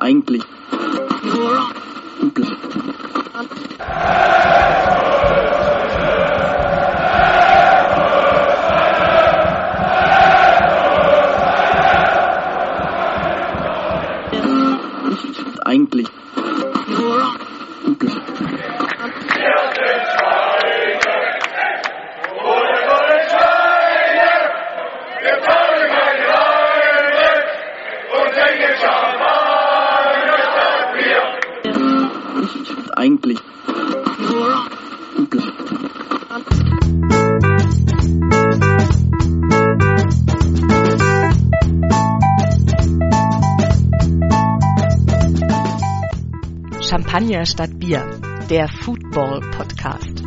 Eigentlich. Champagner statt Bier, der Football Podcast.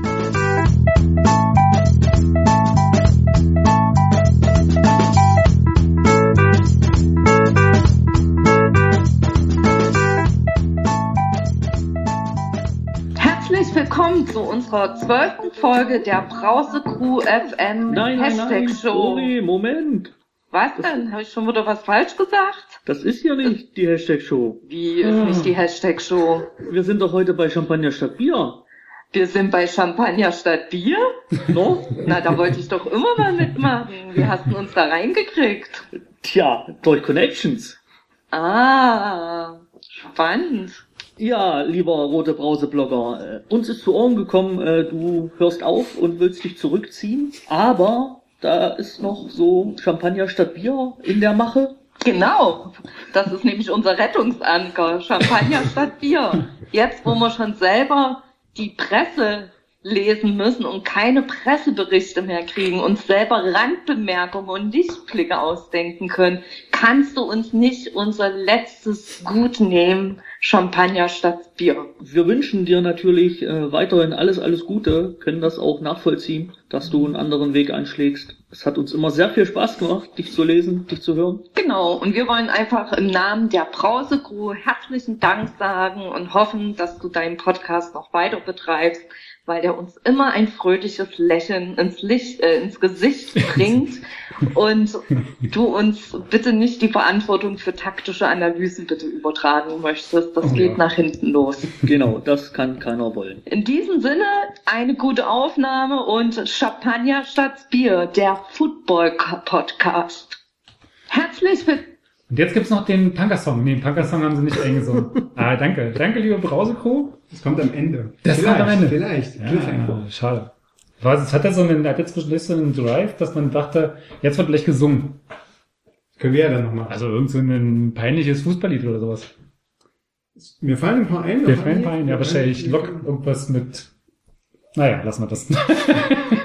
Herzlich willkommen zu unserer zwölften Folge der Brause Crew FM Nein, nein, Hashtag nein, Show. sorry, Moment. Was denn? Habe ich schon wieder was falsch gesagt? Das ist ja nicht die Hashtag-Show. Wie ist Ah. nicht die Hashtag Show? Wir sind doch heute bei Champagner statt Bier. Wir sind bei Champagner statt Bier? No? Na, da wollte ich doch immer mal mitmachen. Wie hast du uns da reingekriegt? Tja, durch Connections. Ah, spannend. Ja, lieber rote Brause-Blogger, äh, uns ist zu Ohren gekommen, äh, du hörst auf und willst dich zurückziehen, aber da ist noch so Champagner statt Bier in der Mache. Genau, das ist nämlich unser Rettungsanker. Champagner statt Bier. Jetzt, wo wir schon selber die Presse lesen müssen und keine Presseberichte mehr kriegen, uns selber Randbemerkungen und Lichtblicke ausdenken können, kannst du uns nicht unser letztes Gut nehmen, Champagner statt Bier. Wir wünschen dir natürlich äh, weiterhin alles, alles Gute, können das auch nachvollziehen, dass du einen anderen Weg einschlägst. Es hat uns immer sehr viel Spaß gemacht, dich zu lesen, dich zu hören. Genau, und wir wollen einfach im Namen der Brause Crew herzlichen Dank sagen und hoffen, dass du deinen Podcast noch weiter betreibst, weil der uns immer ein fröhliches Lächeln ins Licht, äh, ins Gesicht bringt und du uns bitte nicht die Verantwortung für taktische Analysen bitte übertragen möchtest. Das Oh, geht ja. nach hinten los. Genau, das kann keiner wollen. In diesem Sinne eine gute Aufnahme und Champagner statt Bier, der Football Podcast. Herzlich willkommen. Und jetzt gibt's noch den Punker-Song. Nee, den Punker-Song haben sie nicht eingesungen. ah, danke. Danke, liebe Brause-Crew. Das kommt am Ende. Das vielleicht, kommt am Ende. Vielleicht. Ja, schade. Was, es hat ja so einen, hat jetzt zwischendurch so einen Drive, dass man dachte, jetzt wird gleich gesungen. Können wir ja dann noch machen. Also irgend so ein peinliches Fußballlied oder sowas. Mir fallen ein paar ein. Noch Fan ein. Pine, ja, wahrscheinlich Lock irgendwas mit, naja, lassen wir das.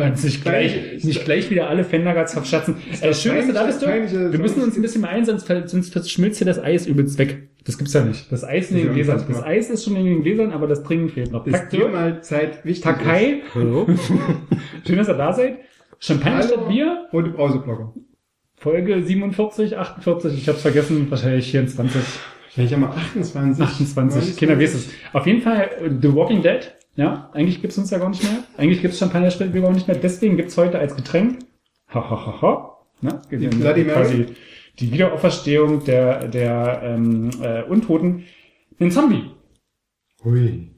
Weil uns nicht gleich, nicht gleich wieder alle Fan-Nuggets verschatzen. Äh, schön, dass du da bist, Dirk. Wir müssen uns ein bisschen beeilen, sonst, sonst verschmilzt hier das Eis übelst weg. Das gibt's ja nicht. Das Eis in den Ja, Gläsern. Das Eis ist schon in den Gläsern, aber das Trinken fehlt noch. Ist dir mal Zeit wichtig Takai. ist. Hallo. Schön, dass ihr da seid. Champagner Hallo. statt Bier. Rote Brauseblogger. Folge 47, 48, ich hab's vergessen, wahrscheinlich 24, Vielleicht haben wir 28. 28, keiner weiß es. Auf jeden Fall äh, The Walking Dead, ja, eigentlich gibt's uns ja gar nicht mehr. Eigentlich gibt's Champagner gar nicht mehr, deswegen gibt's heute als Getränk, ha, ha, ha, ha, ne? Die Bloody Mary. quasi die Wiederauferstehung der, der ähm, äh, Untoten, den Zombie. Hui.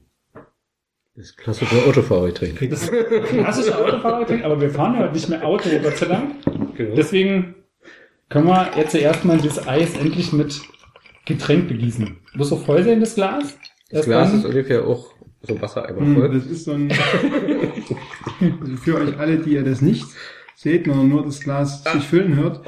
Das klassische Autofahrergetränk. Das klassische Autofahrergetränk, aber wir fahren heute nicht mehr Auto, Gott sei Dank. Genau. Deswegen können wir jetzt zuerst mal dieses Eis endlich mit Getränk begießen. Muss so voll sein, das Glas? Das Glas dann- ist ungefähr auch so Wassereimer Hm, voll. Das ist so ein, also für euch alle, die ihr das nicht seht, sondern nur das Glas sich füllen hört.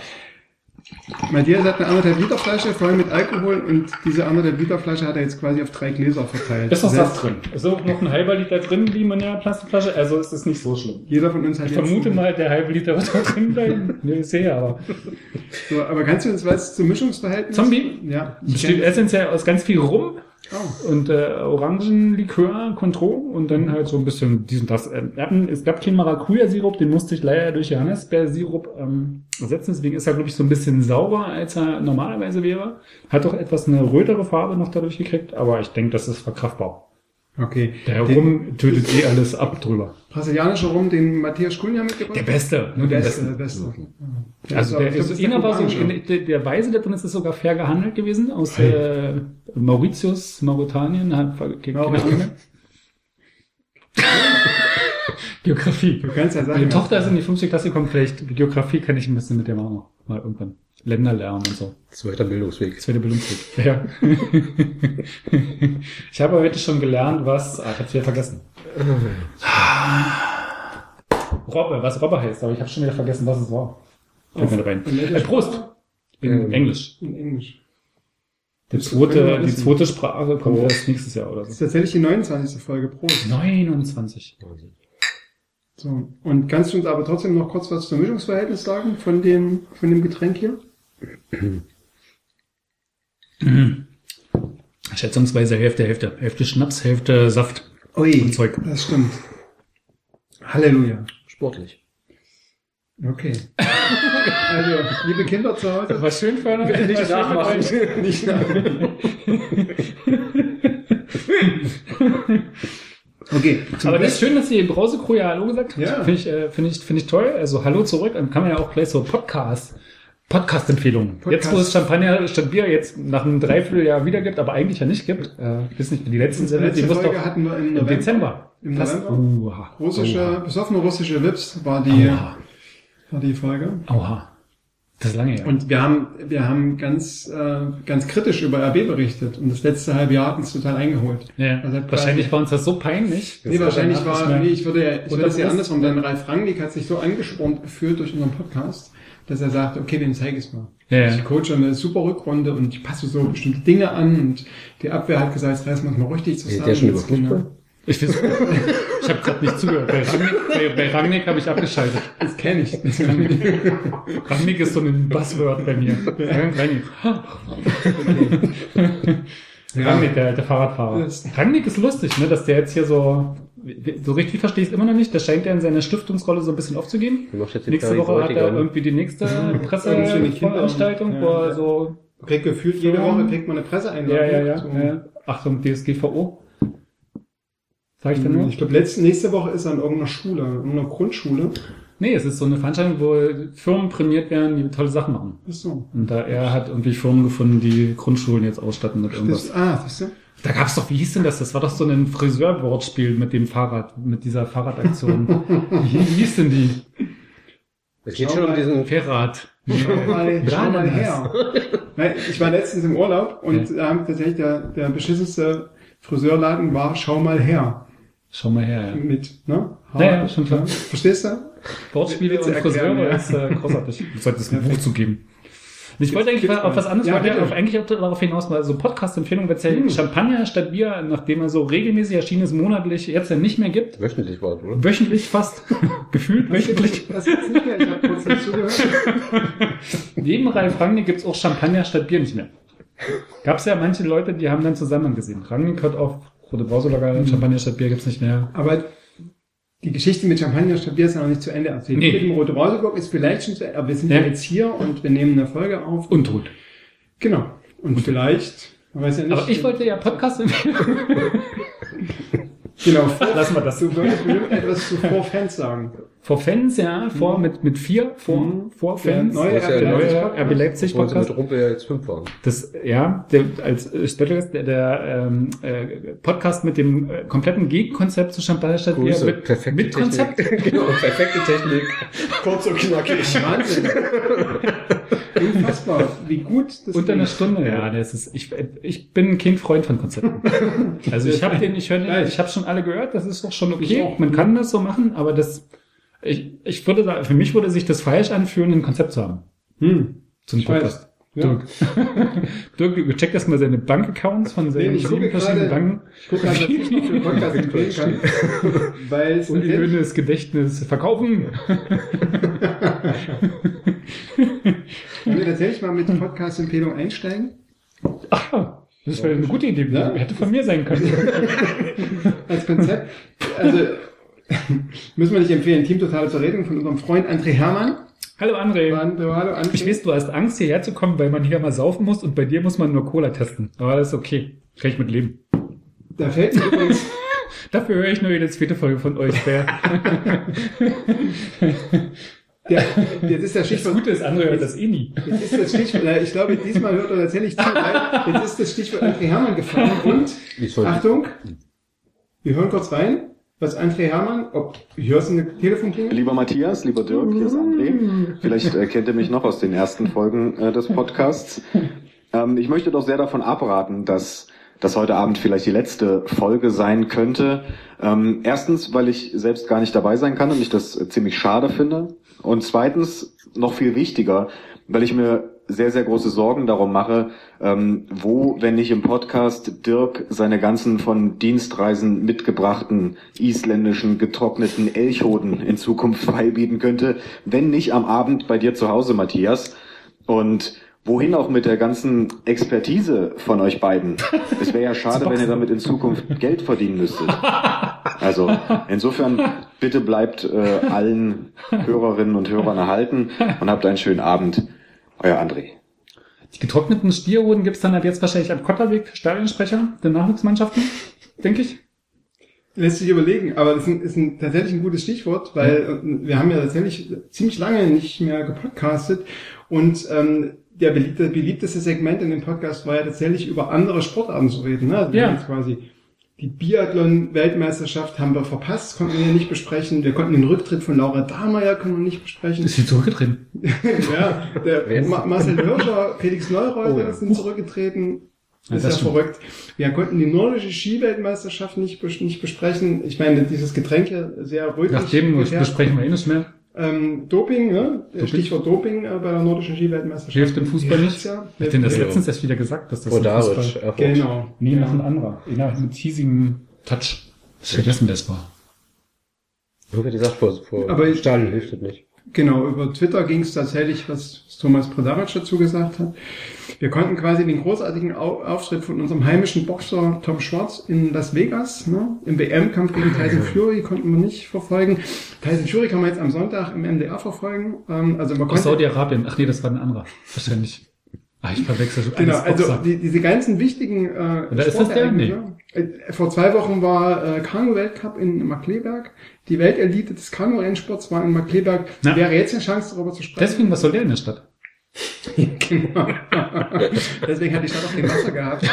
Matthias hat eine anderthalb Liter Flasche voll mit Alkohol und diese anderthalb Liter Flasche hat er jetzt quasi auf drei Gläser verteilt. Ist noch Saft drin. Ist auch noch ein halber Liter drin, wie in der Plastikflasche. Also ist es nicht so schlimm. Jeder von uns hat Ich jetzt vermute mal, der halbe Liter wird da drin bleiben. Nee, ich sehe, aber. So, aber kannst du uns was zum Mischungsverhältnis? Zombie? Ja. Besteht essentiell aus ganz viel Rum Oh. und äh, Orangenlikör, Contro und dann halt so ein bisschen diesen das. Ähm, es gab keinen Maracuja-Sirup, den musste ich leider durch Johannisbeer-Sirup ähm, ersetzen. Deswegen ist er, glaube ich, so ein bisschen saurer, als er normalerweise wäre. Hat auch etwas eine rötere Farbe noch dadurch gekriegt, aber ich denke, das ist verkraftbar. Okay. Der Rum tötet eh alles ab drüber. brasilianischer Rum, den Matthias Skulja mitgebracht Der? Beste, nur Der den beste, der beste. Ja. Also der ist, einer war so, der, der Weise da drin ist, ist sogar fair gehandelt gewesen aus äh, Mauritius, Mauretanien, hat. Geografie. Du kannst ja sagen. Meine Tochter ist in die fünfte Klasse gekommen, vielleicht Geografie kann ich ein bisschen mit auch noch mal irgendwann. Länder lernen und so. Zweiter Bildungsweg. Zweite Bildungsweg. Ja. ich habe heute schon gelernt, was, ah, ich hab's wieder vergessen. Robbe, was Robbe heißt, aber ich habe schon wieder vergessen, was es war. Da rein. Äh, Prost! In Ähm, Englisch. In Englisch. Die zweite, die zweite Sprache kommt Prost. erst nächstes Jahr oder Das ist so. tatsächlich die 29. Folge Prost. 29. So. Und kannst du uns aber trotzdem noch kurz was zum Mischungsverhältnis sagen von dem, von dem Getränk hier? Schätzungsweise Hälfte, Hälfte. Hälfte Schnaps, Hälfte Saft. Ui, Und Zeug. das stimmt. Halleluja. Sportlich. Okay. also, liebe Kinder zu Hause, Was schön für eine nicht nachmachen. nicht nachmachen. Okay, Aber das ist schön, dass ihr Brausekrew ja Hallo gesagt habt. Ja. Finde ich, äh, finde ich, finde ich toll. Also Hallo zurück. Dann kann man ja auch gleich so Podcast, Podcast-Empfehlungen. Podcast. Jetzt, wo es Champagner statt Bier jetzt nach einem Dreivierteljahr wieder gibt, aber eigentlich ja nicht gibt. Äh, ich weiß nicht, die letzten Die Sendung, die letzte muss Folge hatten wir im im November. Dezember. Im November. Oha. Russische, besoffene russische Lips war die, Oha. war die Folge. Oha. Das ist lange her. Und wir haben, wir haben ganz, äh, ganz kritisch über RB berichtet und das letzte halbe Jahr hat uns total eingeholt. ja. hat Wahrscheinlich war uns das so peinlich. Nee, wahrscheinlich war, nee, ich würde ja, ich würde es ja andersrum, denn Ralf Rangnick hat sich so angespornt gefühlt durch unseren Podcast, dass er sagt, okay, dem zeige ich es mal. Ja, ja. Ich coache eine super Rückrunde und ich passe so bestimmte Dinge an und die Abwehr hat gesagt, jetzt reißen wir uns mal richtig zusammen. Redet der schon über Fußball? Ich, ich habe gerade nicht zugehört. Bei Rangnick, bei, bei Rangnick habe ich abgeschaltet. Das kenne ich. Das kann ich. Rangnick ist so ein Buzzword bei mir. Rangnick. Rangnick, der, der Fahrradfahrer. Rangnick ist lustig, ne, dass der jetzt hier so, so richtig verstehe ich es immer noch nicht, das scheint ja in seiner Stiftungsrolle so ein bisschen die Nächste Woche hat er irgendwie die nächste Presseveranstaltung, wo er so, Kriegt gefühlt jede Woche kriegt man eine Presseeinladung. ja, ja, ja, So. ja. Achtung, DSGVO. Sag ich denn nur? Ich glaube, letzte, nächste Woche ist er an irgendeiner Schule, in irgendeiner Grundschule. Nee, es ist so eine Veranstaltung, wo Firmen prämiert werden, die tolle Sachen machen. Ach so. Und da er hat irgendwie Firmen gefunden, die Grundschulen jetzt ausstatten mit irgendwas. Das, ah, siehst du? Da gab's doch, wie hieß denn das? Das war doch so ein Friseur-Wortspiel mit dem Fahrrad, mit dieser Fahrradaktion. wie, hieß denn die? Es geht Schau schon um mal. diesen Fahrrad. Schau mal, schau mal her. Ich war letztens im Urlaub und Ja. da haben tatsächlich der, der beschissenste Friseurladen war Schau mal her. Schau mal her, ja. Mit, ne? Ja, ja, schon klar. Verstehst du? Wortspiele und Friseure ja. ist äh, großartig. Ich sollte es ein Buch zu geben. Und ich wollte eigentlich auf was anderes, Ja, wollte bitte. auf, eigentlich auch darauf hinaus, mal so Podcast-Empfehlung, wenn es ja Hm. Champagner statt Bier, nachdem er so regelmäßig erschienen ist, monatlich, jetzt ja nicht mehr gibt. wöchentlich war, oder? Wöchentlich fast. Gefühlt wöchentlich. Das jetzt nicht mehr. Ich habe kurz nicht zugehört. Neben Ralf Rangnick gibt's auch Champagner statt Bier nicht mehr. Gab's ja manche Leute, die haben dann zusammen gesehen. Rangnick hört auf, Rote Brauselager, Mhm. Champagner statt Bier gibt's nicht mehr. Aber die Geschichte mit Champagner statt Bier ist ja noch nicht zu Ende erzählt. Nee. Mit dem Rote Brauseburg ist vielleicht schon zu Ende, aber wir sind ja. Ja. jetzt hier und wir nehmen eine Folge auf. Untot. Genau. Und vielleicht, man weiß ja nicht. Aber ich wollte ja Podcast empfehlen. Genau, vor, Lassen wir das. du wolltest etwas zu Vor Fans sagen. Vor Fans, ja, vor, mit, mit vier, vor, Mhm. vor Fans. neue Das ist ja neue Podcast. RB Leipzig Podcast. mit Rumpel ja jetzt fünf waren. Das, ja, der, als Special Guest, der, der ähm, äh, Podcast mit dem äh, kompletten Gegenkonzept zu Champagner statt Bier. Grüße, Mit, perfekte mit Konzept. Technik. genau, perfekte Technik. Kurz und knackig. Wahnsinn. Unfassbar, wie gut das Unter einer. Stunde, ja, das ist, ich, ich bin kein Freund von Konzepten. Also ich habe den, ich höre den, ich habe schon alle gehört, das ist doch schon okay. auch. Man kann das so machen, aber das, ich, ich würde sagen, für mich würde sich das falsch anfühlen, ein Konzept zu haben. Hm. Zum Ich Podcast. Ja. Dirk. Dirk, check das mal seine Bankaccounts von Nee, seinen ich gucke sieben verschiedenen Banken. Ich gucke gerade, was ich noch für Podcast empfehlen kann. Weil es tatsächlich, Unschönes Gedächtnis verkaufen. wenn wir tatsächlich mal mit Podcast-Empfehlung einsteigen. Ach, das wäre eine gute Idee. Ja. Hätte von mir sein können. als Konzept. Also müssen wir nicht empfehlen. Team Totale Verrätung von unserem Freund André Hermann. Hallo André. Hallo, hallo André. Ich weiß, du hast Angst, hierher zu kommen, weil man hier mal saufen muss und bei dir muss man nur Cola testen. Aber das ist okay. Kann ich mit leben. Da fällt mir übrigens, Dafür höre ich nur jede zweite Folge von euch. Wer Ja, jetzt ist das das Stichwort. Gute ist, andere hört das eh nie. Jetzt ist das Stichwort, ich glaube, diesmal hört er tatsächlich zu, weil jetzt ist das Stichwort André Hermann gefallen und, Achtung, wir hören kurz rein, was André Hermann, ob, hörst du eine Telefonklingel? Lieber Matthias, lieber Dirk, hier ist André. Vielleicht äh, kennt ihr mich noch aus den ersten Folgen äh, des Podcasts. Ähm, ich möchte doch sehr davon abraten, dass das heute Abend vielleicht die letzte Folge sein könnte. Ähm, erstens, weil ich selbst gar nicht dabei sein kann und ich das äh, ziemlich schade finde. Und zweitens, noch viel wichtiger, weil ich mir sehr, sehr große Sorgen darum mache, ähm, wo, wenn nicht im Podcast, Dirk seine ganzen von Dienstreisen mitgebrachten isländischen getrockneten Elchhoden in Zukunft feilbieten könnte, wenn nicht am Abend bei dir zu Hause, Matthias. Und wohin auch mit der ganzen Expertise von euch beiden? Es wäre ja schade, wenn ihr damit in Zukunft Geld verdienen müsstet. Also insofern bitte bleibt äh, allen Hörerinnen und Hörern erhalten und habt einen schönen Abend. Euer André. Die getrockneten Stierhoden gibt's dann ab jetzt wahrscheinlich am Kotterweg für Stadionsprecher der Nachwuchsmannschaften, denke ich. Lässt sich überlegen, aber das ist, ein, ist ein, tatsächlich ein gutes Stichwort, weil äh, wir haben ja tatsächlich ziemlich lange nicht mehr gepodcastet und ähm, der beliebte, beliebteste Segment in dem Podcast war ja tatsächlich über andere Sportarten zu reden. Ne? Also Ja. quasi die Biathlon-Weltmeisterschaft haben wir verpasst, konnten wir ja nicht besprechen. Wir konnten den Rücktritt von Laura Dahlmeier können wir nicht besprechen. Ist sie zurückgetreten? ja, der Ma Marcel Hirscher, Felix Neureuter Oh ja. sind zurückgetreten. Ja, ist ja stimmt. verrückt. Wir konnten die nordische Skiweltmeisterschaft nicht, nicht besprechen. Ich meine, dieses Getränk hier sehr ruhig. Nachdem besprechen wir eh nicht mehr. Ähm, Doping, ne? Doping. Stichwort Doping äh, bei der nordischen Skiweltmesterschaft. Hilft im Fußball nicht? Ja, Ich denn das Ja. letztens erst wieder gesagt, dass das im Rodaric, Fußball... Genau. Nee, noch Ja. ein anderer. Einer mit hiesigem Touch. Ich vergessen, es war. Irgendwer gesagt, vor, vor Aber Stadion hilft das nicht. Genau, über Twitter ging es tatsächlich, was Thomas Brodaric dazu gesagt hat. Wir konnten quasi den großartigen Au Auftritt von unserem heimischen Boxer Tom Schwarz in Las Vegas, ne, im WM-Kampf gegen Tyson Fury konnten wir nicht verfolgen. Tyson Fury kann man jetzt am Sonntag im MDR verfolgen. Ähm, also man Aus Saudi-Arabien. Ach nee, das war ein anderer. Wahrscheinlich. Ah, ich verwechsel schon Genau, also die, diese ganzen wichtigen äh, da ist das der? Äh, Vor zwei Wochen war äh, Kanu-Weltcup in Markleberg. Die Weltelite des Kanu-Rennsports war in Markleberg. Na. Wäre jetzt eine Chance, darüber zu sprechen. Deswegen, was soll der in der Stadt? Genau. Deswegen hat die Stadt auch kein Wasser gehabt.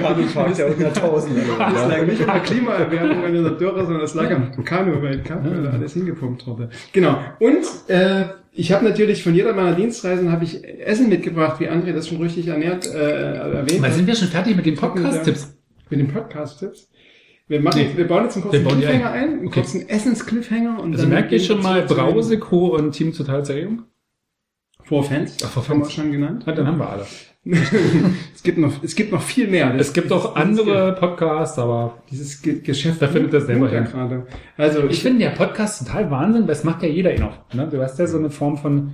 Kanupark der Hunderttausende. Das lag nicht an der Klimaerwärmung in der Dürre, sondern es lag am Kanu-Weltcup, weil da alles hingepumpt wurde. Genau. Und äh, ich habe natürlich von jeder meiner Dienstreisen habe ich Essen mitgebracht, wie André das schon richtig ernährt äh, erwähnt Mal sind wir schon fertig mit den Podcast-Tipps? Mit den Podcast-Tipps. Wir, machen, Nee. wir bauen jetzt einen kurzen Cliffhanger ein. ein, einen Okay. kurzen Essens-Cliffhanger. und Also dann merkt ihr schon mal Brause, Co. und Team Total Zerregung? Four Fans. Ach, Four haben wir Fans. schon genannt. Ja, dann haben wir alle. es gibt noch, es gibt noch viel mehr. Das- Es gibt auch andere Podcasts, aber Dieses Ge Geschäft. Da findet er selber ja hin. gerade. Also ich finde der Podcast total Wahnsinn, weil es macht ja jeder eh noch. Ne? Du hast ja so eine Form von,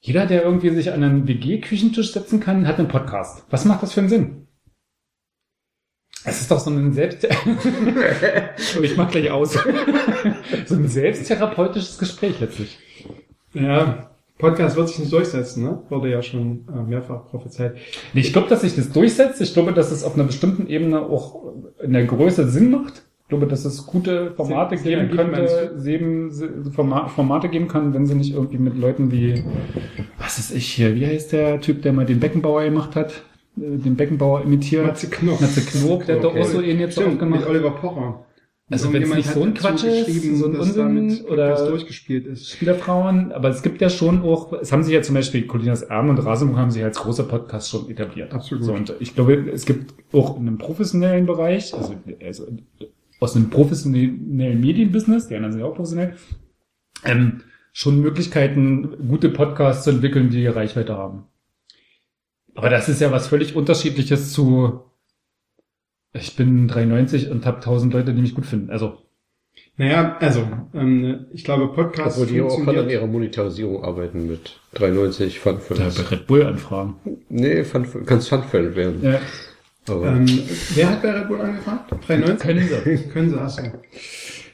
jeder, der irgendwie sich an einen WG-Küchentisch setzen kann, hat einen Podcast. Was macht das für einen Sinn? Es ist doch so ein Selbst... Ich mach gleich aus. so ein selbsttherapeutisches Gespräch letztlich. Ja, Podcast wird sich nicht durchsetzen, ne? Wurde ja schon äh, mehrfach prophezeit. Nee, ich glaube, dass sich das durchsetzt. Ich glaube, dass es auf einer bestimmten Ebene auch in der Größe Sinn macht. Ich glaube, dass es gute Formate Sinn- geben könnte, Forma- Formate geben kann, wenn sie nicht irgendwie mit Leuten wie, was ist ich hier, wie heißt der Typ, der mal den Beckenbauer gemacht hat, äh, den Beckenbauer imitiert? Matze Knob. Matze Knob, der hat doch auch so ähnlich jetzt auch Stimmt, mit gemacht. Oliver Pocher. Also wenn es nicht so ein Quatsch ist, so ein Unsinn damit oder- durchgespielt ist. Spielerfrauen, aber es gibt ja schon auch, es haben sich ja zum Beispiel Colinas Erben und Rasenburg haben sich als großer Podcast schon etabliert. Absolut. So, und ich glaube, es gibt auch in einem professionellen Bereich, also, also aus einem professionellen Medienbusiness, die anderen sind ja auch professionell, ähm, schon Möglichkeiten, gute Podcasts zu entwickeln, die Reichweite haben. Aber das ist ja was völlig unterschiedliches zu, ich bin 93 und habe 1000 Leute, die mich gut finden. Also, Naja, also, ähm, ich glaube, Podcast Obwohl die auch an ihrer Monetarisierung arbeiten mit 93 da Funfilms. bei Red Bull anfragen. Nee, Fun, kannst Funfilm werden. Ja. Aber Ähm, wer hat bei Red Bull angefragt? 93? Können sie. Können sie, achso.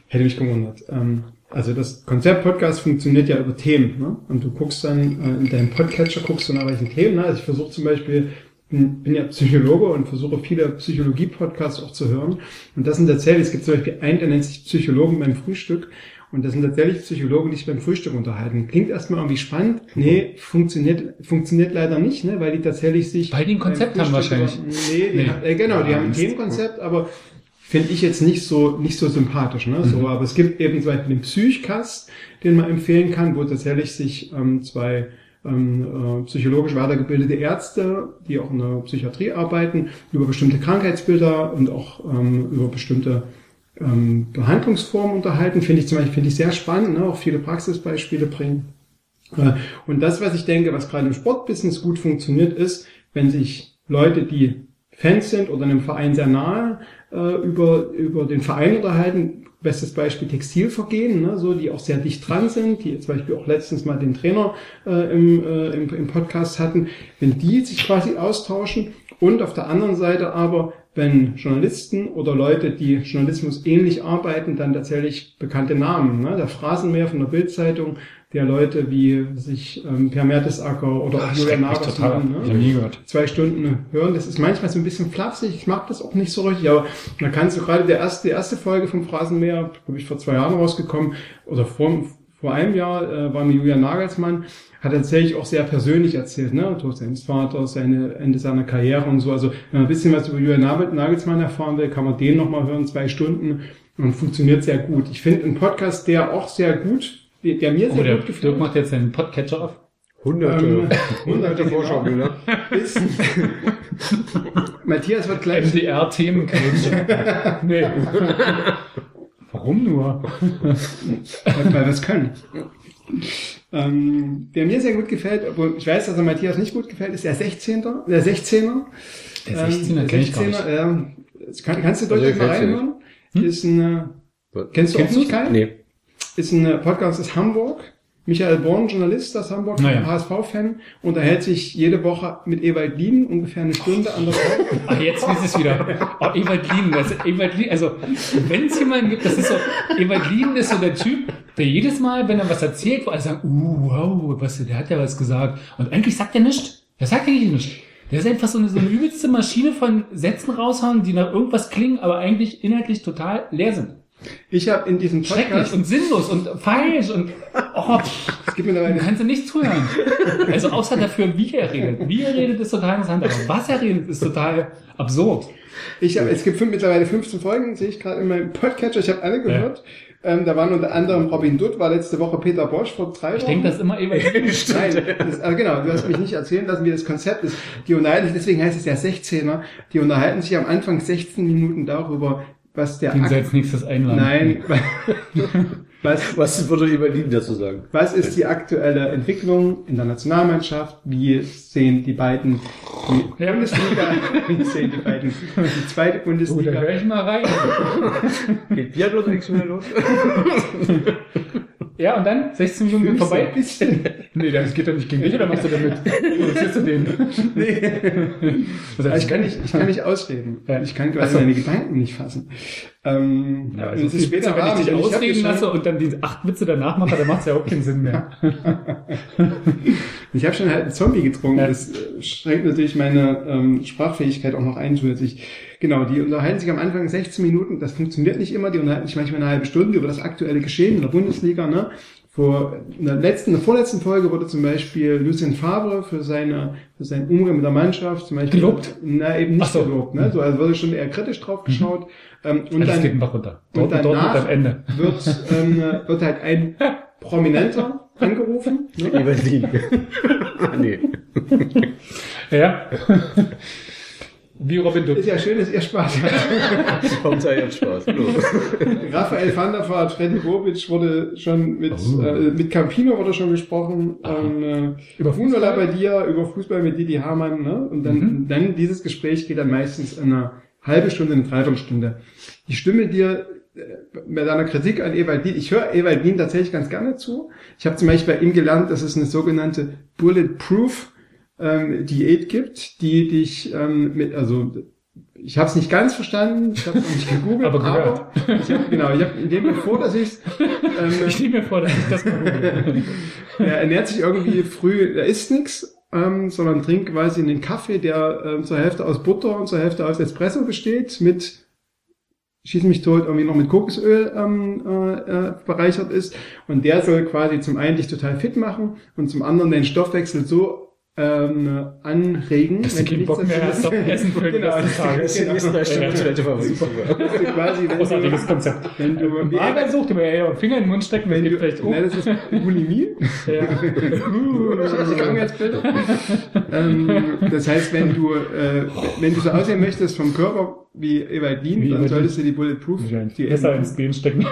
Hätte mich gewundert. Ähm, also das Konzept Podcast funktioniert ja über Themen. Ne? Und du guckst dann äh, in deinem Podcatcher, guckst du nach welchen Themen. Ne? Also ich versuche zum Beispiel bin, bin ja Psychologe und versuche viele Psychologie-Podcasts auch zu hören. Und das sind tatsächlich, es gibt zum Beispiel einen, der nennt sich Psychologen beim Frühstück. Und das sind tatsächlich Psychologen, die sich beim Frühstück unterhalten. Klingt erstmal irgendwie spannend. Nee, funktioniert, funktioniert leider nicht, ne, weil die tatsächlich sich. Weil die ein Konzept haben wahrscheinlich. Nee, die Nee. haben, äh, genau, die Ah, haben ein. Themenkonzept, aber finde ich jetzt nicht so, nicht so sympathisch, ne, so. Aber es gibt eben zum Beispiel den Psychcast, den man empfehlen kann, wo tatsächlich sich, ähm, zwei, ähm, äh, psychologisch weitergebildete Ärzte, die auch in der Psychiatrie arbeiten, über bestimmte Krankheitsbilder und auch ähm, über bestimmte ähm, Behandlungsformen unterhalten. Finde ich zum Beispiel finde ich sehr spannend, ne? auch viele Praxisbeispiele bringen. Äh, Und das, was ich denke, was gerade im Sportbusiness gut funktioniert, ist, wenn sich Leute, die Fans sind oder einem Verein sehr nahe, äh, über, über den Verein unterhalten. Bestes Beispiel Textilvergehen, ne, so, die auch sehr dicht dran sind, die zum Beispiel auch letztens mal den Trainer äh, im, äh, im, im Podcast hatten. Wenn die sich quasi austauschen und auf der anderen Seite aber, wenn Journalisten oder Leute, die Journalismus ähnlich arbeiten, dann tatsächlich bekannte Namen, ne, der Phrasenmäher von der Bildzeitung, der Leute wie sich ähm, Per Mertesacker oder auch Julian mich total. Nagelsmann, Ich ne, nie gehört. zwei Stunden hören. Das ist manchmal so ein bisschen flapsig. Ich mag das auch nicht so richtig, aber da kannst du gerade der erste, die erste Folge vom Phrasenmäher, glaube ich, vor zwei Jahren rausgekommen oder vor, vor einem Jahr äh, war mir Julian Nagelsmann, hat tatsächlich auch sehr persönlich erzählt, ne? Tod seines Vaters, seine Ende seiner Karriere und so. Also wenn man ein bisschen was über Julian Nagel- Nagelsmann erfahren will, kann man den nochmal hören, zwei Stunden und funktioniert sehr gut. Ich finde einen Podcast, der auch sehr gut, der, der mir sehr Oh, der gut gefällt. Dirk macht jetzt seinen Podcatcher auf. Hunderte, Ähm, hunderte. Vorschaubilder. ist, Matthias wird gleich MDR-Themenquetsche. nee. Warum nur? weil wir es können. Ähm, der mir sehr gut gefällt, obwohl ich weiß, dass er Matthias nicht gut gefällt, ist der 16er, der 16er. Der 16er kenn ich gar nicht. Ähm, das kann, kannst du Also deutlich ich mal reinhören? Ist ein, äh, kennst du Kennst auch nicht? Kai? Nee. Ist ein äh, Podcast aus Hamburg. Michael Born, Journalist aus Hamburg, Naja. HSV-Fan, unterhält sich jede Woche mit Ewald Lien ungefähr eine Stunde an der. Ach, jetzt wisst es wieder. Oh, Ewald Lien, das Ewald Lien, also, wenn es jemanden gibt, das ist so, Ewald Lien ist so der Typ, der jedes Mal, wenn er was erzählt, wo alle sagen, uh, wow, was, der hat ja was gesagt. Und eigentlich sagt er nichts. Der sagt eigentlich nichts. Der ist einfach so eine, so eine übelste Maschine von Sätzen raushauen, die nach irgendwas klingen, aber eigentlich inhaltlich total leer sind. Ich habe in diesem Schrecklich Podcast, und sinnlos und falsch und, oh, pff, es gibt du mittlerweile kannst du nicht zuhören. Also außer dafür, wie er redet. Wie er redet, ist total interessant, aber was er redet, ist total absurd. Ich hab, es gibt mittlerweile 15 Folgen, sehe ich gerade in meinem Podcatcher. Ich habe alle gehört. Ähm, da waren unter anderem Robin Dutt, war letzte Woche Peter Bosch vor drei Ich denke, das ist immer Lien. Nein, das, also genau, du hast mich nicht erzählen lassen, wie das Konzept ist. Die unterhalten sich, deswegen heißt es ja 16er, die unterhalten sich am Anfang 16 Minuten darüber, was der Den als nächstes einladen. Nein, was, Was würde Eberlin dazu sagen? was ist die aktuelle Entwicklung in der Nationalmannschaft? Wie sehen die beiden die Ja. Bundesliga? Wie sehen die beiden die zweite Oh, da Bundesliga? höre ich mal rein. Geht Biathlon nichts mehr los? Ja, und dann 16 Minuten so vorbei. ein bisschen. Nee, das geht doch nicht gegen dich, oder machst du damit? Oder siehst du den? Nee. Ich kann nicht, ich kann nicht ausreden. Ja. Ich kann quasi so. meine Gedanken nicht fassen. Ähm, Ja, also es ist später wenn ich dich ausreden lasse und dann die acht Witze danach mache, dann macht es ja auch keinen Sinn mehr. Ich habe schon halt einen Zombie getrunken. Ja. Das schränkt natürlich meine ähm, Sprachfähigkeit auch noch ein zusätzlich. Genau, die unterhalten sich am Anfang 16 Minuten. Das funktioniert nicht immer. Die unterhalten sich manchmal eine halbe Stunde über das aktuelle Geschehen in der Bundesliga. Ne? Vor in der letzten, in der vorletzten Folge wurde zum Beispiel Lucien Favre für seine für seinen Umgang mit der Mannschaft zum Beispiel Gelobt? Na eben nicht so. gelobt. Ne? So, also wurde schon eher kritisch drauf geschaut. Ähm, und Alles dann geht den Bach runter. und Dort, dort danach- wird am Ende. wird, ähm, wird halt ein Prominenter angerufen. Ne? Eberlin. ah, nee. Ja. Wie Robin Dutt. Ist ja schön, dass ihr Spaß habt. Kommt ja jetzt Spaß. Raphael van der Vaart, Freddy Bobic wurde schon mit, Oh. äh, mit Campino wurde schon gesprochen, ähm, äh, Über Fußball Fußball? bei dir, über Fußball mit Didi Hamann, ne? Und dann, Mhm. dann dieses Gespräch geht dann meistens in eine halbe Stunde, eine Dreiviertelstunde. Ich stimme dir äh, bei deiner Kritik an Ewald Lien, ich höre Ewald Lien tatsächlich ganz gerne zu. Ich habe zum Beispiel bei ihm gelernt, dass es eine sogenannte Bulletproof ähm, Diät gibt, die dich ähm, mit, also ich habe es nicht ganz verstanden, ich habe es noch nicht gegoogelt, Aber aber, gehört. ich hab, genau, ich habe in dem bevor, dass ich ähm, Ich nehme mir vor, dass ich das google. er ernährt sich irgendwie früh, er isst nix ähm, sondern trinke quasi einen Kaffee, der ähm, zur Hälfte aus Butter und zur Hälfte aus Espresso besteht, mit schieß mich tot, irgendwie noch mit Kokosöl ähm, äh, äh, bereichert ist. Und der soll quasi zum einen dich total fit machen und zum anderen den Stoffwechsel so ähm, anregen. Dass du keinen Bock mehr hast auf Essen für den genau, Rest des Tages. genau. Nächsten drei Stunden Toilette quasi, wenn Großartiges du, Konzept. wenn du wie Arbeit sucht, immer eher Finger in den Mund stecken, wenn wenn die du, vielleicht, ne, das ist Bulimie. ja. Uh, ähm, das heißt, wenn du, äh, wenn du so aussehen möchtest vom Körper wie Ewald Lien, Wie dann solltest du die Bulletproof, die besser ins Gehen stecken.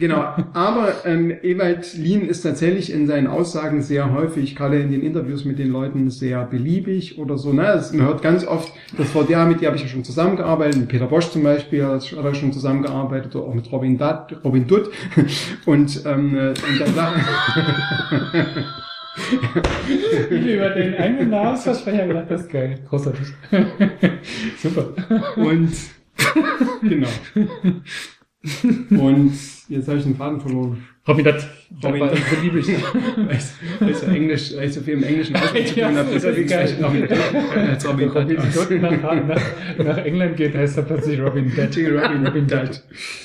Genau, aber ähm, Ewald Lien ist tatsächlich in seinen Aussagen sehr häufig, gerade in den Interviews mit den Leuten, sehr beliebig oder so. Ne? Also man hört ganz oft, das war der, mit dem habe ich ja schon zusammengearbeitet, mit Peter Bosch zum Beispiel hat er schon zusammengearbeitet, oder auch mit Robin, Dutt, Robin Dutt. Und, ähm, äh, und dann sagt Über den eigenen Namensversprecher gedacht, das ist geil. Großartig. Super. Und genau. Und jetzt habe ich den Faden verloren. Robin, das, Robin, Robin, das liebe ich. Weil ich- weil ich so Englisch, weil ich so viel im Englischen tun habe, als Robin Robin Hood aus. Hood nach, nach, nach England geht, heißt er plötzlich Robin Dead. Robin, Robin Dutt.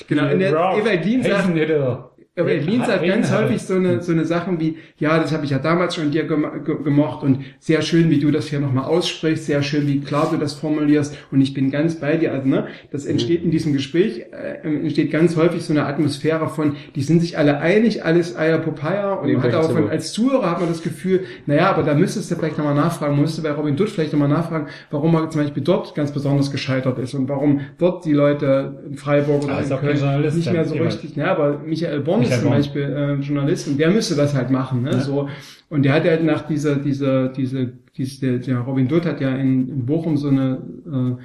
Genau, und der Ewald Hazenhitter. Aber Lien sagt ganz häufig so eine, so eine Sachen wie, ja, das habe ich ja damals schon dir gem ge gemocht und sehr schön, wie du das hier nochmal aussprichst, sehr schön, wie klar du das formulierst und ich bin ganz bei dir. Also, ne, das entsteht in diesem Gespräch, äh, entsteht ganz häufig so eine Atmosphäre von, die sind sich alle einig, alles Eier Popeye und man hat auch von, als Zuhörer hat man das Gefühl, naja, aber da müsstest du vielleicht nochmal nachfragen, musst du bei Robin Dutt vielleicht nochmal nachfragen, warum er zum Beispiel dort ganz besonders gescheitert ist und warum dort die Leute in Freiburg oder ist in Köln nicht mehr so richtig, ja, aber Michael Born Ist zum Born. Beispiel äh, Journalist und der müsste das halt machen, ne? Ja. So und der hat halt nach dieser diese diese diese der, der Robin Dutt hat ja in, in Bochum so eine äh,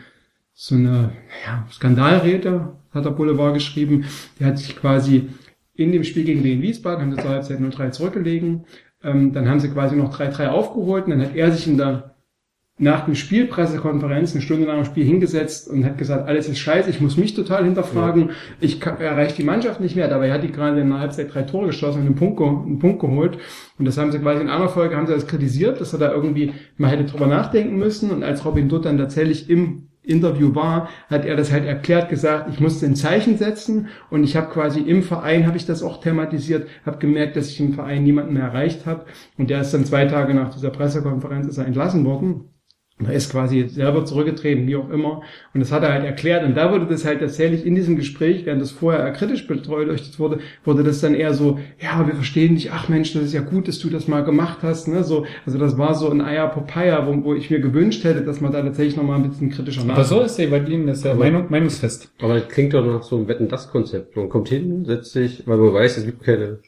so eine ja, Skandalrede hat der Boulevard geschrieben. Der hat sich quasi in dem Spiel gegen Wien Wiesbaden haben sie zur Halbzeit 0-3 zurückgelegen. Ähm, dann haben sie quasi noch 3-3 aufgeholt und dann hat er sich in der nach dem Spiel, Pressekonferenz, eine Stunde nach dem Spiel hingesetzt und hat gesagt, alles ist scheiße, ich muss mich total hinterfragen, ich kann, erreiche die Mannschaft nicht mehr. Dabei hat die gerade in der Halbzeit drei Tore geschossen und einen Punkt, einen Punkt geholt. Und das haben sie quasi in einer Folge, haben sie das kritisiert, dass er da irgendwie mal hätte drüber nachdenken müssen. Und als Robin Dutt dann tatsächlich im Interview war, hat er das halt erklärt, gesagt, ich musste ein Zeichen setzen und ich habe quasi im Verein, habe ich das auch thematisiert, habe gemerkt, dass ich im Verein niemanden mehr erreicht habe und der ist dann zwei Tage nach dieser Pressekonferenz ist er entlassen worden. Er ist quasi selber zurückgetreten, wie auch immer. Und das hat er halt erklärt. Und da wurde das halt tatsächlich in diesem Gespräch, während das vorher kritisch beleuchtet wurde, wurde das dann eher so, ja, wir verstehen dich, ach Mensch, das ist ja gut, dass du das mal gemacht hast. Ne? So, also das war so ein Eier Popeye, wo, wo ich mir gewünscht hätte, dass man da tatsächlich nochmal ein bisschen kritischer Aber so ist der Berlin, das ist ja Aber- Meinung, meinungsfest. Aber das klingt doch nach so einem Wetten-Das-Konzept. Man kommt hin, setzt sich, weil man weiß, es gibt keine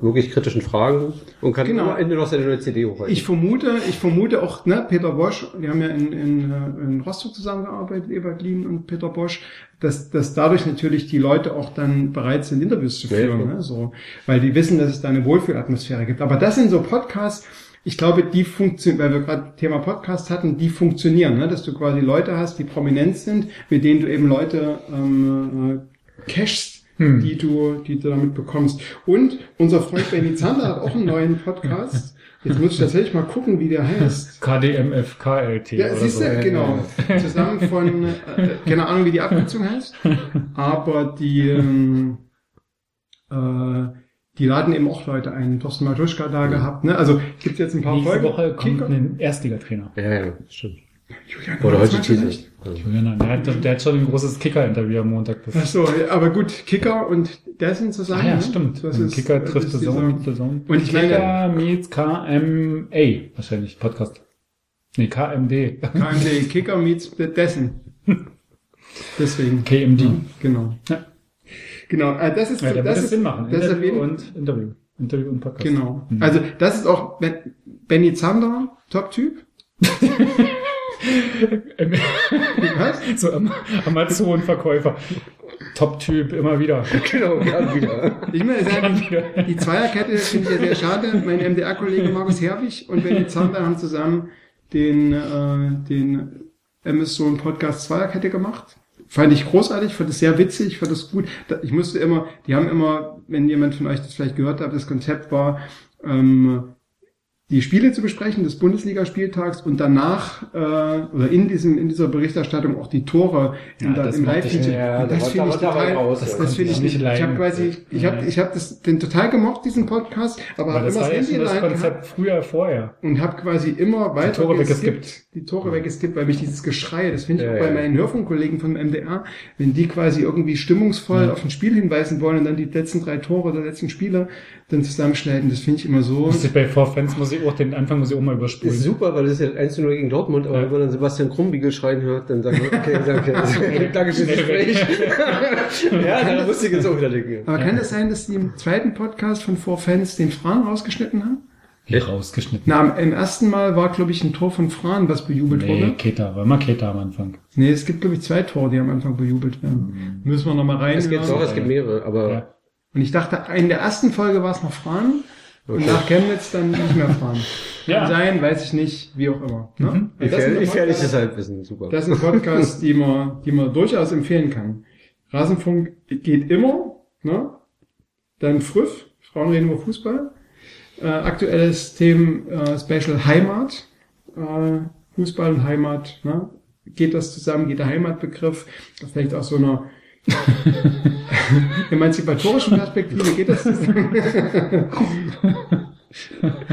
wirklich kritischen Fragen und kann Genau. am Ende noch seine neue CD hochhalten. Ich vermute, ich vermute auch, ne, Peter Bosch, die haben ja in, in, äh, in Rostock zusammengearbeitet, Ebert Lien und Peter Bosch, dass, dass dadurch natürlich die Leute auch dann bereit sind, Interviews zu Ja, führen, klar. ne, so, weil die wissen, dass es da eine Wohlfühlatmosphäre gibt. Aber das sind so Podcasts, ich glaube, die funktionieren, weil wir gerade Thema Podcast hatten, die funktionieren, ne, dass du quasi Leute hast, die prominent sind, mit denen du eben Leute ähm, äh, cashst, Hm. die du, die du damit bekommst. Und unser Freund Benny Zander hat auch einen neuen Podcast. Jetzt muss ich tatsächlich mal gucken, wie der heißt. KDMFKLT Ja, oder siehst so. du, genau. Zusammen von, äh, keine Ahnung, wie die Abkürzung heißt, aber die, ähm, äh, die laden eben auch Leute ein. Thorsten Matuschka da gehabt, ne? Also gibt's jetzt ein paar Nächste Folgen. Woche kommt Kicker. ein Erstligatrainer. ja, ja, stimmt. Julian Oder heute Teaser. vielleicht? Julian, der hat, der hat schon ein großes Kicker-Interview am Montag. Ach Das, so, aber gut, Kicker und der sind ah zusammen. ja, ne? stimmt. Das ist, Kicker das trifft ist The Zone. Und ich meine- Kicker meets KMA, wahrscheinlich, Podcast. Nee, KMD. KMD, Kicker meets dessen. Deswegen. KMD. Genau. Ja. Genau, äh, das ist, Ja, der das würde ist, Sinn machen. das ist Interview jeden und Interview. Interview und Podcast. Genau. Mhm. Also das ist auch Ben- Benny Zander, Top-Typ. Was? so Am- Amazon-Verkäufer. Top-Typ, immer wieder. Genau, ja, wieder. Ich halt- wieder. die Zweierkette finde ich ja sehr schade. Mein MDR-Kollege Markus Herwig und Benny Zander haben zusammen den, äh, den Sohn Podcast Zweierkette gemacht. Fand ich großartig, fand es sehr witzig, fand es gut. Ich musste immer, die haben immer, wenn jemand von euch das vielleicht gehört hat, das Konzept war, ähm, die Spiele zu besprechen des Bundesligaspieltags und danach äh, oder in diesem in dieser Berichterstattung auch die Tore Ja, in, das im ich Live-Feature. Ja, das finde ich total, ich raus, das, ja. finde ich ich nicht. Ich habe quasi, ich habe, Ja. ich habe das den total gemocht diesen Podcast, aber habe das immer das ja Handy das Konzept früher, vorher. und habe quasi immer weiter Tore geskippt, weggeskippt. die Tore weggeskippt, weil mich dieses Geschrei, das finde ich Ja, auch bei ja. meinen Hörfunkkollegen vom MDR, wenn die quasi irgendwie stimmungsvoll auf ein Spiel hinweisen wollen und dann die letzten drei Tore der letzten Spiele dann zusammenschneiden, das finde ich immer so. Muss ich bei V-Fans muss ich auch den Anfang muss ich auch mal Das überspulen. ist super, weil das ist ja 1 zu 0 gegen Dortmund, aber Ja. wenn man dann Sebastian Krumbiegel schreien hört, dann sagen wir, okay, danke, danke fürs Gespräch. ja, daran musste ich jetzt auch wieder denken. Aber kann das sein, dass die im zweiten Podcast von Four Fans den Fran rausgeschnitten haben? Wie rausgeschnitten. Na, im ersten Mal war, glaube ich, ein Tor von Fran, was bejubelt Nee, wurde. Keta, war immer Keta am Anfang. Nee, es gibt, glaube ich, zwei Tore, die am Anfang bejubelt werden. Müssen wir nochmal rein. Es gibt doch, es gibt mehrere, aber Ja. Und ich dachte, in der ersten Folge war es noch Fran und Okay. nach Chemnitz dann nicht mehr Fran. Ja. Kann sein, weiß ich nicht, wie auch immer. Ne? Mhm. Also gefährliches Halbwissen, super. das sind Podcasts, die man, die man durchaus empfehlen kann. Rasenfunk geht immer, ne? Dann Früff, Frauen reden über Fußball. Äh, aktuelles Thema äh, Special Heimat, äh, Fußball und Heimat, ne? Geht das zusammen, geht der Heimatbegriff, vielleicht aus so einer emanzipatorischen Perspektive geht das.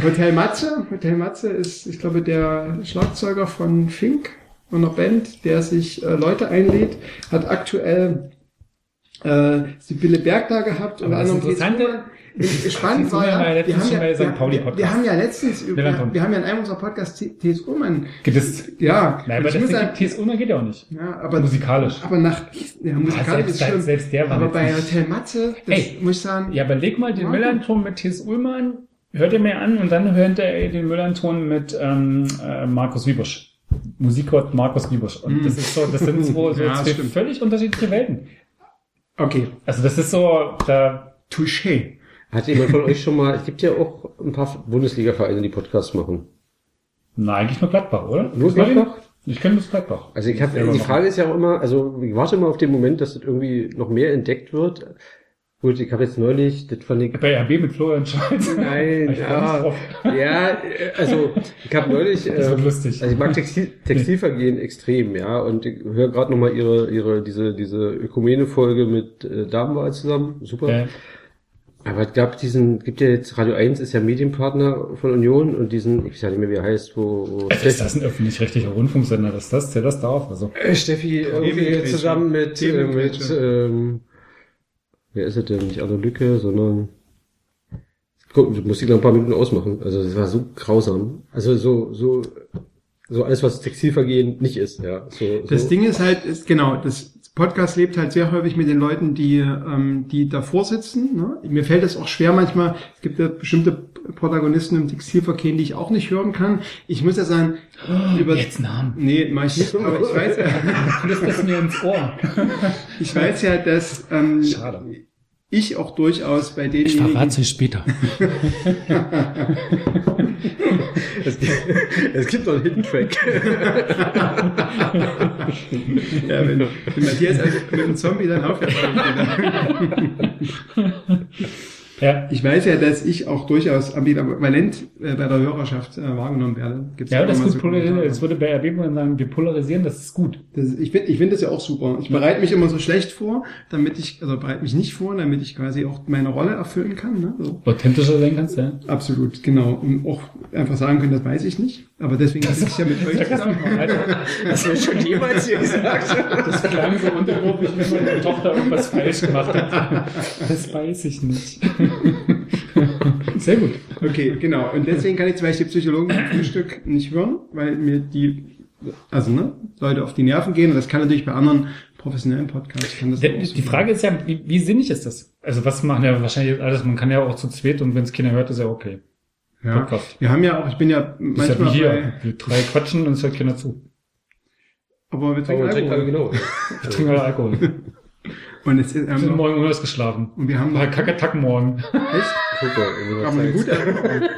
Hotel Matze, Hotel Matze ist, ich glaube, der Schlagzeuger von Fink, einer Band, der sich äh, Leute einlädt, hat aktuell äh, Sibylle Berg da gehabt Aber das Interessante-. Spannend war ja, wir haben ja, wir, wir haben ja letztens, wir, Melanton. wir haben ja in einem unserer Podcasts T.S. Ullmann, Gedisst. ja, Nein, aber sagen, TS Ulmer geht ja auch nicht. ja, aber, Musikalisch. aber nach, ja, Ah, musikalisch selbst, ist selbst, schlimm. selbst der war Aber bei. Hotel Matze, das Ey, muss ich sagen, Ja, aber leg mal den. Müllerton mit T.S. Ullmann, hört ihr mir an und dann hört ihr den Müllerton mit ähm, äh, Markus Wiebusch. Musikgott Markus Wiebusch. Und Mm. das ist so, das sind so, so Ja, völlig unterschiedliche Welten. okay, Also das ist so, da, Touché. Hat jemand von euch schon mal, es gibt ja auch ein paar Bundesliga-Vereine, die Podcasts machen. na, eigentlich nur Gladbach, oder? Nur Gladbach? Ich kenne das Gladbach. Also ich habe die. Frage ist ja auch immer, also ich warte immer auf den Moment, dass das irgendwie noch mehr entdeckt wird. Gut, ich habe jetzt neulich, das fand ich Bei RB mit Florian Scholz. Nein, ja, ja, also ich habe neulich, Das wird ähm, lustig. also ich mag Textil, Textilvergehen extrem, ja, und ich höre gerade nochmal ihre, ihre, diese, diese Ökumene-Folge mit äh, Damenwahl zusammen, super. Ja. Aber es gab diesen, gibt ja jetzt, Radio 1 ist ja Medienpartner von Union und diesen, ich weiß ja nicht mehr, wie er heißt, wo, wo Also ist das ein öffentlich-rechtlicher Rundfunksender, dass das, der das darf? Also, äh, Steffi irgendwie Themenquetsche. zusammen mit, äh, mit, ähm, wer ist es denn? Nicht Anne Lücke, sondern, guck, du musst dich noch ein paar Minuten ausmachen. Also, das war so grausam. Also, so, so, so alles, was Textilvergehen nicht ist, ja. So, Das so. Ding ist halt, ist, genau, das Podcast lebt halt sehr häufig mit den Leuten, die, ähm, die davor sitzen. Ne? Mir fällt es auch schwer manchmal, es gibt ja bestimmte Protagonisten im Textilverkehr, die ich auch nicht hören kann. Ich muss ja sagen, über... jetzt Namen. Nee, mach ich nicht, aber ich weiß ja, das mir ins Ohr. ich weiß ja, dass ähm, Schade. Ich auch durchaus bei Ich denjenigen... verrate es später. Es gibt, es gibt noch einen Hidden Track. Ja, wenn, wenn Matthias also mit dem Zombie dann aufhört. Ja. Ich weiß ja, dass ich auch durchaus ambivalent äh, bei der Hörerschaft äh, wahrgenommen werde. Gibt's Ja, das ist so gut polarisieren. Kommentare. Das würde bei RB sagen, wir polarisieren, das ist gut. Das, ich finde ich finde das ja auch super. Ich bereite mich immer so schlecht vor, damit ich, also bereite mich nicht vor, damit ich quasi auch meine Rolle erfüllen kann. Ne? So. Authentischer sein kannst, ja. Absolut, genau. Und auch einfach sagen können, das weiß ich nicht. Aber deswegen sitze ich ja mit euch zusammen. Hast du schon jemals hier gesagt? das klang so unterwürfig, wenn meine Tochter irgendwas falsch gemacht hat. Das weiß ich nicht. Sehr gut. Okay, genau. Und deswegen kann ich zum Beispiel Psychologen zum Frühstück nicht hören, weil mir die, also ne, Leute auf die Nerven gehen. Und das kann natürlich bei anderen professionellen Podcasts. Kann das auch so Die Frage ist ja, wie, wie sinnig ist das? Also was machen ja wahrscheinlich alles, man kann ja auch zu zweit und wenn es keiner hört, ist ja okay. Ja. Podcast. Wir haben ja auch, ich bin ja Das ist ja manchmal wie hier. bei, Wir drei quatschen und es hört keiner zu. aber wir trinken Aber alle Alkohol. genau. Wir trinken alle Alkohol. Und es ist, Wir sind ähm, morgen unausgeschlafen. und wir haben noch, Kacke-Tack morgen. echt, Super. aber eine das gute. Erinnerung.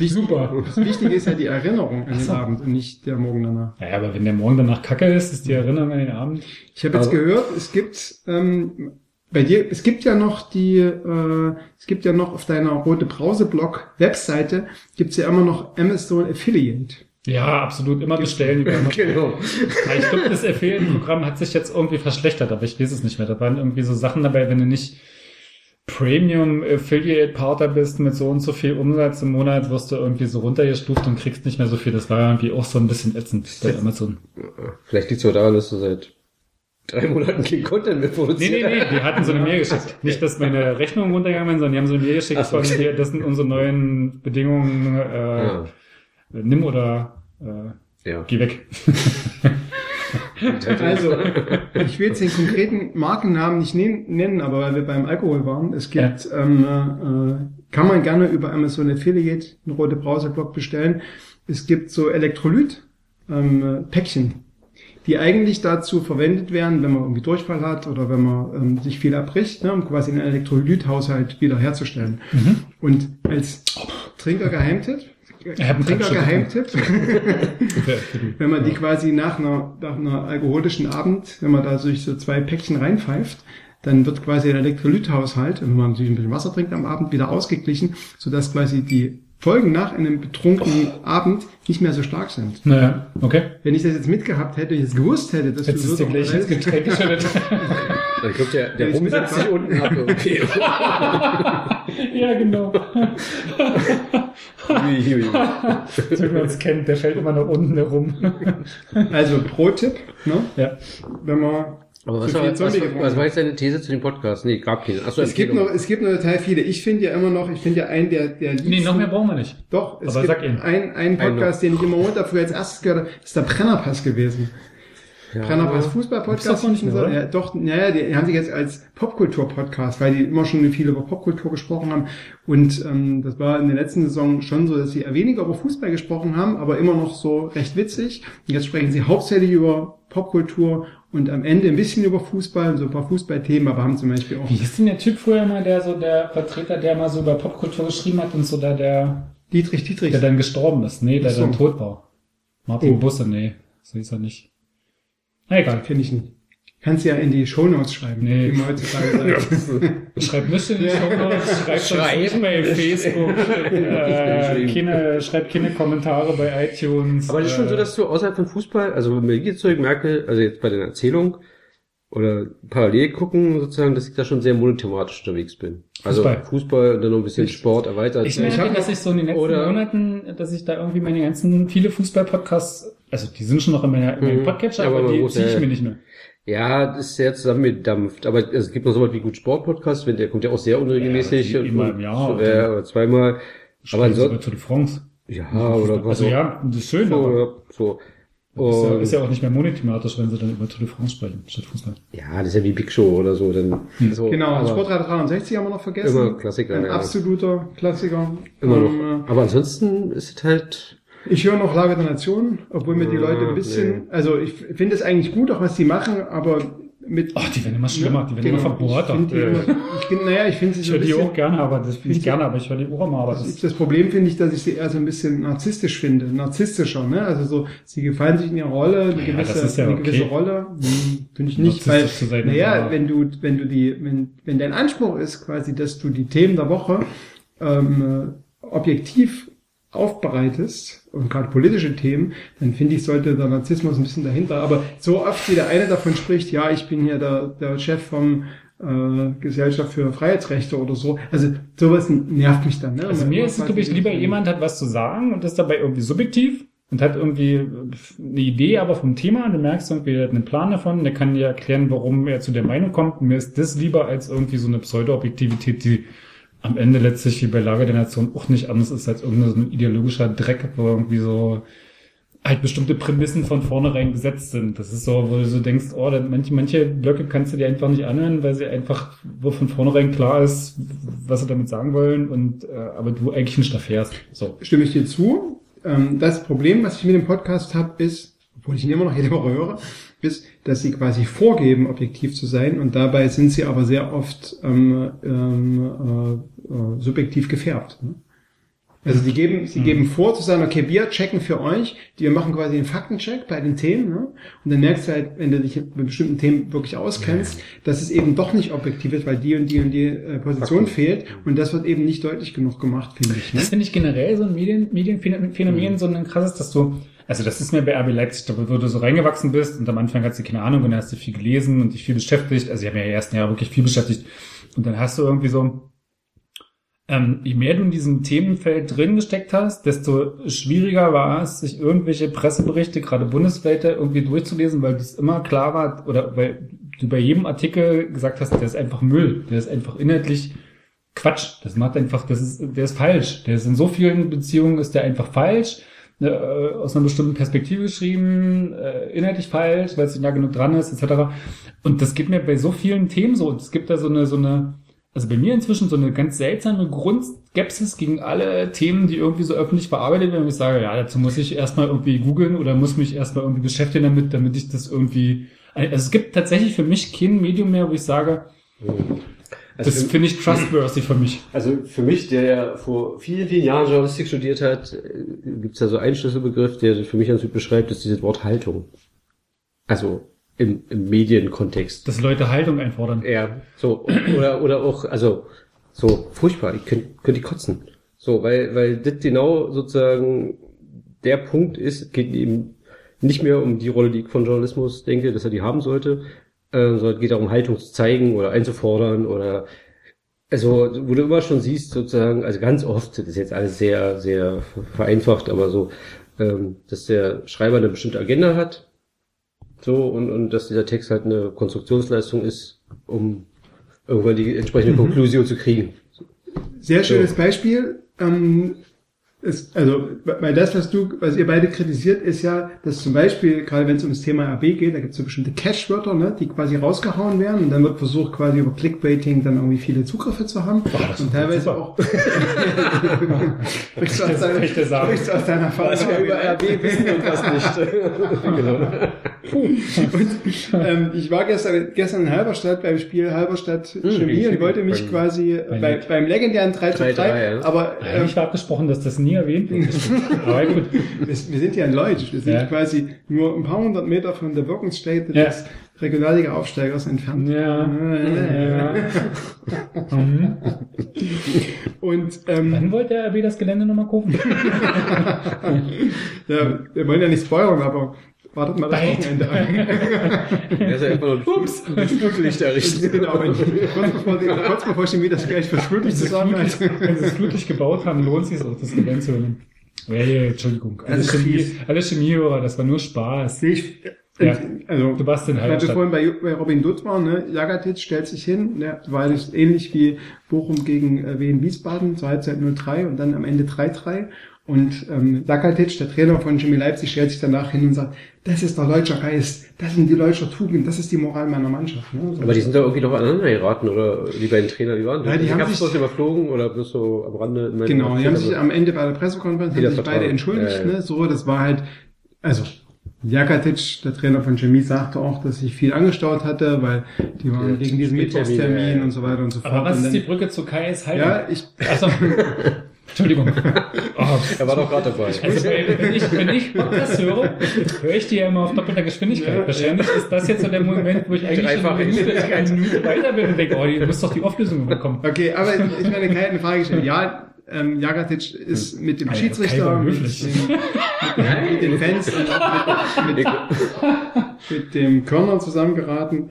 Super. Das Wichtige ist ja die Erinnerung an den so. Abend und nicht der Morgen danach. Naja, aber wenn der Morgen danach Kacke ist, ist die Erinnerung an den Abend. Ich habe jetzt gehört, es gibt ähm, bei dir, es gibt ja noch die, äh, es gibt ja noch auf deiner rote Brause Blog Webseite gibt's ja immer noch Amazon Affiliate. Ja, absolut. Immer bestellen über Amazon. Genau. Ja, ich glaube, das Affiliate-Programm hat sich jetzt irgendwie verschlechtert, aber ich weiß es nicht mehr. Da waren irgendwie so Sachen dabei, wenn du nicht Premium Affiliate Partner bist mit so und so viel Umsatz im Monat, wirst du irgendwie so runtergestuft und kriegst nicht mehr so viel. Das war irgendwie auch so ein bisschen ätzend bei Amazon. Vielleicht liegt es auch daran, dass du seit drei Monaten kein Content mehr Nee, produziert nee, nee, die hatten so eine Mail geschickt. Nicht, dass meine Rechnungen runtergegangen sind, sondern die haben so eine Mail geschickt von hier, das sind unsere neuen Bedingungen, äh, Ja. nimm oder äh, Ja. geh weg. Also, ich will jetzt den konkreten Markennamen nicht nen- nennen, aber weil wir beim Alkohol waren, es gibt, ähm, äh, kann man gerne über Amazon Affiliate einen rote Browser-Blog bestellen. Es gibt so Elektrolyt, ähm, äh, Päckchen, die eigentlich dazu verwendet werden, wenn man irgendwie Durchfall hat oder wenn man ähm, sich viel abbricht, ne, um quasi einen Elektrolythaushalt wiederherzustellen. Und als Trinker-Geheimtipp, Trinker-Geheimtipp, wenn man die quasi nach einer, nach einer alkoholischen Abend, wenn man da sich so zwei Päckchen reinpfeift, dann wird quasi der Elektrolythaushalt, wenn man natürlich ein bisschen Wasser trinkt am Abend, wieder ausgeglichen, sodass quasi die Folgen nach einem betrunkenen Abend nicht mehr so stark sind. Naja, okay. Wenn ich das jetzt mitgehabt hätte, ich jetzt gewusst hätte, dass Jetzt dir so gleich ins Getränk geschüttet. Ich glaube, der, der Ja, Rum ist setzt sich unten ab. Okay. ja, genau. So wie man es kennt, der fällt immer nach unten herum. Also Pro-Tipp, ne? ja. wenn man Aber was war, was, was, war jetzt deine These zu dem Podcast? Nee, gab keine. Achso, Es gibt noch, es gibt noch total viele. Ich finde ja immer noch, ich finde ja einen der, der Nee, noch mehr brauchen wir nicht. Doch, es Aber gibt sag ihn. einen, einen Podcast, den ich immer Montag früh als erstes gehört habe, ist der Brennerpass gewesen. ja, Brennerpass Fußball-Podcast. doch nicht mehr, oder? Ja, doch, naja, die, die haben sich jetzt als Popkultur-Podcast, weil die immer schon viel über Popkultur gesprochen haben. Und ähm, das war in der letzten Saison schon so, dass sie eher weniger über Fußball gesprochen haben, aber immer noch so recht witzig. Und jetzt sprechen sie hauptsächlich über Popkultur und am Ende ein bisschen über Fußball, so ein paar Fußballthemen, aber haben zum Beispiel auch Wie hieß denn der Typ früher mal, der so der Vertreter, der mal so über Popkultur geschrieben hat und so da der, Dietrich Dietrich. der dann gestorben ist? Nee, der so. dann tot war. Martin Oh. Busse, nee, so hieß er nicht. Na egal. Finde ich nicht. Kannst ja in die Shownotes schreiben, Nee. wie man heutzutage sagt. Schreibt nicht in die Ja. Show Notes, schreibt Schreib. uns bei Facebook, äh, keine, schreibt keine Kommentare bei iTunes. Aber das ist schon so, äh, dass du außerhalb von Fußball, also wenn ich jetzt zurück merke, also jetzt bei der Erzählung oder parallel gucken sozusagen, dass ich da schon sehr monothematisch unterwegs bin. Also Fußball. Fußball, und dann noch ein bisschen Ich- Sport erweitert. Ich Ich merke, dass ich so in den letzten oder- Monaten, dass ich da irgendwie meine ganzen, viele Fußball-Podcasts, also die sind schon noch in meiner, in meinem Mhm. Podcatcher, Aber aber, die ziehe ich ja- mir nicht mehr. Ja, das ist sehr zusammengedampft. Aber es gibt noch sowas wie gut Sport-Podcast, wenn der kommt ja auch sehr unregelmäßig. Ja, und- immer im Jahr und- Ja, oder zweimal. Aber ansonsten, Tour de France. ja, oder was Also ja, das ist schön, so, aber ja, so. ist, ja, ist ja auch nicht mehr monothematisch, wenn sie dann über Tour de France sprechen, statt Fußball. Ja, das ist ja wie Big Show oder so. Dann, so Genau, aber Sportradar 63 haben wir noch vergessen. Immer Klassiker, Ein ja. absoluter Klassiker. Immer Ähm, noch. Aber ansonsten ist es halt, Ich höre noch Lage der Nation, obwohl mir die Leute ein bisschen, also ich finde es eigentlich gut, auch was die machen, aber mit... Ach, die werden immer schlimmer, die werden immer verbohrter. Ich, find immer, ich naja, ich finde sie Ich so höre ein die auch gerne, aber das finde ich gerne, aber ich höre die auch immer, aber Das, das, das Problem finde ich, dass ich sie eher so ein bisschen narzisstisch finde, narzisstischer, ne? Also so, sie gefallen sich in ihrer Rolle, eine Ja, gewisse, das ist ja eine okay. gewisse Rolle, hm, finde ich nicht, weil, sein, naja, ja. wenn du, wenn du die, wenn, wenn dein Anspruch ist quasi, dass du die Themen der Woche ähm, äh, objektiv aufbereitest und gerade politische Themen, dann finde ich, sollte der Narzissmus ein bisschen dahinter. Aber so oft wie der eine davon spricht, ja, ich bin hier der, der Chef vom äh, Gesellschaft für Freiheitsrechte oder so. Also sowas nervt mich dann. Ne? Also mir ist es, glaube ich, lieber jemand hat was zu sagen und ist dabei irgendwie subjektiv und hat irgendwie eine Idee, aber vom Thema. Du merkst irgendwie, er hat einen Plan davon, der kann dir erklären, warum er zu der Meinung kommt. Mir ist das lieber als irgendwie so eine Pseudo-Objektivität, die am Ende letztlich wie bei Lager der Nation auch nicht anders ist als irgendein so ein ideologischer Dreck, wo irgendwie so halt bestimmte Prämissen von vornherein gesetzt sind. Das ist so, wo du so denkst, oh, dann manche, manche Blöcke kannst du dir einfach nicht anhören, weil sie einfach, wo von vornherein klar ist, was sie damit sagen wollen und äh, aber du eigentlich nicht erfährst. So. Stimme ich dir zu. Ähm, das Problem, was ich mit dem Podcast habe, ist, obwohl ich ihn immer noch jede Woche höre, ist, dass sie quasi vorgeben, objektiv zu sein und dabei sind sie aber sehr oft ähm, ähm, äh, äh, subjektiv gefärbt. Ne? Also die geben, sie geben vor zu sagen, okay, wir checken für euch, wir machen quasi einen Faktencheck bei den Themen, ne? Und dann merkst du halt, wenn du dich mit bestimmten Themen wirklich auskennst, dass es eben doch nicht objektiv ist, weil die und die und die äh, Position fehlt. Und das wird eben nicht deutlich genug gemacht, finde ich. Ne? Das finde ich generell so ein Medien, Medienphänomen so ein krasses, dass du, also das ist mir bei RB Leipzig, wo du so reingewachsen bist und am Anfang hast du keine Ahnung und dann hast du viel gelesen und dich viel beschäftigt. Also ich habe mich ja im ersten Jahr wirklich viel beschäftigt. Und dann hast du irgendwie so, ähm, je mehr du in diesem Themenfeld drin gesteckt hast, desto schwieriger war es, sich irgendwelche Presseberichte, gerade bundesweite, irgendwie durchzulesen, weil das immer klar war, oder weil du bei jedem Artikel gesagt hast, der ist einfach Müll, der ist einfach inhaltlich Quatsch. Das macht einfach, das ist, der ist falsch. Der ist in so vielen Beziehungen ist der einfach falsch, äh, aus einer bestimmten Perspektive geschrieben, äh, inhaltlich falsch, weil es nicht nah genug dran ist, etc. Und das geht mir bei so vielen Themen so. Und es gibt da so eine, so eine, also bei mir inzwischen so eine ganz seltsame Grundskepsis gegen alle Themen, die irgendwie so öffentlich bearbeitet werden. Und ich sage, ja, dazu muss ich erstmal irgendwie googeln oder muss mich erstmal irgendwie beschäftigen damit, damit ich das irgendwie. Also es gibt tatsächlich für mich kein Medium mehr, wo ich sage, Also das finde ich trustworthy für mich. Also für mich, der ja vor vielen, vielen Jahren Journalistik studiert hat, gibt es ja so einen Schlüsselbegriff, der für mich ganz gut beschreibt, ist dieses Wort Haltung. Also im, im Medienkontext. Dass Leute Haltung einfordern. Ja, so, oder, oder auch, also, so, furchtbar, ich könnte könnt die kotzen. So, weil, weil das genau sozusagen der Punkt ist, es geht eben nicht mehr um die Rolle, die ich von Journalismus denke, dass er die haben sollte, äh, sondern es geht darum, Haltung zu zeigen oder einzufordern oder, also, wo du immer schon siehst, sozusagen, also ganz oft, das ist jetzt alles sehr, sehr vereinfacht, aber so, ähm, dass der Schreiber eine bestimmte Agenda hat, so, und, und dass dieser Text halt eine Konstruktionsleistung ist, um irgendwann die entsprechende Konklusion zu kriegen. Sehr schönes Beispiel. Ähm, ist, also, weil das, was du, was ihr beide kritisiert, ist ja, dass zum Beispiel, gerade wenn es um das Thema RB geht, da gibt es so bestimmte Cash-Wörter, ne, die quasi rausgehauen werden und dann wird versucht, quasi über Clickbaiting dann irgendwie viele Zugriffe zu haben. und teilweise super. auch. sprichst, du aus deiner, ich sprichst du aus deiner Erfahrung? RB wissen und was nicht. Und ähm, ich war gestern, gestern in Halberstadt beim Spiel Halberstadt Chemie und wollte mich quasi beim- bei, beim legendären 3 zu 3, 3-3, ja. aber ähm, Eigentlich war abgesprochen, dass das nie erwähnt wird. Aber gut. wir, sind ja in Leutsch. Wir sind Ja. quasi nur ein paar hundert Meter von der Wirkungsstätte Ja. des Regionalliga-Aufsteigers entfernt. Ja. ja. Mhm. Und ähm, Wann wollte der RB das Gelände nochmal kaufen? ja, wir wollen ja nicht spoilern, aber wartet mal das. Wochenende an. Er ist ja einfach nur Ups. Flutlicht errichten. genau, und kurz bevor, die, kurz bevor Chemie das gleich verschwurbelt zu sagen hat. Wenn sie es flutlich gebaut haben, lohnt sich auch, das Gelände zu nehmen. Hey, Entschuldigung. Alle, ist Chemie, alle Chemiehörer, das war nur Spaß. Sehe ich, Ja. also, Du warst in Weil wir Halberstadt. vorhin bei, bei Robin Dutt waren, ne? Jagatic stellt sich hin, ne? war das ähnlich wie Bochum gegen äh, Wien Wiesbaden, zur Halbzeit 0-3 und dann am Ende 3-3. Und ähm, Jagatic, der Trainer von Chemie Leipzig, stellt sich danach hin und sagt, das ist der Deutscher Geist, das sind die Deutscher Tugenden, das ist die Moral meiner Mannschaft. Ne? So. Aber die sind da irgendwie noch aneinander geraten, oder die beiden Trainer, die waren Ja, die ich haben sich- bloß überflogen oder bloß so am Rande. Genau, die haben sich am Ende bei der Pressekonferenz haben sich beide entschuldigt. Ja, ja. Ne? So, das war halt, also Jakatic, der Trainer von Chemie, sagte auch, dass sich viel angestaut hatte, weil die waren Ja, gegen diesen Mittwochstermin ja, ja. und so weiter und so fort. Aber was ist die Brücke zu Kais Haltung? Ja, ich, Achso. Entschuldigung. Oh, Er war doch gerade dabei. also wenn ich, wenn ich Podcast höre, höre ich die ja immer auf doppelter Geschwindigkeit. Ja. Wahrscheinlich ist das jetzt so der Moment, wo ich eigentlich schon Dreifache eine Minute, eine Minute weiter bin und denke, oh, ihr müsst doch die Auflösung bekommen. okay, aber ich meine, Kai hat eine Frage gestellt. Ja, ähm, Jagatic ist mit dem Alter, Schiedsrichter, mit den, mit den Fans und auch mit, mit, mit dem Körner zusammengeraten.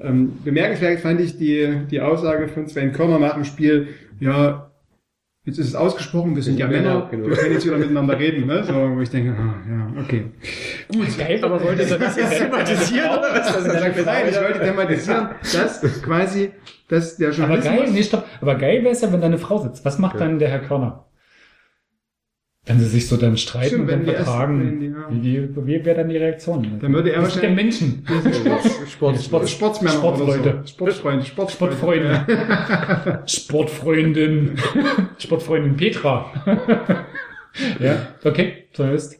Ähm, bemerkenswert fand ich die, die Aussage von Sven Körner nach dem Spiel, ja, jetzt ist es ausgesprochen, wir sind ja Ja, Männer, genau. wir können jetzt wieder miteinander reden, ne? So, wo ich denke, ah, ja, okay. Geil, aber wollte das thematisiert, oder was? Das ist Nein, ich wollte thematisieren, dass quasi, dass der Aber geil, Journalismus, nee, stopp. Aber geil wäre es ja, wenn da eine Frau sitzt. Was macht dann der Herr Körner? Wenn sie sich so dann streiten Stimmt, und dann vertragen, wenn die- ja. wie, wie, wie wäre dann die Reaktion? Dann würde er das sind ja wahrscheinlich- Menschen. Sport, Sport, Sportsmänner Sportleute. so. Sportfreunde, Sportfreunde. Sportfreunde. Sportfreundin. Sportfreundin Petra. ja, okay, so ist.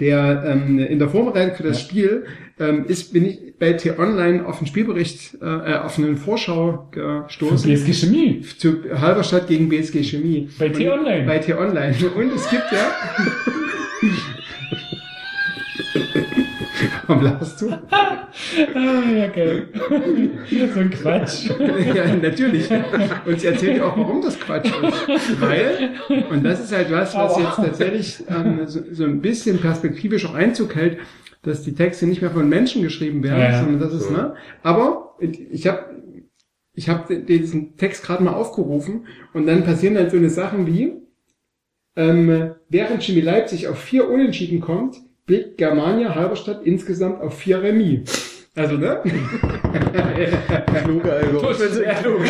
Der ähm, in der Vorbereitung für das Spiel ähm, ist, bin ich bei T-Online auf einen Spielbericht, äh, äh, auf eine Vorschau Für gestoßen. BSG Chemie. zu Halberstadt gegen BSG Chemie. Bei T-Online. Bei T-Online. Und es gibt ja... Warum lachst du? Ah, ja, geil. so ein Quatsch. ja, natürlich. Und sie erzählt ja auch, warum das Quatsch ist. Weil, und das ist halt was, was jetzt tatsächlich ähm, so, so ein bisschen perspektivisch auch Einzug hält, dass die Texte nicht mehr von Menschen geschrieben werden, Ja, sondern das ist, ne? Aber ich habe ich hab diesen Text gerade mal aufgerufen und dann passieren halt so eine Sachen wie, ähm, während Chemie Leipzig auf vier Unentschieden kommt, blickt Germania Halberstadt insgesamt auf vier Remis. Also, ne? Kluge Algorithmus klug.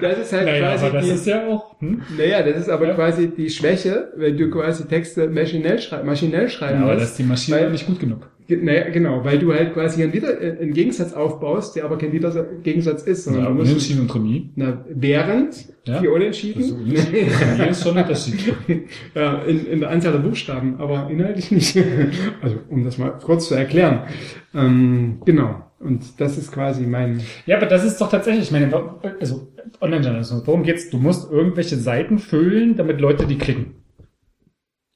Das ist halt Naja, quasi aber das die, ist ja auch, hm? Naja, das ist aber Ja. quasi die Schwäche, wenn du quasi Texte maschinell, schrei maschinell schreiben Ja, aber musst. das ist die Maschine weil- nicht gut genug. Naja, genau, weil du halt quasi einen, Wider äh, einen Gegensatz aufbaust, der aber kein Wider Gegensatz ist, sondern Ja, du musst, Unentschieden und Remis. na, während, Ja. vier Also Unentschieden, Unentschieden und Remis ein Unterschied. ja, in, in der Anzahl der Buchstaben, aber inhaltlich nicht. also, um das mal kurz zu erklären. Ähm, genau. Und das ist quasi mein, Ja, aber das ist doch tatsächlich, ich meine, also Online-Journalismus, worum geht's? Du musst irgendwelche Seiten füllen, damit Leute die klicken.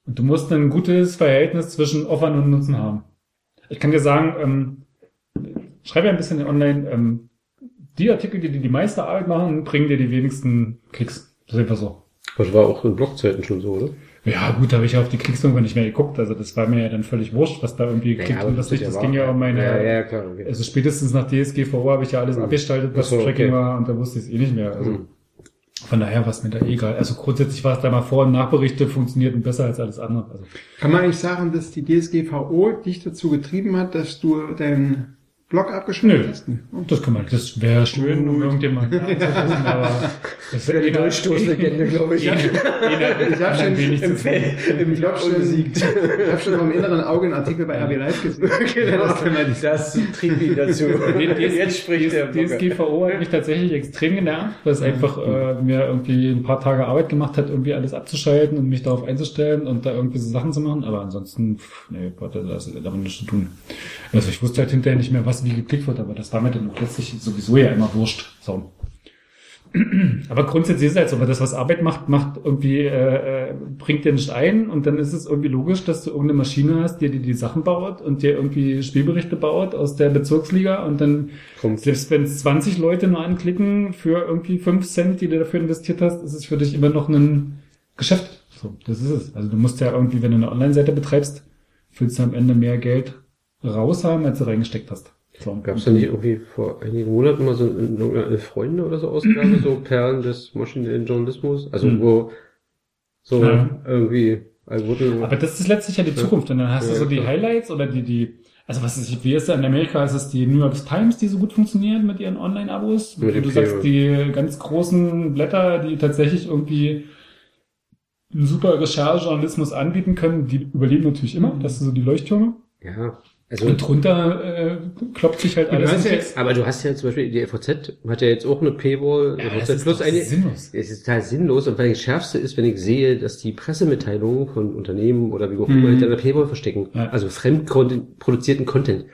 Und du musst ein gutes Verhältnis zwischen Aufwand und Nutzen haben. Ich kann dir sagen, ähm, schreibe ein bisschen online, ähm, die Artikel, die dir die meiste Arbeit machen, bringen dir die wenigsten Klicks. Das ist einfach so. Das war auch in Blogzeiten schon so, oder? Ja, gut, da habe ich ja auf die Klicks irgendwann nicht mehr geguckt. Also das war mir ja dann völlig wurscht, was da irgendwie geklickt und was nicht. Das ging ja um meine, Ja, ja, klar. Okay. also spätestens nach DSGVO habe ich ja alles Mhm. abgestaltet, was so, Tracking okay. war und da wusste ich es eh nicht mehr. Also Mhm. Von daher war es mir da eh egal. Also grundsätzlich war es da mal Vor- und Nachberichte funktionierten besser als alles andere. Also kann man eigentlich sagen, dass die DSGVO dich dazu getrieben hat, dass du deinen Blog abgeschaltet Nö. hast? das kann man, das wäre schön, um irgendjemand anzurufen, aber das Wieder die Durchstoßlegende, glaube ich. Ich habe schon wenig zu im, im Blog schon, ich habe schon vom inneren Auge einen Artikel bei RB Live gesehen. Das man nicht Das trieb ihn dazu. Jetzt spricht der. DSGVO hat mich tatsächlich extrem genervt, weil es einfach äh, mir irgendwie ein paar Tage Arbeit gemacht hat, irgendwie alles abzuschalten und mich darauf einzustellen und da irgendwie so Sachen zu machen. Aber ansonsten, pff, nee, Gott, das hat damit nichts zu tun. Also ich wusste halt hinterher nicht mehr, was wie geklickt wird, aber das war mir dann auch letztlich sowieso ja immer wurscht. So. Aber grundsätzlich ist es halt so, weil das, was Arbeit macht, macht irgendwie, äh, äh, bringt dir nicht ein und dann ist es irgendwie logisch, dass du irgendeine Maschine hast, die dir die Sachen baut und dir irgendwie Spielberichte baut aus der Bezirksliga und dann, Kommt. selbst wenn es 20 Leute nur anklicken für irgendwie 5 Cent, die du dafür investiert hast, ist es für dich immer noch ein Geschäft. So, das ist es. Also du musst ja irgendwie, wenn du eine Online-Seite betreibst, willst du am Ende mehr Geld raushaben, als du reingesteckt hast. So. Gab es da nicht irgendwie vor einigen Monaten mal so eine, Freunde oder so Ausgabe, so Perlen des maschinellen Journalismus? Also Mhm. wo so Ja. irgendwie Algorithmen. Aber das ist letztlich ja die Zukunft. Und dann hast du Ja, so die klar. Highlights oder die, die, also was ist, wie ist da in Amerika? Ist es die New York Times, die so gut funktionieren mit ihren Online-Abos? Wo du sagst, die ganz großen Blätter, die tatsächlich irgendwie einen super Recherchejournalismus anbieten können, die überleben natürlich immer. Das sind so die Leuchttürme. ja, also Und drunter äh, kloppt sich halt Du alles ja aber du hast ja zum Beispiel die FOZ hat ja jetzt auch eine Paywall, Ja, das ist plus eine. sinnlos. Es ist total sinnlos und weil das Schärfste ist, wenn ich sehe, dass die Pressemitteilungen von Unternehmen oder wie auch immer Mhm. hinter einer Paywall verstecken. Ja. Also fremdproduzierten Content.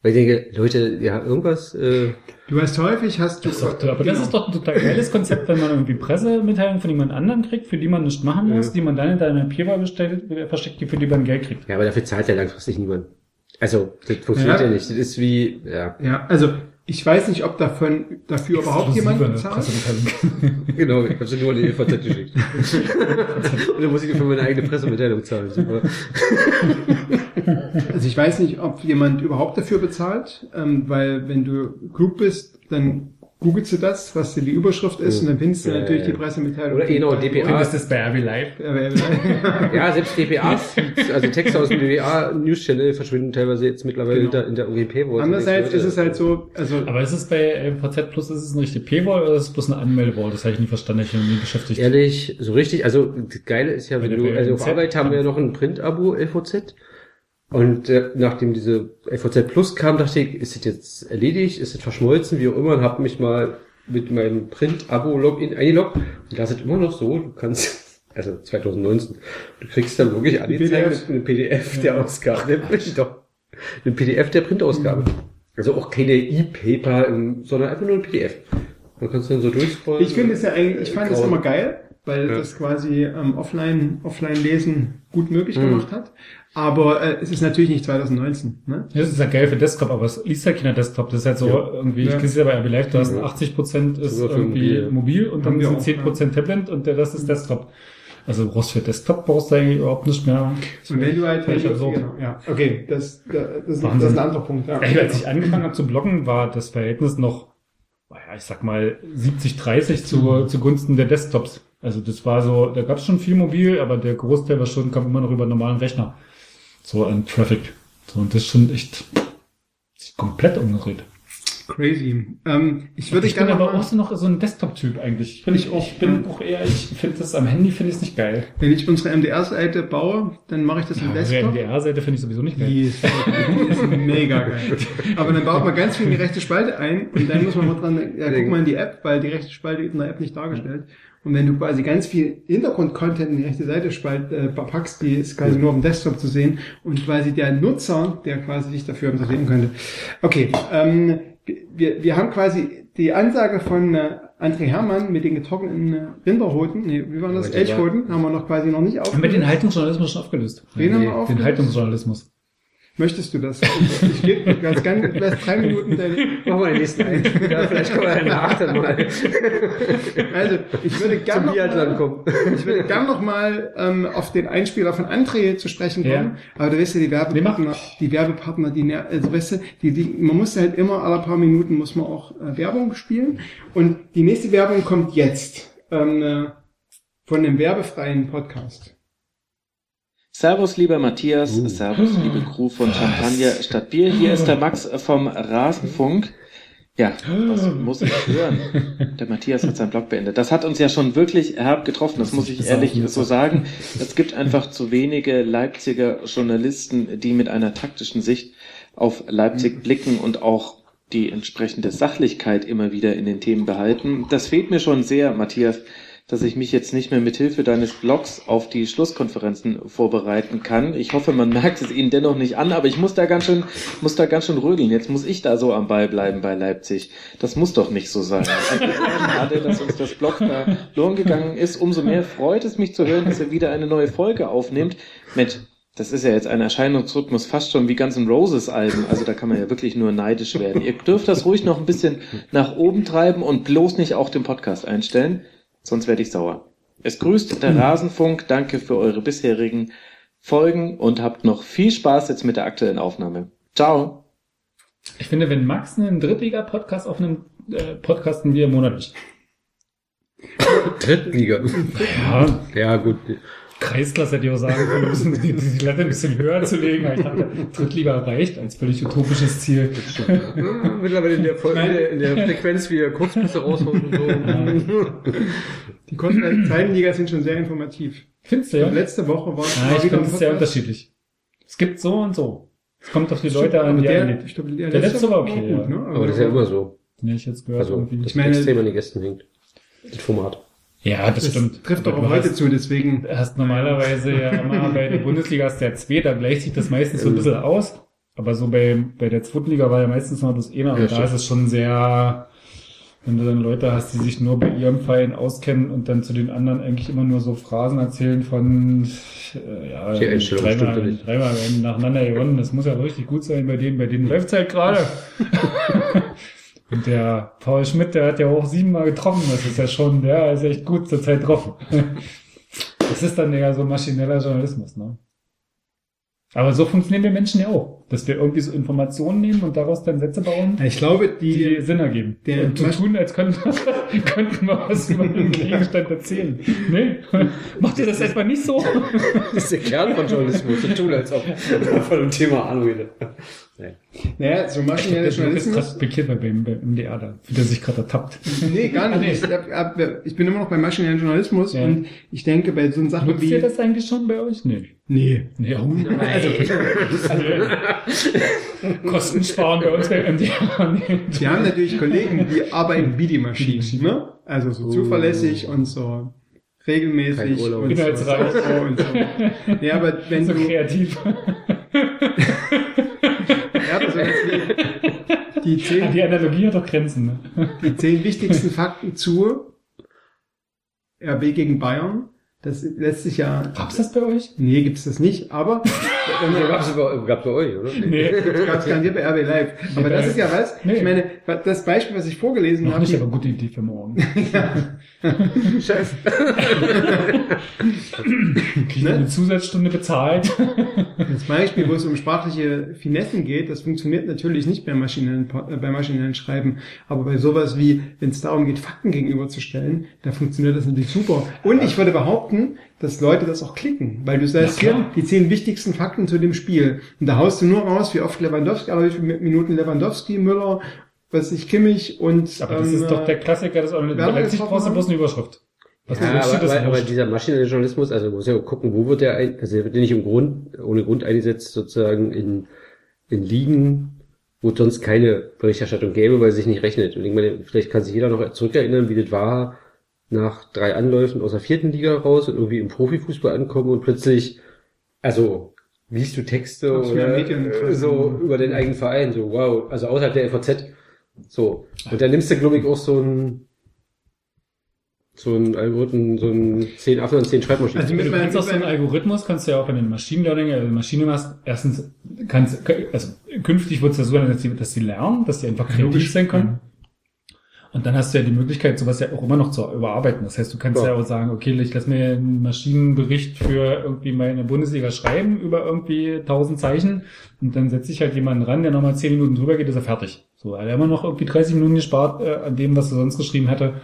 Weil ich denke, Leute, ja, irgendwas, äh, Du hast häufig, hast du... Das ist doch, aber das ist doch ein total geiles Konzept, wenn man irgendwie Pressemitteilungen von jemand anderem kriegt, für die man nichts machen muss, Ja. die man dann in deiner Paywall versteckt, die für die man Geld kriegt. ja, aber dafür zahlt ja langfristig niemand. Also, das funktioniert Ja. ja, nicht. Das ist wie, ja, Ja, also ich weiß nicht, ob davon dafür überhaupt jemand Exklusive bezahlt. Pressemitteilung. genau, ich habe sie nur an die EVZ geschickt. Und dann muss ich für meine eigene Pressemitteilung zahlen. Super. Also ich weiß nicht, ob jemand überhaupt dafür bezahlt, ähm, weil wenn du klug bist, dann googelst du das, was die Überschrift ist, und dann findest du Ja, natürlich die Pressemitteilung. Oder eh noch Du DPA. findest das bei RB Live. Ja, Ja, selbst DPAs, also Texte aus dem DPA News Channel verschwinden teilweise jetzt mittlerweile Genau. hinter, in der UGP. wo Andererseits ist es halt so, also Aber ist es bei äh, VZ Plus, ist es eine richtige Paywall oder ist es bloß eine Anmeldewall? Das habe ich nie verstanden, ich habe mich nie beschäftigt. Ehrlich, so richtig, also das Geile ist ja, wenn du, also auf Arbeit haben wir ja noch ein Print-Abo LVZ. Und äh, nachdem diese LVZ Plus kam, dachte ich, ist das jetzt erledigt, ist das verschmolzen, wie auch immer, und habe mich mal mit meinem Print-Abo-Login eingeloggt. Und da ist es immer noch so, du kannst Also 2019. Du kriegst dann wirklich angezeigt PDF. eine PDF der Ausgabe. Der doch. Ein PDF der Printausgabe. Also auch keine E-Paper, im- sondern einfach nur ein PDF. Man kannst dann so durchscrollen. Ich finde es ja eigentlich, ich fand es immer geil, weil Ja. das quasi ähm, offline, offline lesen gut möglich Mhm. gemacht hat. Aber äh, es ist natürlich nicht 2019. Ne? Das ist ja geil für Desktop, aber es liest ja keiner Desktop. Das ist halt so Ja. irgendwie, Ja. ich kenne es ja bei RB Live, du hast Ja. 80% ist Sogar für irgendwie mobil. mobil, und dann sind auch, 10% Tablet und der Rest ist Desktop. Also du brauchst für Desktop brauchst du eigentlich überhaupt nicht mehr. Und wenn du halt, wenn du, absurd. genau, ja, okay, das, das, das, ist, Wahnsinn. das ist ein anderer Punkt. Ja. Ey, als ich angefangen habe zu bloggen, war das Verhältnis noch, naja, ich sag mal 70-30 zu, zugunsten der Desktops. Also das war so, da gab es schon viel mobil, aber der Großteil war schon, kam immer noch über einen normalen Rechner. So an Traffic. So, und das ist schon echt sich komplett umgedreht. Crazy. Ähm, ich würde ich bin gerne aber auch so noch so ein Desktop-Typ eigentlich. Ich bin, Ich auch, ich bin ja. auch eher, ich finde das am Handy finde ich es nicht geil. wenn ich unsere MDR-Seite baue, dann mache ich das im Ja, die Desktop. NDR-Seite finde ich sowieso nicht geil. Die ist, die ist mega geil. Aber dann baut man ganz viel in die rechte Spalte ein und dann muss man mal dran, ja, guck mal in die App, weil die rechte Spalte ist in der App nicht dargestellt. Und wenn du quasi ganz viel Hintergrund-Content in die rechte Seite spalt, äh, packst, die ist quasi nur auf dem Desktop zu sehen und quasi der Nutzer, der quasi sich dafür interessieren könnte. Okay, ähm, wir, wir haben quasi die Ansage von äh, André Hermann mit den getrockneten äh, Rinderhoden, nee, wie waren das? Elchhoden, haben wir noch quasi noch nicht Haben wir den aufgelöst. Haltungsjournalismus schon aufgelöst? Den haben wir Den aufgelöst? Haltungsjournalismus. Möchtest du das? Ich gebe ganz gerne vielleicht drei Minuten deine, Machen wir den nächsten Einspieler. Vielleicht können wir danach dann mal Also, ich würde gerne noch, mal- kommen. ich würde gern noch mal ähm, auf den Einspieler von André zu sprechen kommen. Ja. Aber du weißt ja, die Werbepartner, die Werbepartner, die, also weißt du, die, die, man muss halt immer alle paar Minuten muss man auch äh, Werbung spielen. Und die nächste Werbung kommt jetzt ähm, äh, von dem werbefreien Podcast. Servus, lieber Matthias. Servus, liebe Crew von Champagner statt Bier. Hier ist der Max vom Rasenfunk. Ja, was muss ich hören? Der Matthias hat seinen Blog beendet. Das hat uns ja schon wirklich herb getroffen, das muss ich ehrlich so sagen. Es gibt einfach zu wenige Leipziger Journalisten, die mit einer taktischen Sicht auf Leipzig blicken und auch die entsprechende Sachlichkeit immer wieder in den Themen behalten. Das fehlt mir schon sehr, Matthias, dass ich mich jetzt nicht mehr mit Hilfe deines Blogs auf die Schlusskonferenzen vorbereiten kann. Ich hoffe, man merkt es Ihnen dennoch nicht an, aber ich muss da ganz schön, muss da ganz schön rödeln. Jetzt muss ich da so am Ball bleiben bei Leipzig. Das muss doch nicht so sein. Schade, dass uns das Blog da verloren gegangen ist. Umso mehr freut es mich zu hören, dass er wieder eine neue Folge aufnimmt. Mensch, das ist ja jetzt ein Erscheinungsrhythmus fast schon wie Guns N' Roses Alben. Also da kann man ja wirklich nur neidisch werden. Ihr dürft das ruhig noch ein bisschen nach oben treiben und bloß nicht auch den Podcast einstellen. Sonst werde ich sauer. Es grüßt der Rasenfunk. Danke für eure bisherigen Folgen und habt noch viel Spaß jetzt mit der aktuellen Aufnahme. Ciao. Ich finde, wenn Max einen Drittliga-Podcast aufnimmt, äh, podcasten wir monatlich. Drittliga. Ja, Ja, gut. Kreisklasse hätte ich auch sagen können, wir müssen die, die Latte ein bisschen höher zu legen. aber Ich dachte, Drittliga reicht als völlig utopisches Ziel. Mittlerweile in der, Folge, in der, in der Frequenz, wie er Kurzpässe raushaut und so. Die Kosten der zweiten Liga sind schon sehr informativ. Findest du, ja? Letzte Woche war Ja, ich finde es sehr unterschiedlich. Es gibt so und so. Es kommt auf die Leute an, Aber die der, ich glaube, der, Der letzte war okay, gut, ja. ne? Aber das ist ja immer so. Den ich jetzt gehört Also, irgendwie. das meine- extrem an den Gästen hängt. Das Format. Ja, das, das stimmt. trifft doch auch heute hast, zu, deswegen hast normalerweise ja immer bei der Bundesliga ist der zwei, da gleicht sich das meistens so ein bisschen aus. Aber so bei, bei der zweiten Liga war ja meistens noch das eine, aber Ja, da stimmt. ist es schon sehr, wenn du dann Leute hast, die sich nur bei ihrem Verein auskennen und dann zu den anderen eigentlich immer nur so Phrasen erzählen von, äh, ja, ja dreimal, dreimal nacheinander gewonnen, das muss ja richtig gut sein bei denen, bei denen läuft's halt gerade. Und der Paul Schmidt, der hat ja auch siebenmal getroffen. Das ist ja schon, der ist echt gut zur Zeit getroffen. Das ist dann ja so maschineller Journalismus, ne? Aber so funktionieren wir Menschen ja auch. Dass wir irgendwie so Informationen nehmen und daraus dann Sätze bauen, Ja, ich glaube, die die, Sinn ergeben. der- und zu tun, als könnten wir, könnten wir was über den Gegenstand erzählen. Nee? Macht ihr das etwa nicht so? Das ist der Kern von Journalismus. So tun, als ob man von dem Thema Ahnung hätte. naja, so Der maschineller ist gerade Journalismus. pikiert beim, beim MDR da, wie der sich gerade ertappt. Nee, gar Ah, nee. nicht. Ich, hab- hab- ich bin immer noch beim maschinellen Journalismus Ja. und ich denke bei so Sachen Nutzt wie. ihr das eigentlich schon bei euch? Nee. Nee. Nee, oh, also, also, Kosten sparen bei uns bei MDR. Nee. Wir haben natürlich Kollegen, die arbeiten wie die Maschinen, ne? Also so zuverlässig und so regelmäßig und so, Inhaltsreich. so und so. Ja, aber wenn so du kreativ. ja, aber so die, die, zehn, Die Analogie hat doch Grenzen. Ne? die zehn wichtigsten Fakten zu RB gegen Bayern, das lässt sich ja Gab's das bei euch? Nee, gibt's das nicht, aber gab's bei, gab's bei euch, oder? Nee, gab's garantiert bei RB Live. Aber das ist ja was, Nee. ich meine, das Beispiel, was ich vorgelesen noch habe, nicht, aber gute Idee für morgen. Scheiße. Krieg ich Ne? eine Zusatzstunde bezahlt? Das Beispiel, wo es um sprachliche Finessen geht, das funktioniert natürlich nicht beim maschinellen, äh, beim maschinellen Schreiben, aber bei sowas wie, wenn es darum geht, Fakten gegenüberzustellen, da funktioniert das natürlich super. Und ich würde behaupten, dass Leute das auch klicken, weil du sagst hier die zehn wichtigsten Fakten zu dem Spiel. Und da haust du nur raus, wie oft Lewandowski, aber wie viele Minuten Lewandowski, Müller, was ich Kimmich und Aber das ähm, ist doch der Klassiker des Online. Werner Leipzig getroffen brauchst du bloß eine Überschrift. Was Ja, aber, aber, aber dieser maschinelle Journalismus, also man muss ja gucken, wo wird der ein, also der wird ja nicht im Grund, ohne Grund eingesetzt, sozusagen in, in Ligen, wo es sonst keine Berichterstattung gäbe, weil es sich nicht rechnet. Und ich meine, vielleicht kann sich jeder noch zurückerinnern, wie das war, nach drei Anläufen aus der vierten Liga raus und irgendwie im Profifußball ankommen und plötzlich, also, liest du Texte mehr oder äh, so über den eigenen Verein, so wow, also außerhalb der FAZ, so. Und dann nimmst du, glaube ich, auch so ein, so ein Algorithmen, so ein 10 Affen und 10 Schreibmaschinen. Also mit Du kannst auch so einen mit Algorithmus, kannst du ja auch in den Machine Learning, also Maschine machst, erstens kannst, also künftig wird es ja so sein, dass die, dass die lernen, dass die einfach kreativ Logisch. sein können. Und dann hast du ja die Möglichkeit, sowas ja auch immer noch zu überarbeiten. Das heißt, du kannst ja, Ja. auch sagen, okay, ich lass mir einen Maschinenbericht für irgendwie meine Bundesliga schreiben über irgendwie tausend Zeichen und dann setze ich halt jemanden ran, der nochmal zehn Minuten drüber geht, ist er fertig. So, er hat immer noch irgendwie 30 Minuten gespart äh, an dem, was er sonst geschrieben hätte.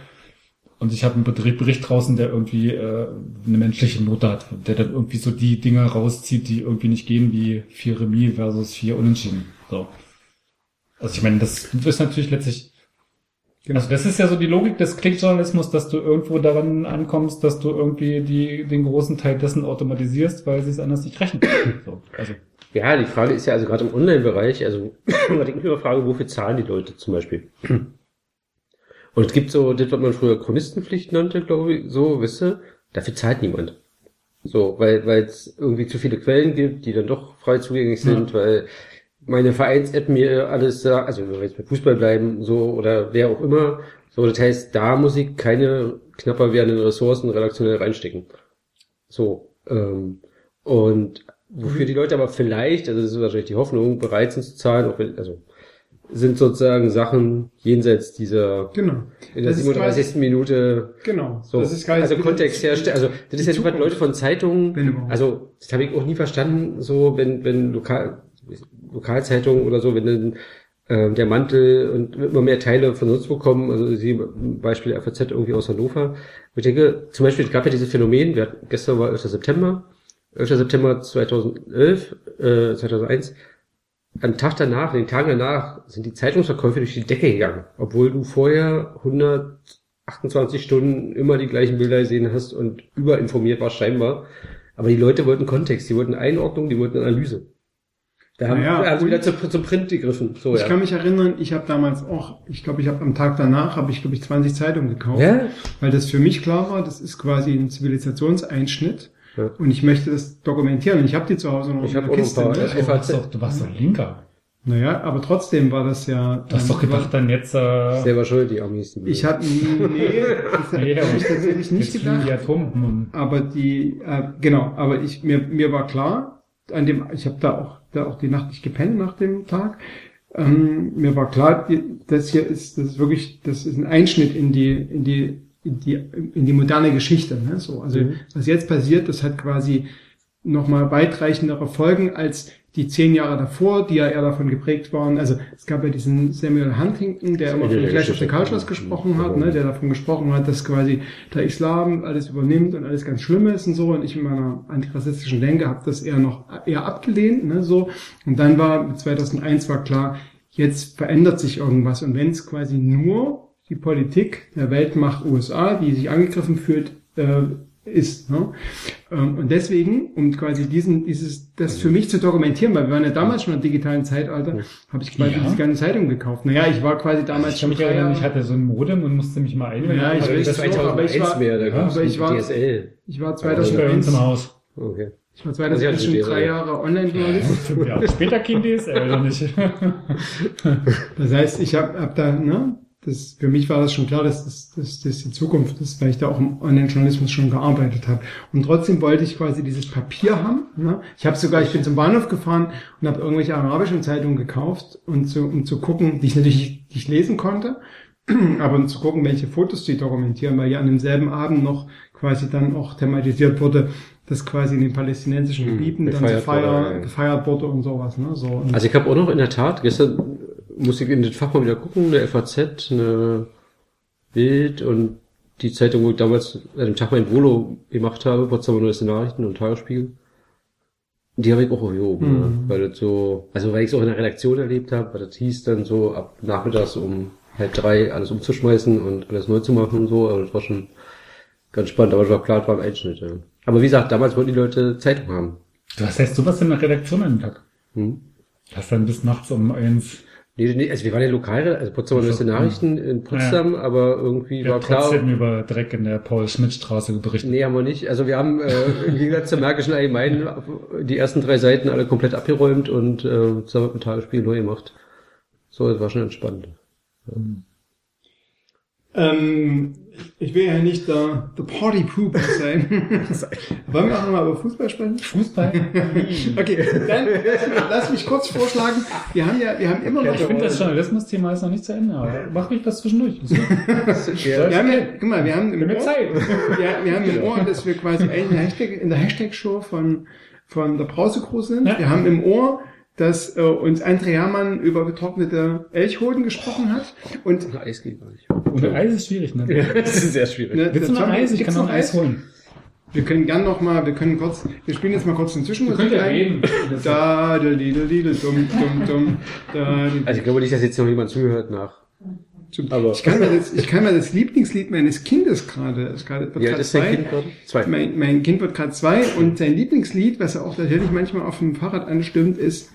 Und ich habe einen Bericht, draußen, der irgendwie äh, eine menschliche Note hat, der dann irgendwie so die Dinge rauszieht, die irgendwie nicht gehen, wie vier Remis versus vier Unentschieden. So. Also ich meine, das ist natürlich letztlich also das ist ja so die Logik des Klickjournalismus, dass du irgendwo daran ankommst, dass du irgendwie die, den großen Teil dessen automatisierst, weil sie es anders nicht rechnen. So, also, Ja, die Frage ist ja also gerade im Online-Bereich, also immer Frage, wofür zahlen die Leute zum Beispiel? Und es gibt so, das, was man früher Chronistenpflicht nannte, glaube ich, so, wisst ihr, dafür zahlt niemand. So, weil weil es irgendwie zu viele Quellen gibt, die dann doch frei zugänglich sind, weil meine Vereins-App mir alles sagt, also wenn wir jetzt bei Fußball bleiben, so, oder wer auch immer, so, das heißt, da muss ich keine knapper werdenden Ressourcen redaktionell reinstecken. So, ähm, und wofür die Leute aber vielleicht, also das ist wahrscheinlich die Hoffnung, bereit sind zu zahlen, auch wenn, also sind sozusagen Sachen jenseits dieser Genau. in der Das ist 37. Minute Genau. so, Das ist also Kontext herstellen. Also das ist ja die was. Leute von Zeitungen, also das habe ich auch nie verstanden, so wenn wenn Lokal Lokalzeitungen oder so, wenn dann ähm, der Mantel und immer mehr Teile von sonst wo kommen, also sie Beispiel FAZ irgendwie aus Hannover. Ich denke, zum Beispiel es gab ja dieses Phänomen, wir hatten, gestern war 11. September, 11. September 2011, äh, 2001, am Tag danach, den Tagen danach, sind die Zeitungsverkäufe durch die Decke gegangen, obwohl du vorher 128 Stunden immer die gleichen Bilder gesehen hast und überinformiert war scheinbar. Aber die Leute wollten Kontext, die wollten Einordnung, die wollten Analyse. Da haben, Naja, sie und- wieder zu, zum Print gegriffen. So, Ich ja. kann mich erinnern, ich habe damals auch, ich glaube, ich habe am Tag danach, habe ich, glaube ich, 20 Zeitungen gekauft. ja? Weil das für mich klar war, das ist quasi ein Zivilisationseinschnitt. Ja. Und ich möchte das dokumentieren. Und ich habe die zu Hause noch Ich in hab der Kiste. ein paar, ne? du, warst doch, du warst doch Linker. Naja, aber trotzdem war das ja. Du hast doch ähm, gedacht, dann jetzt, äh, Selber schuld, die Amis. Ich hatte, nee, das nee, habe ich tatsächlich nicht gedacht. die Atombomben. Aber die, äh, genau, aber ich, mir, mir war klar, an dem, ich habe da auch, da auch die Nacht nicht gepennt nach dem Tag. Ähm, mir war klar, die, das hier ist, das ist wirklich, das ist ein Einschnitt in die, in die, in die, in die moderne Geschichte. Ne? So, also Mhm. was jetzt passiert, das hat quasi nochmal weitreichendere Folgen als die zehn Jahre davor, die ja eher davon geprägt waren. Also es gab ja diesen Samuel Huntington, der Das immer von der Clash of the. Cultures gesprochen hat, ne? der davon gesprochen hat, dass quasi der Islam alles übernimmt und alles ganz schlimm ist und so. Und ich in meiner antirassistischen Denke habe das eher noch eher abgelehnt, ne? so. Und dann war 2001 war klar, jetzt verändert sich irgendwas. Und wenn es quasi nur die Politik der Weltmacht USA, die sich angegriffen fühlt, äh, ist. Ne? Ähm, Und deswegen, um quasi diesen, dieses, das für mich zu dokumentieren, weil wir waren ja damals schon im digitalen Zeitalter, habe ich quasi Ja. diese ganze Zeitung gekauft. Naja, ich war quasi damals Ich kann mich drei erinnern, ich hatte so ein Modem und musste mich mal einwählen. Ja, ich Aber weiß, das war- aber ich war- mehr, da ja, aber ich war- DSL. ich war war bei uns 2001, im Haus. Okay. ich war 2001 schon Also, ja, drei Jahre Online-Journalist. Fünf Jahre später Kind DSL oder nicht? Das heißt, ich habe hab da, ne, das, für mich war das schon klar, dass das, dass das die Zukunft ist, weil ich da auch im Online-Journalismus schon gearbeitet habe. Und trotzdem wollte ich quasi dieses Papier haben. Ne? Ich habe sogar, ich bin zum Bahnhof gefahren und habe irgendwelche arabischen Zeitungen gekauft, und zu, um zu gucken, die ich natürlich nicht lesen konnte, aber um zu gucken, welche Fotos die dokumentieren, weil ja an demselben Abend noch quasi dann auch thematisiert wurde, dass quasi in den palästinensischen Hm, Gebieten dann so gefeiert gefeiert wurde und sowas. Ne? So, und Also ich habe auch noch in der Tat, gestern musste ich in den Fach mal wieder gucken, eine FAZ, eine Bild und die Zeitung, wo ich damals an dem Tag mein Volo gemacht habe, Potsdamer Neueste Nachrichten und Tagesspiegel. Die habe ich auch aufgehoben, Mhm. ja, weil das so, also weil ich es auch in der Redaktion erlebt habe, weil das hieß dann so ab nachmittags um halb drei alles umzuschmeißen und alles neu zu machen und so, aber das war schon ganz spannend, aber es war klar, es war ein Einschnitt, ja. Aber wie gesagt, damals wollten die Leute Zeitung haben. Was heißt sowas in der Redaktion an dem Tag? Hm? Das dann bis nachts um eins. Nee, nee, also wir waren ja lokal, also Potsdamer Ach so, Neueste Nachrichten in Potsdam, aber irgendwie Wir war haben klar, trotzdem über Dreck in der Paul-Schmidt-Straße berichtet. nee, haben wir nicht. Also wir haben äh, im Gegensatz zur Märkischen Allgemeinen die ersten drei Seiten alle komplett abgeräumt und äh, zusammen mit dem Tagesspiel neu gemacht. So, das war schon entspannt. Ähm, ich will ja nicht der, der Party Pooper sein. Wollen wir auch nochmal über Fußball sprechen? Fußball? Okay, dann lass mich, kurz vorschlagen. Wir haben ja, wir haben immer noch. ich finde, das Journalismus-Thema ist noch nicht zu Ende, aber mach mich was zwischendurch. Wir haben ja, guck mal, wir haben im Ohr, Zeit. ja, wir haben im Ohr, dass wir quasi in der Hashtag, Hashtag-Show von, von der Brause-Crew sind. Ja. Wir haben im Ohr, dass äh, uns André Hermann über getrocknete Elchhoden gesprochen hat. Und Eis geht gar nicht. Und Eis ist schwierig, ne? das ist sehr schwierig. ne, Willst du noch Eis? Ich kann noch Eis holen. Wir können gern noch mal, wir können kurz, wir spielen jetzt mal kurz eine Zwischenmusik Könnt ihr ein. reden? Da, da, di, da, dumm, dumm, dumm, da. Also ich glaube nicht, dass jetzt noch jemand zuhört nach. Aber Ich kann mir das, ich kann mir das Lieblingslied meines Kindes gerade, ist gerade, wird alt gerade ist zwei. Kind? Zwei. Mein, mein Kind wird gerade zwei und sein Lieblingslied, was er auch tatsächlich manchmal auf dem Fahrrad anstimmt, ist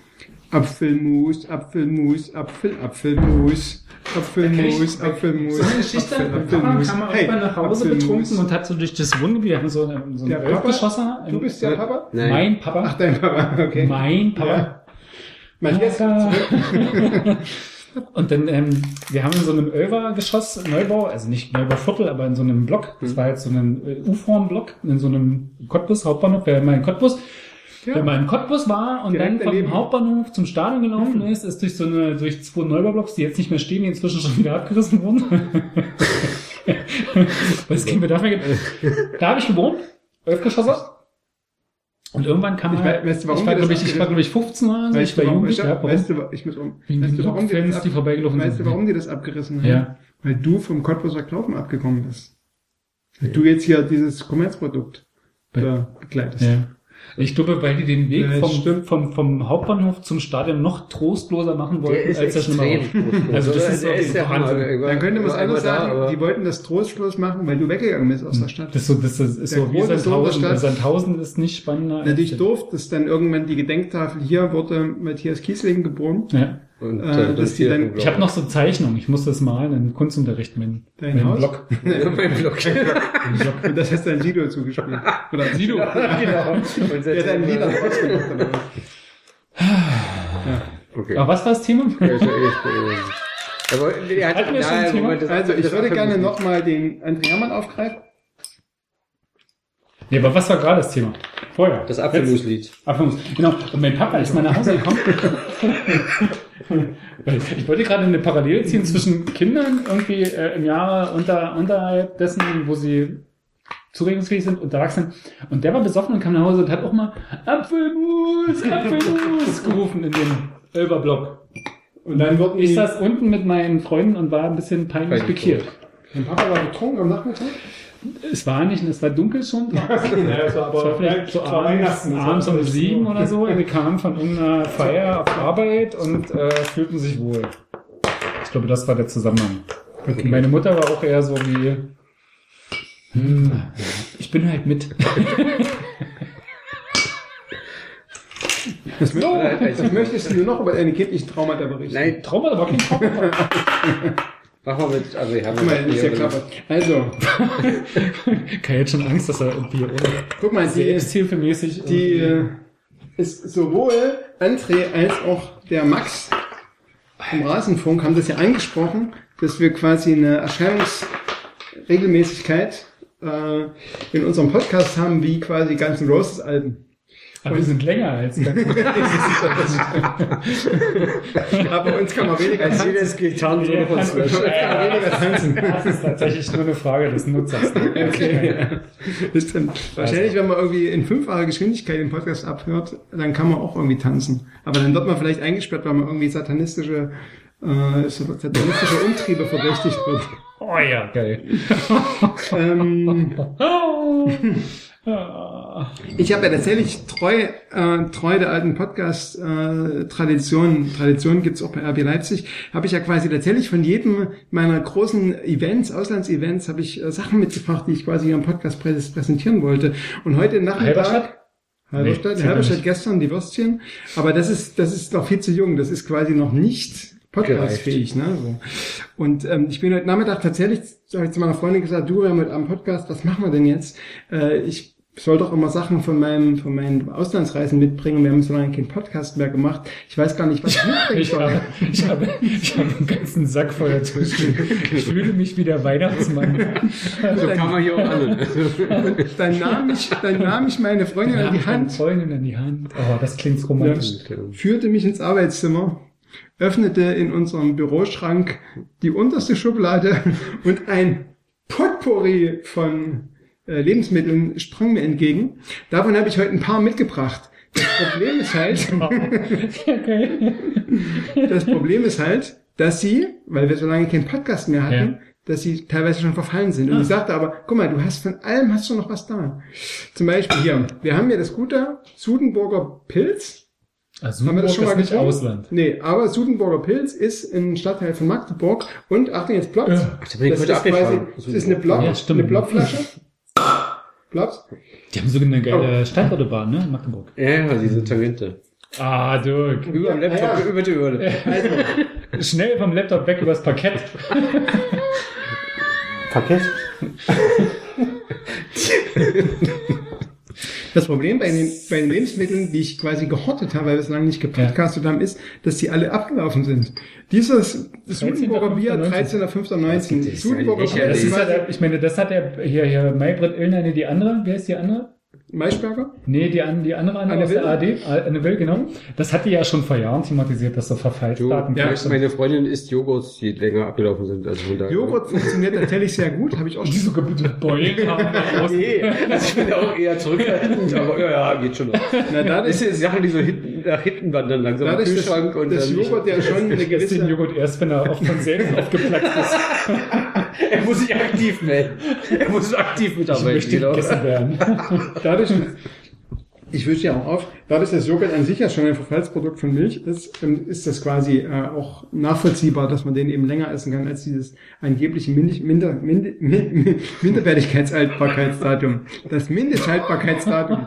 Apfelmus, Apfelmus, Apfel, Apfelmus, Apfelmus, Apfelmus. So eine Geschichte, Apfel, mein Papa Apfelmus. kam mal Hey, irgendwann nach Hause Apfelmus. betrunken und hat so durch das Wohngebiet, wir haben so, eine- so Der ein Papa? Elfgeschosser. Du bist der Papa? Nein. Mein Papa. Ach, dein Papa, okay. Mein Papa. Ja. Matthias, Papa. zurück. Und dann, ähm, wir haben in so einem Ölver-Geschoss Neubau, also nicht Neubauviertel, aber in so einem Block, das war jetzt so ein äh, U-Form-Block, in so einem Cottbus, Hauptbahnhof, wer mal in Cottbus, Ja. wenn man in Cottbus war und Direkt dann vom daneben. Hauptbahnhof zum Stadion gelaufen ist, ist durch so eine, durch zwei Neubaublocks, die jetzt nicht mehr stehen, die inzwischen schon wieder abgerissen wurden. Es keinen Bedarf mehr gibt. Da habe ich gewohnt, Elfgeschosser. Und irgendwann kam Ich halt, wei- weißt du, warum ich war, die glaube ich, ich war, glaube ich, 15 oder so, Weißt ich war warum, jugendlich, weißt, ja, du, warum? weißt, du, ich mit um, weißt, du, warum die das Fans, ab, die vorbeigelaufen weißt sind. du, warum die das abgerissen haben? Ja. Weil du vom Cottbuser Glauben abgekommen bist. Weil du jetzt hier dieses Kommerzprodukt be begleitest. Ja. Ich glaube, weil die den Weg Ja, das vom, vom, vom Hauptbahnhof zum Stadion noch trostloser machen wollten, als er schon groß. Also das ist der auch ist der Hammer. Irgendwann- Dann könnte man es anders da, sagen, aber- die wollten das Trostschluss machen, weil du weggegangen bist aus der Stadt. Das ist so, das ist, ist Der so wie der Sandhausen. Stadt. Sandhausen ist nicht spannender. Natürlich doof, dass dann irgendwann die Gedenktafel hier wurde Matthias Kiesling geboren. Ja. Und, Äh, äh, dass die dann- Ich habe noch so Zeichnungen. Ich musste das malen im Kunstunterricht mit, Haus? Block. beim Blog. Und das hast dann Sido zugespielt. Oder Sido. genau. Und Der hat ein Lied am Kreuz gemacht. oder was? Okay. Aber was war das Thema? Ja, ist ja echt, Aber hat Hatten wir schon nein, ein Thema? Moment, das- Also, ich würde gerne nochmal den André Hermann aufgreifen. Nee, aber was war gerade das Thema? Vorher. Das Apfelmuslied. Apfelmus. Genau. Und mein Papa ist mal nach Hause gekommen. Ich wollte gerade eine Parallele ziehen zwischen Kindern irgendwie äh, im Jahre unter, unterhalb dessen, wo sie zurechnungsfähig sind und Erwachsenen. Und der war besoffen und kam nach Hause und hat auch mal Apfelmus, Apfelmus gerufen in dem Elberblock. Und dann wurden Ich saß unten mit meinen Freunden und war ein bisschen peinlich pikiert. mein Papa war betrunken am Nachmittag. Es war nicht, es war dunkel schon. draußen. Ja, es war Es war vielleicht so es war abends, es war abends um sieben so. oder so. Wir kamen von irgendeiner Feier auf Arbeit und äh, fühlten sich wohl. Ich glaube, das war der Zusammenhang. Meine Mutter war auch eher so wie, Hm, ich bin halt mit. Das, möchtest, das möchtest du noch über deine kindlichen Traumata berichten? Nein, Trauma, aber kein Trauma. Mach mal mit, also wir haben Guck mal, das ist ja klar. Also, Kai hat schon Angst, dass er irgendwie ohne guck mal, die, selbsthilfemäßig die äh, ist sowohl André als auch der Max vom Rasenfunk haben das ja angesprochen, dass wir quasi eine Erscheinungsregelmäßigkeit äh, in unserem Podcast haben, wie quasi die ganzen Roses Alben. Aber wir sind länger als Aber uns kann man weniger als tanzen. jedes Gitarren-Solo von Slash. weniger tanzen. Das ist tatsächlich nur eine Frage des Nutzers. Okay. Das stimmt. Wahrscheinlich, wenn man irgendwie in fünffacher Geschwindigkeit den Podcast abhört, dann kann man auch irgendwie tanzen. Aber dann wird man vielleicht eingesperrt, weil man irgendwie satanistische, äh, satanistische Umtriebe verdächtigt wird. Oh ja, geil. Ähm. ich habe ja tatsächlich treu, äh, treu der alten Podcast-Tradition, Tradition gibt's auch bei RB Leipzig, habe ich ja quasi tatsächlich von jedem meiner großen Events, Auslandsevents, habe ich äh, Sachen mitgebracht, die ich quasi hier im Podcast prä präsentieren wollte. Und heute Nachmittag... Halberstadt? Nee, Halberstadt gestern, die Würstchen. Aber das ist, das ist noch viel zu jung. Das ist quasi noch nicht podcastfähig. Ne? So. Und ähm, ich bin heute Nachmittag tatsächlich, habe ich zu meiner Freundin gesagt, du, wir haben heute am Podcast, was machen wir denn jetzt? Äh, ich soll doch immer Sachen von meinem, von meinen Auslandsreisen mitbringen. Wir haben so lange keinen Podcast mehr gemacht. Ich weiß gar nicht, was ich mitbringen Ich soll. habe, ich, habe, ich habe einen ganzen Sack voller Zwischen. Ich fühle mich wie der Weihnachtsmann. So kann man hier auch alle. Und dann nahm ich, dann nahm ich meine Freundin an die Hand Freundin in die Hand. Oh, das klingt romantisch. führte mich ins Arbeitszimmer, öffnete in unserem Büroschrank die unterste Schublade und ein Potpourri von Lebensmitteln sprang mir entgegen. Davon habe ich heute ein paar mitgebracht. Das Problem ist halt, Okay. das Problem ist halt, dass sie, weil wir so lange keinen Podcast mehr hatten, Ja. dass sie teilweise schon verfallen sind. Und Ah. ich sagte aber, guck mal, du hast von allem hast du noch was da. Zum Beispiel hier, wir haben hier das gute Sudenburger Pilz. Also Haben wir das schon mal ist nicht? Ausland. Nee, aber Sudenburger Pilz ist ein Stadtteil von Magdeburg und Achtung, jetzt ploppt. Ja. da bin ich heute ist quasi, das ist eine Block, Ja, eine Blockflasche. Ploppt. Die haben sogar eine Oh. geile Standautobahn, ne? in Magdeburg. Ja, ja, diese Tangente. Ah, Dirk. Über dem Laptop, Ja, ja. über die Hürde. Also, Schnell vom Laptop weg übers Parkett. Parkett? das Problem bei den, bei den Lebensmitteln, die ich quasi gehortet habe, weil wir es lange nicht gepodcastet haben, ist, dass die alle abgelaufen sind. Dieses Sudenburger Bier 13.05.19. ist ja Sudenburger Bier ja, der, ich meine, das hat der, hier, hier, Maybrit Illner, die andere, wer ist die andere? Maischberger. Nee, die, die andere Anne Anne aus der Will? AD, Anne Will, genau. Das hat die ja schon vor Jahren thematisiert, dass so Du, Verfallsdaten Ja, meine Freundin isst Joghurts, die länger abgelaufen sind. Also von daher. Joghurt funktioniert tatsächlich sehr gut, habe ich auch die schon. sogar bitte Beulen haben. Nee, also ich bin auch eher zurückhaltend, aber ja, ja, geht schon noch. Na, Das dadurch, sind Sachen, die so hinten, nach hinten wandern, langsam dadurch Kühlschrank und dass dann. Joghurt ja schon eine Ich esse den gewisse, Joghurt erst, wenn er oft von selbst aufgeplatzt ist. er muss sich aktiv melden. Er muss aktiv Ich mitarbeiten. möchte genau. gegessen werden. dadurch, ich wüsste ja auch auf, dadurch, dass Joghurt an sich ja schon ein Verfallsprodukt von Milch ist, ähm, ist das quasi äh, auch nachvollziehbar, dass man den eben länger essen kann als dieses angebliche Mind Minder, Mind Min Minderwertigkeitshaltbarkeitsdatum. Das Mindesthaltbarkeitsdatum.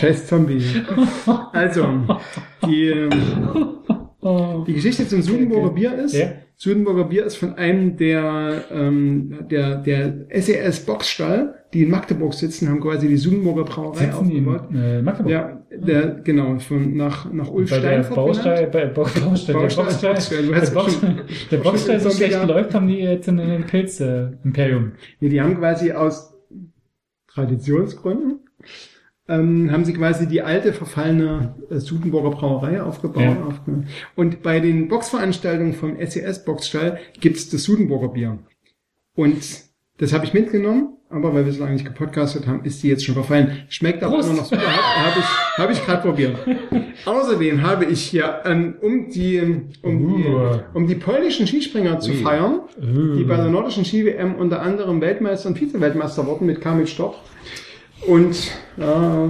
Scheiß Zombie. Also, die, ähm, die Geschichte zum Sudenburger Bier ist, Ja. Sudenburger Bier ist von einem der, ähm, der, der SES Boxstall, die in Magdeburg sitzen, haben quasi die Sudenburger Brauerei Sitzen die in aufgebaut. äh, Magdeburg? Ja, der, genau, von, nach, nach Ulf Bei der Baustall, benannt. bei Bau- Baustall, der Baustall, Boxstall, der Boxstall, der Boxstall so schlecht läuft, haben die jetzt in ein Pilz-Imperium. Nee, die haben quasi aus Traditionsgründen ähm, haben sie quasi die alte verfallene äh, Sudenburger Brauerei aufgebaut. Ja. Und bei den Boxveranstaltungen vom SES Boxstall gibt's das Sudenburger Bier. Und das habe ich mitgenommen, aber weil wir so lange nicht gepodcastet haben, ist die jetzt schon verfallen. Schmeckt aber Prost. immer noch super. Habe ich, hab ich gerade probiert. Außerdem habe ich hier, ähm, um die, um die, Uh. um die polnischen Skispringer zu feiern, die bei der nordischen Ski-WM unter anderem Weltmeister und Vize-Weltmeister wurden mit Kamil Stott. Und äh, äh, äh,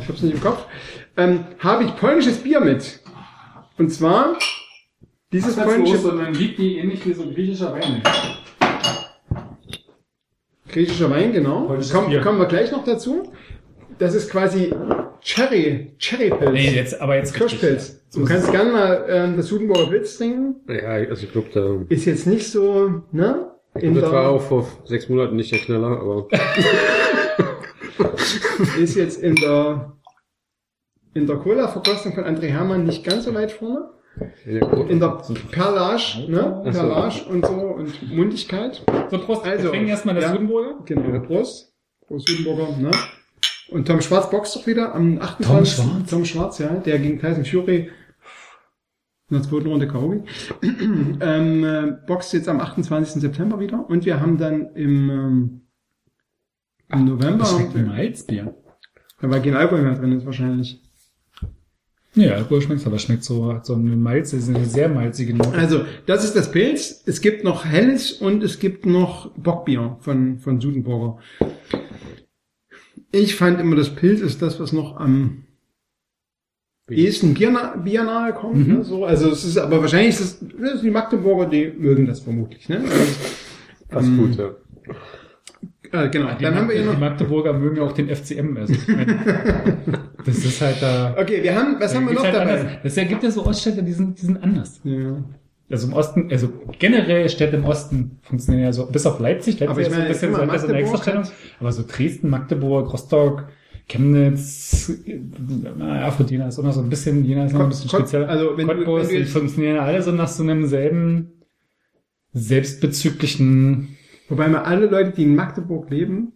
ich habe es nicht im Kopf. Ähm, habe ich polnisches Bier mit. Und zwar dieses polnische dann liegt die ähnlich wie so ein griechischer Wein. Griechischer Wein, genau. Polnisches Komm, Bier. kommen wir gleich noch dazu. Das ist quasi Cherry, Cherrypilz. Nee, jetzt, aber jetzt richtig, Kirschpilz. ja. Du kannst gerne mal ähm, das Sudenburger Pilz trinken. Ja, also ich glaube, da. Ist jetzt nicht so, ne? In das war auch vor sechs Monaten nicht der Knaller, aber ist jetzt in der in der Cola-Verkostung von André Hermann nicht ganz so weit vorne. In der Perlage, ne? Perlage und so und Mundigkeit. So, Prost. Also, wir trinken erstmal das ja. Sudenburger. Genau, Prost. Prost Sudenburger, ne? Und Tom Schwarz boxt doch wieder am 28. Tom Schwarz? Tom Schwarz, ja. Der gegen Tyson Fury in der zweiten Runde K.O. ähm, äh, boxt jetzt am 28. September wieder. Und wir haben dann im, ähm, im November, Das schmeckt wie Malzbier. ja, weil kein Alkohol mehr drin ist wahrscheinlich. Ja, Alkohol schmeckt, aber es schmeckt so, so eine Malz, das ist eine sehr malzige Note. Also, das ist das Pilz. Es gibt noch Helles und es gibt noch Bockbier von, von Sudenburger. Ich fand immer, das Pilz ist das, was noch am ehesten Bierna Biernahe kommt. Mhm. Ne? So, also es ist, aber wahrscheinlich ist das die Magdeburger, die mögen das vermutlich. Ne? Also, fast gut, ja. Äh, genau. Die Dann haben wir hier Magde- Die noch. Magdeburger mögen auch den FCM. Also ich meine, das ist halt da. Okay, wir haben, was haben wir noch halt dabei? anders. Das ja, gibt ja so Oststädte, die sind, die sind anders. Ja. Also im Osten, also generell Städte im Osten funktionieren ja so, bis auf Leipzig, Leipzig Aber ich ist so ein meine, bisschen so, ja eine Extrastellung. Aber so Dresden, Magdeburg, Rostock, Chemnitz, äh, naja, Frotina ist auch noch so ein bisschen, Jena ist noch ein bisschen spezieller. also wenn du- Cottbus, wenn du die funktionieren alle so nach so einem selben selbstbezüglichen, Wobei mal alle Leute, die in Magdeburg leben,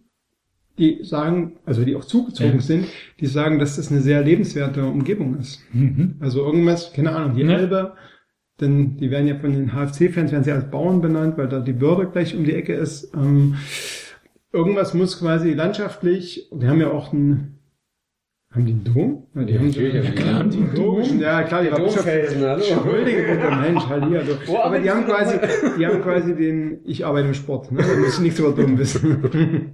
die sagen, also die auch zugezogen Ja. sind, die sagen, dass das eine sehr lebenswerte Umgebung ist. mhm. Also irgendwas, keine Ahnung, die Ne? Elbe, denn die werden ja von den HFC-Fans werden sie als Bauern benannt, weil da die Börde gleich um die Ecke ist. Ähm, irgendwas muss quasi landschaftlich, wir haben ja auch einen, haben die einen Dom? Ja, die Ja, haben natürlich, ja, ja, klar, haben die einen Dom. Ja, klar, die war Domfelsen, hallo. Entschuldige bitte, Mensch, Halli, also. Wo Aber die haben quasi, die haben quasi den, ich arbeite im Sport, ne? Da muss ich nichts über Dom wissen.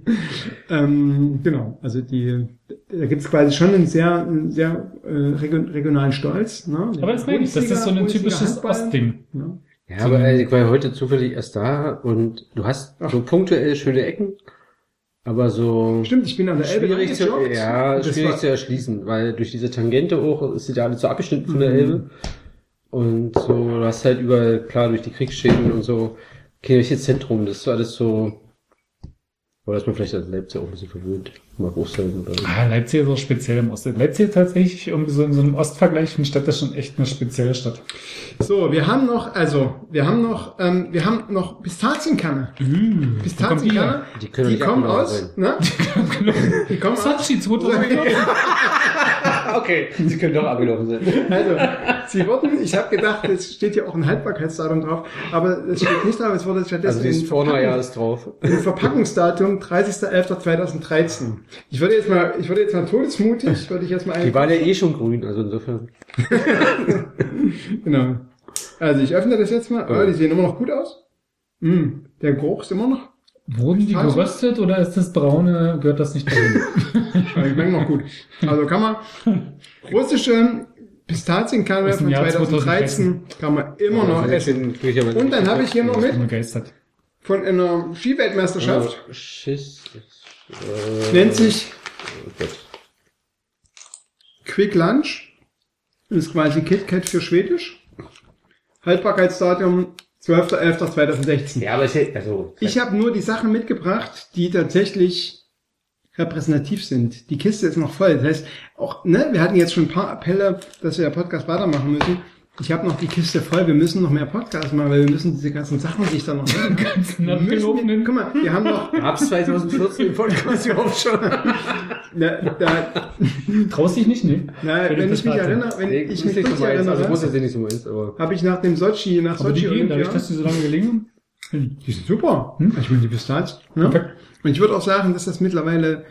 ähm, genau, also die, da gibt es quasi schon einen sehr, einen sehr äh, region, regionalen Stolz. Ne? Aber das meine ich, das ist so ein typisches. Ostding. Ja. Ja, aber ey, ich war heute zufällig erst da und du hast so punktuell schöne Ecken, aber so Stimmt, ich bin an der Elbe schwierig zu, ja, schwierig zu erschließen, weil durch diese Tangente auch ist sie da alles so abgeschnitten von Mhm. der Elbe. Und so, du hast halt überall, klar, durch die Kriegsschäden und so, kein richtiges Zentrum, das ist alles so, oder ist man vielleicht als Leipzig auch ein bisschen verwöhnt, auch sein, oder? Ah, Leipzig ist auch speziell im Osten. Leipzig ist tatsächlich irgendwie so in so einem Ostvergleich ich Stadt das schon echt eine spezielle Stadt. So, wir haben noch, also, wir haben noch, ähm, wir haben noch Pistazienkerne. Pistazienkerne, Die können die nicht kommen aus, ne? Die kommen aus. Sachi 2014. okay, sie können doch abgelaufen sein. Also, sie wurden, ich habe gedacht, es steht ja auch ein Haltbarkeitsdatum drauf, aber es steht nicht drauf, es wurde stattdessen Also dieses in Vorderjahr Verpackungs- ist drauf. ein Verpackungsdatum 30.11.2013. Ich würde jetzt mal, ich würde jetzt mal todesmutig, würde ich jetzt mal Die waren ja eh schon grün, also insofern. Genau. Also ich öffne das jetzt mal. Oh, die sehen immer noch gut aus. Mm, der Geruch ist immer noch. Wurden die geröstet oder ist das braune, gehört das nicht dahin? Die schmecken noch gut. Also kann man russische Pistazienkerne von Jahr 2013 kann man immer noch essen. Und dann habe ich hier noch Ich mit von einer Skiweltmeisterschaft. Schiss. Äh, Nennt sich oh. Quick Lunch. Ist quasi KitKat für Schwedisch. Haltbarkeitsdatum 12.11.2016. Ja, aber ich, also, Ich habe nur die Sachen mitgebracht, die tatsächlich repräsentativ sind. Die Kiste ist noch voll. Das heißt, auch, ne, wir hatten jetzt schon ein paar Appelle, dass wir der Podcast weitermachen müssen. Ich habe noch die Kiste voll. Wir müssen noch mehr Podcasts machen, weil wir müssen diese ganzen Sachen, die ich da noch hören habe, wir müssen, Guck mal, wir haben noch, Gab's 2014 im Podcast überhaupt schon? da, da, Traust dich nicht, ne? na, wenn ich mich erinnere, wenn Nee, ich mich nicht so meins, also muss erinnere, jetzt nicht so meins, aber. habe ich nach dem Sochi, nach Sochi gehen, dadurch, Olympia, dass die so lange gelingen haben. die sind super. Hm? Ich meine, die Pistazien. Ne? Okay. Und ich würde auch sagen, dass das mittlerweile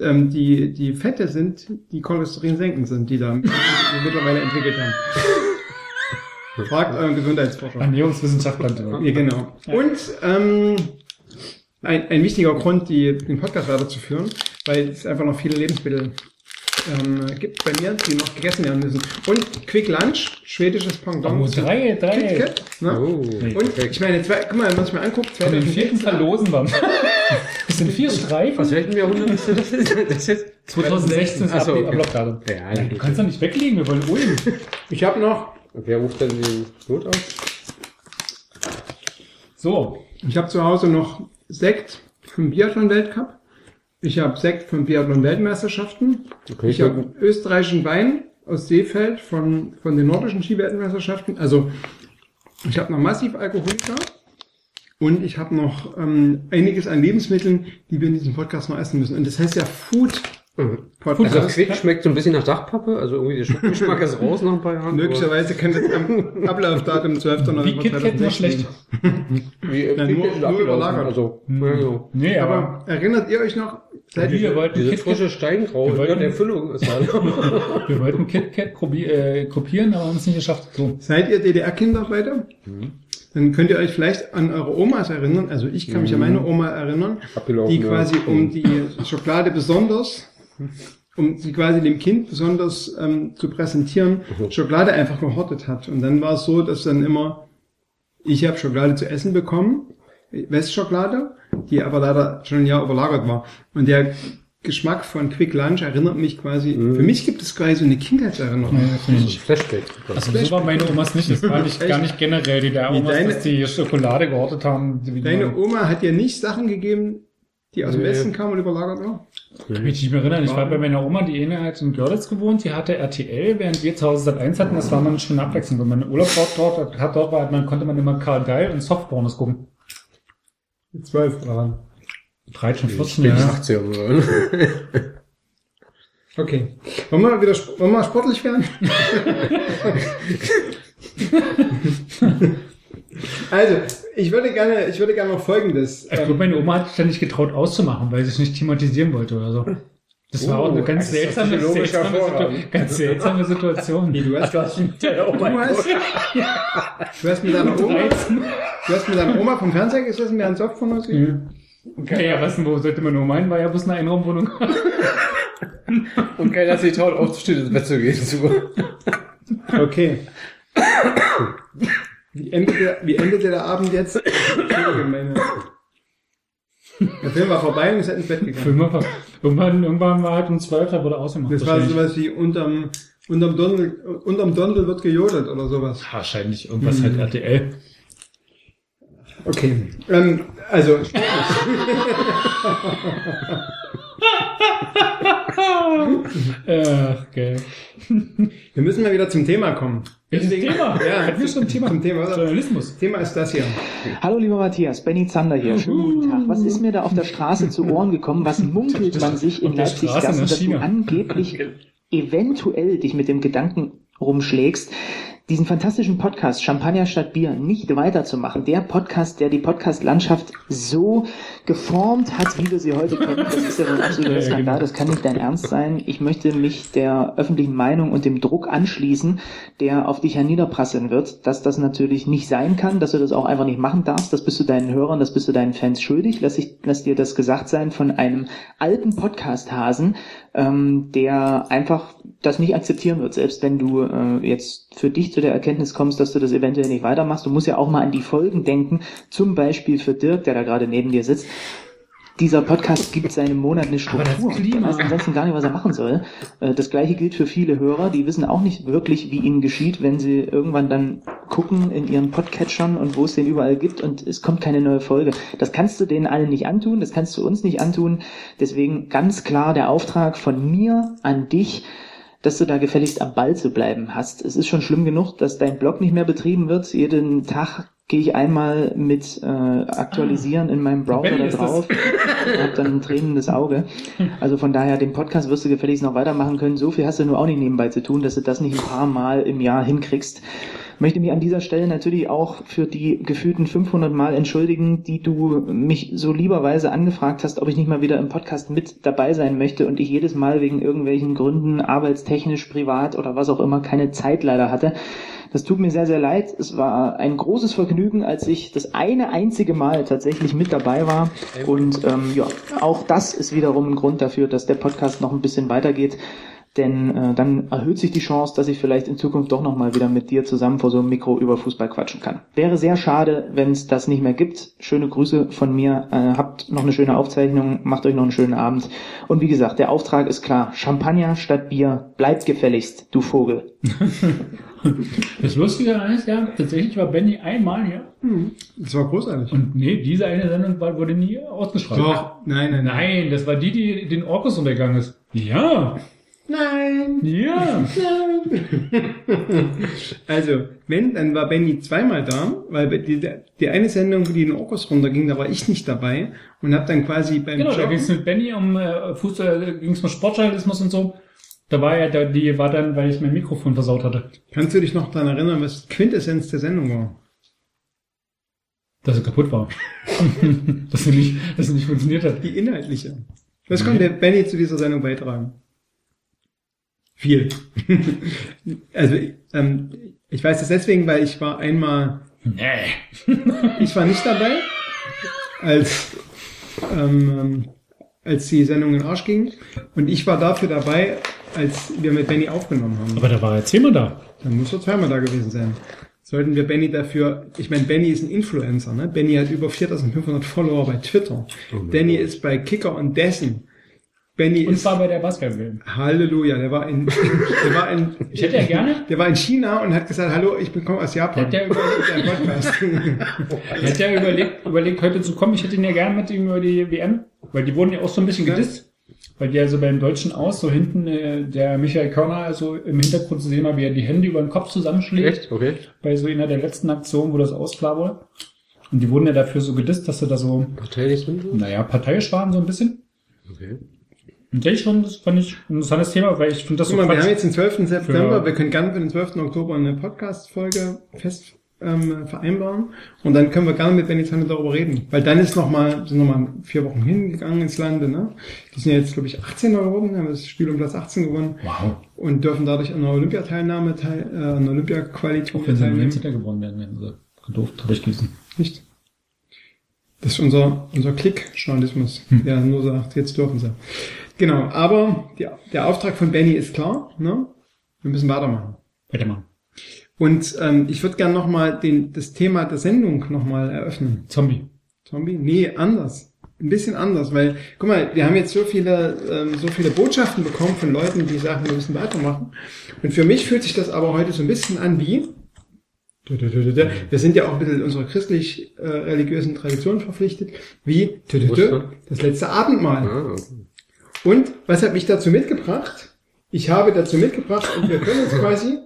ähm, die, die Fette sind, die Cholesterin senken sind, die da mittlerweile entwickelt haben. Fragt euren Gesundheitsforscher. Ernährungswissenschaftler. Ja, genau. Und ähm, ein, ein wichtiger Grund, die, den Podcast weiterzuführen, weil es einfach noch viele Lebensmittel ähm, gibt bei mir, die noch gegessen werden müssen. Und Quick Lunch, schwedisches Pendant. Oh, drei, drei. KitKat, ne? Oh. Und ich meine, zwei, guck mal, wenn man sich mal anguckt, Von den vierten 2016, verlosen wir. Das sind vier Streifen. Was welchem Jahrhundert ist das? Das ist jetzt 2016 ist Ach so, Ab- okay. Ablaufdatum. Ja, Du kannst doch nicht weglegen, wir wollen Ulm. Ich habe noch, Wer ruft denn den Not aus? So, ich habe zu Hause noch Sekt vom Biathlon-Weltcup. Ich habe Sekt von Biathlon-Weltmeisterschaften. Okay, Ich habe österreichischen Wein aus Seefeld von, von den nordischen Skiweltmeisterschaften. Also ich habe noch massiv Alkoholiker und ich habe noch ähm, einiges an Lebensmitteln, die wir in diesem Podcast noch essen müssen. Und das heißt ja Food Podcast. Also Quick schmeckt so ein bisschen nach Dachpappe, also irgendwie der Schokogeschmack ist raus nach ein paar Jahren. Möglicherweise kann das am Ablaufdatum 12. wie November KitKat nur schlecht. Aber Wie, Ja, wie- nur- wie- nur überlagert. Also, Hm. ja, ja. Nee, aber, Aber erinnert ihr euch noch, seid wir ihr, wollten Diese KitKat, frische Steingrau Wir wollten- der Füllung ist halt. wir wollten KitKat äh, kopieren, aber haben es nicht geschafft. So. seid ihr DDR-Kinder beide? Dann könnt ihr euch vielleicht an eure Omas erinnern. Also ich kann mich an meine Oma erinnern, Abgelaufen, die ja. quasi um die Schokolade besonders, um sie quasi dem Kind besonders ähm, zu präsentieren, Schokolade einfach gehortet hat. Und dann war es so, dass dann immer, ich habe Schokolade zu essen bekommen, Westschokolade, die aber leider schon ein Jahr überlagert war. Und der Geschmack von Quick Lunch erinnert mich quasi, für mich gibt es quasi so eine Kindheitserinnerung. Ich nicht. Flashback. Also so war meine Omas nicht. Das war nicht, gar nicht generell die der Omas, deine- dass die Schokolade gehortet haben. Deine Oma hat dir nicht Sachen gegeben, die aus dem Nee. Westen kamen und überlagert waren? Kann mich nicht mehr erinnern. Ich war bei meiner Oma, die eine hat in Görlitz gewohnt, die hatte RTL, während wir zu Hause Sat 1 hatten. Das war mal eine schöne Abwechslung. Wenn man Urlaub dort, hat, dort war, man konnte man immer Karl Geil und Softpornos gucken. Zwölf daran. 13, 14 Ja. Jahre. 80 oder so. Okay. Wollen wir mal wieder wollen wir mal sportlich werden? also, ich würde gerne, ich würde gerne noch folgendes. Ich glaube, meine Oma hat sich da nicht getraut auszumachen, weil sie sich nicht thematisieren wollte oder so. Das war auch eine ganz das ist seltsame, seltsame. Situ ganz seltsame Situation. Du hast, Du hast Oma du hast, du hast mit deiner Oma, 13. du hast mit deiner Oma vom Fernseher gesessen, mir ein Softphone ausgegeben? Ja, ja, was denn, wo sollte man nur meinen, war ja bloß eine Einraumwohnung. Und keiner hat sich traut, aufzustehen, ins Bett zu gehen. Super. Okay. Wie endete, wie endete der Abend jetzt? Der Film war vorbei und ist ins Bett gegangen. Film einfach. Irgendwann, irgendwann war halt um 12, da wurde ausgemacht. Das war sowas wie unterm, unterm Dondel, unterm Dondel wird gejodelt oder sowas. Wahrscheinlich irgendwas halt RTL. Okay. Ähm, also, Ach, geil. wir müssen mal wieder zum Thema kommen. Welches Thema? Ja, Hatten wir schon ein Thema? Zum Thema, oder? Journalismus. Das Thema ist das hier. Hallo lieber Matthias, Benny Zander hier. Schönen guten Tag. Was ist mir da auf der Straße zu Ohren gekommen? Was munkelt man sich in Straße Gassen, dass du angeblich eventuell dich mit dem Gedanken rumschlägst, diesen fantastischen Podcast Champagner statt Bier nicht weiterzumachen. Der Podcast, der die Podcast-Landschaft so geformt hat, wie wir sie heute kennen. Das ist ja ein absoluter Skandal. genau. Das kann nicht dein Ernst sein. Ich möchte mich der öffentlichen Meinung und dem Druck anschließen, der auf dich herniederprasseln wird, dass das natürlich nicht sein kann, dass du das auch einfach nicht machen darfst. Das bist du deinen Hörern, das bist du deinen Fans schuldig. Lass, ich, lass dir das gesagt sein von einem alten Podcast-Hasen, ähm, der einfach das nicht akzeptieren wird, selbst wenn du äh, jetzt für dich zu der Erkenntnis kommst, dass du das eventuell nicht weitermachst. Du musst ja auch mal an die Folgen denken, zum Beispiel für Dirk, der da gerade neben dir sitzt. Dieser Podcast gibt seinem Monat eine Struktur. Der weiß ansonsten gar nicht, was er machen soll. Äh, Das gleiche gilt für viele Hörer, die wissen auch nicht wirklich, wie ihnen geschieht, wenn sie irgendwann dann gucken in ihren Podcatchern und wo es den überall gibt und es kommt keine neue Folge. Das kannst du denen allen nicht antun, das kannst du uns nicht antun. Deswegen ganz klar der Auftrag von mir an dich, dass du da gefälligst am Ball zu bleiben hast. Es ist schon schlimm genug, dass dein Blog nicht mehr betrieben wird. Jeden Tag gehe ich einmal mit äh, aktualisieren in meinem Browser da drauf und hab dann ein tränendes Auge. Also von daher, den Podcast wirst du gefälligst noch weitermachen können. So viel hast du nur auch nicht nebenbei zu tun, dass du das nicht ein paar Mal im Jahr hinkriegst. Möchte mich an dieser Stelle natürlich auch für die gefühlten 500 Mal entschuldigen, die du mich so lieberweise angefragt hast, ob ich nicht mal wieder im Podcast mit dabei sein möchte und ich jedes Mal wegen irgendwelchen Gründen, arbeitstechnisch, privat oder was auch immer, keine Zeit leider hatte. Das tut mir sehr, sehr leid. Es war ein großes Vergnügen, als ich das eine einzige Mal tatsächlich mit dabei war. Und ähm, ja, auch das ist wiederum ein Grund dafür, dass der Podcast noch ein bisschen weitergeht. Denn äh, dann erhöht sich die Chance, dass ich vielleicht in Zukunft doch nochmal wieder mit dir zusammen vor so einem Mikro über Fußball quatschen kann. Wäre sehr schade, wenn es das nicht mehr gibt. Schöne Grüße von mir. Äh, habt noch eine schöne Aufzeichnung, macht euch noch einen schönen Abend. Und wie gesagt, der Auftrag ist klar. Champagner statt Bier. Bleibt gefälligst, du Vogel. Das Lustige ist ja, tatsächlich war Benny einmal hier. Das war großartig. Und nee, diese eine Sendung war, wurde nie ausgestrahlt. Doch, nein, nein, Nein, das war die, die den Orkus untergegangen ist. Ja, Nein. ja. Also, wenn, dann war Benny zweimal da, weil die, die eine Sendung, wo die in Orkus runterging, da war ich nicht dabei und habe dann quasi beim Genau, da Joggen- ging es mit Benny um äh, Fußball, ging es um Sportjournalismus und so. Da war ja, da, die war dann, weil ich mein Mikrofon versaut hatte, Kannst du dich noch daran erinnern, was Quintessenz der Sendung war? dass er kaputt war. dass er nicht, dass er nicht funktioniert hat. Die inhaltliche. Was konnte der Benny zu dieser Sendung beitragen? Viel. also, ähm, ich weiß das deswegen, weil ich war einmal, Nee. ich war nicht dabei, als, ähm, ähm, als die Sendung in den Arsch ging. Und ich war dafür dabei, als wir mit Benny aufgenommen haben. Aber da war er zehnmal da. Dann muss er zweimal da gewesen sein. Sollten wir Benny dafür, ich meine, Benny ist ein Influencer, ne? Benny hat über 4500 Follower bei Twitter. Benny ist bei Kicker und Dessen. Benny Und ist, war bei der Basketball. Halleluja, der war in, der war in, Ich hätte ja gerne, der war in China und hat gesagt, hallo, ich bin komme aus Japan. Der hat ja Der Podcast. er hat ja überlegt, überlegt, heute zu kommen. Ich hätte ihn ja gerne mit ihm über die WM, weil die wurden ja auch so ein bisschen Ja. gedisst. Weil die ja so beim Deutschen aus, so hinten, äh, der Michael Körner, also im Hintergrund zu sehen war, wie er die Hände über den Kopf zusammenschlägt. Echt? Okay. Bei so einer der letzten Aktionen, wo das ausklar wurde. Und die wurden ja dafür so gedisst, dass sie da so, Parteilich sind so? naja, parteiisch waren so ein bisschen. Okay. Und das schon, das fand ich ein interessantes Thema, weil ich finde das so Guck mal, wir haben jetzt den 12. September, wir können gerne für den 12. Oktober eine Podcast-Folge fest ähm, vereinbaren und dann können wir gerne mit Benny Zanne darüber reden, weil dann ist noch mal, sind noch mal vier Wochen hingegangen ins Lande, ne? Die sind ja jetzt, glaube ich, 18 geworden, haben das Spiel um Platz 18 gewonnen Wow. und dürfen dadurch an der Olympiateilnahme, teil, äh, an der Olympiaqualität Wenn sie teilnehmen. 19. geworden wären, wären sie gedurft durchgießen. Nicht? Das ist unser, unser Klick-Journalismus, der nur sagt, jetzt dürfen sie. Genau, aber die, der Auftrag von Benny ist klar, ne? Wir müssen weitermachen. Weitermachen. Und ähm, ich würde gerne nochmal das Thema der Sendung nochmal eröffnen. Zombie. Zombie? Nee, anders. Ein bisschen anders, weil, guck mal, wir haben jetzt so viele, ähm, so viele Botschaften bekommen von Leuten, die sagen, wir müssen weitermachen. Und für mich fühlt sich das aber heute so ein bisschen an wie, wir sind ja auch ein bisschen unserer christlich-religiösen Tradition verpflichtet, wie Ostern? das letzte Abendmahl. Und was hat mich dazu mitgebracht? Ich habe dazu mitgebracht und wir können uns quasi.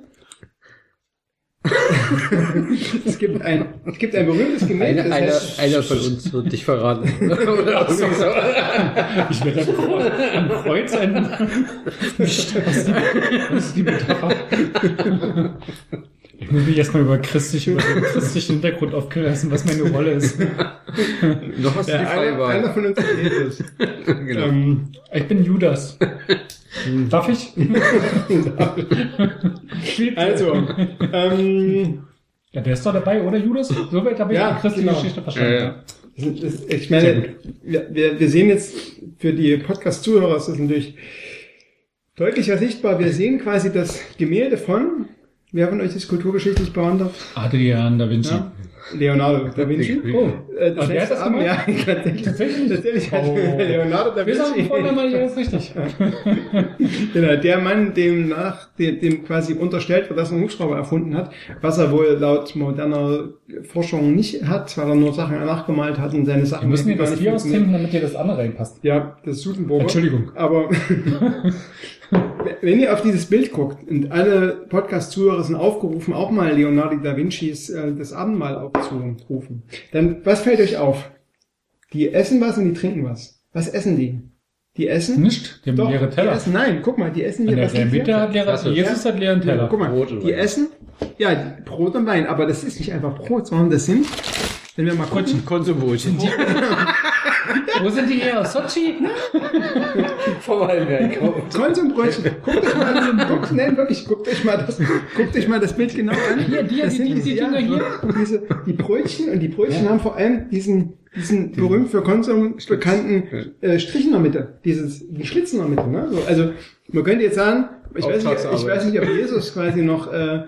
es gibt ein, es gibt ein berühmtes Gemälde. Einer, das einer, heißt, einer von uns wird dich verraten. Oder so. Ich werde am Kreuz, die, was ist die Metapher? Ich muss mich erstmal über christlich, über den christlichen Hintergrund aufklären lassen, was meine Rolle ist. Noch hast du ja, die einer, Freiwahl. einer von uns ist genau. ähm, Ich bin Judas. Darf ich? also, ähm, Ja, der ist doch dabei, oder Judas? So weit habe ich Ja, die christliche genau. Geschichte verstanden. Ja, ja. das- das- ich meine, wir, wir, wir sehen jetzt für die Podcast-Zuhörer ist das natürlich deutlicher sichtbar. Wir sehen quasi das Gemälde von, wer von euch ist kulturgeschichtlich bewandert? Adrian da Vinci. Ja. Leonardo da Vinci. Oh. Äh, Ah, der hat das Abend, gemacht? ja, tatsächlich. Tatsächlich? Oh. Leonardo da Wir sagen Vinci. vorhin mal hier ist richtig. Genau, der Mann, dem nach, dem, dem quasi unterstellt wird, dass er einen Hubschrauber erfunden hat, was er wohl laut moderner Forschung nicht hat, weil er nur Sachen nachgemalt hat und seine Sachen Wir müssen hier gar das funktionieren. austrinken, damit hier das andere reinpasst. Ja, das ist. Entschuldigung. Aber wenn ihr auf dieses Bild guckt und alle Podcast-Zuhörer sind aufgerufen, auch mal Leonardo da Vincis äh, das Abendmahl aufzurufen, dann was fällt euch auf? Die essen was und die trinken was. Was essen die? Die essen? Nicht? Die haben Doch, leere Die Teller. essen, nein, guck mal, die essen hier der was hier? Mitte hat leere, Klasse. Jesus hat leeren Teller. Guck mal, Brot die Wein. essen, ja, Brot und Wein, aber das ist nicht einfach Brot, sondern das sind, wenn wir mal gucken, Konsumbrötchen. Wo sind die her? Sochi? Vom Weinberg. Konsumbrötchen. Guckt euch mal, guckt, nein, wirklich, guckt euch mal das, guckt euch mal das Bild genau an. Hier, die- das die- sind die- die ja, Dinger hier. Diese, die Brötchen, und die Brötchen haben vor allem diesen, diesen berühmt für Konsum bekannten äh, Strich in der Mitte, dieses, den Schlitz in der Mitte, ne? So, also, man könnte jetzt sagen, ich weiß, nicht, ich weiß nicht, ob Jesus quasi noch, äh,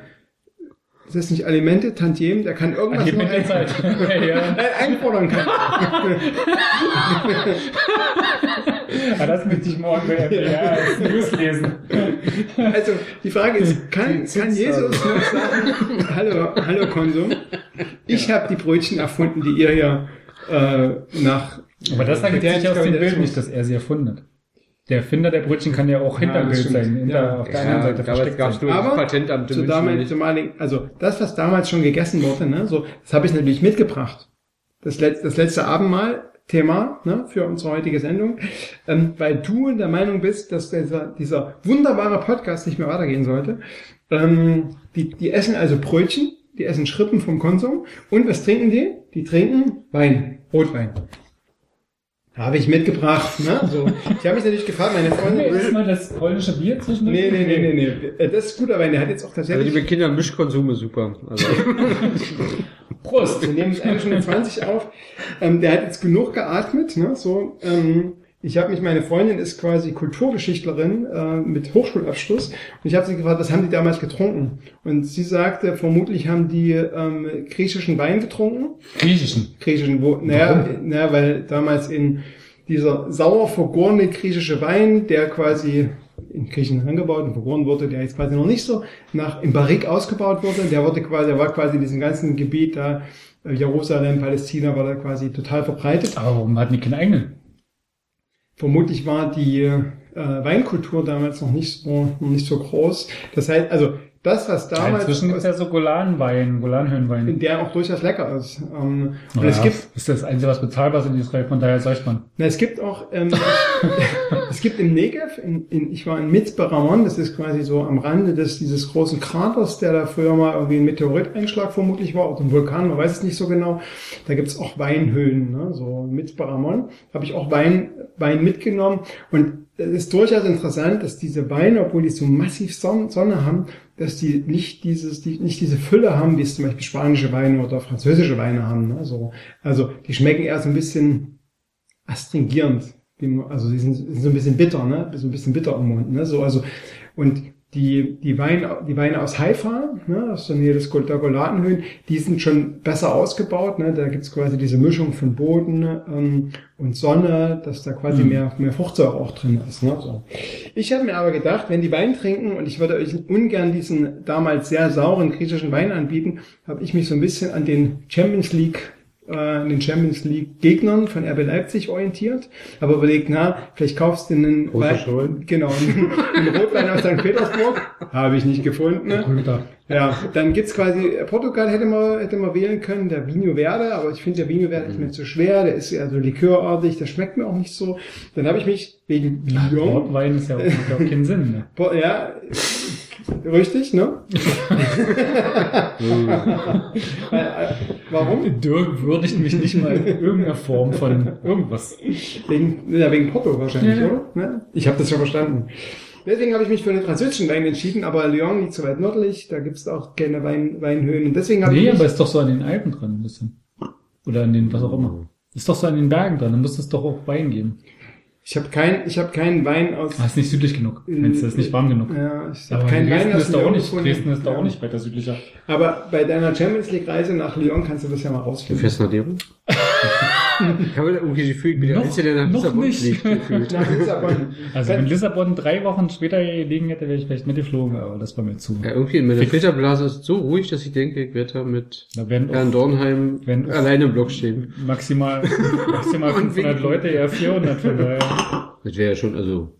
ist das nicht Alimente, Tantiem, der kann irgendwas noch Alimente ein, Zeit. ja. äh, einfordern kann. Aber das möchte ich morgen bei als News lesen. Also die Frage ist, kann, kann Jesus noch sagen, hallo, hallo Konsum, ich habe die Brötchen erfunden, die ihr hier äh, nach Aber das ergibt der sich aus dem Bild nicht, dass er sie erfunden hat. Der Erfinder der Brötchen kann ja auch hinter Ja, sein, hinter, Ja. auf der Ja, anderen Seite versteckt gab's sein. Aber Patentamt zu damals, nicht. damaligen, also das, was damals schon gegessen wurde, ne, so, das habe ich natürlich mitgebracht. Das, Letz-, das letzte Abendmahl, Thema ne, für unsere heutige Sendung, ähm, weil du der Meinung bist, dass dieser, dieser wunderbare Podcast nicht mehr weitergehen sollte. Ähm, die, die essen also Brötchen, die essen Schrippen vom Konsum und was trinken die? Die trinken Wein, Rotwein. Habe ich mitgebracht. Ne? So. Ich habe mich natürlich gefragt, meine Freundin... Ist mal das polnische Bier zwischen Nee, nee, nee, nee, nee. Äh, Das ist guter Wein. Der hat jetzt auch Also die tatsächlich... mit Kindern Mischkonsum ist super. Also, Prost! Wir nehmen es eigentlich schon in 20 auf. Ähm, der hat jetzt genug geatmet. Ne? So, ähm, ich habe mich, meine Freundin ist quasi Kulturgeschichtlerin äh, mit Hochschulabschluss und ich habe sie gefragt, was haben die damals getrunken? Und sie sagte, vermutlich haben die ähm, griechischen Wein getrunken. Griechischen. Griechischen, wo, naja, naja, weil damals in dieser sauer vergorene griechische Wein, der quasi in Griechen angebaut und vergoren wurde, der jetzt quasi noch nicht so nach im Barrik ausgebaut wurde, der wurde quasi, der war quasi in diesem ganzen Gebiet da, äh, Jerusalem, Palästina, war da quasi total verbreitet. Aber warum hatten die keine eigenen? Vermutlich war die äh, Weinkultur damals noch nicht so noch nicht so groß. Das heißt, also das, was damals Inzwischen gibt es ja so Golanwein, Golanhöhenwein. der auch durchaus lecker ist. Ähm, und Ja, es gibt ist das Einzige, was bezahlbar ist in Israel, von daher sagt man. Na, es gibt auch, ähm, es gibt im Negev, in, in, ich war in Mitzpe Ramon, das ist quasi so am Rande des, dieses großen Kraters, der da früher mal irgendwie ein Meteoriteinschlag vermutlich war, oder ein Vulkan, man weiß es nicht so genau. Da gibt's auch Weinhöhlen, ne? so Mitzpe Ramon, habe ich auch Wein, Wein mitgenommen und es ist durchaus interessant, dass diese Weine, obwohl die so massiv Son- Sonne haben, dass die nicht dieses, die, nicht diese Fülle haben, wie es zum Beispiel spanische Weine oder französische Weine haben. Ne? So, also die schmecken eher so ein bisschen astringierend. Also die sind, sind so ein bisschen bitter, ne? So ein bisschen bitter im Mund, ne? So, also, und die, die Weine, die Weine aus Haifa, ne, aus der Nähe des der Golatenhöhen, die sind schon besser ausgebaut, ne? Da gibt's quasi diese Mischung von Boden ähm, und Sonne, dass da quasi mehr, mehr Fruchtsäure auch drin ist, ne? So. Ich habe mir aber gedacht, wenn die Wein trinken, und ich würde euch ungern diesen damals sehr sauren griechischen Wein anbieten, habe ich mich so ein bisschen an den Champions League äh, an den Champions League Gegnern von RB Leipzig orientiert, aber überlegt, na, vielleicht kaufst du einen Wein, genau, einen, einen Rotwein aus St. Petersburg, habe ich nicht gefunden. Ne? Ja, dann gibt's quasi, Portugal hätte man, hätte man wählen können, der Vinho Verde, aber ich finde, der Vinho Verde ist mir zu schwer, der ist eher so likörartig, der schmeckt mir auch nicht so. Dann habe ich mich wegen Lyon, Rotwein ist ja auch, macht ja auch keinen Sinn. Ne? Ja, richtig, ne? Warum? Dirk würdigt mich nicht mal in irgendeiner Form von irgendwas. Wegen, ja, wegen Porto wahrscheinlich, Ja. oder? Ne? Ich habe das schon verstanden. Deswegen habe ich mich für den französischen Wein entschieden, aber Lyon liegt so weit nördlich, da gibt's auch keine Wein, Weinhöhen. Und deswegen habe Nee, ich aber ist doch so an den Alpen dran ein bisschen. Oder an den, was auch immer. Ist doch so an den Bergen dran, dann muss es doch auch Wein geben. Ich habe kein, ich habe keinen Wein aus. Ah, ist nicht südlich genug. Meinst du, ist nicht warm genug. Ja, ich habe Aber keinen Wein Dresden aus ist da auch nicht. Dresden ist da Ja. auch nicht weiter südlicher. Aber bei deiner Champions League Reise nach Lyon kannst du das ja mal Du rausfinden. fährst nach Lyon? Ich habe irgendwie das Gefühl, ich bin der Noch- Einzige, der nach Lissabon nicht. fliegt, gefühlt. Nach Lissabon. Also wenn Lissabon drei Wochen später gelegen hätte, wäre ich vielleicht mitgeflogen, aber das war mir zu. Ja, irgendwie in meiner Filterblase ist es so ruhig, dass ich denke, ich werde da mit Da werden Herrn Dornheim wenn- alleine im Block stehen. maximal, maximal Und 500 winken. Leute, eher 400 von daher. Das wäre ja schon, also,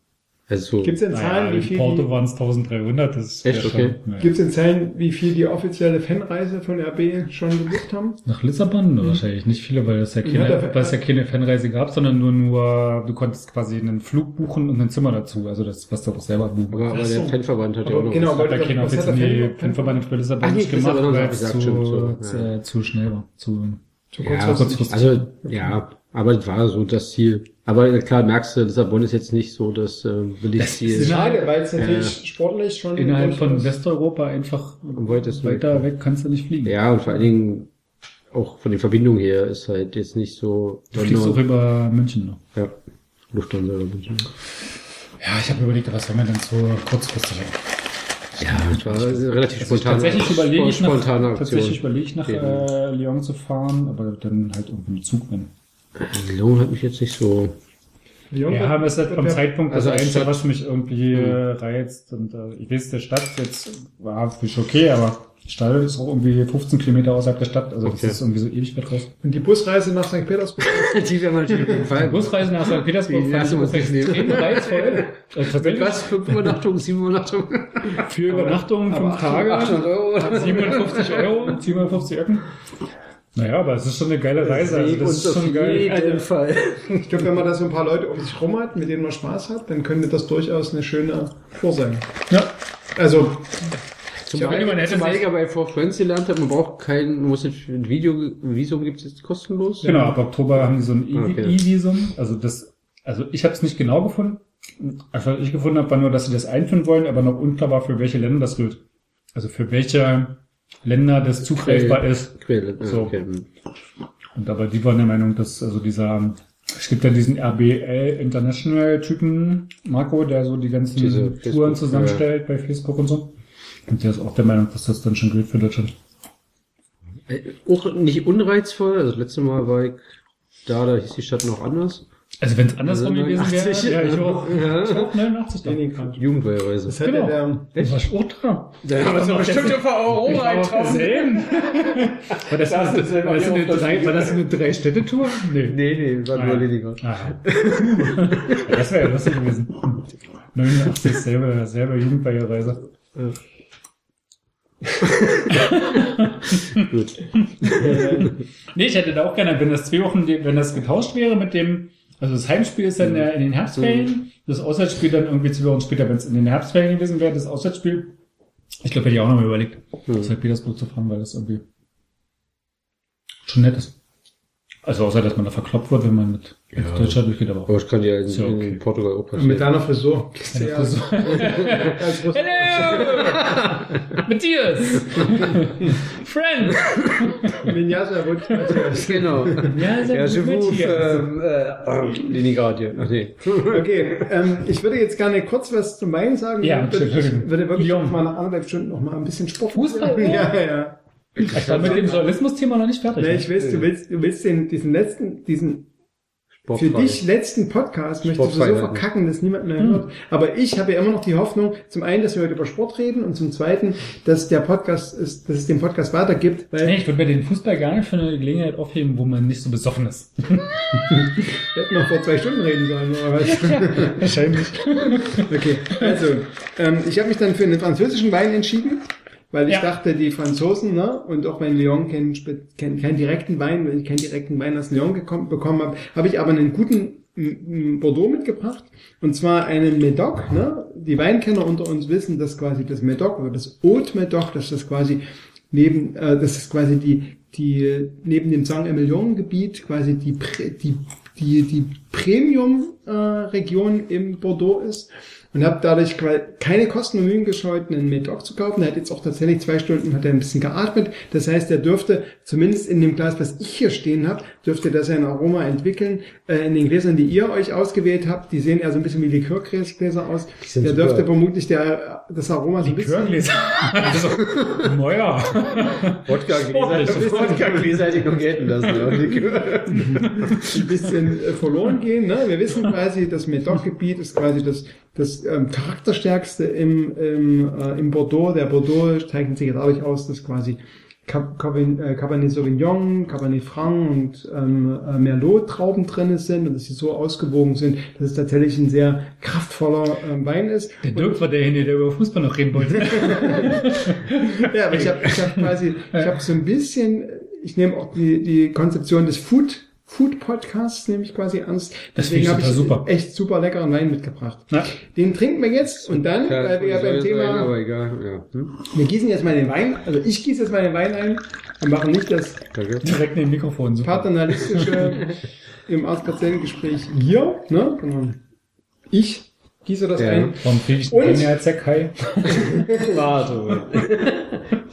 also so. Gibt's denn Zahlen, Naja, wie in viel Porto waren es 1300, das ist Echt? ja Okay. Naja. gibt's denn Zahlen, wie viel die offizielle Fanreise von RB schon gebucht haben? Nach Lissabon? Wahrscheinlich nicht viele, weil es ja Ja, keine, da- weil es ja keine Fanreise gab, sondern nur, nur, du konntest quasi einen Flug buchen und ein Zimmer dazu. Also das, was du auch selber buchen Aber, aber Ach der so. Fanverband hat ja auch noch genau, ja wollte- keiner was hat die Fan- Fanverband für Lissabon Ach nicht gemacht, weil es zu, so, ja. äh, zu schnell war. Zu, Zu Ja, kurzfristig. kurzfristig. Also, ja, aber es war so das Ziel. Aber klar, merkst du, Lissabon ist jetzt nicht so das äh, Billigziel. Das ist schade, weil es natürlich Ja. sportlich schon innerhalb von durchaus- Westeuropa einfach weitesten weiter weg kannst du nicht fliegen. Ja, und vor allen Dingen auch von den Verbindungen her ist halt jetzt nicht so. Du fliegst auch über München noch. ja, Lufthansa oder München. Ja, ich habe überlegt, was soll man denn so kurzfristig Ja, das war relativ Also spontan. tatsächlich überlege ich nach, tatsächlich überlege ich nach äh, Lyon zu fahren, aber dann halt irgendwie mit Zug, wenn. Lyon hat mich jetzt nicht so. Lyon Ja, aber es ist halt vom Zeitpunkt also das als Einzige, Stadt- was mich irgendwie äh, reizt. Und äh, ich weiß, der Stadt jetzt war für mich okay, aber die Stadt ist auch irgendwie 15 Kilometer außerhalb der Stadt, also Okay. das ist irgendwie so ewig weit raus. Und die Busreise nach St. Petersburg. Die wir natürlich jeden Fall. Busreise nach St. Petersburg Die fand ich uns extrem reizvoll. Äh, Mit was? Fünf Übernachtungen, sieben Übernachtungen? für Übernachtungen, fünf Tage, 800 Euro. 57 Euro, 750 Öcken. Naja, aber es ist schon eine geile Reise, also das ist schon geil. jeden Fall. Ich glaube, wenn man da so ein paar Leute um sich rum hat, mit denen man Spaß hat, dann könnte das durchaus eine schöne Tour sein. Ja. Also, Zumal, man hätte zumal ich aber bei Four Friends gelernt habe, man braucht kein, man muss nicht, ein Video, Visum gibt es jetzt kostenlos. Genau, ab Oktober haben die so ein Okay. E-Visum. Also das, also ich habe es nicht genau gefunden. Also was ich gefunden habe, war nur, dass sie das einführen wollen, aber noch unklar war, für welche Länder das gilt. Also für welche Länder das zugreifbar ist. Quelle. Ja, So. okay. Und aber die waren der Meinung, dass also dieser, es gibt ja diesen RBL International Typen, Marco, der so die ganzen Diese Touren Facebook, zusammenstellt bei Facebook und so. Und der ist auch der Meinung, dass das dann schon gilt für Deutschland. Äh, Auch nicht unreizvoll. Also das letzte Mal war ich da, da hieß die Stadt noch anders. Also wenn es andersrum Also gewesen wäre, 89, ja, ich auch. ja. Ich auch 89 da. Jugendweihreise. das hätte Genau. der, Das war schon da. Da haben wir so bestimmt auf auf derselben. War das, war das, war das, eine, drei, war das eine Drei-Städte-Tour? Nee. Nee, nee, war Ah, nur ja. Leningrad. Ah, ja, das wäre ja lustig gewesen. 89, selbe, selbe Jugendweihereise. Gut. Nee, ich hätte da auch gerne, wenn das zwei Wochen, wenn das getauscht wäre mit dem, also das Heimspiel ist dann ja in den Herbstferien, das Auswärtsspiel dann irgendwie zwei Wochen später, wenn es in den Herbstferien gewesen wäre, das Auswärtsspiel. Ich glaube, hätte ich auch noch mal überlegt, Hm. nach. Petersburg zu fahren, weil das irgendwie schon nett ist. Also außer, dass man da verkloppt wird, wenn man mit Ja. Deutschland durchgeht, aber auch. Aber ich kann ja in, ja okay. in Portugal auch mit passieren. deiner Frisur. Ja Russe- Hello! Matthias! Friend! Vinyasa. Matthias. Genau. Ja, sehr Ja, gut, je vous, Matthias. ähm, äh, Leningrad, ja. Ach nee. Okay, ähm, ich würde jetzt gerne kurz was zum Wein sagen. Ja, ich würde, Entschuldigung. ich würde wirklich auf meine anderthalb Stunden noch mal ein bisschen Sport. Fußball? Ja, ja. Ich war mit dem Journalismus-Thema noch nicht fertig. Nee, ich weiß, du willst, du willst den, diesen letzten, diesen für Sportfrei. dich letzten Podcast möchtest du so Sportfrei, verkacken, dass niemand mehr Hm. hört. Aber ich habe ja immer noch die Hoffnung, zum einen, dass wir heute über Sport reden und zum zweiten, dass der Podcast ist, dass es den Podcast weitergibt, weil Nee, ich würde mir den Fußball gar nicht für eine Gelegenheit aufheben, wo man nicht so besoffen ist. wir hätten noch vor zwei Stunden reden sollen, oder was? Wahrscheinlich. Okay, also, ähm, ich habe mich dann für einen französischen Wein entschieden, weil ich Ja. dachte, die Franzosen, ne, und auch wenn Lyon keinen, keinen, keinen direkten Wein, wenn ich keinen direkten Wein aus Lyon gekommen, bekommen habe, habe ich aber einen guten Bordeaux mitgebracht, und zwar einen Medoc, ne, die Weinkenner unter uns wissen, dass quasi das Medoc oder das Haute Medoc, dass das quasi neben, äh, das ist quasi die, die, neben dem Saint-Emilion-Gebiet quasi die, die, die, die Premium-Region im Bordeaux ist und habe dadurch quasi keine Kosten und Mühen gescheut, einen Medoc zu kaufen. Der hat jetzt auch tatsächlich zwei Stunden hat er ein bisschen geatmet. Das heißt, er dürfte zumindest in dem Glas, was ich hier stehen habe, dürfte das ein Aroma entwickeln. Äh, in den Gläsern, die ihr euch ausgewählt habt, die sehen eher so ein bisschen wie Likörgläser aus. Der super. dürfte vermutlich der, das Aroma so ein bisschen... Likörgläser. Also, naja. Wodka-Gläser, Wodka-Gläser hätte ich noch gelten lassen. Ein bisschen äh, verloren gehen. Ne? Wir wissen quasi, das Medoc-Gebiet ist quasi das, das ähm, charakterstärkste im, im, äh, im Bordeaux. Der Bordeaux zeichnet sich dadurch aus, dass quasi äh, Cabernet Sauvignon, Cabernet Franc und ähm, äh, Merlot Trauben drin sind und dass sie so ausgewogen sind, dass es tatsächlich ein sehr kraftvoller ähm, Wein ist. Der Dirk war derjenige, der über Fußball noch reden wollte. Ja, aber ich habe ich hab quasi, ich habe so ein bisschen, ich nehme auch die, die Konzeption des Food, Food Podcasts nehme ich quasi ernst. Das ich habe ich super. echt super leckeren Wein mitgebracht. Ja. Den trinken wir jetzt und dann, Ja, weil wir ja beim sein, Thema, aber egal. Ja. Hm? wir gießen jetzt mal den Wein, also ich gieße jetzt mal den Wein ein und machen nicht das Danke. Direkt neben dem Mikrofon. Super. paternalistische im Arzt-Patienten-Gespräch hier, ne, sondern ich gieße das Ja. ein. Warum kriege ich Und- den ja als Kai? Warte.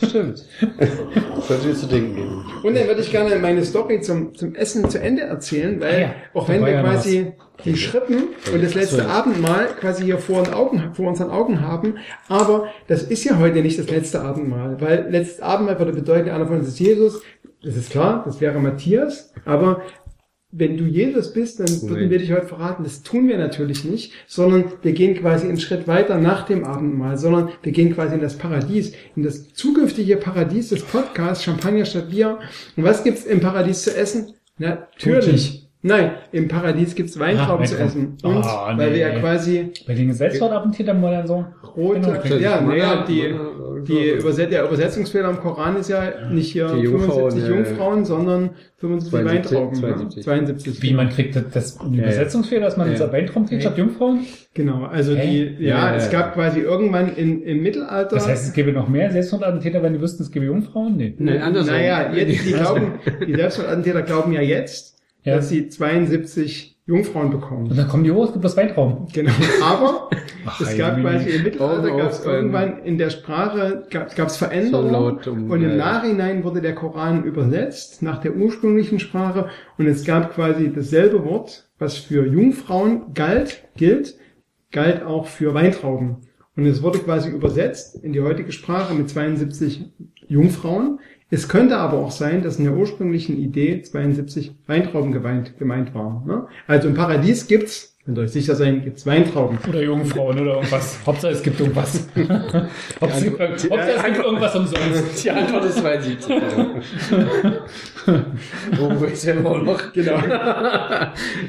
Stimmt. Das sollte dir zu denken geben. Und dann würde ich gerne meine Story zum, zum Essen zu Ende erzählen, weil Ah ja, auch wenn wir quasi die Schrippen und das letzte Abendmahl quasi hier vor, den Augen, vor unseren Augen haben. Aber das ist ja heute nicht das letzte Abendmahl, weil letztes Abendmahl würde bedeuten, einer von uns ist Jesus. Das ist klar, das wäre Matthias. Aber wenn du Jesus bist, dann würden wir dich heute verraten. Das tun wir natürlich nicht, sondern wir gehen quasi einen Schritt weiter nach dem Abendmahl, sondern wir gehen quasi in das Paradies, in das zukünftige Paradies des Podcasts Champagner statt Bier. Und was gibt's im Paradies zu essen? Natürlich. Nein, im Paradies gibt's Weintrauben Ah, zu essen. Weintrauben. Und Ah, weil nee. wir ja quasi Bei den Gesellschaftsattentätern mal dann so. rote, Genau. ja, naja, die, die Überset der Übersetzungsfehler im Koran ist ja nicht hier Die Jungfrauen, 75 ja, ja. Jungfrauen, sondern 75 72, Weintrauben. 72. 72. Wie man kriegt das, das die Ja, ja. Übersetzungsfehler, dass man Ja, ja. ja. Weintraum kriegt statt Jungfrauen? Genau, also Hä? die, ja, Ja, ja, es ja. gab quasi irgendwann in, im Mittelalter. Das heißt, es gäbe noch mehr Selbstmordattentäter, wenn die wüssten, es gäbe Jungfrauen? Nee. Nein, andersrum. Naja, jetzt, die glauben, die Selbstmordattentäter glauben ja jetzt, Ja. dass sie 72 Jungfrauen Und bekommen. dann kommen die hoch, es gibt bloß Weintraum. Genau, aber Ach, es gab quasi im Mittelalter gab es irgendwann in der Sprache gab es So Veränderungen laut, um, und im Nachhinein wurde der Koran übersetzt nach der ursprünglichen Sprache und es gab quasi dasselbe Wort, was für Jungfrauen galt, gilt, galt auch für Weintrauben. Und es wurde quasi übersetzt in die heutige Sprache mit 72 Jungfrauen. Es könnte aber auch sein, dass in der ursprünglichen Idee 72 Weintrauben gemeint, gemeint waren. Ne? Also im Paradies gibt's, könnt ihr euch sicher sein, gibt's Weintrauben. Oder Jungfrauen oder irgendwas. Hauptsache es gibt irgendwas. Hauptsache, Hauptsache es gibt irgendwas umsonst. Die Antwort ist 72. Wo ist ja immer noch? Genau.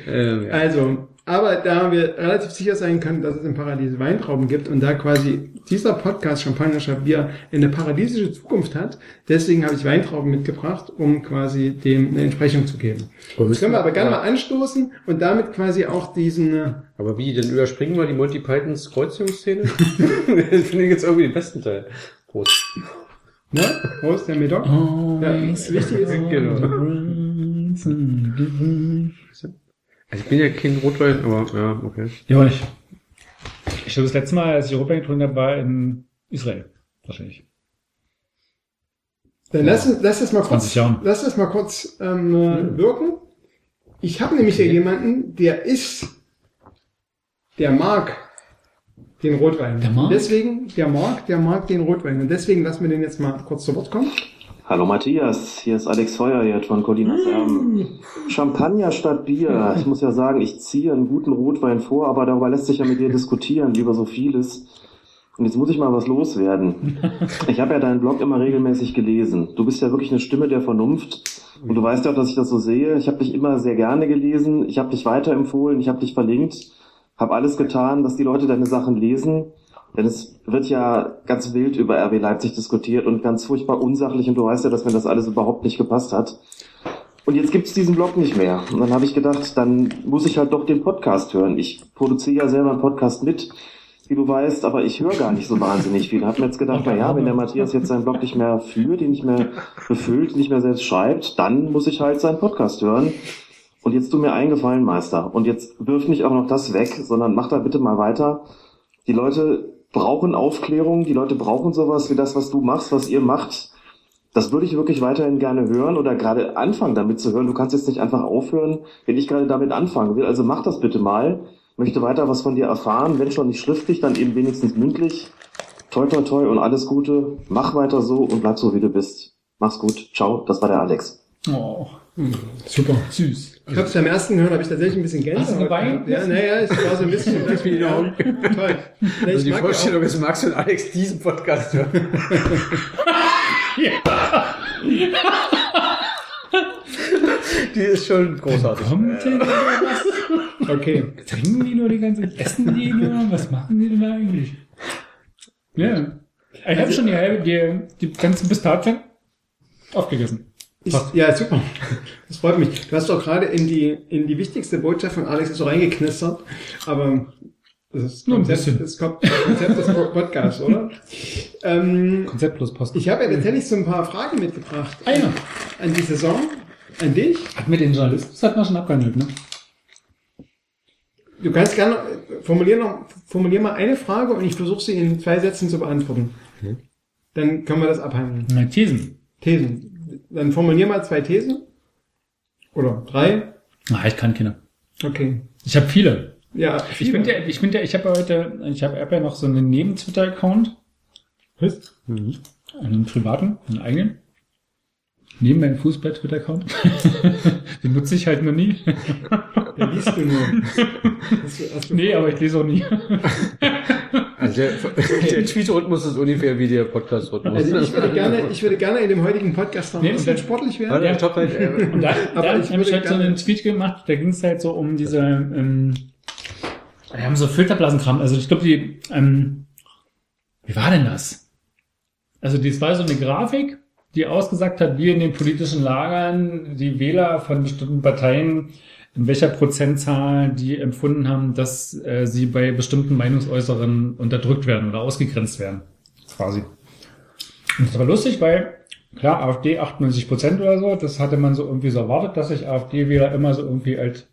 ähm, ja. Also, aber da wir relativ sicher sein können, dass es im Paradies Weintrauben gibt und da quasi dieser Podcast Champagner Bier eine paradiesische Zukunft hat, deswegen habe ich Weintrauben mitgebracht, um quasi dem eine Entsprechung zu geben. Das können wir aber gerne mal anstoßen und damit quasi auch diesen, äh, Aber wie, dann überspringen wir die Monty Pythons Kreuzungsszene? das finde ich jetzt irgendwie den besten Teil. Prost. ne, Prost, der Medoc. Ja, wichtig ist, Also ich bin ja kein Rotwein, aber ja, okay. Ja, auch nicht. Ich glaube, das letzte Mal, als ich Europa getrunken habe, war in Israel. Wahrscheinlich. dann lass, es- lass es mal 20 kurz, lass es mal kurz ähm, äh, wirken. Ich habe nämlich hier jemanden, der ist, der mag den Rotwein. Der mag? Deswegen, der mag, der mag den Rotwein. Und deswegen lassen wir den jetzt mal kurz zu Wort kommen. Hallo Matthias, hier ist Alex Feuerjert von Colinas Erben. Champagner statt Bier. Ich muss ja sagen, ich ziehe einen guten Rotwein vor, aber darüber lässt sich ja mit dir diskutieren, wie über so vieles. Und jetzt muss ich mal was loswerden. Ich habe ja deinen Blog immer regelmäßig gelesen. Du bist ja wirklich eine Stimme der Vernunft. Und du weißt ja auch, dass ich das so sehe. Ich habe dich immer sehr gerne gelesen. Ich habe dich weiterempfohlen. Ich habe dich verlinkt. Habe alles getan, dass die Leute deine Sachen lesen. Denn es wird ja ganz wild über RB Leipzig diskutiert und ganz furchtbar unsachlich. Und du weißt ja, dass mir das alles überhaupt nicht gepasst hat. Und jetzt gibt's diesen Blog nicht mehr. Und dann habe ich gedacht, dann muss ich halt doch den Podcast hören. Ich produziere ja selber einen Podcast mit, wie du weißt, aber ich höre gar nicht so wahnsinnig viel. Hab mir jetzt gedacht, na ja, wenn der Matthias jetzt seinen Blog nicht mehr führt, ihn nicht mehr befüllt, nicht mehr selbst schreibt, dann muss ich halt seinen Podcast hören. Und jetzt tu mir einen Gefallen, Meister. Und jetzt wirf nicht auch noch das weg, sondern mach da bitte mal weiter. Die Leute brauchen Aufklärung, die Leute brauchen sowas wie das, was du machst, was ihr macht. Das würde ich wirklich weiterhin gerne hören oder gerade anfangen damit zu hören. Du kannst jetzt nicht einfach aufhören, wenn ich gerade damit anfangen will. Also mach das bitte mal. Möchte weiter was von dir erfahren. Wenn schon nicht schriftlich, dann eben wenigstens mündlich. Toi, toi, toi und alles Gute. Mach weiter so und bleib so, wie du bist. Mach's gut. Ciao. Das war der Alex. Oh, Super. süß. Ich habe es beim ersten gehört, habe ich tatsächlich ein bisschen Gänsehaut. Hast du geweint? Ja, naja, es war so ein bisschen das Wie ja, auch. Toll. Nee, Also ich die Vorstellung ist, Max und Alex diesen Podcast hören. Die ist schon großartig. Kommt denn da was? okay. Trinken die nur die ganze Essen die nur? Was machen die denn da eigentlich? Ja. Ich habe schon die halbe, die, die ganzen Pistazien aufgegessen. Ich, ja, super. Das freut mich. Du hast doch gerade in die, in die wichtigste Botschaft von Alex so reingeknistert. Aber das ist Nur ein Konzept, das Konzept des Podcasts, oder? Ähm, Konzept plus Post. ich habe ja tatsächlich so ein paar Fragen mitgebracht. Ja. An die Saison, an dich. Hat mit den Journalisten, das hat man schon abgehandelt, ne? Du kannst gerne, formulier noch, formulier mal eine Frage und ich versuche sie in zwei Sätzen zu beantworten. Dann können wir das abhandeln. Meine Thesen. Thesen. Dann formulier mal zwei Thesen. Oder drei. Ah, ich kann keine. Okay. Ich habe viele. Ja, Ich viele. finde ja, ich finde ja, ich habe ja heute, ich habe ja noch so einen Neben-Twitter-Account. Was? Mhm. Einen privaten, einen eigenen. Neben meinem Fußball-Twitter-Account. Den nutze ich halt noch nie. Den liest du nur. Hast du- hast du- nee, aber ich lese auch nie. Also der, der Tweet-Rhythmus ist ungefähr wie der Podcast-Rhythmus. Also ich würde gerne, ich würde gerne in dem heutigen Podcast noch ein Nee, bisschen sportlich werden. Warte, stopp, halt, Und da, Aber da ich habe ich halt so einen Tweet gemacht, da ging es halt so um diese, ähm, wir haben so Filterblasenkram, also ich glaube die, ähm, wie war denn das? Also das war so eine Grafik, die ausgesagt hat, wie in den politischen Lagern die Wähler von bestimmten Parteien in welcher Prozentzahl die empfunden haben, dass äh, sie bei bestimmten Meinungsäußeren unterdrückt werden oder ausgegrenzt werden. Quasi. Und das war lustig, weil klar, AfD 98 Prozent oder so, das hatte man so irgendwie so erwartet, dass sich AfD-Wähler immer so irgendwie als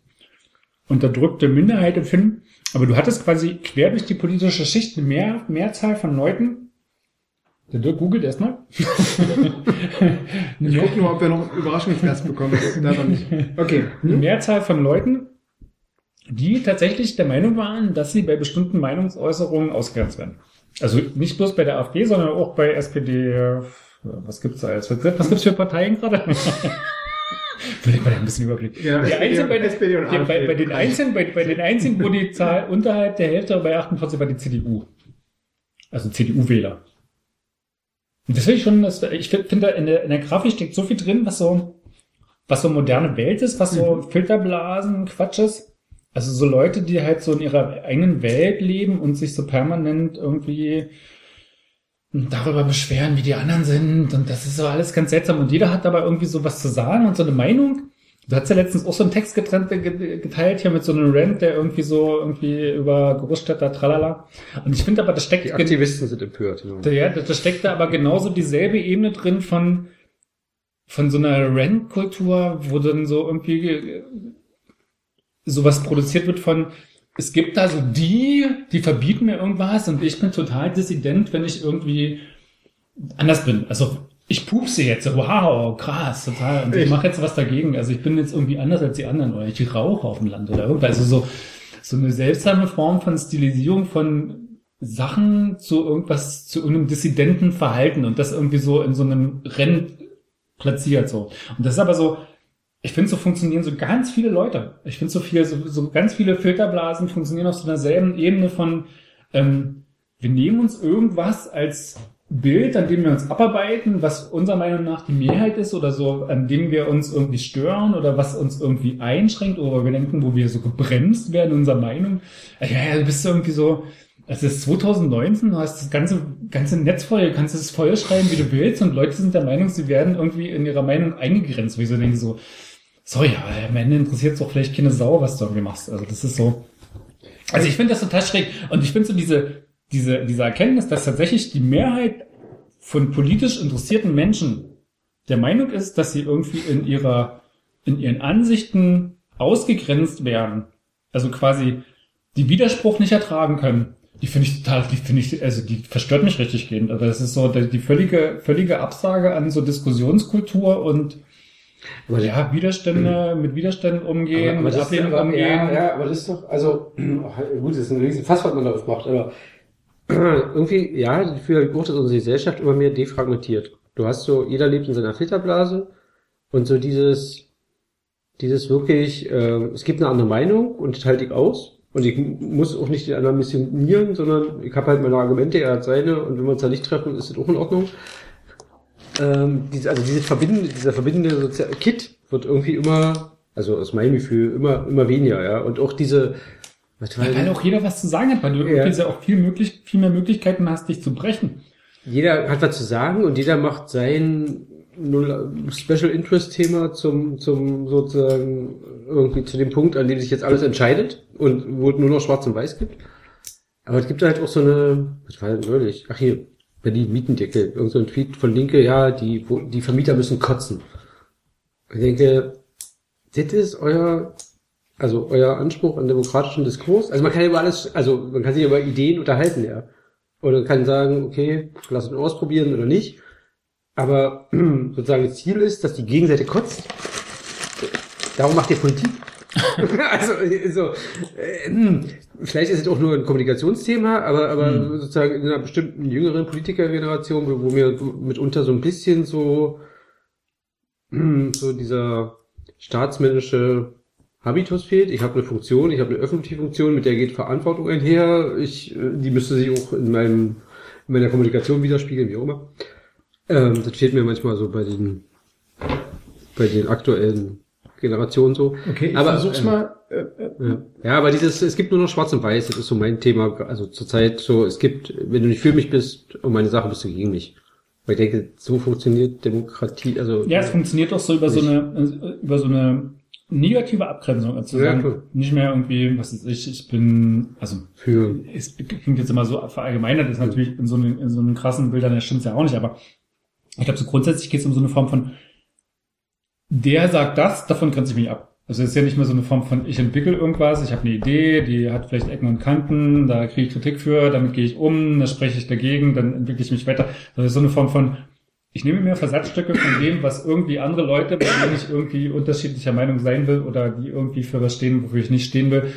unterdrückte Minderheit empfinden. Aber du hattest quasi quer durch die politische Schicht eine Mehr, Mehrzahl von Leuten. Der Dirk googelt erstmal. Ich gucke nur, ob wir noch Überraschungsgast bekommen. Leider nicht. Okay. eine Mehrzahl von Leuten, die tatsächlich der Meinung waren, dass sie bei bestimmten Meinungsäußerungen ausgegrenzt werden. Also nicht bloß bei der AfD, sondern auch bei SPD. äh, Was gibt's da alles? Was, gibt's für Parteien gerade? Vielleicht mal ein bisschen Überblick. Ja, die SPD bei, den- SPD und die- bei, bei den einzigen, bei, bei den einzigen, wo die Zahl unterhalb der Hälfte bei 48 war die CDU. Also CDU-Wähler. Das finde ich schon, das, ich finde, in der, in der Grafik steckt so viel drin, was so, was so moderne Welt ist, was so Filterblasen, Quatsch ist. Also so Leute, die halt so in ihrer eigenen Welt leben und sich so permanent irgendwie darüber beschweren, wie die anderen sind. Und das ist so alles ganz seltsam. Und jeder hat aber irgendwie so was zu sagen und so eine Meinung. Du hast ja letztens auch so einen Text getrennt, ge- geteilt hier mit so einem Rant, der irgendwie so irgendwie über Großstädter, tralala. Und ich finde aber, das steckt die Aktivisten sind empört. Ja. ja, da da steckt da aber genauso dieselbe Ebene drin von, von so einer Rent-Kultur, wo dann so irgendwie äh, sowas produziert wird von, es gibt da so die, die verbieten mir irgendwas und ich bin total dissident, wenn ich irgendwie anders bin. Also ich pupse jetzt, wow, krass, total. Und ich, Ich- mache jetzt was dagegen. Also ich bin jetzt irgendwie anders als die anderen oder ich rauche auf dem Land oder irgendwas. Also so, so eine seltsame Form von Stilisierung von Sachen zu irgendwas, zu irgendeinem dissidenten Verhalten und das irgendwie so in so einem Rennen platziert so. Und das ist aber so, ich finde, so funktionieren so ganz viele Leute. Ich finde, so viel, so, so ganz viele Filterblasen funktionieren auf so einer selben Ebene von, ähm, wir nehmen uns irgendwas als Bild, an dem wir uns abarbeiten, was unserer Meinung nach die Mehrheit ist oder so, an dem wir uns irgendwie stören oder was uns irgendwie einschränkt oder wir denken, wo wir so gebremst werden in unserer Meinung. Ja, ja, du bist irgendwie so, es ist 2019, du hast das ganze, ganze Netz voll, du kannst es voll schreiben, wie du willst und Leute sind der Meinung, sie werden irgendwie in ihrer Meinung eingegrenzt, wie so denken so, sorry, aber am Ende interessiert es doch vielleicht keine Sau, was du irgendwie machst. Also das ist so. Also ich finde das total schräg. Und ich finde so diese, diese, diese Erkenntnis, dass tatsächlich die Mehrheit von politisch interessierten Menschen der Meinung ist, dass sie irgendwie in ihrer, in ihren Ansichten ausgegrenzt werden. Also quasi die Widerspruch nicht ertragen können. Die finde ich total, die finde ich, also die verstört mich richtig gehend. Aber das ist so die völlige, völlige Absage an so Diskussionskultur und Aber ja, Widerstände, mit Widerständen umgehen, aber mit das ist Ablehnung aber, umgehen. Ja, ja, aber das ist doch, also, gut, das ist ein riesen Fass, was man da aufmacht, aber irgendwie, ja, fühle auch, dass unsere Gesellschaft immer mehr defragmentiert. Du hast so, jeder lebt in seiner Filterblase und so dieses, dieses wirklich, äh, es gibt eine andere Meinung und die halte ich aus. Und ich muss auch nicht den anderen missionieren, sondern ich habe halt meine Argumente, er hat seine und wenn wir uns da nicht treffen, ist das auch in Ordnung. Ähm, diese, also diese verbindende, dieser verbindende Sozial Kit wird irgendwie immer, also aus meinem Gefühl, immer, immer weniger, ja. Und auch diese, Ja, weil denn- auch jeder was zu sagen hat, weil du Ja. irgendwie auch viel, möglich, viel mehr Möglichkeiten hast, dich zu brechen. jeder hat was zu sagen und jeder macht sein Special Interest Thema zum, zum sozusagen irgendwie zu dem Punkt, an dem sich jetzt alles entscheidet und wo es nur noch Schwarz und Weiß gibt. Aber es gibt halt auch so eine, was war denn neulich? Ach hier, Berlin Mietendeckel, irgend so ein Tweet von Linke, ja, die, die Vermieter müssen kotzen. Ich denke, das ist euer, also euer Anspruch an demokratischen Diskurs. Also man kann ja über alles, also man kann sich über Ideen unterhalten, ja. Oder kann sagen, okay, lass uns ausprobieren oder nicht. Aber sozusagen das Ziel ist, dass die Gegenseite kotzt. Darum macht ihr Politik. also, so, äh, vielleicht ist es auch nur ein Kommunikationsthema, aber, aber Hm. sozusagen in einer bestimmten jüngeren Politikergeneration, wo, mir mitunter so ein bisschen so, so dieser staatsmännische Habitus fehlt. Ich habe eine Funktion, ich habe eine öffentliche Funktion, mit der geht Verantwortung einher. Ich, äh, die müsste sich auch in meinem, in meiner Kommunikation widerspiegeln, wie auch immer. Ähm, das fehlt mir manchmal so bei den, bei den aktuellen Generationen so. Okay, ich aber, versuch's ähm, mal. Äh, äh, ja. ja, aber dieses, es gibt nur noch Schwarz und Weiß, das ist so mein Thema. Also zurzeit so, es gibt, wenn du nicht für mich bist und meine Sache bist du gegen mich. Weil ich denke, so funktioniert Demokratie, also. Ja, es funktioniert doch so über so eine, über so eine negative Abgrenzung. Also Ja, klar. nicht mehr irgendwie, was ist ich, ich bin, also, für. es klingt jetzt immer so verallgemeinert, ist natürlich in so, einen, in so einen krassen Bildern, das stimmt's ja auch nicht, aber ich glaube, so grundsätzlich geht es um so eine Form von, der sagt das, davon grenze ich mich ab. Also es ist ja nicht mehr so eine Form von, ich entwickle irgendwas, ich habe eine Idee, die hat vielleicht Ecken und Kanten, da kriege ich Kritik für, damit gehe ich um, da spreche ich dagegen, dann entwickle ich mich weiter. Das ist so eine Form von, ich nehme mir Versatzstücke von dem, was irgendwie andere Leute, bei denen ich irgendwie unterschiedlicher Meinung sein will oder die irgendwie für was stehen, wofür ich nicht stehen will,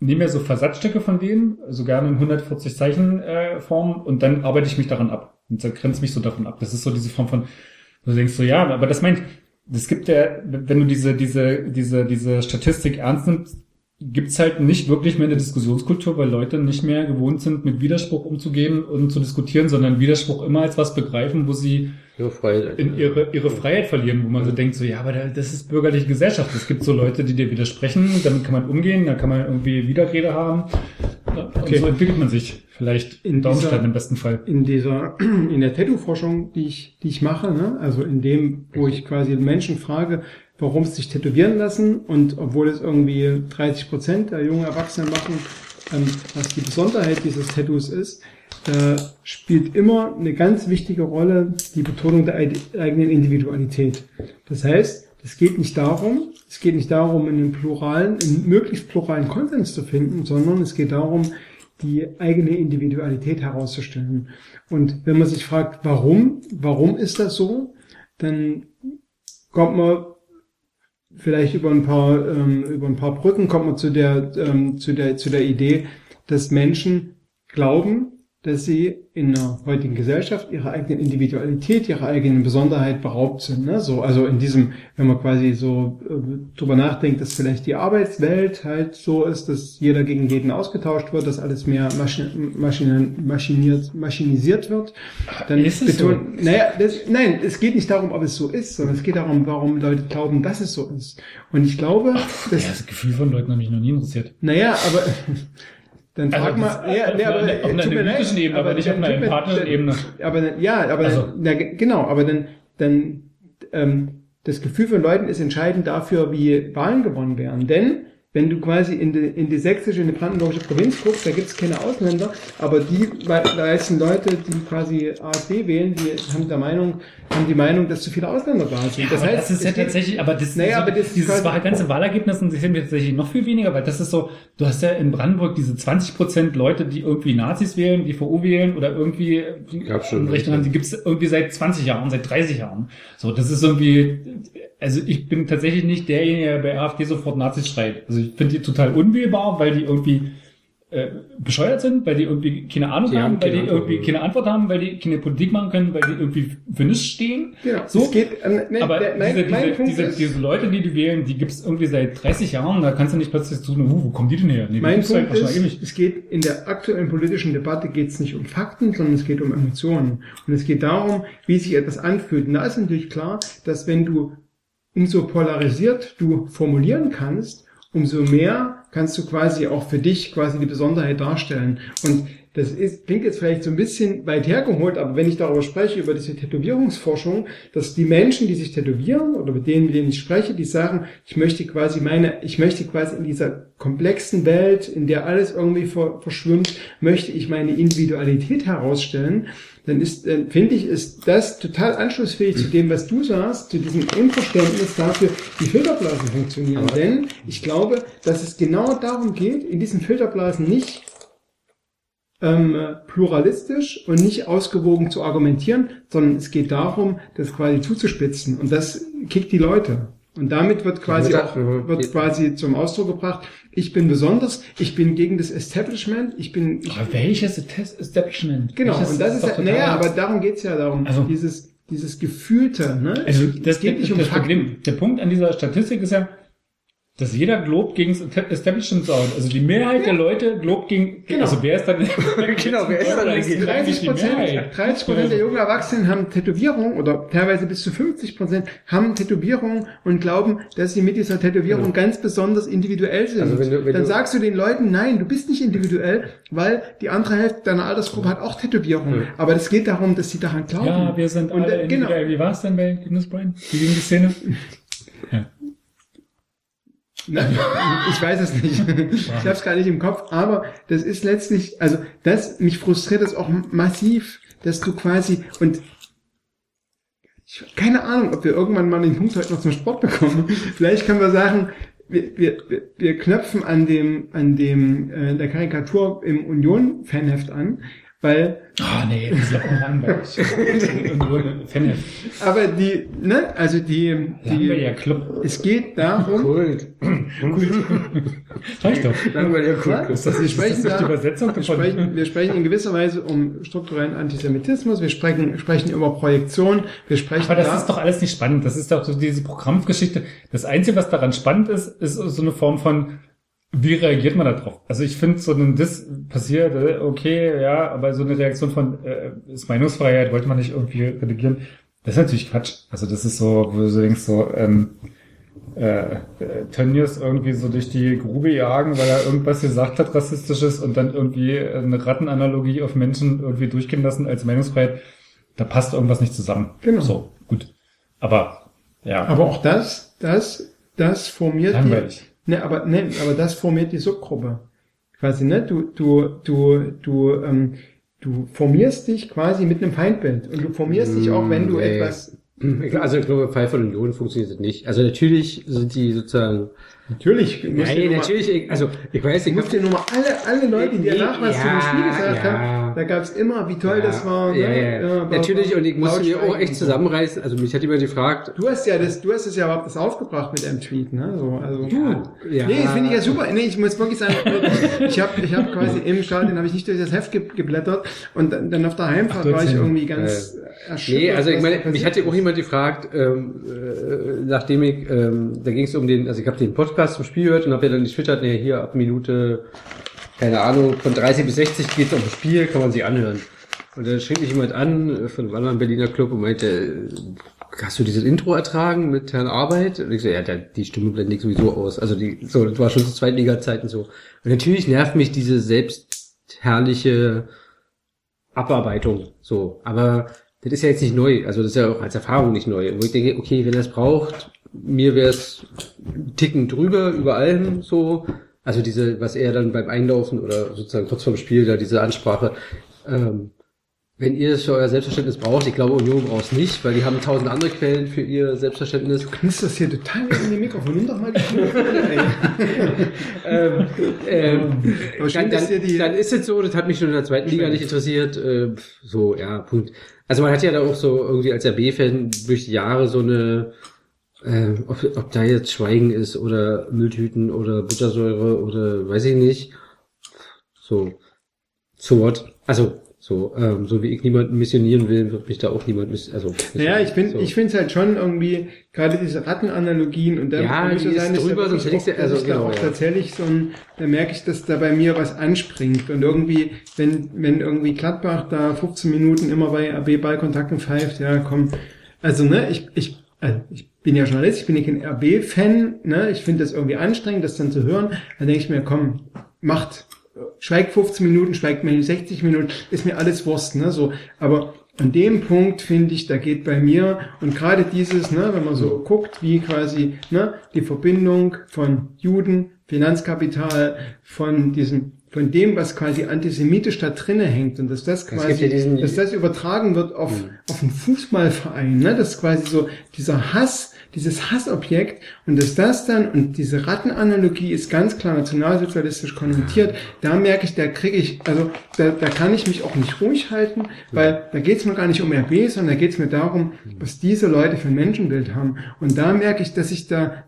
nehme mir so Versatzstücke von denen, so gerne in 140 Zeichen äh, Form und dann arbeite ich mich daran ab und dann grenze mich so davon ab. Das ist so diese Form von, du denkst so, ja, aber das meint, das gibt ja, wenn du diese, diese, diese, diese Statistik ernst nimmst, gibt's halt nicht wirklich mehr eine Diskussionskultur, weil Leute nicht mehr gewohnt sind, mit Widerspruch umzugehen und zu diskutieren, sondern Widerspruch immer als was begreifen, wo sie Ja, Freiheit. in ihre, ihre Freiheit verlieren, wo man so denkt, so, ja, aber da- das ist bürgerliche Gesellschaft. Es gibt so Leute, die dir widersprechen, damit kann man umgehen, da kann man irgendwie Widerrede haben. Und Okay. so entwickelt man sich. Vielleicht In in Darmstadt dieser- im besten Fall. in dieser, in der Tattoo-Forschung, die ich, die ich mache, ne? also in dem, wo ich quasi Menschen frage, warum sie sich tätowieren lassen und obwohl es irgendwie 30 Prozent der jungen Erwachsenen machen, ähm, was die Besonderheit dieses Tattoos ist, da spielt immer eine ganz wichtige Rolle die Betonung der eigenen Individualität. Das heißt, es geht nicht darum, es geht nicht darum, in einen pluralen, in möglichst pluralen Konsens zu finden, sondern es geht darum, die eigene Individualität herauszustellen. Und wenn man sich fragt, warum, warum ist das so, dann kommt man vielleicht über ein paar, ähm, über ein paar Brücken kommt man zu der, ähm, zu der, zu der Idee, dass Menschen glauben, dass sie in der heutigen Gesellschaft ihrer eigenen Individualität, ihrer eigenen Besonderheit beraubt sind. Ne? So, also in diesem, wenn man quasi so äh, drüber nachdenkt, dass vielleicht die Arbeitswelt halt so ist, dass jeder gegen jeden ausgetauscht wird, dass alles mehr maschin, maschin, maschiniert, maschinisiert wird, dann Ist es betont, naja, das, nein, es geht nicht darum, ob es so ist, sondern es geht darum, warum Leute glauben, dass es so ist. Und ich glaube, Ja, dass, das Gefühl von Leuten hat mich noch nie interessiert. naja, aber dann Also frag das- mal, ja, nee, aber, auf einer analytischen Ebene, aber nicht auf einer empathischen Ebene. Aber ja, aber Also- na, ge- genau, aber dann, dann ähm, das Gefühl von Leuten ist entscheidend dafür, wie Wahlen gewonnen werden. Denn wenn du quasi in die, in die sächsische, in die brandenburgische Provinz guckst, da gibt es keine Ausländer, aber die meisten Leute, die quasi AfD wählen, die haben der Meinung, haben die Meinung, dass zu viele Ausländer da sind. das, aber das ist ja tatsächlich, aber das, Naja, so, aber das ist dieses quasi- war ganze Wahlergebnis interessiert mich tatsächlich noch viel weniger, weil das ist so, du hast ja in Brandenburg diese 20 Prozent Leute, die irgendwie Nazis wählen, die VU wählen oder irgendwie schon. Rechten haben, die gibt's irgendwie seit 20 Jahren, seit 30 Jahren. So, das ist irgendwie, also ich bin tatsächlich nicht derjenige, der bei AfD sofort Nazis schreit. Also ich finde die total unwählbar, weil die irgendwie äh, bescheuert sind, weil die irgendwie keine Ahnung Die haben, haben weil keine die Antwort. irgendwie keine Antwort haben, weil die keine Politik machen können, weil die irgendwie für nichts stehen. Genau, So. es geht, äh, nee, Aber der, mein, diese, mein diese, Punkt diese, ist, diese Leute, die die wählen, die gibt's irgendwie seit 30 Jahren, da kannst du nicht plötzlich so, uh, wo kommen die denn her? Nee, Mein Punkt halt schon ist, ewig. es geht in der aktuellen politischen Debatte geht es nicht um Fakten, sondern es geht um Emotionen. Und es geht darum, wie sich etwas anfühlt. Und da ist natürlich klar, dass wenn du umso polarisiert du formulieren kannst, umso mehr kannst du quasi auch für dich quasi die Besonderheit darstellen. Und das ist, klingt jetzt vielleicht so ein bisschen weit hergeholt, aber wenn ich darüber spreche, über diese Tätowierungsforschung, dass die Menschen, die sich tätowieren oder mit denen, mit denen ich spreche, die sagen, ich möchte quasi meine, ich möchte quasi in dieser komplexen Welt, in der alles irgendwie ver, verschwimmt, möchte ich meine Individualität herausstellen, dann ist, äh, finde ich, ist das total anschlussfähig zu dem, was du sagst, zu diesem Unverständnis dafür, wie Filterblasen funktionieren. Denn ich glaube, dass es genau darum geht, in diesen Filterblasen nicht ähm, pluralistisch und nicht ausgewogen zu argumentieren, sondern es geht darum, das quasi zuzuspitzen. Und das kickt die Leute. Und damit wird quasi auch, mhm. wird quasi zum Ausdruck gebracht, ich bin besonders, ich bin gegen das Establishment, ich bin, ich, Aber welches Establishment? genau, Welches und das ist, ja, total- naja, aber darum geht's ja darum, Also- dieses, dieses Gefühlte, ne? Also Es das, geht nicht um das. Problem, der Punkt an dieser Statistik ist ja, dass jeder Globe gegen das Establishment sagt. Also die Mehrheit der Leute Globe gegen, Genau. also wer ist dann, Genau, wer ist dann dagegen? 30 die Prozent, Mehrheit? 30 Prozent der jungen Erwachsenen haben Tätowierungen oder teilweise bis zu 50 Prozent haben Tätowierungen und glauben, dass sie mit dieser Tätowierung ganz besonders individuell sind. Also wenn du- wenn Dann du- sagst du den Leuten, nein, du bist nicht individuell, weil die andere Hälfte deiner Altersgruppe hat auch Tätowierungen. Aber es geht darum, dass sie daran glauben. Ja, wir sind und, äh, genau. individuell. Wie war es denn bei Goodness Brian? Wie ging die Szene? Ich weiß es nicht. Ich habe es gar nicht im Kopf, aber das ist letztlich, also das mich frustriert es auch massiv, dass du quasi und ich, keine Ahnung, ob wir irgendwann mal den Punkt heute noch zum Sport bekommen. Vielleicht können wir sagen, wir, wir, wir- knöpfen an dem an dem äh, der Karikatur im Union Fanheft an, weil Ah, nee, das ist doch langweilig. Aber die ne, also die Langweiliger die Club. es geht darum, Kult. Ich doch. Langweiliger Kult. Ist das, Wir ist das sprechen nicht da- die Übersetzung Wir sprechen, wir sprechen in gewisser Weise um strukturellen Antisemitismus, wir sprechen, sprechen über Projektion, wir sprechen Aber das da, ist doch alles nicht spannend. Das ist doch so diese Programmgeschichte. Das Einzige, was daran spannend ist, ist so eine Form von, wie reagiert man da drauf? Also ich finde, so ein Diss passiert, äh, okay, ja, aber so eine Reaktion von, äh, ist Meinungsfreiheit, wollte man nicht irgendwie redigieren. Das ist natürlich Quatsch. Also das ist so, wo du so denkst, so, ähm, äh, äh, Tönnies irgendwie so durch die Grube jagen, weil er irgendwas gesagt hat, rassistisches und dann irgendwie eine Rattenanalogie auf Menschen irgendwie durchgehen lassen als Meinungsfreiheit. Da passt irgendwas nicht zusammen. Genau. So, gut. Aber, ja. aber auch das, das, das formiert Langweilig. die, ne, aber, ne, aber das formiert die Subgruppe. Quasi, ne, du, du, du, du, ähm, du formierst dich quasi mit einem Feindbild und du formierst dich auch, wenn du Nee. etwas, Also ich glaube, Pfeiffer und Lohn funktioniert das nicht. Also natürlich sind die sozusagen. Natürlich, du Nein, nur mal- natürlich. Also ich weiß, Du ich musst dir nur mal alle, alle Leute, die dir Nee, nach was zu dem ja, Spiel gesagt ja. haben, da gab's immer, wie toll das war. Ja, ne? ja, ja. aber- Natürlich, und ich musste mir auch echt zusammenreißen. Also mich hat jemand gefragt, Du hast ja das, du hast es ja überhaupt das aufgebracht mit einem Tweet, ne? So, also Ja, ja. Nee, das finde ich ja super. Nee, ich muss wirklich sagen, ich habe ich hab quasi im Stadion habe ich nicht durch das Heft ge geblättert und dann, dann auf der Heimfahrt Ach, du war ich irgendwie ganz erschüttert. Nee, also ich meine, mich passiert hatte auch jemand gefragt, ähm, äh, nachdem ich, ähm, da ging es um den, also ich habe den Podcast zum Spiel gehört und habe ja dann getwittert, nee, hier ab Minute, keine Ahnung, von 30 bis 60 geht's um das Spiel, kann man sich anhören. Und dann schrieb mich jemand an äh, von einem anderen Berliner Club und meinte, äh, hast du dieses Intro ertragen mit Herrn Arbeit? Und ich so, ja, der, die Stimme blende ich sowieso aus. Also die, so, das war schon zu Zweitliga-Zeiten so. Und natürlich nervt mich diese selbstherrliche Abarbeitung, so. Aber das ist ja jetzt nicht neu. Also das ist ja auch als Erfahrung nicht neu. Wo ich denke, okay, wenn er es braucht, mir wäre es Ticken drüber, über allem so. Also diese, was er dann beim Einlaufen oder sozusagen kurz vorm Spiel, da diese Ansprache, ähm, wenn ihr es für euer Selbstverständnis braucht, ich glaube, Union braucht es nicht, weil die haben tausend andere Quellen für ihr Selbstverständnis. knisterst hier total in die Mikrofon. Nimm doch mal die ähm, ähm, Aber schön, dann, dann, die- dann ist es so, das hat mich schon in der zweiten Liga nicht interessiert. Äh, so, ja, Punkt. Also man hat ja da auch so irgendwie als RB-Fan durch die Jahre so eine, äh, ob, ob da jetzt Schweigen ist oder Mülltüten oder Buttersäure oder weiß ich nicht. So, so what? Also, so, ähm, so wie ich niemanden missionieren will, wird mich da auch niemand miss also Naja, ich finde so. ich finde es halt schon irgendwie, gerade diese Rattenanalogien und da Ja, muss ich sagen, ist drüber, sonst hätte ja- dass also ich da genau, auch ja. tatsächlich so ein, da merke ich, dass da bei mir was anspringt und irgendwie, wenn, wenn irgendwie Gladbach da 15 Minuten immer bei RB Ballkontakten pfeift, ja komm, also ne, ich, ich, also ich bin ja Journalist, ich bin nicht ein RB-Fan, ne, ich finde das irgendwie anstrengend, das dann zu hören, dann denke ich mir, komm, macht, schweigt 15 Minuten, schweigt mir 60 Minuten, ist mir alles Wurst, ne, so, aber an dem Punkt finde ich, da geht bei mir und gerade dieses, ne, wenn man so guckt, wie quasi ne, die Verbindung von Juden, Finanzkapital, von diesem von dem, was quasi antisemitisch da drinnen hängt und dass das quasi, ja diesen- dass das übertragen wird auf, auf einen Fußballverein, ne? Das ist quasi so dieser Hass, dieses Hassobjekt und dass das dann, und diese Rattenanalogie ist ganz klar nationalsozialistisch konnotiert, da merke ich, da kriege ich, also da, da kann ich mich auch nicht ruhig halten, weil da geht es mir gar nicht um RB, sondern da geht es mir darum, was diese Leute für ein Menschenbild haben. Und da merke ich, dass ich da,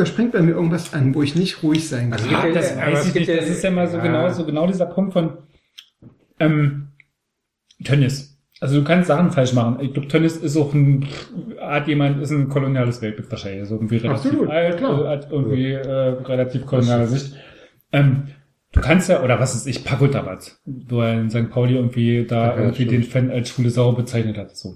da springt bei mir irgendwas an, wo ich nicht ruhig sein kann. Also Ah, das weiß ich nicht. Das ist ja mal so Ja. genau, so genau dieser Punkt von ähm, Tönnies. Also du kannst Sachen falsch machen. Ich glaube, Tönnies ist auch ein hat jemand, ist ein koloniales Weltbild wahrscheinlich. Also irgendwie relativ Absolut, alt, klar. äh, hat irgendwie äh, relativ koloniale Sicht. Ähm, du kannst ja, oder was ist ich, Paco Tabat, wo er in St. Pauli irgendwie da Ja, irgendwie stimmt. den Fan als schwule Sau bezeichnet hat. So.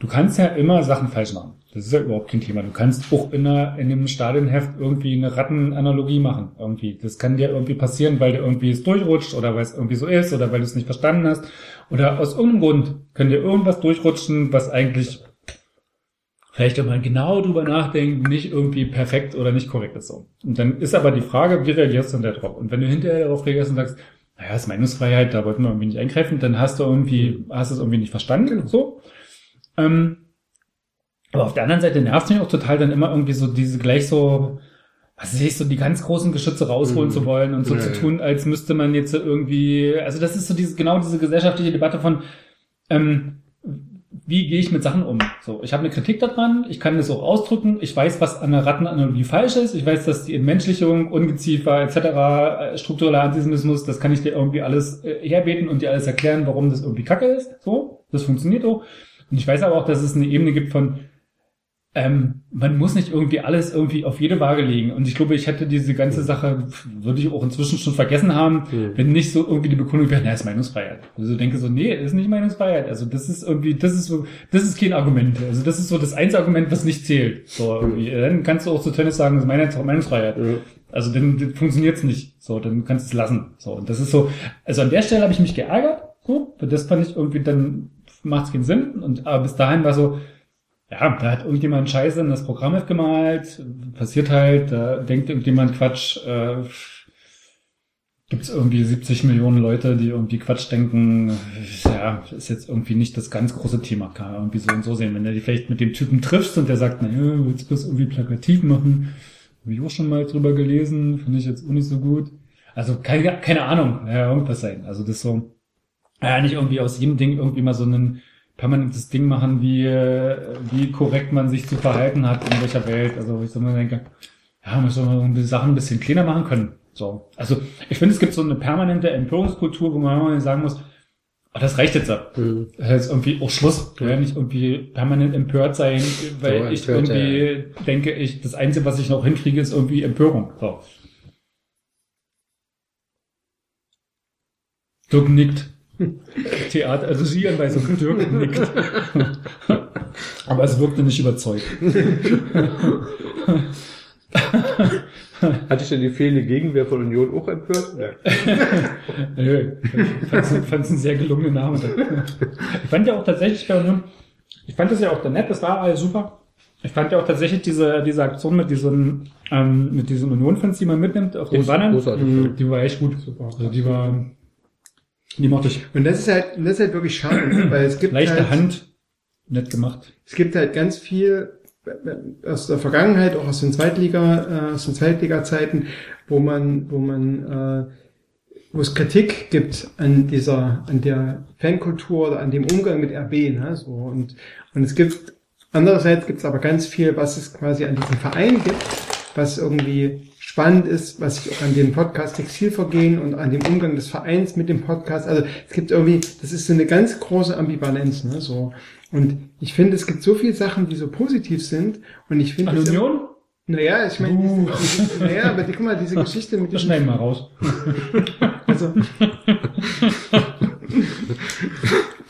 Du kannst ja immer Sachen falsch machen. Das ist ja überhaupt kein Thema. Du kannst auch in, einer, in einem Stadionheft irgendwie eine Rattenanalogie machen. Irgendwie. Das kann dir irgendwie passieren, weil dir irgendwie es durchrutscht oder weil es irgendwie so ist oder weil du es nicht verstanden hast. Oder aus irgendeinem Grund kann dir irgendwas durchrutschen, was eigentlich vielleicht, wenn man genau drüber nachdenkt, nicht irgendwie perfekt oder nicht korrekt ist. So. Und dann ist aber die Frage, wie reagierst du denn da drauf? Und wenn du hinterher darauf reagierst und sagst, naja, ist Meinungsfreiheit, da wollten wir irgendwie nicht eingreifen, dann hast du irgendwie, hast es irgendwie nicht verstanden, so. Ähm, aber auf der anderen Seite nervt mich auch total dann immer irgendwie so diese gleich so, was weiß ich, so die ganz großen Geschütze rausholen Mhm. zu wollen und so Ja, zu tun, als müsste man jetzt irgendwie, also das ist so diese, genau diese gesellschaftliche Debatte von, ähm, wie gehe ich mit Sachen um? So, ich habe eine Kritik daran, ich kann das auch ausdrücken, ich weiß, was an der Rattenanalogie falsch ist, ich weiß, dass die Entmenschlichung, Ungeziefer etc., äh, struktureller Antisemitismus, das kann ich dir irgendwie alles äh, herbeten und dir alles erklären, warum das irgendwie kacke ist. So, das funktioniert auch. Und ich weiß aber auch, dass es eine Ebene gibt von, ähm, man muss nicht irgendwie alles irgendwie auf jede Waage legen. Und ich glaube, ich hätte diese ganze Sache, würde ich auch inzwischen schon vergessen haben, Mhm. wenn nicht so irgendwie die Begründung wäre, na, ist Meinungsfreiheit. Also ich denke so, nee, ist nicht Meinungsfreiheit. Also das ist irgendwie, das ist so, das ist kein Argument. Also das ist so das einzige Argument, was nicht zählt. So irgendwie. Dann kannst du auch zu Tennis sagen, das ist Meinungsfreiheit. Ja. Also dann, dann funktioniert's nicht. So, dann kannst du es lassen. So, und das ist so, also an der Stelle habe ich mich geärgert, so, weil das fand ich irgendwie, dann macht's keinen Sinn. Und aber bis dahin war so, ja, da hat irgendjemand Scheiße in das Programm gemalt, passiert halt, da denkt irgendjemand Quatsch, äh, gibt's irgendwie 70 Millionen Leute, die irgendwie Quatsch denken, ja, ist jetzt irgendwie nicht das ganz große Thema, kann man irgendwie so und so sehen. Wenn du dich vielleicht mit dem Typen triffst und der sagt, na ja, willst du das irgendwie plakativ machen? Habe ich auch schon mal drüber gelesen, finde ich jetzt auch nicht so gut. Also keine, keine Ahnung, ja, irgendwas sein. Also das so, ja, nicht irgendwie aus jedem Ding irgendwie mal so ein permanentes Ding machen, wie, wie korrekt man sich zu verhalten hat in welcher Welt. Also ich so mal denke, ja, man soll mal die Sachen ein bisschen kleiner machen können. So. Also ich finde, es gibt so eine permanente Empörungskultur, wo man immer sagen muss, oh, das reicht jetzt ab. Mhm. Das ist irgendwie auch Schluss. Ja, nicht irgendwie permanent empört sein, weil So, ich empört, irgendwie denke, ich, das Einzige, was ich noch hinkriege, ist irgendwie Empörung. So. Dirk nickt. Theater, also Regieanweisung, Dirk nickt. Aber es wirkte nicht überzeugt. Hatte ich denn die fehlende Gegenwehr von Union auch empört? Nö, ich fand es einen sehr gelungenen Namen. Ich fand ja auch tatsächlich bei Union, ich fand das ja auch nett, das war alles super. Ich fand ja auch tatsächlich diese, diese Aktion mit diesen, ähm, mit diesen Union-Fans, die man mitnimmt auf den Groß- Bannern, die war echt gut. Also die war, die mochte ich. Und das ist halt, das ist halt wirklich schade, ne? weil es gibt Leichte halt, Hand, nett gemacht. es gibt halt ganz viel aus der Vergangenheit, auch aus den Zweitliga, äh, aus den Zweitliga-Zeiten, wo man, wo man, äh, wo es Kritik gibt an dieser, an der Fankultur oder an dem Umgang mit RB, ne, so und und es gibt andererseits gibt es aber ganz viel, was es quasi an diesem Verein gibt, was irgendwie spannend ist, was sich auch an dem Podcast Textilvergehen und an dem Umgang des Vereins mit dem Podcast, also es gibt irgendwie, das ist so eine ganz große Ambivalenz, ne, so und ich finde, es gibt so viele Sachen, die so positiv sind und ich finde Union? naja, ich meine, diese, naja, aber die, guck mal, diese Geschichte mit Das diesem, schneiden wir raus. also,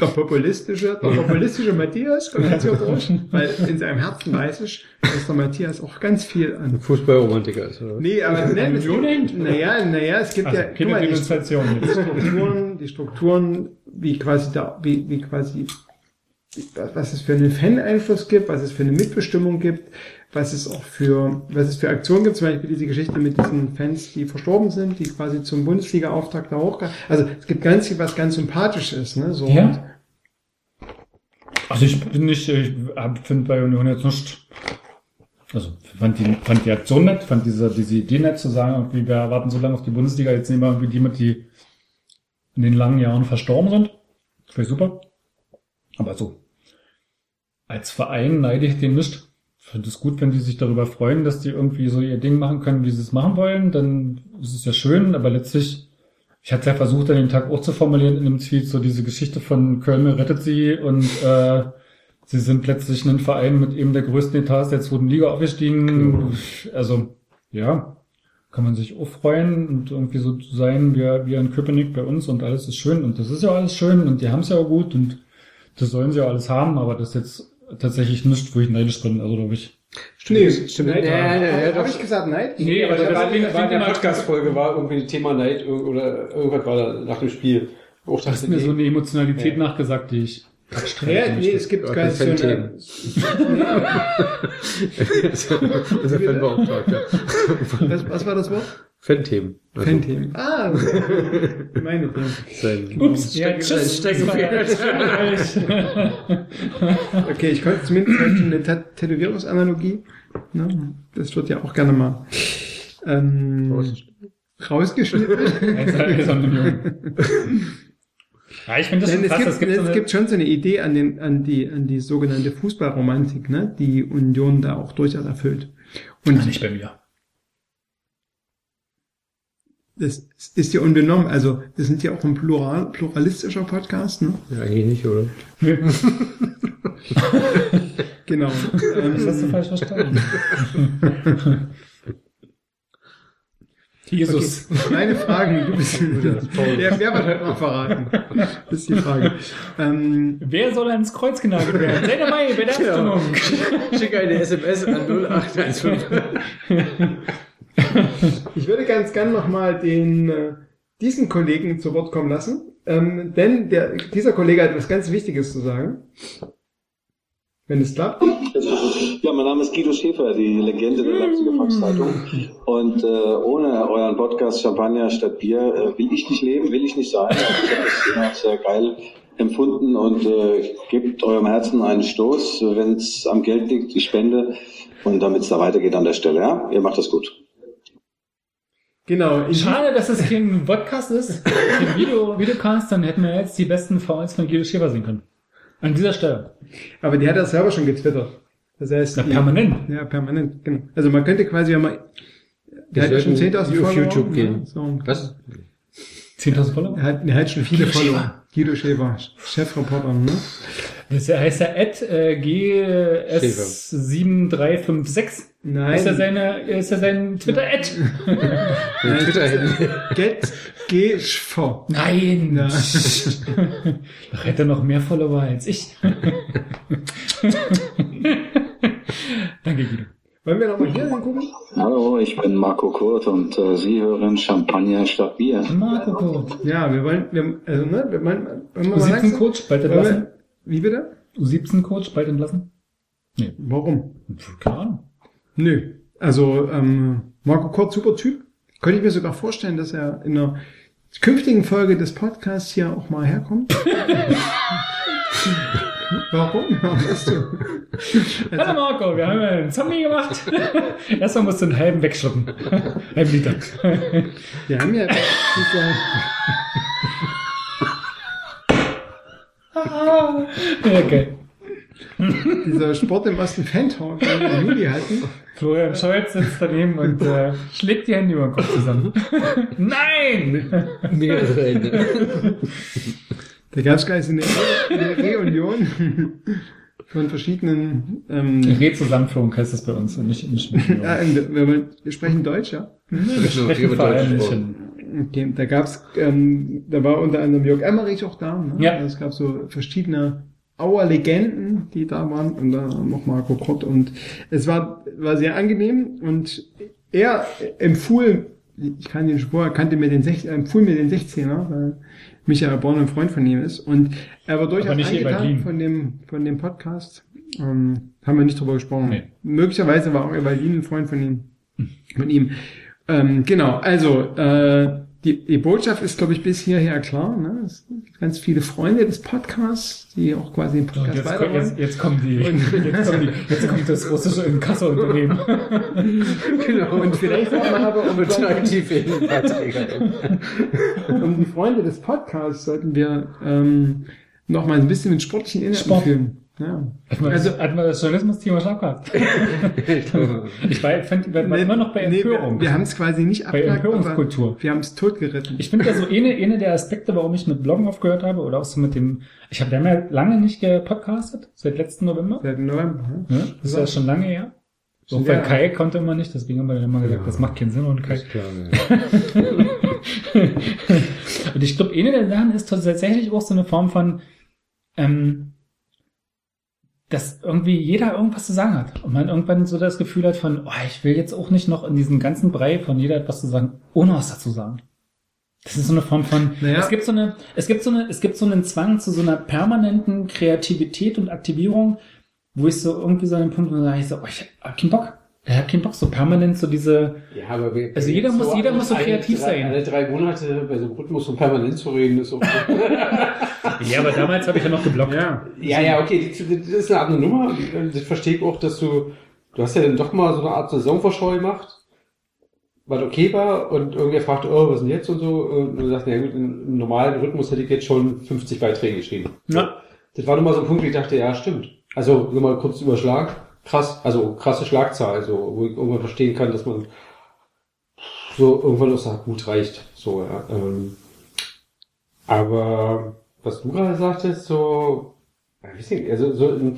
der populistische, der populistische Matthias kommt jetzt hier durch, weil in seinem Herzen weiß ich, dass der Matthias auch ganz viel an Fußballromantiker ist, oder? Nee, aber nein, es Union hängt? gibt, naja, naja, es gibt Also, ja, keine mal, die. Strukturen, die Strukturen, wie quasi da, wie, wie quasi was es für einen Fan-Einfluss gibt, was es für eine Mitbestimmung gibt, was es auch für, was es für Aktionen gibt, zum Beispiel diese Geschichte mit diesen Fans, die verstorben sind, die quasi zum Bundesliga-Auftrag da hochgehen. Also es gibt ganz viel, was ganz sympathisch ist, ne? So Ja. Also ich bin nicht, ich finde bei Union jetzt nicht, also fand die, fand die Aktion nett, fand diese, diese Idee nett zu sagen, irgendwie, wir warten so lange auf die Bundesliga, jetzt nehmen wir irgendwie die mit, die in den langen Jahren verstorben sind. Finde ich super. Aber so, als Verein neide ich den nicht. Ich finde es gut, wenn die sich darüber freuen, dass die irgendwie so ihr Ding machen können, wie sie es machen wollen, dann ist es ja schön, aber letztlich, ich hatte ja versucht, an dem Tag auch zu formulieren in einem Tweet, so diese Geschichte von Köln rettet sie und äh, sie sind plötzlich ein Verein mit eben der größten Etats der zweiten Liga aufgestiegen. Also, ja, kann man sich auch freuen und irgendwie so zu sein wie, wie in Köpenick bei uns und alles ist schön. Und das ist ja alles schön und die haben es ja auch gut und das sollen sie ja alles haben, aber das jetzt tatsächlich nicht, wo ich neidisch bin, also glaube ich. Nee, Stimmt. Neid, Nee, nee, nee, Habe ich gesagt Neid? Nee, aber aber das- da war, war in der Podcast-Folge war irgendwie Thema Neid oder irgendwas war da nach dem Spiel. Ich Du hast mir so eine Emotionalität Ja. nachgesagt, die ich Ja, nee, es gibt Ja, ganz so eine, Fan-Themen. das ist ein Fanbeauftragter. was war das Wort? Fan-Themen. Also, Fan-Themen. Ah, meine Themen. Sein Ups, ja, tschüss, Steckenpferd. Okay, ich konnte zumindest eine Tätowierungsanalogie. Ne? Das wird ja auch gerne mal ähm, rausgeschnitten. Ja, ich finde das Denn schon es krass. gibt, Es gibt, so es eine, gibt schon so eine Idee an, den, an, die, an die sogenannte Fußballromantik, ne? die Union da auch durchaus erfüllt. Und Ach, nicht bei mir. Das ist ja unbenommen. Also, wir sind ja auch ein plural, pluralistischer Podcast. Ne? Ja, eigentlich nicht, oder? Genau. Das hast du falsch verstanden. Jesus. Okay, meine Fragen, du bist, wer, wer wird heute noch verraten? Das ist die Frage. Ähm, Wer soll ans Kreuz genagelt werden? Sei dabei bei der Abstimmung. Schicke eine SMS an 0815. Ich würde ganz gern nochmal den äh, diesen Kollegen zu Wort kommen lassen, ähm, denn der, dieser Kollege hat etwas ganz Wichtiges zu sagen. Wenn es klappt. Ja, mein Name ist Guido Schäfer, die Legende der Leipziger Volkszeitung. Und äh, ohne euren Podcast Champagner statt Bier äh, will ich nicht leben, will ich nicht sein. Also ich habe das immer sehr geil empfunden und äh, gebt eurem Herzen einen Stoß, wenn es am Geld liegt, die Spende und damit es da weitergeht an der Stelle. Ja, ihr macht das gut. Genau. Ich, Schade, dass es kein Podcast ist, kein Video, Videocast, dann hätten wir jetzt die besten Fouls von Guido Schäfer sehen können. An dieser Stelle. aber die hat er selber schon getwittert. Das heißt, Na, die- permanent. Ja, permanent, genau. Also man könnte quasi, wenn man, der hat ja schon 10.000 auf Follower. YouTube gehen. Ja, so. Was? 10.000 Follower? Er hat, er hat schon viele Guido Follower. Schäfer. Guido Schäfer, Chefreporter, ne? Das heißt er at äh, GS7356. Nein. Ist ja seine, ist ja sein Twitter-Ad. Nein, Twitter-Handy. Get Geschfer. Nein. Ja. Doch hätte er noch mehr Follower als ich. Danke, Guido. Wollen wir nochmal hier hingucken? Hallo, ich bin Marco Kurt und äh, Sie hören Champagner statt Bier. Marco Kurt. Ja, wir wollen, wir, also, ne, wir wollen, wollen wir mal U17 langsam- Coach, bald entlassen. wir- Wie bitte? U17 Coach, bald entlassen. Warum? Keine Ahnung. Nö. Also, ähm, Marco Kurt, super Typ. Könnte ich mir sogar vorstellen, dass er in einer künftigen Folge des Podcasts hier auch mal herkommt. Warum? Warum hast du? Hallo Marco, wir haben einen Zombie gemacht. Erstmal musst du einen halben wegschlucken. Halben Liter. Wir haben ja Ja, geil. Dieser Sport im Osten Fan-Talk, den wir im Juli hatten. Florian Scholz sitzt daneben und äh, schlägt die Hände über den Kopf zusammen. Nein! Mehrere Hände. Da gab es gleich eine, eine Reunion von verschiedenen ähm, Redzusammenführung heißt das bei uns und nicht, nicht ja, in- wir, sprechen Deutsch, ja. Wir sprechen vor allem nicht Okay, da gab's, ähm, da war unter anderem Jörg Emmerich auch da. Ne? Ja. Es gab so verschiedene Auer Legenden, die da waren und dann noch Marco Kott und es war, war sehr angenehm und er empfuhl, ich kann den Spur, kannte mir den 16, empfuhl mir den 16er, weil Michael Born ein Freund von ihm ist. Und er war durchaus angetan von dem, von dem Podcast. Ähm, haben wir nicht drüber gesprochen. Nee. Möglicherweise war auch Evalin ein Freund von ihm. Von ihm. Ähm, genau, also äh, die, die Botschaft ist, glaube ich, bis hierher klar. Ne? Es gibt ganz viele Freunde des Podcasts, die auch quasi den Podcast jetzt, kommt, weitermachen. jetzt, jetzt kommen die, jetzt, kommen die, jetzt kommt das russische Inkassounternehmen. genau, und vielleicht auch mal aber um, Und aktiv in Beiträge. um die Freunde des Podcasts sollten wir ähm, noch mal ein bisschen mit sportlichen Inhalten Sport. führen. Ja. Hat man, Also- also, hat man das Journalismus-Thema schon abgehakt? ich war, fand, war Nee, immer noch bei nee, Empörung. wir wir haben es quasi nicht bei abgehakt, Empörungskultur. aber wir haben es totgeritten. Ich finde ja so eine, eine der Aspekte, warum ich mit Bloggen aufgehört habe, oder auch so mit dem, ich habe ja lange nicht gepodcastet, seit letzten November. Seit November. Ja. Das ist ja schon lange her. Weil sehr Kai konnte immer nicht, deswegen haben wir dann immer gesagt, Ja. das macht keinen Sinn und Kai. Klar, und ich glaube, eine der Sachen ist tatsächlich auch so eine Form von, ähm, dass irgendwie jeder irgendwas zu sagen hat. Und man irgendwann so das Gefühl hat von, oh, ich will jetzt auch nicht noch in diesen ganzen Brei von jeder etwas zu sagen, ohne was dazu sagen. Das ist so eine Form von, Naja. es gibt so eine, es gibt so eine, es gibt so einen Zwang zu so einer permanenten Kreativität und Aktivierung, wo ich so irgendwie so an den Punkt, wo ich so, oh, ich hab keinen Bock. Ich hab keinen Bock, so permanent so diese, Ja, aber wir, Also jeder muss- jeder muss so kreativ drei, sein. Alle drei Monate bei so einem Rhythmus von permanent zu reden, ist auch. ja, aber damals habe ich ja noch geblockt. Ja. ja, ja, okay, das, das ist eine andere Nummer. Das verstehe ich auch, dass du, du hast ja dann doch mal so eine Art Saisonvorschau gemacht, was okay war, und irgendwer fragt, oh, was ist denn jetzt und so, und du sagst, na gut, im normalen Rhythmus hätte ich jetzt schon 50 Beiträge geschrieben. Ja. Das war nochmal so ein Punkt, wo ich dachte, ja, stimmt. Also, nur mal kurz Überschlag. Krass, also krasse Schlagzahl, so, wo ich irgendwann verstehen kann, dass man so irgendwann auch sagt, gut reicht. So, ja. Ähm, aber was du gerade sagtest, so, ich weiß nicht, also so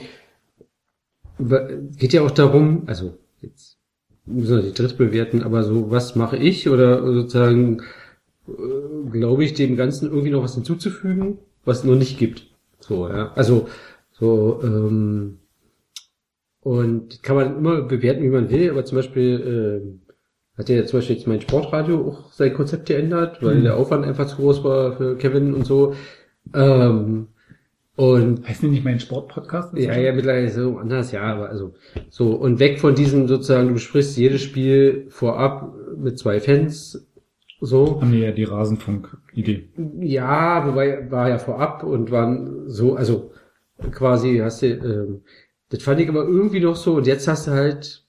über- geht ja auch darum, also jetzt müssen wir die dritt bewerten, aber so, was mache ich oder sozusagen äh, glaube ich, dem Ganzen irgendwie noch was hinzuzufügen, was es noch nicht gibt. So, ja. Also, so, ähm, und kann man immer bewerten, wie man will, aber zum Beispiel, ähm, hat ja zum Beispiel jetzt mein Sportradio auch sein Konzept geändert, weil Mhm. der Aufwand einfach zu groß war für Kevin und so. Ähm, und Heißt nicht mein Sportpodcast? ja, ja, mittlerweile so anders, ja, aber also so und weg von diesem sozusagen, du besprichst jedes Spiel vorab mit zwei Fans, so. Haben wir ja die Rasenfunk-Idee. Ja, wobei war ja vorab und waren so, also quasi hast du, ähm, das fand ich aber irgendwie noch so und jetzt hast du halt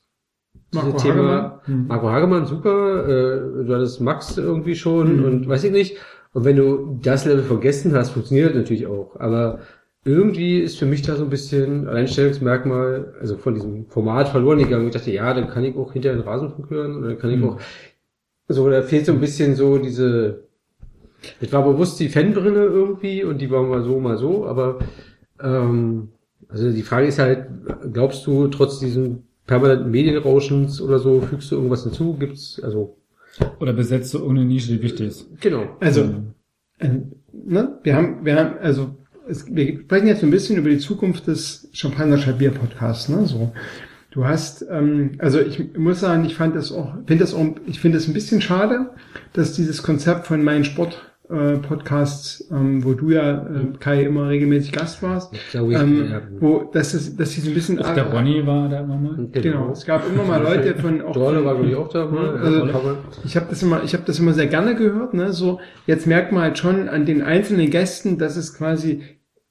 dieses Marco Thema Hagemann. Mhm. Marco Hagemann, super, äh, du hattest Max irgendwie schon Mhm. und weiß ich nicht. Und wenn du das Level vergessen hast, funktioniert das natürlich auch. Aber irgendwie ist für mich da so ein bisschen Alleinstellungsmerkmal, also von diesem Format verloren gegangen. Ich dachte, ja, dann kann ich auch hinterher den Rasenfunk hören und dann kann ich Mhm. auch, so, da fehlt so ein bisschen so diese, das war bewusst die Fanbrille irgendwie und die war mal so, mal so, aber ähm, also die Frage ist halt, glaubst du, trotz diesem permanenten Medienrauschens oder so, fügst du irgendwas hinzu? Gibt's, also, Oder besetzt du irgendeine Nische, die wichtig ist. genau. Also, äh, ne, wir haben, wir haben, also, es, wir sprechen jetzt so ein bisschen über die Zukunft des Champagner Schabir Podcasts, ne, so. Du hast, ähm, also ich muss sagen, ich fand das auch, finde das auch, ich finde es ein bisschen schade, dass dieses Konzept von meinen Sport äh, Podcasts, ähm, wo du ja, äh, Kai, immer regelmäßig Gast warst, Ich glaube, ich, ähm, ja, wo, dass es, dass sie so ein bisschen, Auch der Ronny war da immer mal. genau, es gab immer mal Leute von, auch Dorle war, glaube ich, auch da. mal, Also, ich habe das immer, ich habe das immer sehr gerne gehört. Ne? So jetzt merkt man halt schon an den einzelnen Gästen, dass es quasi,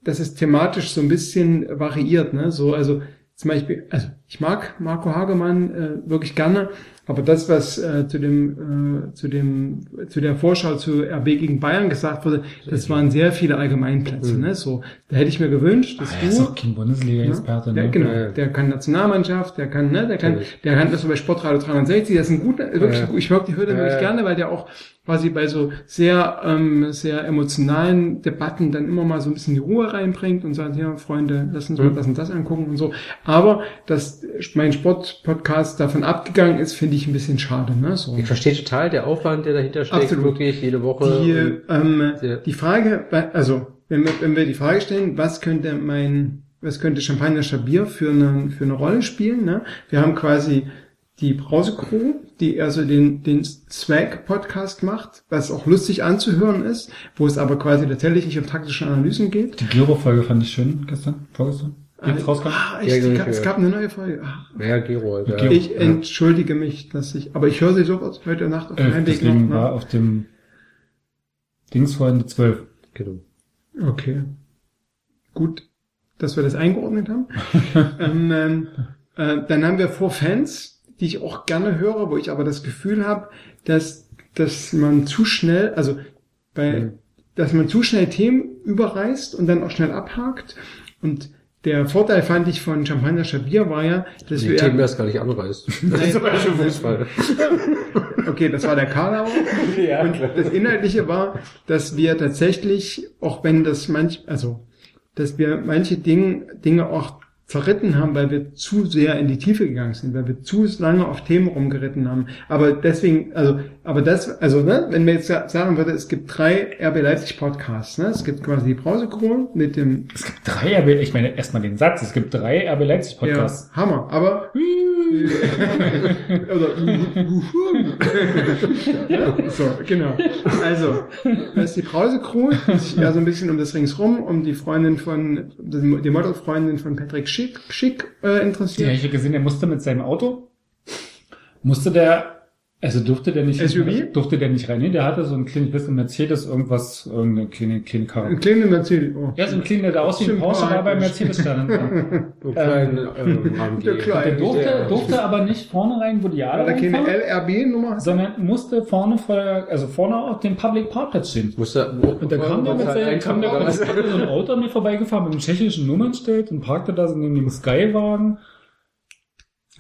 dass es thematisch so ein bisschen variiert. Ne? So also zum Beispiel, also ich mag Marco Hagemann äh, wirklich gerne, aber das, was äh, zu dem äh, zu dem zu der Vorschau zu RB gegen Bayern gesagt wurde, das waren sehr viele Allgemeinplätze. Ne? So da hätte ich mir gewünscht, dass Ah, er ist du auch kein Bundesliga-Experte, der, ne? genau, Ja, der kann Nationalmannschaft, der kann, ne, der kann, Natürlich. der kann das so bei Sportradio 360, das ist ein guter, wirklich, Ja. ich mag die Hürde Ja, wirklich gerne, weil der auch quasi bei so sehr, ähm, sehr emotionalen Debatten dann immer mal so ein bisschen die Ruhe reinbringt und sagt, ja, Freunde, lass uns mal Mhm. das und das angucken und so. Aber, dass mein Sportpodcast davon abgegangen ist, finde ich ein bisschen schade, ne, so. Ich verstehe total der Aufwand, der dahinter steckt, Absolut. wirklich jede Woche. Die, ähm, die Frage, also wenn wir, wenn wir die Frage stellen, was könnte mein, was könnte Champagner Stabir für eine, für eine Rolle spielen? Ne? Wir haben quasi die Brause Crew, die also den, den Swag-Podcast macht, was auch lustig anzuhören ist, wo es aber quasi tatsächlich nicht um taktische Analysen geht. Die Giro-Folge fand ich schön gestern, vorgestern. Jetzt rauskam. Ah, echt, die, es gab eine neue Folge. Ah. Ja, halt, ja. Ich entschuldige mich, dass ich, aber ich höre sie sofort heute Nacht auf dem Äh, Heimweg deswegen noch. war Ne? auf dem Dings vorhin die 12. Genau. Okay. Gut, dass wir das eingeordnet haben. ähm, ähm, äh, dann haben wir Four Fans, die ich auch gerne höre, wo ich aber das Gefühl habe, dass, dass man zu schnell, also bei, dass man zu schnell Themen überreißt und dann auch schnell abhakt. Und der Vorteil fand ich von Champagner Schabier war ja, dass Die wir Themen erst gar nicht anreißt. Das ist zum Beispiel Fußball. Okay, das war der Karlauer. Ja. Und das Inhaltliche war, dass wir tatsächlich, auch wenn das manch, also, dass wir manche Dinge, Dinge auch verritten haben, weil wir zu sehr in die Tiefe gegangen sind, weil wir zu lange auf Themen rumgeritten haben. Aber deswegen, also, aber das, also, ne, wenn wir jetzt sa- sagen würde, es gibt drei RB Leipzig Podcasts, ne, es gibt quasi die Brausekron mit dem, Es gibt drei RB, ich meine erstmal den Satz, es gibt drei RB Leipzig Podcasts. ja, Hammer, aber, oder, ja, so, genau. Also, das ist die sich eher so ein bisschen um das Ringsrum, um die Freundin von, die Modelfreundin von Patrick Schick, Schick äh, Ja, interessiert. ich habe gesehen, der musste mit seinem Auto, musste der, also durfte der nicht, SUV? durfte der nicht rein. Nee, der hatte so ein kleines bisschen Mercedes, irgendwas, irgendeine kleine, kleine Karre. Ein kleiner Mercedes. Oh. Ja, so ein kleiner, der aussieht wie ein Porsche, war bei Mercedes stand. So klein, ähm, AMG. Der kleine. Der durfte, durfte aber nicht vorne rein, wo die Jahre Weil er keine LRB-Nummer sondern musste vorne vor, der- also vorne auf dem Public Parkplatz stehen. Muss da, wo, Und da kam der mit seinem, kam der, so ein Auto an mir vorbeigefahren mit einem tschechischen Nummernschild und parkte da so neben dem Skywagen.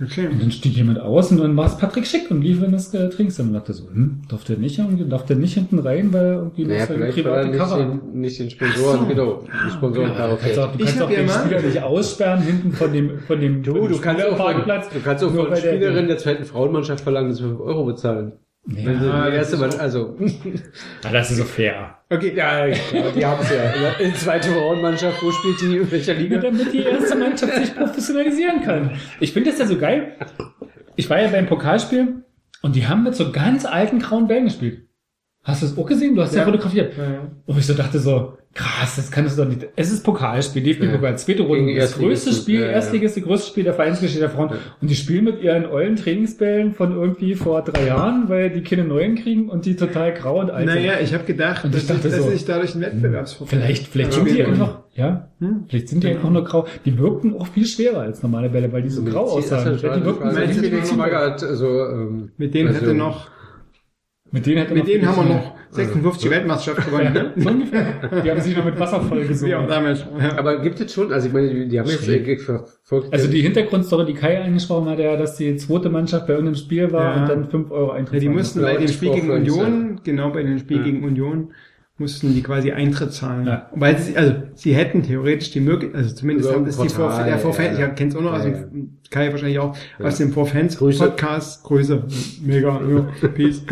Okay. Und dann stieg jemand aus und dann war es Patrick Schick und lief in das äh, Trinkzimmer und dachte so, hm, darf der nicht irgendwie, darf der nicht hinten rein, weil irgendwie Naja, noch seine vielleicht war er private nicht Karre. den, nicht den Sponsoren, genau, die Sponsoren Ja, du kannst auch, du kannst auch den mal- Spieler nicht aussperren hinten von dem, von dem, Du, von dem du kannst auch von, du kannst auch Nur von weil der- Spielerin der zweiten Frauenmannschaft verlangen, dass wir 5 Euro bezahlen. Ja, die erste das ist Mann, also, Ah, das ist so fair. Okay. ja, die haben es ja. In zweite Frauenmannschaft, wo spielt die, in welcher Liga? damit die erste Mannschaft sich professionalisieren kann. Ich finde das ja so geil. Ich war ja beim Pokalspiel und die haben mit so ganz alten grauen Bällen gespielt. Hast du es auch gesehen? Du hast ja, Ja. fotografiert. Ja, ja. Und ich so dachte so, krass, das kann es doch nicht. Es ist Pokalspiel, DFB-Pokal, zweite Runde. Das größte. Spiel, Ja, ja. Erstligiste, größte Spiel der Vereinsgeschichte der Frauen. Und die spielen mit ihren ollen Trainingsbällen von irgendwie vor drei Jahren, weil die keine neuen kriegen und die total grau und alt sind. Naja, ich habe gedacht, Und ich dass, dachte ich, dass so, ich dadurch einen Wettbewerbsvorteil Vielleicht, vielleicht Ja, sind die einfach, ja, Hm? vielleicht sind die einfach nur grau. Die wirkten auch viel schwerer als normale Bälle, weil die so grau aussahen. Die wirkten so also, ähm, Mit denen also, hätte noch, mit denen, mit denen haben wir noch 56 Weltmeisterschaft gewonnen. Ja, ne? so ungefähr. Die haben sich noch mit Wasser voll Wie auch gesogen. damals. Ja. Aber gibt es schon, also ich meine, die, die haben jetzt äh, verfolgt. Also die Hintergrundstory, die Kai angesprochen hat, ja, dass die zweite Mannschaft bei irgendeinem Spiel war Ja. und dann 5 Euro Eintritt Ja, die mussten musste. bei dem Spiel gegen Union, genau bei dem Spiel Ja. gegen Union, mussten die quasi Eintritt zahlen. Ja. Weil sie, also sie hätten theoretisch die Möglichkeit, also zumindest haben das die Portal, Vor, der Vorfans, ja. ich kenne es auch noch Ja, dem, Kai wahrscheinlich auch, Ja. aus dem Vorfans Grüße. Podcast, Grüße, mega, ja, peace.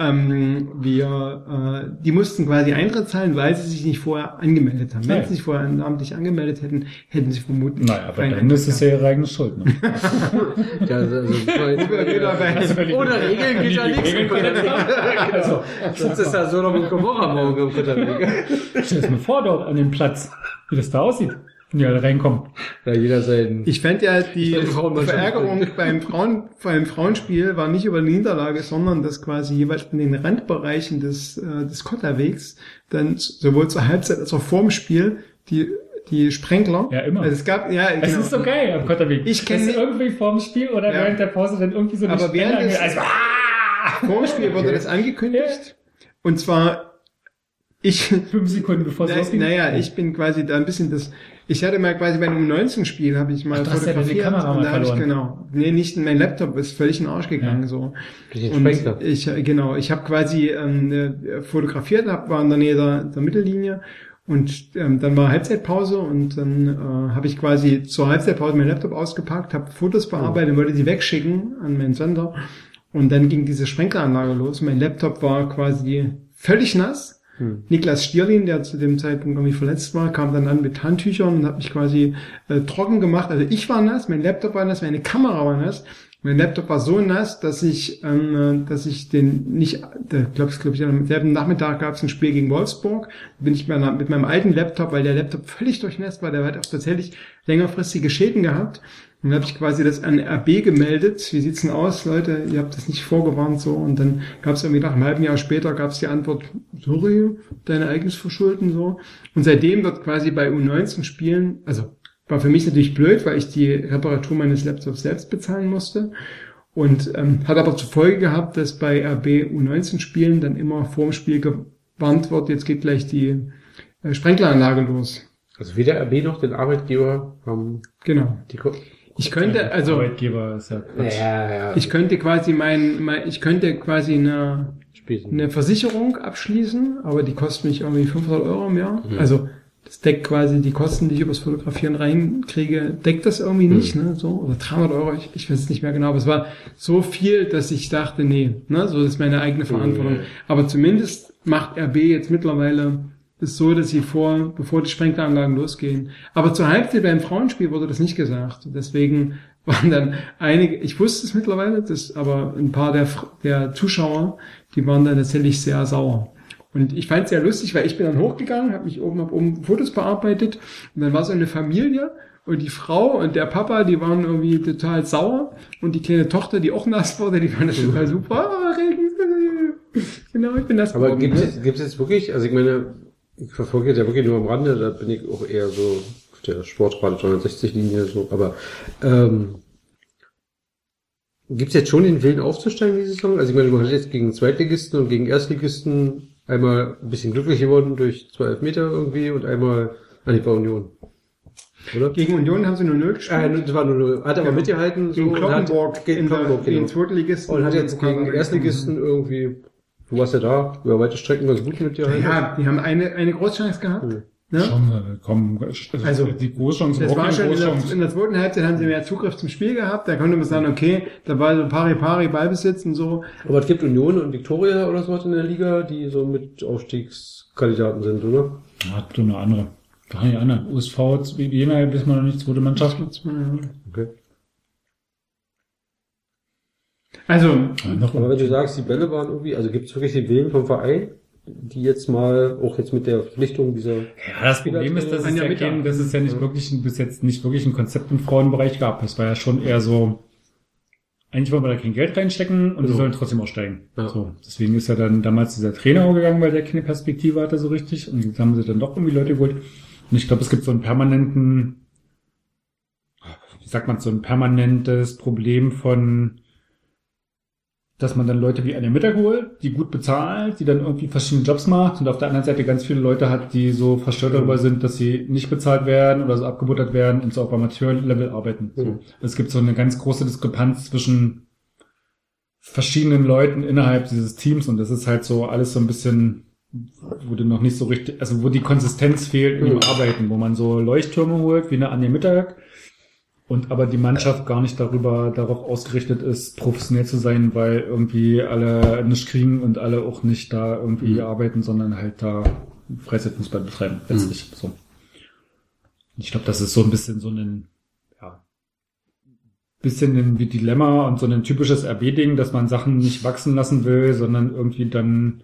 Ähm, wir, äh, die mussten quasi Eintritt zahlen, weil sie sich nicht vorher angemeldet haben. Wenn Ja. sie sich vorher namentlich angemeldet hätten, hätten sie vermutlich Naja, aber dann ist es ja ihre eigene Schuld. Ne? Ja, also, also, bei- Ohne Regeln geht ja nichts. Haben. Also, Das ist ja so noch mit Gomorra morgen im Futterweg. stell dir mal vor dort an dem Platz, wie das da aussieht, alle reinkommen. Ja, jeder sein. Ich fände ja die. Verärgerung beim Frauen, beim Frauenspiel war nicht über die Niederlage, sondern dass quasi jeweils in den Randbereichen des, äh, des Kotterwegs dann sowohl zur Halbzeit als auch vorm Spiel die, die Sprenkler. Ja, immer. Also es gab, ja, Es genau. ist so geil am Kotterweg. Ich kenn Dass nicht- irgendwie vorm Spiel oder Ja. während der Pause dann irgendwie so eine Aber während Spende des- also, ah! Vorm Spiel wurde das angekündigt. Und zwar, ich, fünf Sekunden bevor es Na, losging. naja, ich bin quasi da ein bisschen das. Ich hatte mal quasi bei einem 19 Spiel habe ich mal Ach, hast ja fotografiert Kamera und mal da habe ich genau. Nee, nicht mein Laptop ist völlig in den Arsch gegangen Ja. so. Und ich äh, genau, ich habe quasi ähm, äh, fotografiert, hab, war in der Nähe der, der Mittellinie und ähm, dann war Halbzeitpause und dann äh, habe ich quasi zur Halbzeitpause meinen Laptop ausgepackt, habe Fotos bearbeitet, wollte die wegschicken an meinen Sender und dann ging diese Sprenkleranlage los. Mein Laptop war quasi völlig nass. Hm. Niklas Stierlin, der zu dem Zeitpunkt irgendwie verletzt war, kam dann an mit Handtüchern und hat mich quasi äh, trocken gemacht. Also ich war nass, mein Laptop war nass, meine Kamera war nass Mein Laptop war so nass, dass ich, ähm, dass ich den nicht, da glaube glaub ich, am selben Nachmittag gab es ein Spiel gegen Wolfsburg. Bin ich mit meinem alten Laptop, weil der Laptop völlig durchnässt war, der hat auch tatsächlich längerfristige Schäden gehabt. Und dann habe ich quasi das an RB gemeldet. Wie sieht's denn aus, Leute? Ihr habt das nicht vorgewarnt so. Und dann gab es irgendwie nach einem halben Jahr später gab es die Antwort, sorry, dein eigenes Verschulden so. Und seitdem wird quasi bei U19 Spielen, also war für mich natürlich blöd, weil ich die Reparatur meines Laptops selbst bezahlen musste. Und ähm, hat aber zur Folge gehabt, dass bei RB U19-Spielen dann immer vorm Spiel gewarnt wird, jetzt geht gleich die äh, Sprenkleranlage los. Also weder RB noch den Arbeitgeber haben Genau. die Ko Ich könnte, also Arbeitgeber ist ja Quatsch. ja, ja, ich könnte quasi mein, mein ich könnte quasi eine, Spesen. eine Versicherung abschließen, aber die kostet mich irgendwie 500 Euro im Jahr. Mhm. Also das deckt quasi die Kosten, die ich übers Fotografieren reinkriege, deckt das irgendwie nicht, Mhm. ne, so, oder 300 Euro, ich, ich weiß es nicht mehr genau, aber es war so viel, dass ich dachte, nee, ne, so das ist meine eigene Verantwortung. Mhm. Aber zumindest macht RB jetzt mittlerweile es so, dass sie vor, bevor die Sprenkleranlagen losgehen. Aber zur Halbzeit beim Frauenspiel wurde das nicht gesagt. Deswegen waren dann einige, ich wusste es mittlerweile, das, aber ein paar der, der Zuschauer, die waren dann tatsächlich sehr sauer. Und ich fand es sehr lustig, weil ich bin dann hochgegangen, habe mich oben, hab oben Fotos bearbeitet und dann war so eine Familie und die Frau und der Papa, die waren irgendwie total sauer und die kleine Tochter, die auch nass wurde, die fand das total super. Oh, Regen. Genau, ich bin nass Aber geworden, gibt es, gibt es jetzt wirklich, also ich meine, ich verfolge ja wirklich nur am Rande, da bin ich auch eher so auf der Sportrate 360-Linie, so, aber ähm, gibt es jetzt schon den Willen aufzusteigen diese Saison? Also ich meine, man hat jetzt gegen Zweitligisten und gegen Erstligisten einmal ein bisschen glücklich geworden durch zwei Elfmeter irgendwie und einmal an die Union. Oder? Gegen Union haben sie nur 0 gespielt. Äh, das war nur, nur hat aber Genau. mitgehalten. Gegen hat- Kloppenburg gegen in der, Kloppenburg, gegen genau. den Zweitligisten. Und hat jetzt gegen Erstligisten irgendwie, du warst ja da, über weite Strecken ganz gut mit dir. Ja, die haben eine, eine Großchance gehabt. Mhm. Ne? Schon, äh, komm, also, Also, die Großchance Das auch war schon in der, Großchance. in der zweiten Halbzeit haben sie mehr Zugriff zum Spiel gehabt. Da konnte man sagen, okay, da war so pari pari Ballbesitz und so. Aber es gibt Union und Viktoria oder sowas in der Liga, die so mit Aufstiegskandidaten sind, oder? Hat so eine andere. Gar nicht andere. USV, Jena, wissen wir noch nicht, zweite Mannschaft. Okay. Also, Aber wenn du sagst, die Bälle waren irgendwie, also gibt es wirklich den Willen vom Verein, die jetzt mal, auch jetzt mit der Verpflichtung dieser... Ja, das Problem ist, dass es, ja kein, dass es ja nicht wirklich, ein- bis jetzt nicht wirklich ein Konzept im Frauenbereich gab. Es war ja schon eher so, eigentlich wollen wir da kein Geld reinstecken und die Genau. sollen trotzdem aussteigen. Ja. So, deswegen ist ja dann damals dieser Trainer auch gegangen, weil der keine Perspektive hatte so richtig. Und jetzt haben sie dann doch irgendwie Leute geholt. Und ich glaube, es gibt so einen permanenten, wie sagt man, so ein permanentes Problem von, dass man dann Leute wie Anja Mittag holt, die gut bezahlt, die dann irgendwie verschiedene Jobs macht und auf der anderen Seite ganz viele Leute hat, die so verstört darüber sind, dass sie nicht bezahlt werden oder so abgebuttert werden und so auf Amateurlevel arbeiten. So. Mhm. Es gibt so eine ganz große Diskrepanz zwischen verschiedenen Leuten innerhalb dieses Teams und das ist halt so alles so ein bisschen, wo du noch nicht so richtig, also wo die Konsistenz fehlt im Mhm. Arbeiten, wo man so Leuchttürme holt, wie eine Anja Mittag, und aber die Mannschaft gar nicht darüber darauf ausgerichtet ist, professionell zu sein, weil irgendwie alle nicht kriegen und alle auch nicht da irgendwie Mhm. arbeiten, sondern halt da Freizeitfußball betreiben, letztlich. So. Und Ich glaube, das ist so ein bisschen so ein, bisschen ein wie Dilemma und so ein typisches RB-Ding, dass man Sachen nicht wachsen lassen will, sondern irgendwie dann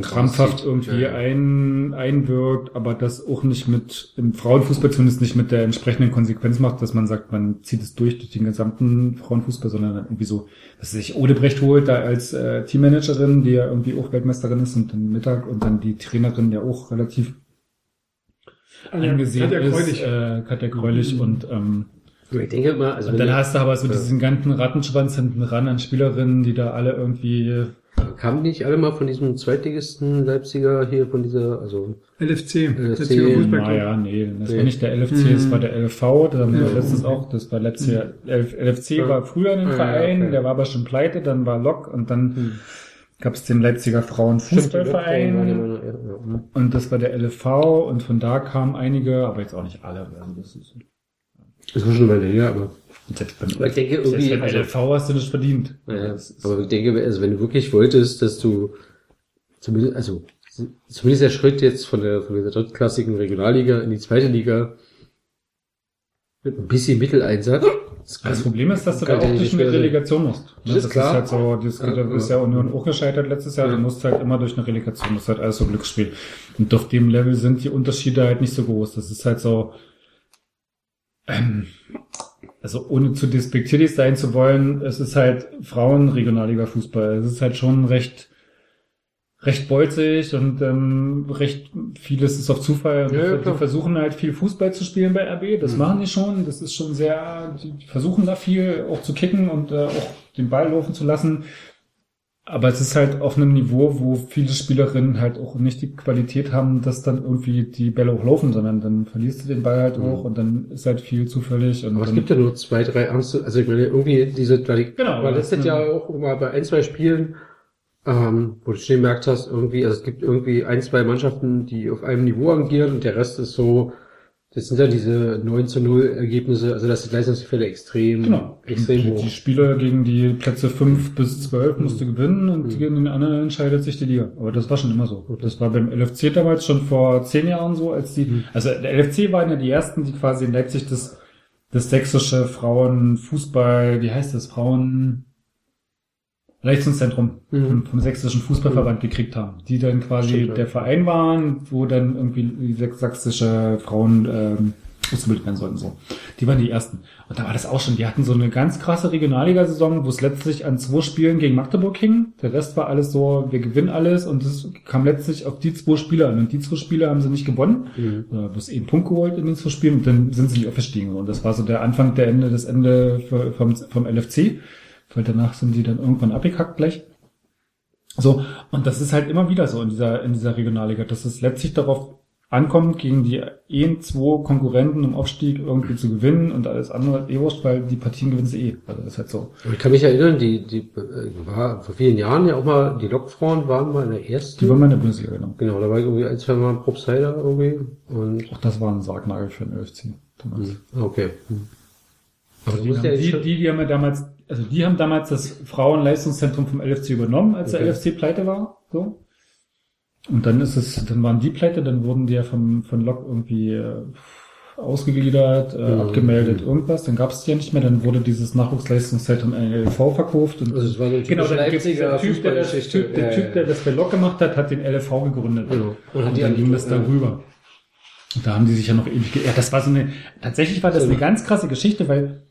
krampfhaft irgendwie Ja, ja. ein, einwirkt, aber das auch nicht mit, im Frauenfußball zumindest nicht mit der entsprechenden Konsequenz macht, dass man sagt, man zieht es durch durch den gesamten Frauenfußball, sondern dann irgendwie so, dass sich Odebrecht holt, da als äh, Teammanagerin, die ja irgendwie auch Weltmeisterin ist und dann Mittag und dann die Trainerin ja auch relativ angesehen Katja ist, Greulich. äh, Katja Greulich und ähm, Ich denke mal, also und dann hast du aber so Ja. diesen ganzen Rattenschwanz hinten ran an Spielerinnen, die da alle irgendwie kamen die nicht alle mal von diesem Zweitligisten Leipziger hier, von dieser, also LFC, LFC. Naja, nee, das Nee. war nicht der LFC, Mhm. das war der LV, da haben wir letztens auch, das war letztes Jahr, LF, LFC Ja. war früher ein Ja, Verein, okay. der war aber schon pleite, dann war Lok und dann Hm. gab es den Leipziger Frauenfußballverein und das war der LFV und von da kamen einige, aber jetzt auch nicht alle. Also das ist, Das war schon eine Weile her, aber selbst beim, Aber ich denke selbst irgendwie, beim also- LFV hast du nicht verdient. Ja, Das ist- aber ich denke, also wenn du wirklich wolltest, dass du zumindest, also zumindest der Schritt jetzt von der von dieser drittklassigen Regionalliga in die zweite Liga mit ein bisschen Mitteleinsatz, Das Problem ist, dass du da ja durch eine. Relegation musst. Das ist klar. halt so, das, Ja, ist ja ja. Union auch gescheitert letztes Jahr. Du musst halt immer durch eine Relegation. Das ist halt alles so Glücksspiel. Und auf dem Level sind die Unterschiede halt nicht so groß. Das ist halt so, ähm, also ohne zu despektierlich sein zu wollen, es ist halt Frauen-Regionalliga-Fußball. Es ist halt schon recht, recht bolzig und ähm, recht vieles ist auf Zufall. Ja, die versuchen halt viel Fußball zu spielen bei RB. Das Mhm. machen die schon. Das ist schon sehr, die versuchen da viel auch zu kicken und äh, auch den Ball laufen zu lassen. Aber es ist halt auf einem Niveau, wo viele Spielerinnen halt auch nicht die Qualität haben, dass dann irgendwie die Bälle auch laufen, sondern dann verlierst du den Ball halt auch und dann ist halt viel zufällig. Mhm. Aber es gibt ja nur zwei, drei ernste, also ich meine, irgendwie diese, weil ich Genau, war das letztes Jahr eine- auch mal bei ein, zwei Spielen, ähm, wo du schon gemerkt hast, irgendwie, also es gibt irgendwie ein, zwei Mannschaften, die auf einem Niveau agieren und der Rest ist so, das sind ja diese 9 zu 0 Ergebnisse, also das sind Leistungsfälle extrem, Genau. extrem die, hoch. die Spiele gegen die Plätze 5 bis 12 musst du gewinnen und Mhm. gegen den anderen entscheidet sich die Liga. Aber das war schon immer so. Das war beim LFC damals schon vor zehn Jahren so, als die, Mhm. also der LFC waren ja die ersten, die quasi in Leipzig das, das sächsische Frauenfußball, wie heißt das, Frauen, Leistungszentrum Mhm. vom, vom sächsischen Fußballverband gekriegt haben, die dann quasi Stimmt, ja. der Verein waren, wo dann irgendwie die sächsische Frauen ähm, ausgebildet werden sollten. So. Die waren die ersten. Und da war das auch schon, die hatten so eine ganz krasse Regionalligasaison, wo es letztlich an zwei Spielen gegen Magdeburg hing. Der Rest war alles so, wir gewinnen alles und es kam letztlich auf die zwei Spiele an. Und die zwei Spiele haben sie nicht gewonnen. Mhm. Oder bloß einen Punkt geholt in den zwei Spielen und dann sind sie nicht aufgestiegen. Und das war so der Anfang, der Ende, das Ende vom, vom LFC. Weil danach sind die dann irgendwann abgekackt gleich. So, und das ist halt immer wieder so in dieser, in dieser Regionalliga, dass es letztlich darauf ankommt, gegen die ein, zwei Konkurrenten im Aufstieg irgendwie zu gewinnen und alles andere eh wurscht, weil die Partien gewinnen sie eh. Also das ist halt so. Ich kann mich erinnern, die, die äh, war vor vielen Jahren ja auch mal, die Lokfrauen waren mal in der ersten. Die waren mal in der Bundesliga, genau. Genau, da war ich irgendwie ein, zwei Mal Propsider irgendwie. Und Auch das war ein Sargnagel für den ÖFC. damals. Mhm. okay. Aber du Die, die, die, die haben ja damals, also die haben damals das Frauenleistungszentrum vom LFC übernommen, als Okay. der LFC pleite war, so. Und dann ist es, dann waren die pleite, dann wurden die ja vom, von Lok irgendwie äh, ausgegliedert, äh, Mhm. abgemeldet, irgendwas, dann gab es die ja nicht mehr, dann wurde dieses Nachwuchsleistungszentrum an LV verkauft und Also es war so genau, dann gibt's der Typ, der, das, typ, der Ja, Typ, ja. der das bei Lok gemacht hat, hat den LV gegründet. Genau. Und, die dann an- ging das ja. darüber. Und da haben die sich ja noch ewig, ja, das war so eine, tatsächlich war das So eine- ganz krasse Geschichte, weil,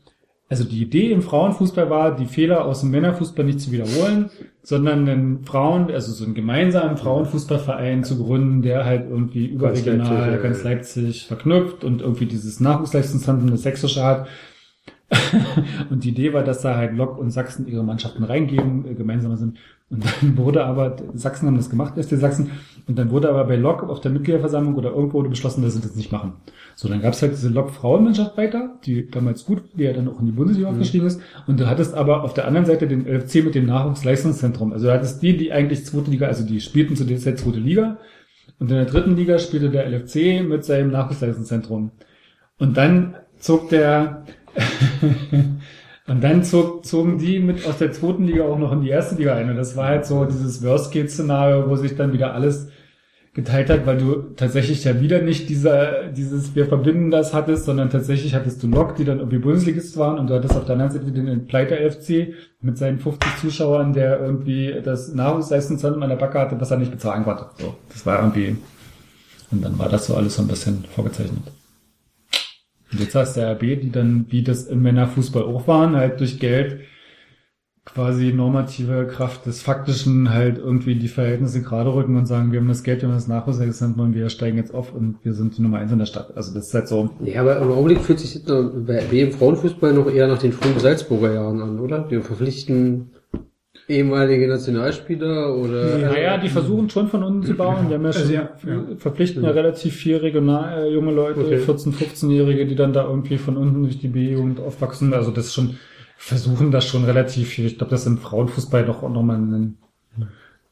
also die Idee im Frauenfußball war, die Fehler aus dem Männerfußball nicht zu wiederholen, sondern einen Frauen, also so einen gemeinsamen Frauenfußballverein zu gründen, der halt irgendwie überregional, ganz ja. Leipzig verknüpft und irgendwie dieses Nachwuchsleistungszentrum, das Sächsische hat. und die Idee war, dass da halt Lok und Sachsen ihre Mannschaften reingeben, äh, gemeinsam sind. Und dann wurde aber, Sachsen haben das gemacht, SC Sachsen, und dann wurde aber bei Lok auf der Mitgliederversammlung oder irgendwo wurde beschlossen, dass sie das nicht machen. So, dann gab es halt diese Lok-Frauenmannschaft weiter, die damals gut, die ja dann auch in die Bundesliga Mhm. aufgestiegen ist. Und du hattest aber auf der anderen Seite den LFC mit dem Nachwuchsleistungszentrum. Also du hattest die, die eigentlich zweite Liga, also die spielten zu der Zeit zweite Liga. Und in der dritten Liga spielte der LFC mit seinem Nachwuchsleistungszentrum. Und dann zog der, und dann zog, zogen die mit aus der zweiten Liga auch noch in die erste Liga ein. Und das war halt so dieses Worst-Case-Szenario, wo sich dann wieder alles geteilt hat, weil du tatsächlich ja wieder nicht dieser, dieses, wir verbinden das hattest, sondern tatsächlich hattest du Lok, die dann irgendwie Bundesligist waren und du hattest auf der anderen Seite den Pleiter FC mit seinen 50 Zuschauern, der irgendwie das Nahrungsleistungszentrum an der Backe hatte, was er nicht bezahlen konnte. So, das war irgendwie, und dann war das so alles so ein bisschen vorgezeichnet. Und jetzt hast der RB, die dann, wie das im Männerfußball auch waren, halt durch Geld quasi normative Kraft des Faktischen halt irgendwie die Verhältnisse gerade rücken und sagen, wir haben das Geld, wir haben das Nachwuchsleistungszentrum und wir steigen jetzt auf und wir sind die Nummer eins in der Stadt. Also das ist halt so. Ja, aber im Augenblick fühlt sich bei im Frauenfußball noch eher nach den frühen Salzburger Jahren an, oder? Wir verpflichten ehemalige Nationalspieler oder... Naja, die versuchen schon von unten zu bauen. Die haben ja schon, Also ja, verpflichten ja relativ viel regional äh, junge Leute, Okay. 14-, 15-Jährige, die dann da irgendwie von unten durch die B-Jugend aufwachsen. Also das ist schon, versuchen das schon relativ viel. Ich glaube, das ist im Frauenfußball doch auch nochmal ein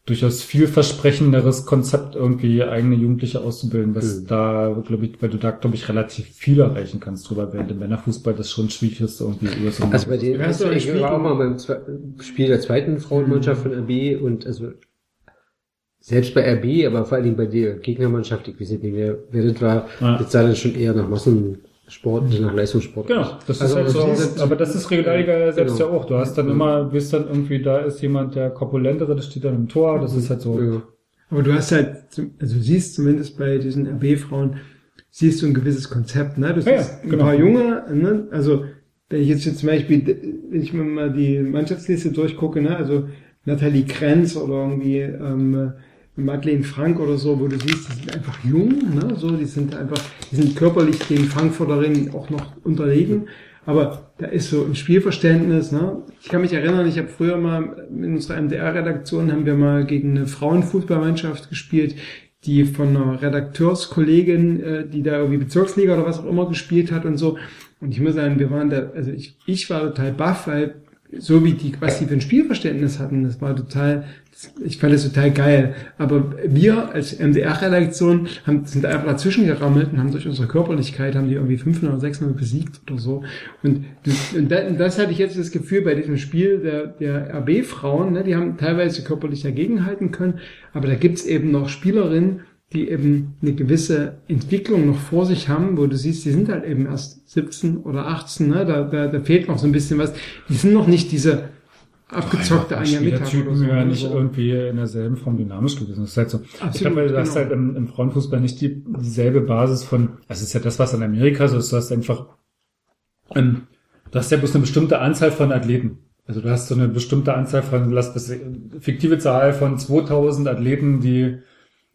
durchaus vielversprechenderes Konzept, irgendwie eigene Jugendliche auszubilden, was Mhm. da, glaube ich, weil du da, glaube ich, relativ viel erreichen kannst drüber, während im Männerfußball das schon schwierig ist, irgendwie über so Also bei denen, Wer also du ich war auch Spiel- mal beim Zwe Spiel der zweiten Frauenmannschaft von RB und also selbst bei RB, aber vor allen Dingen bei der Gegnermannschaft, ich weiß nicht mehr, wer das war, Ja. das sah dann schon eher nach Massen, Sport, nach Leistungssport. Genau, das Also, ist halt so, du siehst- aber das ist Regionalliga selbst Genau. ja auch. Du hast dann immer, bist dann irgendwie, da ist jemand der korpulentere, das steht dann im Tor, das ist halt so. Ja. Aber du hast halt, also du siehst zumindest bei diesen RB-Frauen, siehst du ein gewisses Konzept, ne? Du Ja, ja, siehst ein genau. paar Junge, ne? Also, wenn ich jetzt, jetzt zum Beispiel, wenn ich mir mal die Mannschaftsliste durchgucke, ne? Also, Nathalie Krenz oder irgendwie, ähm, Madeleine Frank oder so, wo du siehst, die sind einfach jung, ne? So, die sind einfach, die sind körperlich den Frankfurterinnen auch noch unterlegen. Aber da ist so ein Spielverständnis, ne? Ich kann mich erinnern, ich habe früher mal in unserer MDR-Redaktion haben wir mal gegen eine Frauenfußballmannschaft gespielt, die von einer Redakteurskollegin, äh, die da irgendwie Bezirksliga oder was auch immer gespielt hat und so. Und ich muss sagen, wir waren da, also ich, ich war total baff, weil so wie die, was die für ein Spielverständnis hatten, das war total, ich fand das total geil. Aber wir als MDR-Redaktion haben, sind einfach dazwischen gerammelt und haben durch unsere Körperlichkeit, haben die irgendwie 500 oder 600 besiegt oder so. Und, das- und das, und das hatte ich jetzt das Gefühl bei diesem Spiel der, der RB-Frauen, ne, die haben teilweise körperlich dagegenhalten können, aber da gibt's eben noch Spielerinnen, die eben eine gewisse Entwicklung noch vor sich haben, wo du siehst, die sind halt eben erst 17 oder 18, ne? da, da, da fehlt noch so ein bisschen was. Die sind noch nicht diese abgezockte Mittag Typen oder so. ja nicht so. irgendwie in derselben Form dynamisch gewesen. Das ist halt so. ich Absolut, glaube, du hast genau. halt im, im Frauenfußball nicht die, dieselbe Basis von, also es ist ja das, was in Amerika so ist, du hast einfach, ähm, du hast ja bloß eine bestimmte Anzahl von Athleten. Also du hast so eine bestimmte Anzahl von, lass das fiktive Zahl von 2000 Athleten, die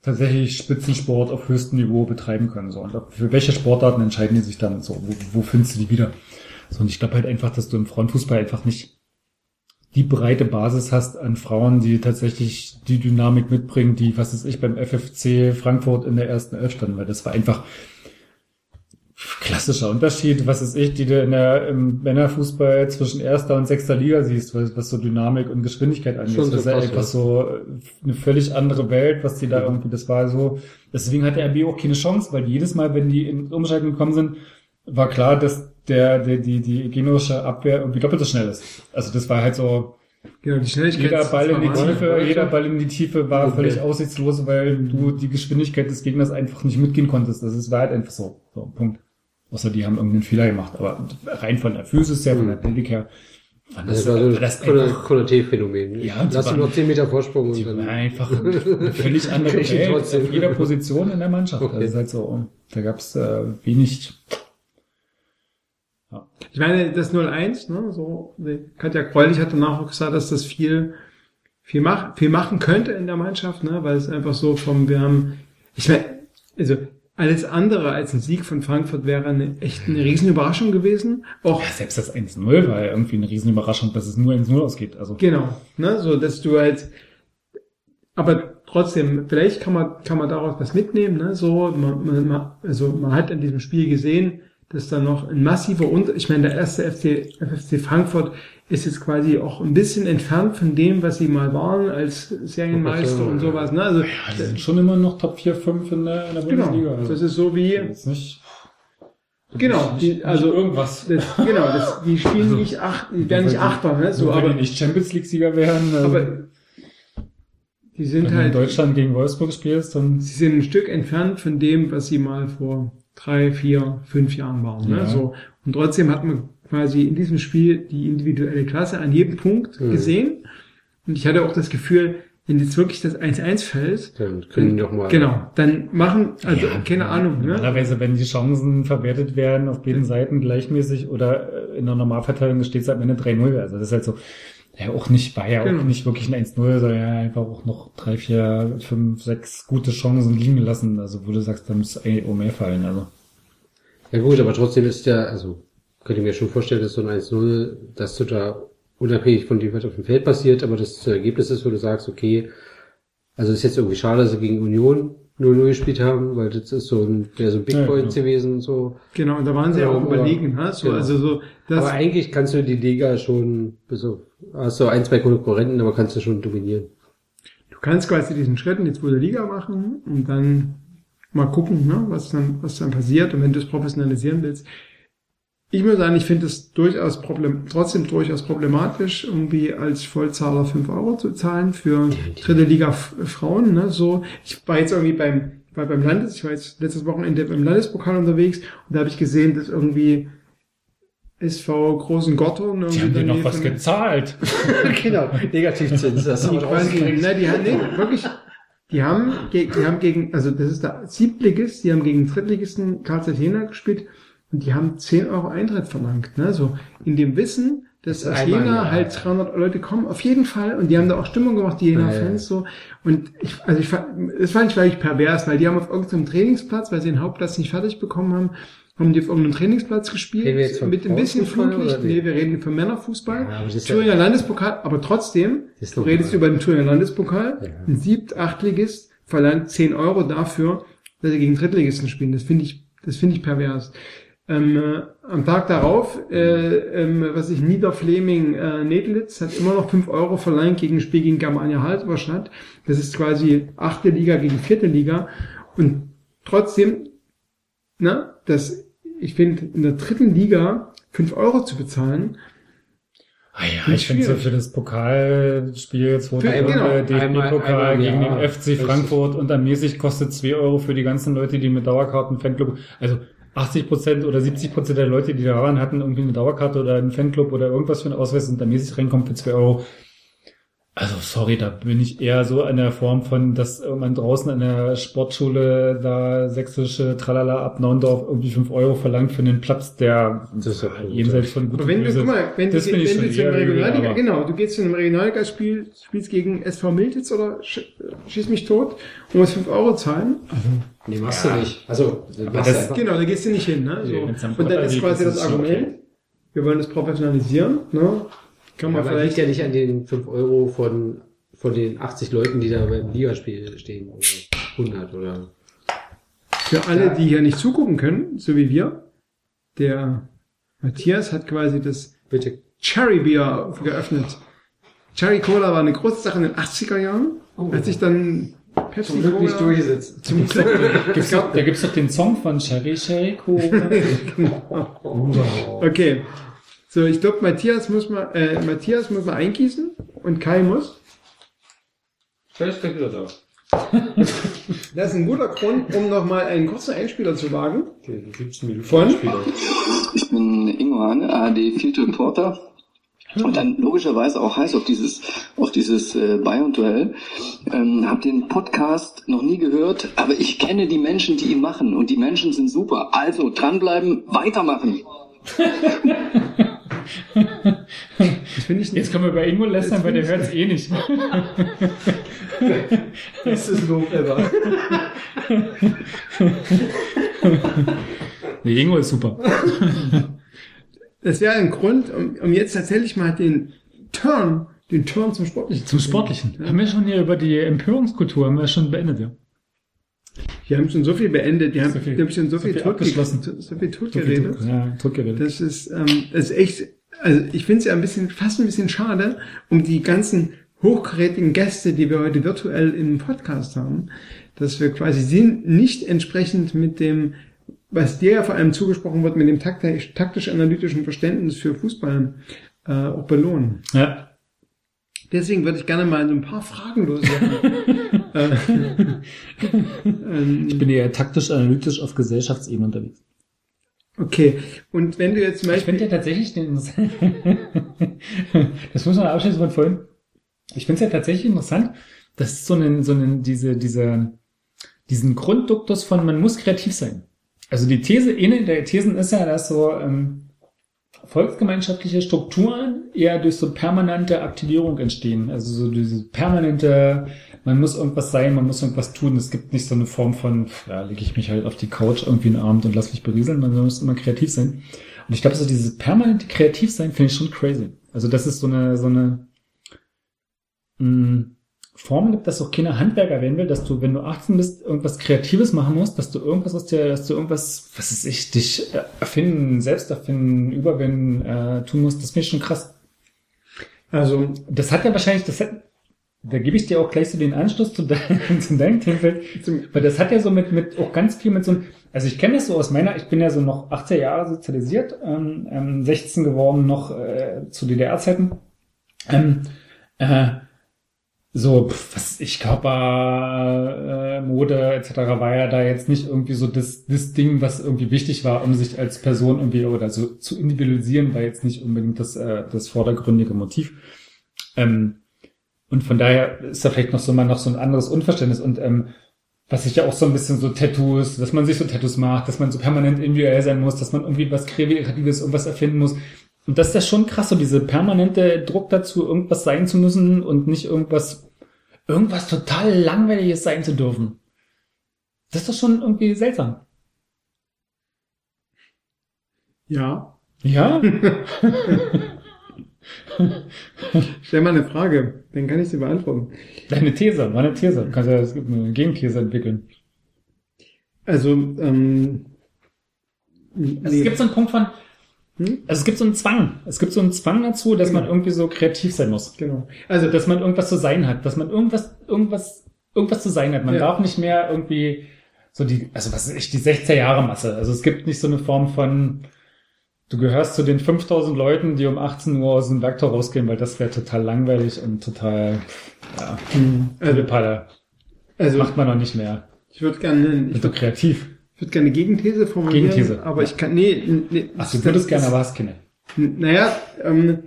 tatsächlich Spitzensport auf höchstem Niveau betreiben können. So. Und für welche Sportarten entscheiden die sich dann so? Wo, wo findest du die wieder? So, und ich glaube halt einfach, dass du im Frauenfußball einfach nicht die breite Basis hast an Frauen, die tatsächlich die Dynamik mitbringen, die, was ist ich, beim FFC Frankfurt in der ersten Elf standen, weil das war einfach klassischer Unterschied, was ist ich, die du in der, im Männerfußball zwischen erster und sechster Liga siehst, was, was so Dynamik und Geschwindigkeit angeht. Schon Das ist ja einfach so eine völlig andere Welt, was die da irgendwie, das war so, deswegen hat der RB auch keine Chance, weil jedes Mal, wenn die in Umschaltung gekommen sind, war klar, dass der, der, die, die genoische Abwehr irgendwie doppelt so schnell ist. Also das war halt so, Genau, die Schnelligkeit. jeder Ball in die. Tiefe, jeder Ball in die Tiefe war Okay. völlig aussichtslos, weil du die Geschwindigkeit des Gegners einfach nicht mitgehen konntest. Das ist war halt einfach so. So, Punkt. Außer die haben irgendeinen Fehler gemacht. Aber rein von der Physis her, von der Athletik her, war das, Das war so das Konaté-Phänomen. Ja, Lass ihn noch 10 Meter Vorsprung und die war dann. einfach eine völlig andere Welt trotzdem. auf jeder Position in der Mannschaft. Okay. Das ist halt so, da gab's äh, wenig, Ich meine, das 0-1, ne, so, Katja Kreulich hat danach auch gesagt, dass das viel, viel, mach, viel machen könnte in der Mannschaft, ne, weil es einfach so vom, wir haben, ich meine, also, alles andere als ein Sieg von Frankfurt wäre eine, echt eine Riesenüberraschung gewesen. Auch, ja, selbst das 1-0 war ja irgendwie eine Riesenüberraschung, dass es nur 1-0 ausgeht. Also, genau, ne, so, dass du halt, aber trotzdem, vielleicht kann man, kann man daraus was mitnehmen, ne, so, man, man, man, also, man hat in diesem Spiel gesehen, dass da noch ein massiver Unter, ich meine, der erste FC, FFC Frankfurt ist jetzt quasi auch ein bisschen entfernt von dem, was sie mal waren als Serienmeister und sowas, ne, also, ja, die sind schon immer noch Top 4, 5 in der, in der genau, Bundesliga. Also, das ist so wie, jetzt nicht, genau, nicht, die, also, irgendwas. das, genau, das, die spielen nicht acht, die werden nicht Achter, ne, so, wenn aber, die nicht Champions League Sieger wären, äh, aber, die sind wenn du in halt, Deutschland gegen Wolfsburg spielst, dann sie sind ein Stück entfernt von dem, was sie mal vor drei, vier, fünf Jahren waren. Ne? Ja. So. Und trotzdem hat man quasi in diesem Spiel die individuelle Klasse an jedem Punkt Mhm. gesehen. Und ich hatte auch das Gefühl, wenn jetzt wirklich das 1-1 fällt, Dann können die doch mal. genau, dann machen, also Ja, keine Ahnung, ne? Normalerweise, wenn die Chancen verwertet werden auf beiden Seiten gleichmäßig oder äh, in der Normalverteilung steht es am Ende 3-0. Also das ist halt so, ja auch nicht, war ja Genau. auch nicht wirklich ein 1-0, sondern ja einfach auch noch drei, vier, fünf, sechs gute Chancen liegen gelassen. Also wo du sagst, da muss eigentlich auch mehr fallen. Also Ja gut, aber trotzdem ist ja, also könnte mir schon vorstellen, dass so ein 1-0, dass du da unabhängig von dem, was auf dem Feld passiert, aber das Ergebnis ist, wo du sagst, okay, also ist jetzt irgendwie schade, dass sie gegen Union 0-0 gespielt haben, weil das ist so ein, wäre so ein Big Ja, Point genau. gewesen, so. Genau, und da waren sie Ja, auch überlegen, ne? So, genau. also so, das, aber eigentlich kannst du die Liga schon, bis auf, hast du ein, zwei Konkurrenten, aber kannst du schon dominieren. du kannst quasi diesen Schritt in die zweite Liga machen und dann mal gucken, ne, was dann, was dann passiert und wenn du es professionalisieren willst. Ich muss sagen, ich finde es durchaus problem, trotzdem durchaus problematisch, irgendwie als Vollzahler 5 Euro zu zahlen für dritte Liga F- Frauen, ne, so. Ich war jetzt irgendwie beim, war beim Landes, ich war jetzt letztes Wochenende beim Landespokal unterwegs und da habe ich gesehen, dass irgendwie SV Großen Gottorn Die haben dir noch was gezahlt. genau, Negativzins. Das die quasi, ausgerechnet. ne, die haben, nee, wirklich, die haben, die haben gegen, also das ist der Siebtligist, die haben gegen Drittligisten Karl Jena gespielt und die haben 10 Euro Eintritt verlangt, ne, so in dem Wissen, dass Das aus Jena ja. halt 300 Leute kommen, auf jeden Fall, und die haben da auch Stimmung gemacht, die Ja, ja. Jena-Fans, so, und ich, also ich fand, das fand ich vielleicht pervers, weil die haben auf irgendeinem Trainingsplatz, weil sie den Hauptplatz nicht fertig bekommen haben, haben die auf irgendeinem Trainingsplatz gespielt, mit ein bisschen oder nee, wir reden von Männerfußball, Ja, ist ja- Thüringer Landespokal, aber trotzdem, du redest über den Thüringer Landespokal, Ja. ein Siebt-, Achtligist verlangt 10 Euro dafür, dass sie gegen Drittligisten spielen. Das finde ich, das finde ich pervers. Ähm, äh, am Tag darauf, äh, ähm, was ich Niederfleming äh, Nedlitz hat immer noch 5 Euro verlangt gegen ein Spiel gegen Germania Halberstadt. Das ist quasi achte Liga gegen vierte Liga. Und trotzdem, na, das, ich finde, in der dritten Liga 5 Euro zu bezahlen, Ah ja, ich finde so für das Pokalspiel, zweite Runde, genau, DFB-Pokal gegen den FC. Frankfurt und dann mäßig kostet 2 Euro für die ganzen Leute, die mit Dauerkarten Fanclub, also 80 Prozent oder 70 Prozent der Leute, die da waren, hatten irgendwie eine Dauerkarte oder einen Fanclub oder irgendwas für einen Ausweis und dann mäßig reinkommen für 2 Euro. Also sorry, da bin ich eher so in der Form von, dass man draußen in der Sportschule da sächsische Tralala ab Naundorf irgendwie 5 Euro verlangt für einen Platz, der Das ist ja jenseits von gut Aber wenn und du, böse guck mal, wenn das du, wenn du zu einem Regionalliga, genau, du gehst zu einem Regionalligaspiel, spielst gegen SV Miltitz oder sch, schieß mich tot und musst 5 Euro zahlen. Nee, machst du nicht. Also, machst das-. Genau, da gehst du nicht hin, ne? Nee, So. am Und dann ist quasi das es Argument, okay. wir wollen das professionalisieren, ne? Kann Ja, man aber liegt vielleicht, ja nicht an den 5 Euro von, von den 80 Leuten, die da beim Ligaspiel stehen. Oder 100 oder. für alle, die hier nicht zugucken können, so wie wir, der Matthias hat quasi das Bitte. Cherry Beer geöffnet. Cherry Cola war eine große Sache in den 80er Jahren, hat sich dann Pepsi Zum Glück nicht Cola- durchgesetzt. Zum Glück. Gibt's doch, da gibt's doch den Song von Cherry Cherry Cola. Okay. So, ich glaube, Matthias muss mal, äh, Matthias muss mal eingießen und Kai muss. Vielleicht gleich wieder da. Das ist ein guter Grund, um nochmal einen kurzen Einspieler zu wagen. Okay, dann gibt's mir Von? Ich bin Ingo Hahn, ARD Field Reporter. Und dann logischerweise auch heiß auf dieses, auf dieses äh, Bayern-Duell. Ähm, hab den Podcast noch nie gehört, aber ich kenne die Menschen, die ihn machen und die Menschen sind super. Also dranbleiben, weitermachen. Ich Jetzt können wir bei Ingo lästern, weil der hört's eh nicht. Das ist Lob ever. Nee, Ingo ist super. Das wäre ein Grund, um, um jetzt tatsächlich mal den Turn, den Turn zum Sportlichen Zum. Sportlichen. Haben wir schon hier über die Empörungskultur, haben wir schon beendet, ja. Wir haben schon so viel beendet, wir haben, So viel- haben schon so, so viel, viel tot abgeschlossen. so, so viel So viel totgeredet. Druck, ja, totgeredet. Das ist, ähm, das ist echt, also ich finde es ja ein bisschen, fast ein bisschen schade, um die ganzen hochkarätigen Gäste, die wir heute virtuell im Podcast haben, dass wir quasi sie nicht entsprechend mit dem, was dir ja vor allem zugesprochen wird, mit dem taktisch- taktisch-analytischen Verständnis für Fußball äh, auch belohnen. Ja. Deswegen würde ich gerne mal so ein paar Fragen loswerden. äh, ähm, Ich bin eher taktisch-analytisch auf Gesellschaftsebene unterwegs. okay, und wenn du jetzt zum Ich Beispiel... finde ja tatsächlich den, das muss man abschließen von vorhin. Ich finde es ja tatsächlich interessant, dass es so einen, so einen, diese, diese, diesen Grundduktus von man muss kreativ sein. Also die These, eine der Thesen ist ja, dass so ähm, volksgemeinschaftliche Strukturen eher durch so permanente Aktivierung entstehen. Also so diese permanente, man muss irgendwas sein, man muss irgendwas tun. Es gibt nicht so eine Form von, ja, lege ich mich halt auf die Couch irgendwie einen Abend und lass mich berieseln, man muss immer kreativ sein. Und ich glaube, so dieses permanente Kreativsein finde ich schon crazy. Also das ist so eine, so eine mh, Form gibt, dass auch keiner Handwerker werden will, dass du, wenn du 18 bist, irgendwas Kreatives machen musst, dass du irgendwas aus dir, dass du irgendwas, was ist ich, dich äh, erfinden, selbst erfinden, überwinden, äh, tun musst, das finde ich schon krass. Also, Das hat ja wahrscheinlich, das hat, da gebe ich dir auch gleich so den Anschluss zu, dein, zu deinem Themenfeld, weil das hat ja so mit, mit auch ganz viel mit so einem, also ich kenne das so aus meiner, ich bin ja so noch 18 Jahre sozialisiert, ähm, ähm, 16 geworden noch äh, zu DDR-Zeiten. Ähm, äh, so, was ich Körper, äh, Mode etc. war ja da jetzt nicht irgendwie so das, das Ding, was irgendwie wichtig war, um sich als Person irgendwie oder so zu individualisieren, war jetzt nicht unbedingt das, äh, das vordergründige Motiv. Ähm, und von daher ist da vielleicht noch so mal noch so ein anderes Unverständnis und ähm, was ich ja auch so ein bisschen so Tattoos, dass man sich so Tattoos macht, dass man so permanent individuell sein muss, dass man irgendwie was Kreatives, irgendwas erfinden muss. Und das ist ja schon krass, so diese permanente Druck dazu, irgendwas sein zu müssen und nicht irgendwas, irgendwas total langweiliges sein zu dürfen. Das ist doch schon irgendwie seltsam. Ja. Ja? Stell mal eine Frage, dann kann ich sie beantworten. Deine These, meine These. Du kannst ja eine Gegenthese entwickeln. Also, ähm, Also es gibt so einen Punkt von, also es gibt so einen Zwang. Es gibt so einen Zwang dazu, dass man irgendwie so kreativ sein muss. Genau. Also, dass man irgendwas zu sein hat, dass man irgendwas, irgendwas, irgendwas zu sein hat. Man Ja. darf nicht mehr irgendwie so die, also was ist ich, die 16 Jahre Masse. Also es gibt nicht so eine Form von, du gehörst zu den 5000 Leuten, die um 18 Uhr aus dem Werktor rausgehen, weil das wäre total langweilig und total, ja, Also- Palle. Also- macht man noch nicht mehr. ich würde gerne, ich würde kreativ. Ich würd gerne eine Gegenthese formulieren. Gegenthese. Aber ich kann, nee, nee. Ach, du würdest gerne, aber hast keine. Naja, ähm,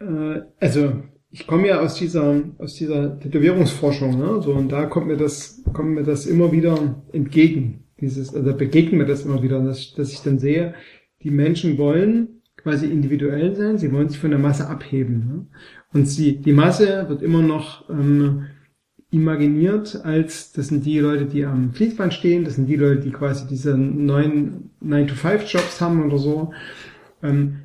äh, also ich komme ja aus dieser aus dieser Tätowierungsforschung, ne? So und da kommt mir das kommt mir das immer wieder entgegen. Dieses, also begegnet mir das immer wieder, dass, dass ich dann sehe, die Menschen wollen quasi individuell sein, sie wollen sich von der Masse abheben. Ne? Und sie, die Masse wird immer noch ähm, imaginiert als, das sind die Leute, die am Fließband stehen, das sind die Leute, die quasi diese neuen 9-to-5-Jobs haben oder so. Ähm,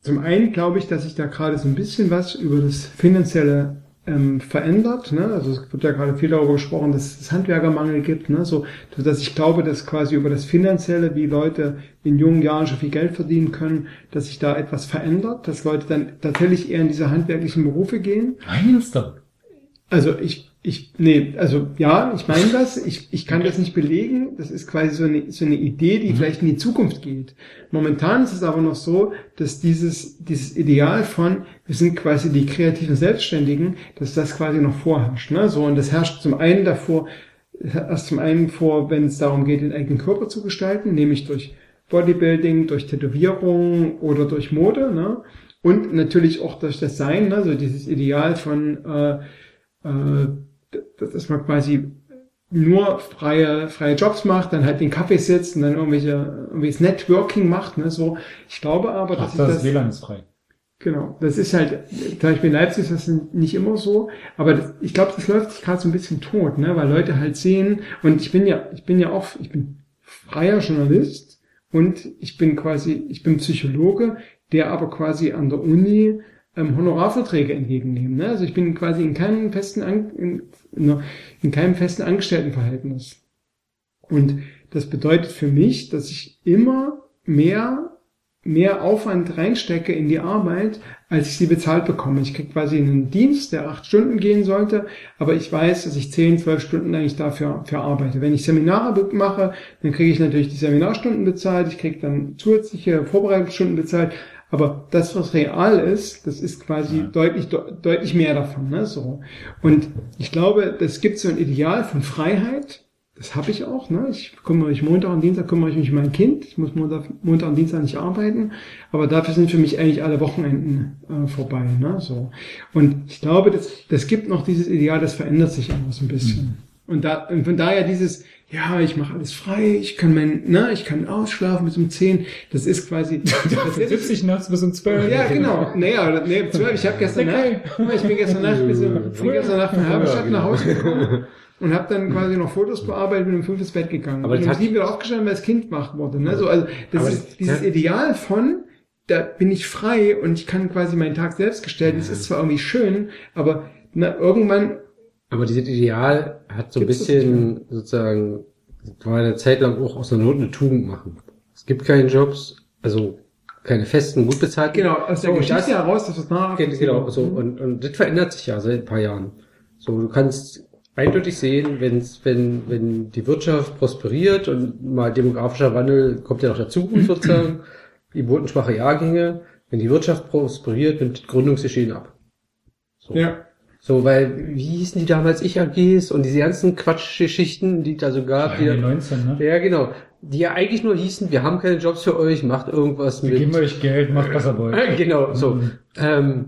zum einen glaube ich, dass sich da gerade so ein bisschen was über das Finanzielle ähm, verändert. Ne? Also es wird ja gerade viel darüber gesprochen, dass es Handwerkermangel gibt. Ne? So, dass ich glaube, dass quasi über das Finanzielle, wie Leute in jungen Jahren schon viel Geld verdienen können, dass sich da etwas verändert, dass Leute dann tatsächlich eher in diese handwerklichen Berufe gehen. Meinst du? Also ich, ich, nee, also ja, ich meine das, ich, ich kann das nicht belegen, das ist quasi so eine, so eine Idee, die vielleicht in die Zukunft geht. Momentan ist es aber noch so, dass dieses, dieses Ideal von, wir sind quasi die kreativen Selbstständigen, dass das quasi noch vorherrscht. Ne? So, und das herrscht zum einen davor, erst zum einen vor, wenn es darum geht, den eigenen Körper zu gestalten, nämlich durch Bodybuilding, durch Tätowierung oder durch Mode, ne? Und natürlich auch durch das Sein, ne? so dieses Ideal von äh, äh, dass man quasi nur freie, freie Jobs macht, dann halt den Kaffee sitzt und dann irgendwelche, irgendwelches Networking macht, ne, so. Ich glaube aber, dass Ach, das, das, WLAN ist frei. genau, das ist halt, zum Beispiel in Leipzig ist das nicht immer so, aber das, ich glaube, das läuft sich gerade so ein bisschen tot, ne, weil Leute halt sehen, und ich bin ja, ich bin ja auch, ich bin freier Journalist und ich bin quasi, ich bin Psychologe, der aber quasi an der Uni ähm, Honorarverträge entgegennehmen. Ne? Also ich bin quasi in keinem festen An in, in, in keinem festen Angestelltenverhältnis. Und das bedeutet für mich, dass ich immer mehr mehr Aufwand reinstecke in die Arbeit, als ich sie bezahlt bekomme. Ich kriege quasi einen Dienst, der acht Stunden gehen sollte, aber ich weiß, dass ich zehn, zwölf Stunden eigentlich dafür für arbeite. Wenn ich Seminare mache, dann kriege ich natürlich die Seminarstunden bezahlt, ich kriege dann zusätzliche Vorbereitungsstunden bezahlt, aber das, was real ist, das ist quasi deutlich, de deutlich mehr davon. Ne? So. Und ich glaube, das gibt so ein Ideal von Freiheit. Das habe ich auch. Ne? Ich kümmere mich Montag und Dienstag kümmere ich mich um mein Kind. Ich muss Montag, Montag und Dienstag nicht arbeiten. Aber dafür sind für mich eigentlich alle Wochenenden äh, vorbei. Ne? So. Und ich glaube, das, das gibt noch dieses Ideal, das verändert sich aber so ein bisschen. Und, da, und von daher dieses, ja, ich mache alles frei, ich kann mein, ne, ich kann ausschlafen bis um 10. Das ist quasi. das ist, sitze ich nachts bis um 12. ja, genau. Naja, nee, um 12. Ich habe gestern Nacht, guck mal, ich bin gestern Nacht, bis um, bin gestern Nacht von Halberstadt nach Hause gekommen und habe dann quasi noch Fotos bearbeitet und um fünf ins Bett gegangen. Aber das um hat- sieben wieder aufgestanden, weil das Kind wach wurde. Ne? So, also das ist das- dieses ja. Ideal von, da bin ich frei und ich kann quasi meinen Tag selbst gestalten. Es ist zwar irgendwie schön, aber na, irgendwann Aber dieses Ideal hat so ein Gibt's bisschen sozusagen, war eine Zeit lang auch aus der Not eine Tugend machen. Es gibt keine Jobs, also keine festen, gut bezahlten. Genau, aus der So, und Geschichte das- heraus, dass das nach Genau, genau so, und, und das verändert sich ja seit ein paar Jahren. So, du kannst eindeutig sehen, wenn's, wenn, wenn die Wirtschaft prosperiert und mal demografischer Wandel kommt ja noch dazu, sozusagen, geburtenschwache Jahrgänge, wenn die Wirtschaft prosperiert, nimmt das Gründungsgeschehen ab. So. Ja. So, weil, wie hießen die damals Ich-AGs und diese ganzen Quatschgeschichten, die da so gab. Die, 19, ne? ja, genau. Die ja eigentlich nur hießen, wir haben keine Jobs für euch, macht irgendwas Wir mit. geben euch Geld, macht was ihr wollt. Genau, so. Mhm. Ähm,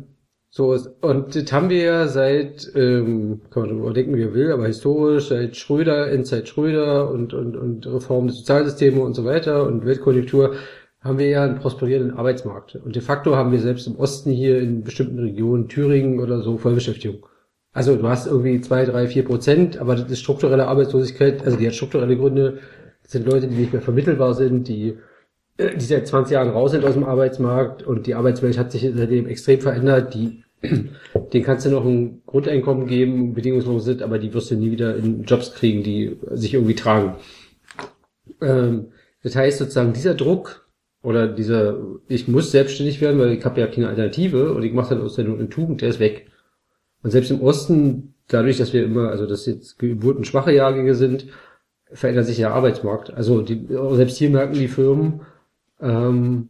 so, und das haben wir ja seit, ähm, kann man darüber denken, wie er will, aber historisch, seit Schröder, Endzeit Schröder und, und, und Reform des Sozialsystems und so weiter und Weltkonjunktur, haben wir ja einen prosperierenden Arbeitsmarkt. Und de facto haben wir selbst im Osten hier in bestimmten Regionen, Thüringen oder so, Vollbeschäftigung. Also du hast irgendwie zwei, drei, vier Prozent, aber das ist strukturelle Arbeitslosigkeit, also die hat strukturelle Gründe, das sind Leute, die nicht mehr vermittelbar sind, die äh, die seit 20 Jahren raus sind aus dem Arbeitsmarkt und die Arbeitswelt hat sich seitdem extrem verändert. Die, den kannst du noch ein Grundeinkommen geben, bedingungslos sind, aber die wirst du nie wieder in Jobs kriegen, die sich irgendwie tragen. Ähm, das heißt sozusagen, dieser Druck oder dieser, ich muss selbstständig werden, weil ich habe ja keine Alternative und ich mache dann aus der Not eine Tugend, der ist weg. Und selbst im Osten, dadurch, dass wir immer, also dass jetzt geburtenschwache Jahrgänge sind, verändert sich der Arbeitsmarkt. Also die, selbst hier merken die Firmen, ähm,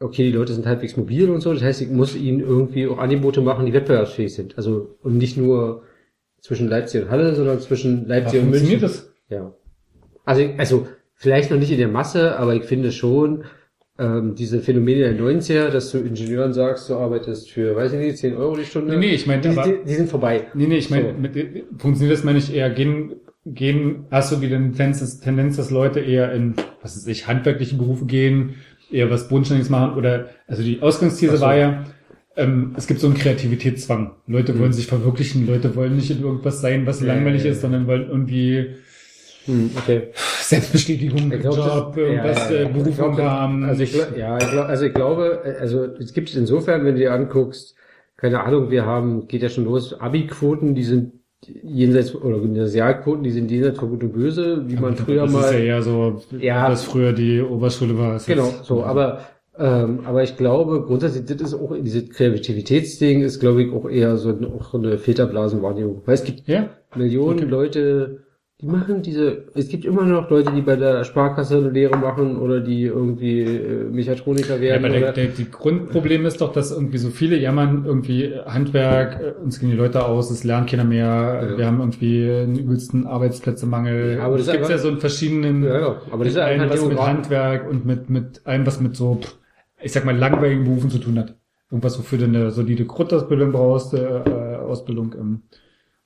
okay, die Leute sind halbwegs mobil und so, das heißt, ich muss ihnen irgendwie auch Angebote machen, die wettbewerbsfähig sind. Also und nicht nur zwischen Leipzig und Halle, sondern zwischen Leipzig Ja, und München. das? Ja. Also, also vielleicht noch nicht in der Masse, aber ich finde schon, ähm, diese Phänomene der 90er, dass du Ingenieuren sagst, du arbeitest für, weiß ich nicht, 10 Euro die Stunde. Nee, nee, ich meine, die, die, die sind vorbei. Nee, nee, ich meine, So. mit, funktioniert das, meine ich, eher gehen, gehen, hast du die Tendenz, dass- Tendenz, dass Leute eher in, was weiß ich, handwerkliche Berufe gehen, eher was Bodenständiges machen oder, also die Ausgangsthese so. war ja, ähm, es gibt so einen Kreativitätszwang. Leute Mhm. wollen sich verwirklichen, Leute wollen nicht in irgendwas sein, was Ja, langweilig ja, ist, sondern wollen irgendwie Hm, okay. Selbstbestätigung, Ich glaub, das- Job, irgendwas, ja, ja, ja. äh, Beruf glaub, haben. Also ich, ja, ich glaub, also ich glaube, äh, also es gibt insofern, wenn du dir anguckst, keine Ahnung, wir haben, geht ja schon los, Abi-Quoten, die sind jenseits, oder Gymnasialquoten, die sind jenseits von Gut und Böse, wie man früher das mal. ist ja eher so, Ja. was früher die Oberschule war. Genau, jetzt- so, aber ähm, aber ich glaube, grundsätzlich, das ist auch, diese Kreativitätsding ist, glaube ich, auch eher so eine, auch eine Filterblasenwahrnehmung. Weil es gibt Ja. Millionen Leute, die machen diese, es gibt immer noch Leute, die bei der Sparkasse eine Lehre machen oder die irgendwie äh, Mechatroniker Ja, werden. aber der, der, die Grundproblem ist doch, dass irgendwie so viele jammern, irgendwie Handwerk, äh, uns gehen die Leute aus, es lernt keiner mehr, Ja. wir haben irgendwie einen übelsten Arbeitsplätzemangel. Ja, aber das es ist gibt ja so in verschiedenen, Ja, ja, aber das ist einfach was mit Handwerk und mit, mit allem, was mit so, ich sag mal, langweiligen Berufen zu tun hat. Irgendwas, wofür du eine solide Grundausbildung brauchst, äh, äh, Ausbildung, ähm,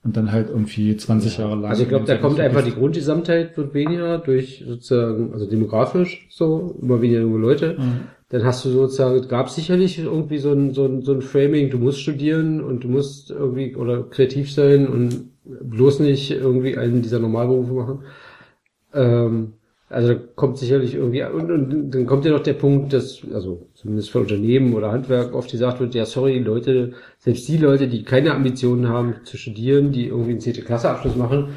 und dann halt irgendwie 20 Jahre lang. also ich glaube, da kommt einfach die Grundgesamtheit wird weniger durch sozusagen, also demografisch so, immer weniger junge Leute. Mhm. Dann hast du sozusagen, es gab sicherlich irgendwie so ein, so ein, so ein Framing, du musst studieren und du musst irgendwie oder kreativ sein und bloß nicht irgendwie einen dieser Normalberufe machen. Ähm, also da kommt sicherlich irgendwie, und, und dann kommt ja noch der Punkt, dass, also zumindest für Unternehmen oder Handwerk oft gesagt wird, ja sorry, Leute, selbst die Leute, die keine Ambitionen haben zu studieren, die irgendwie einen 10. Klasse Abschluss machen,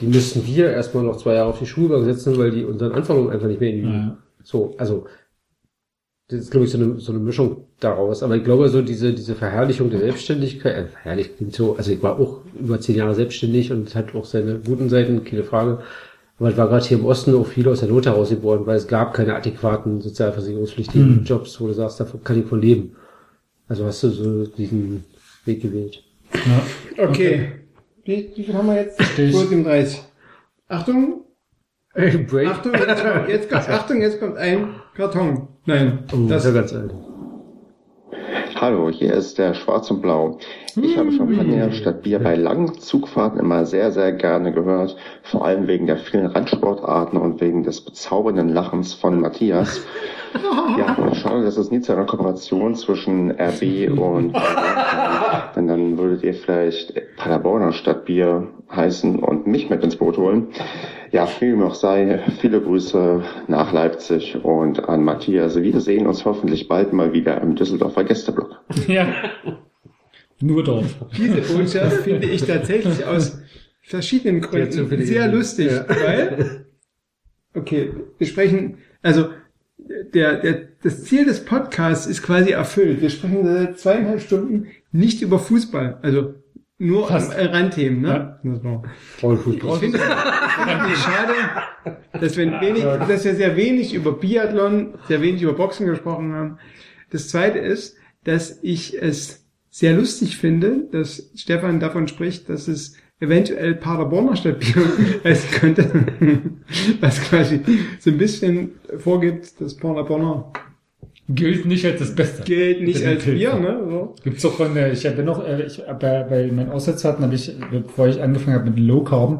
die müssten wir erstmal noch zwei Jahre auf die Schulbank setzen, weil die unseren Anforderungen einfach nicht mehr Ja. so, also das ist, glaube ich, so eine, so eine Mischung daraus. Aber ich glaube, so diese, diese Verherrlichung der Selbstständigkeit, äh, verherrlicht klingt so, also ich war auch über zehn Jahre selbstständig und hat auch seine guten Seiten, keine Frage. Aber es war gerade hier im Osten auch viel aus der Not herausgeboren, weil es gab keine adäquaten sozialversicherungspflichtigen Hm. Jobs, wo du sagst, davon kann ich von leben. Also hast du so diesen Weg gewählt. Ja. Okay. Wie, wie viel haben wir jetzt? Verstehe ich. 37. Achtung, Break. Achtung, jetzt kommt, jetzt kommt, Achtung, jetzt kommt ein Karton. Nein, Oh, das das ist ja ganz alt. Hallo, hier ist der Schwarz und Blau. Ich habe Champagner statt Bier bei langen Zugfahrten immer sehr, sehr gerne gehört. Vor allem wegen der vielen Randsportarten und wegen des bezaubernden Lachens von Matthias. Ja, schade, dass es nie zu einer Kooperation zwischen RB und Paderborn. Denn dann würdet ihr vielleicht Paderborner Stadtbier heißen und mich mit ins Boot holen. Ja, wie auch sei, viele Grüße nach Leipzig und an Matthias. Wir sehen uns hoffentlich bald mal wieder im Düsseldorfer Gästeblock. ja. Nur dort. Diese Botschaft finde ich tatsächlich aus verschiedenen Gründen sehr lustig, Ja. weil, okay, wir sprechen, also, der, der, das Ziel des Podcasts ist quasi erfüllt. Wir sprechen seit zweieinhalb Stunden nicht über Fußball, also nur Fast. um Randthemen, ne? Ja. Das war- Frauenfußball. Ich finde es schade, dass wir, wenig, dass wir sehr wenig über Biathlon, sehr wenig über Boxen gesprochen haben. Das zweite ist, dass ich es sehr lustig finde, dass Stefan davon spricht, dass es eventuell Paderborner Stadtbier heißen könnte, was quasi so ein bisschen vorgibt, dass Paderborner Gilt nicht als das Beste. gilt nicht als Definitiv. Bier, ne? So. Gibt's auch von der, ich habe noch, äh, ich, bei, bei meinen Auswärtsfahrten habe ich, bevor ich angefangen habe mit Low Carb,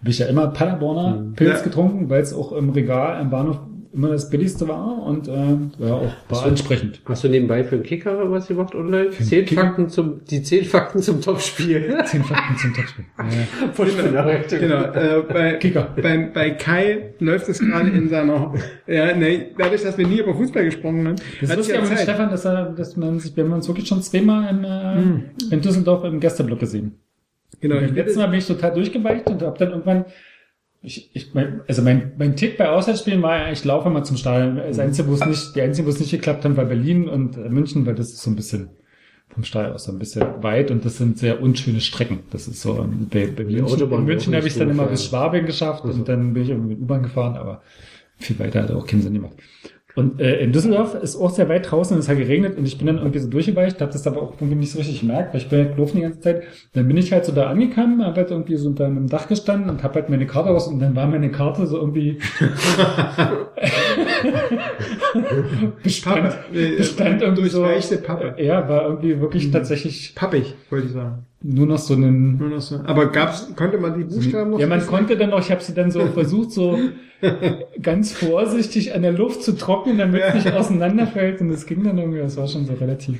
habe ich ja immer Paderborner Pilz Ja. getrunken, weil es auch im Regal am Bahnhof immer das billigste war und äh, war auch war ansprechend. Hast du nebenbei für den Kicker was gemacht online? Zehn Kicker? Fakten zum, die zehn Fakten zum Topspiel. Zehn Fakten zum Topspiel. Ja. Voll Nachrichtung. Genau, äh, bei, Kicker. Bei, bei Kai läuft es gerade in seiner, ja, nee, dadurch, dass wir nie über Fußball gesprochen haben, Das ist ja ja mit. Stefan, dass, er, dass man sich, wir haben uns wirklich schon zweimal in, äh, Hm. in Düsseldorf im Gästeblock gesehen. Genau, letzten Mal bin ich total durchgeweicht und habe dann irgendwann, ich, ich mein, also mein, mein Tick bei Auswärtsspielen war ja, ich laufe mal zum Stadion. Das einzige, wo es nicht, die einzige, wo es nicht geklappt hat, war Berlin und äh, München, weil das ist so ein bisschen vom Stadion aus so ein bisschen weit und das sind sehr unschöne Strecken. Das ist so, bei, bei München, Autobahn in München habe ich dann doof, immer bis Schwabing geschafft und dann bin ich irgendwie mit U-Bahn gefahren, aber viel weiter hat auch keinen Sinn gemacht. Und äh, in Düsseldorf ist auch sehr weit draußen und es hat geregnet und ich bin dann irgendwie so durchgeweicht, habe das aber auch irgendwie nicht so richtig gemerkt, weil ich bin halt gelaufen die ganze Zeit. Dann bin ich halt so da angekommen, habe halt irgendwie so unter einem Dach gestanden und habe halt meine Karte raus und dann war meine Karte so irgendwie bestand, äh, bestand irgendwie so. Pappe. Ja, war irgendwie wirklich tatsächlich Pappig, wollte ich sagen. Nur noch so einen Nur noch so. Aber gab's, konnte man die Buchstaben noch? ja, man konnte dann auch, ich habe sie dann so versucht, so ganz vorsichtig an der Luft zu trocknen, damit es nicht auseinanderfällt. Und es ging dann irgendwie, das war schon so relativ.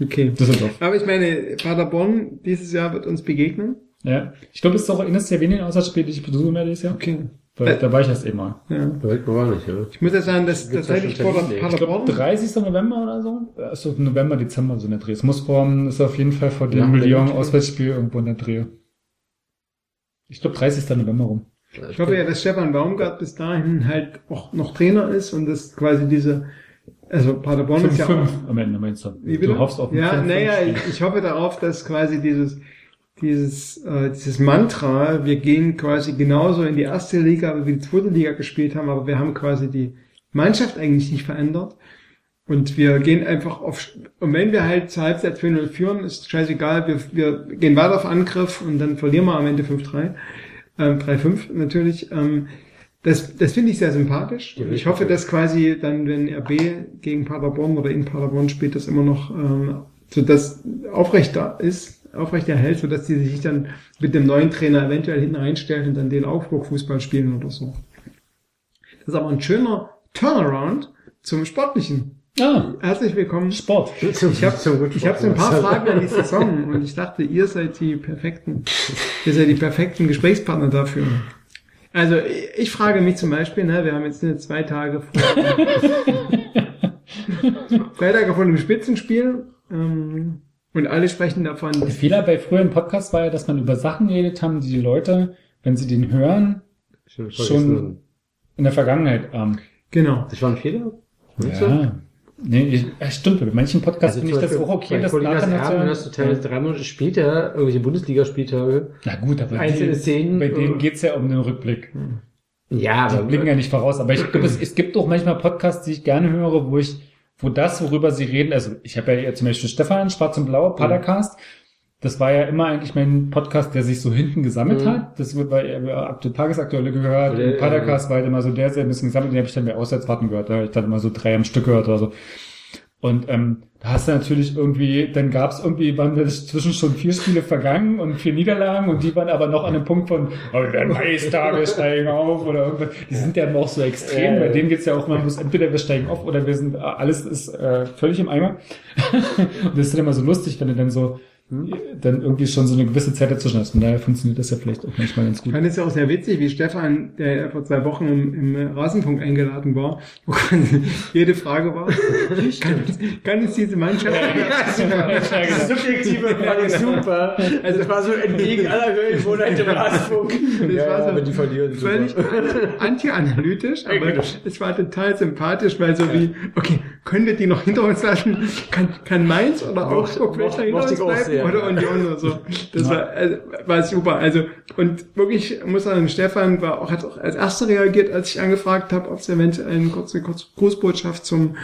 Okay. Düsseldorf. Aber ich meine, Paderborn dieses Jahr wird uns begegnen. Ja. Ich glaube, es ist auch eines der wenigen Auswärtsspiele, die ich besuche mehr dieses Jahr. Okay. Weil, da war ich erst eben mal. Ja. Welt war nicht, ja. Ich muss ja sagen, dass da tatsächlich schon vor der? Ich glaube, Paderborn. 30. November oder so. Ja, Ist so November, Dezember so in der Dreh. Es muss vor, ist auf jeden Fall vor dem Lyon. Auswärtsspiel irgendwo in der Dreh. Ich glaube, 30. November rum. Ich hoffe ja, dass Stefan Baumgart bis dahin halt auch noch Trainer ist und das quasi diese, also Paderborn ist ja 5-5 auch, am Ende, meinst du? Du hoffst auf ein Ja, 5-5 naja, ich, ich hoffe darauf, dass quasi dieses, dieses, äh, dieses Mantra, wir gehen quasi genauso in die erste Liga, wie wir die zweite Liga gespielt haben, aber wir haben quasi die Mannschaft eigentlich nicht verändert. Und wir gehen einfach auf, und wenn wir halt zur Halbzeit 2-0 führen, ist scheißegal, wir, wir gehen weiter auf Angriff und dann verlieren wir am Ende 5-3, ähm, 3-5 natürlich. Ähm, das, das finde ich sehr sympathisch. Und ich hoffe, dass quasi dann, wenn RB gegen Paderborn oder in Paderborn spielt, das immer noch ähm, so dass aufrecht da ist, aufrecht erhält, so dass die sich dann mit dem neuen Trainer eventuell hinten reinstellen und dann den Aufbruch-Fußball spielen oder so. Das ist aber ein schöner Turnaround zum Sportlichen. Ah, Herzlich willkommen. Sport. Ich habe ich hab so ein paar Fragen an die Saison und ich dachte, ihr seid die perfekten, ihr seid die perfekten Gesprächspartner dafür. Also ich, frage mich zum Beispiel, ne, wir haben jetzt nur zwei Tage vor, zwei Tage vor dem Spitzenspiel ähm, und alle sprechen davon. Der Fehler bei früheren Podcasts war ja, dass man über Sachen geredet haben, die die Leute, wenn sie den hören, Schon, schon in der Vergangenheit haben. Genau. Das war ein Fehler? Ja. Nee, ich, ja, stimmt. Bei manchen Podcasts finde ich das auch okay, bei das Colinas nachher Erben noch hast du teilweise drei Monate später irgendwelche Bundesligaspieltage. Na gut, aber Einzelne die, Szenen, bei denen äh, geht's ja um den Rückblick. Ja, Die aber blicken ja nicht voraus. Aber ich glaube, es, es gibt auch manchmal Podcasts, die ich gerne höre, wo ich, wo das, worüber sie reden, also ich habe ja zum Beispiel Stefan, Schwarz und Blau, Padercast. Das war ja immer eigentlich mein Podcast, der sich so hinten gesammelt Mhm. hat. Das wird bei äh, ab der Tagesaktuelle gehört. Und Padercast war halt immer so der, der ein bisschen gesammelt. Den habe ich dann bei Auswärtsfahrten gehört. Da habe ich dann immer so drei am Stück gehört oder so. Und ähm, da hast du natürlich irgendwie, dann gab es irgendwie, waren dazwischen schon vier Spiele vergangen und vier Niederlagen und die waren aber noch an einem Punkt von, oh, wir werden Meister, wir steigen auf oder irgendwas. Die sind ja auch so extrem, bei denen geht's ja auch, man muss entweder wir steigen auf oder wir sind, alles ist äh, völlig im Eimer. und das ist dann immer so lustig, wenn du dann so dann irgendwie schon so eine gewisse Zeit dazwischen hast. Und daher funktioniert das ja vielleicht auch manchmal ganz Ich gut. fand es ja auch sehr witzig, wie Stefan, der ja vor zwei Wochen im, im Rasenfunk eingeladen war, wo quasi jede Frage war, kann, kann es diese Mannschaft... Die subjektive Frage ist super. Also es war so entgegen aller Höhenwohnheit im Rasenfunk. Das Ja, war ja, so wenn die verlieren, super. völlig anti-analytisch, aber genau. es war total sympathisch, weil so wie, okay, können wir die noch hinter uns lassen? Kann, kann Mainz oder Augsburg vielleicht noch hinter uns bleiben? sehr, oder. Union oder so. Das war, also, war super. Also, und wirklich, muss sagen, Stefan war auch, hat auch als erster reagiert, als ich angefragt habe, ob es eventuell eine kurze, kurze Grußbotschaft zum,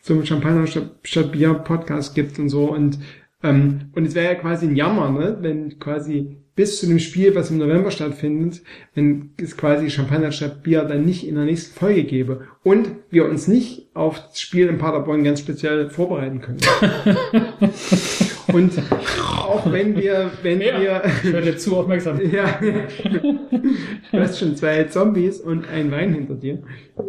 zum Champagner statt Bier Podcast gibt und so. Und Ähm, und es wäre ja quasi ein Jammer, ne? wenn quasi bis zu dem Spiel, was im November stattfindet, wenn es quasi Champagner statt Bier dann nicht in der nächsten Folge gäbe und wir uns nicht auf das Spiel in Paderborn ganz speziell vorbereiten können. und auch wenn wir, wenn Ja, wir, ich werde zu aufmerksam. ja, du hast schon zwei Zombies und ein Wein hinter dir.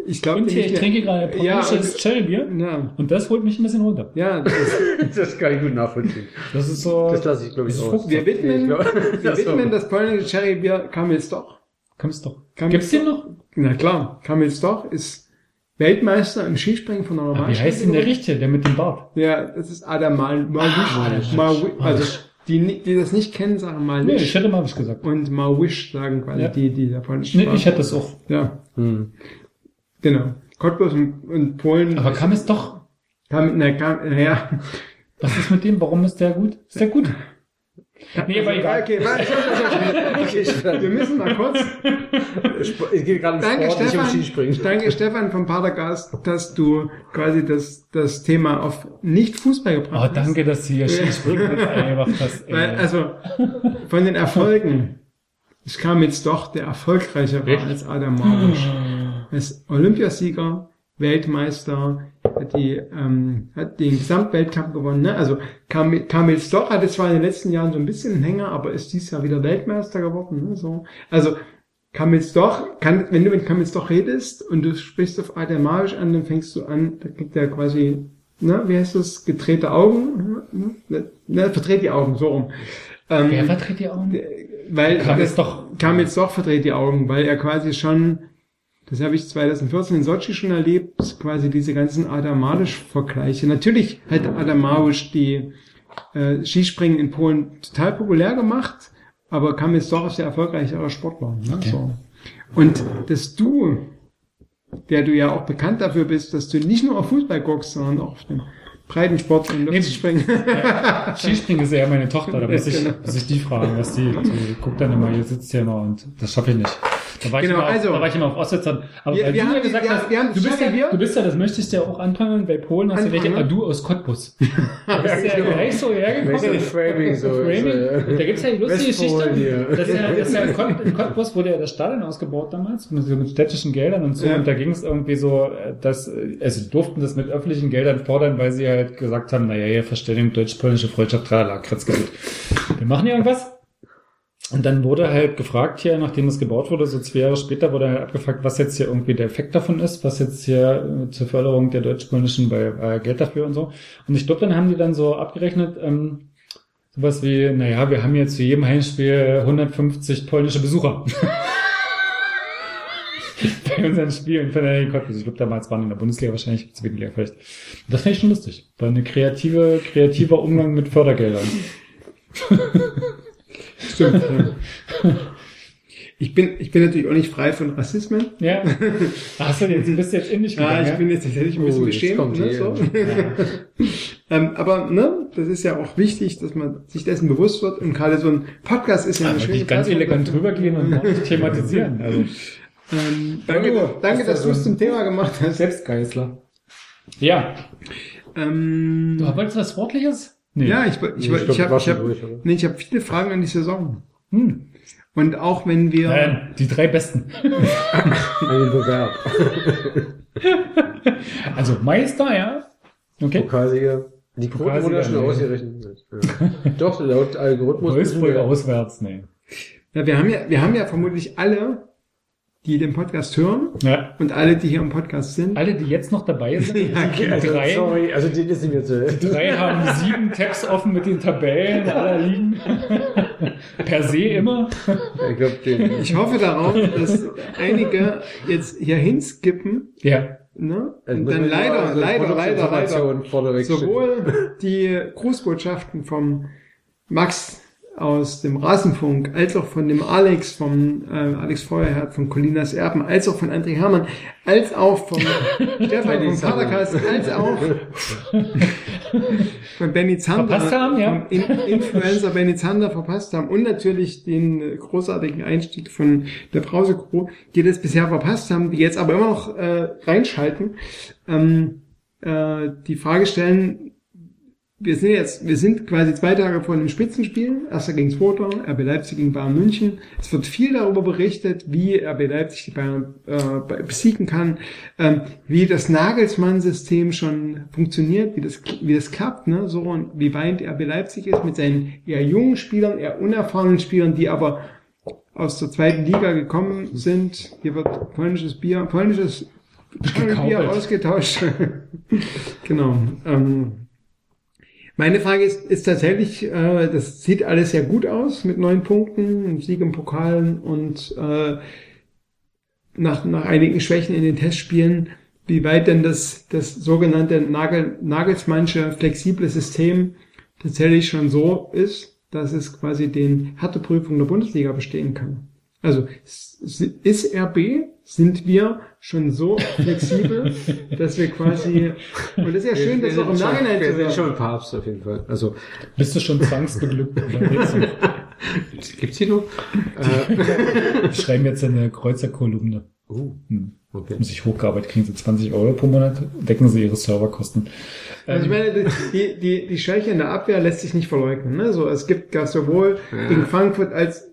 Ich glaube, Und hier, ich trinke gerade polnisches Cherrybier. Ja. Und das holt mich ein bisschen runter. Ja, das, Das kann ich gut nachvollziehen. das ist so. Das lasse ich, glaube ich, das ist aus. Frucht- wir widmen, Ich glaub- wir das widmen das polnische Cherrybier doch. Kamelsdorf- Gibt's den noch? Na klar, Kamelsdorf ist Weltmeister im Skispringen von der Wie heißt denn der Richtige, der mit dem Bart? Ja, das ist Adam Mal, Malwisch. Malwisch. Malwisch. Also, Malwisch. die, die das nicht kennen, sagen Nee, Malwisch. ich hätte mal was gesagt. und Malwisch sagen quasi Ja. die, die polnische Nee, ich hätte es auch. Ja, Hm. genau. Cottbus und, und Polen. Aber kam es doch. Kam, na, kam, naja. Was ist mit dem? Warum ist der gut? Ist der gut? Nee, aber egal. Okay, warte. Wir müssen mal kurz. Es geht gerade um Danke, Sport, nicht um Stefan. Skispringen. Danke, Stefan vom Padergast, dass du quasi das, das Thema auf nicht Fußball Oh, gebracht hast. danke, dass du hier Skispringen mit eingebracht hast. Weil, also, von den Erfolgen, es kam jetzt doch der erfolgreicher war Wirklich? als Adam Marusch. Er ist Olympiasieger, Weltmeister, die, ähm, hat den Gesamtweltcup gewonnen, ne? Also, Kam- Kamil Stoch hatte zwar in den letzten Jahren so ein bisschen einen Hänger, aber ist dieses Jahr wieder Weltmeister geworden, ne? So. Also, Kamil Stoch, kann, wenn du mit Kamil Stoch redest und du sprichst auf Adam Marusch an, dann fängst du an, da kriegt er quasi, ne, wie heißt das, gedrehte Augen, ne, ne, verdreht die Augen, so rum. Ähm, Wer verdreht die Augen? weil Kam das jetzt doch. kam jetzt doch verdreht die Augen, weil er quasi schon, das habe ich 2014 in Sochi schon erlebt, quasi diese ganzen Adamadisch-Vergleiche. Natürlich hat Adamadisch die äh, Skispringen in Polen total populär gemacht, aber kam jetzt doch aus der erfolgreichere Sportler. Ne? So. Und dass du, der du ja auch bekannt dafür bist, dass du nicht nur auf Fußball guckst, sondern auch auf den Breitensport und Luftspringen. Ja, Skispringen ist eher meine Tochter, da muss ich, Genau. muss ich die fragen, was die, die guckt dann immer, hier sitzt hier noch und das schaffe ich nicht. Da war, ich Genau, immer auf, also- da war ich immer auf Ostwitzern. Aber Wir- weil wir du haben ja gesagt wir- hast, wir haben du bist, ja, Cherrybier. du bist ja, das möchte ich dir auch anfangen, bei Polen hast du welche, ah, du aus Cottbus. Da bist du ja genau. gleich so hergekommen. Welche Framing so ist, Framing. Da gibt's ja die lustige Geschichte. hier. Das ist ja, das ist ja in, Cott, in Cottbus wurde ja das Stadion ausgebaut damals, mit, so mit städtischen Geldern und so. Ja. Und da ging es irgendwie so, äh, dass, äh, also die durften das mit öffentlichen Geldern fordern, weil sie halt gesagt haben, naja, hier Verständigung deutsch-polnische Freundschaft, tralala, Kratzgebiet. Wir machen hier irgendwas. Und dann wurde halt gefragt hier, nachdem es gebaut wurde, so zwei Jahre später wurde halt abgefragt, was jetzt hier irgendwie der Effekt davon ist, was jetzt hier äh, zur Förderung der deutsch-polnischen bei äh, Geld dafür und so. Und ich glaube, dann haben die dann so abgerechnet, ähm, sowas wie, naja, wir haben jetzt zu jedem Heimspiel 150 polnische Besucher. bei unseren Spielen von der Cottbus. Ich glaube, damals waren in der Bundesliga wahrscheinlich, zweiten Liga vielleicht. Das fand ich schon lustig. War eine kreative, kreativer Umgang mit Fördergeldern. Stimmt. ja. Ich bin, ich bin natürlich auch nicht frei von Rassismen. Ja. Hast du jetzt, bist du jetzt in dich Ja, gegangen? ich bin jetzt tatsächlich ein bisschen Oh, jetzt beschämt. kommt Ne, so. Ja. ähm, aber ne, das ist ja auch wichtig, dass man sich dessen bewusst wird. Und gerade so ein Podcast ist ja eine Aber schöne die ganz Plattform elegant drüber gehen und ordentlich thematisieren. Also, Ähm, danke, Oh, danke dass das du es zum Thema gemacht hast. Selbstgeißler. Ja. Ähm, Du wolltest was Sportliches? Nee. Ja, ich, ich, ich, Nee, ich ich habe hab, durch, nee, ich hab viele Fragen an die Saison. Hm. Und auch wenn wir, Nein, die drei besten. Also Meister, ja. Okay. Pokalsieger. Die Quoten wurden ja schon nee. ausgerechnet. Ja. Doch, laut Algorithmus. Wolfsburg auswärts, nee. ja, wir haben ja, wir haben ja vermutlich alle, die den Podcast hören Ja. und alle, die hier im Podcast sind. Alle, die jetzt noch dabei sind, Ja, okay. Also, drei, sorry, also den ist nicht mehr zu die drei haben sieben Tabs offen mit den Tabellen aller Ligen. per se immer. Ich glaube, den. Ich hoffe darauf, dass einige jetzt hier hinskippen, Ja. ne? Also Und dann leider, also leider, leider, leider, sowohl die Grußbotschaften vom Max aus dem Rasenfunk, als auch von dem Alex, vom äh, Alex Feuerherd, von Colinas Erben, als auch von André Hermann, als auch vom Stefan vom. Padercast, als auch von Benny Zander, Verpasst haben, ja. vom In Influencer Benny Zander verpasst haben und natürlich den großartigen Einstieg von der Brause Crew, die das bisher verpasst haben, die jetzt aber immer noch äh, reinschalten, ähm, äh, die Frage stellen, wir sind jetzt, wir sind quasi zwei Tage vor einem Spitzenspiel. Erster gegen Zweiter, RB Leipzig gegen Bayern München. Es wird viel darüber berichtet, wie RB Leipzig die Bayern äh, besiegen kann, ähm, wie das Nagelsmann-System schon funktioniert, wie das, wie das klappt, ne, so und wie weit RB Leipzig ist mit seinen eher jungen Spielern, eher unerfahrenen Spielern, die aber aus der zweiten Liga gekommen sind. Hier wird polnisches Bier, polnisches Bier ausgetauscht. genau. Ähm, meine Frage ist, ist tatsächlich, äh, das sieht alles sehr gut aus mit neun Punkten, Sieg im Pokal und äh, nach, nach einigen Schwächen in den Testspielen, wie weit denn das, das sogenannte Nagel, Nagelsmannsche flexible System tatsächlich schon so ist, dass es quasi den Härteprüfung der Bundesliga bestehen kann. Also ist RB, sind wir schon so flexibel, dass wir quasi, und das ist ja schön, das auch im Nachhinein zu hören. schon Papst auf jeden Fall. Also, bist du schon zwangsbeglückt? Gibt's hier noch? Wir schreiben jetzt eine Kreuzerkolumne. Uh, hm. okay. Haben sich hochgearbeitet, kriegen sie 20 Euro pro Monat, decken sie ihre Serverkosten. Also ich meine, die, die, die Schwäche in der Abwehr lässt sich nicht verleugnen. Ne? So, es gibt gar sowohl ja. gegen Frankfurt als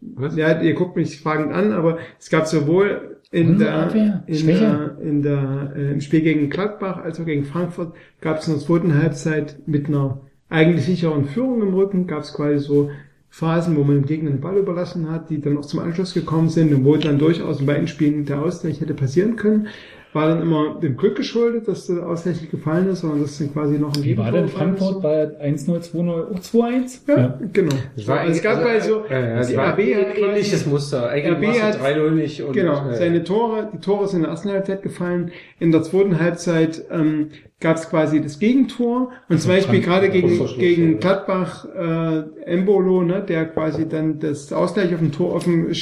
was? Ja, ihr guckt mich fragend an, aber es gab sowohl in der, in der, in der, äh, im Spiel gegen Gladbach als auch gegen Frankfurt gab es in der zweiten Halbzeit mit einer eigentlich sicheren Führung im Rücken, gab es quasi so Phasen, wo man dem Gegner den Ball überlassen hat, die dann auch zum Anschluss gekommen sind und wo dann durchaus in beiden Spielen der Ausgleich hätte passieren können war dann immer dem Glück geschuldet, dass der Ausgleich gefallen ist, sondern das sind quasi noch ein Wie war denn Frankfurt bei 1-0, 2-0, 2-1? Ja, ja, genau. Es, war also, es gab bei so, äh, die RB hat ähnliches Muster. Eigentlich RB hat 3-0 nicht. Und, genau, äh, seine Tore, die Tore sind in der ersten Halbzeit gefallen. In der zweiten Halbzeit ähm, gab es quasi das Gegentor und zum Beispiel gerade gegen, gegen Gladbach äh, Embolo, ne, der quasi dann das Ausgleich auf dem Tor auf dem, äh,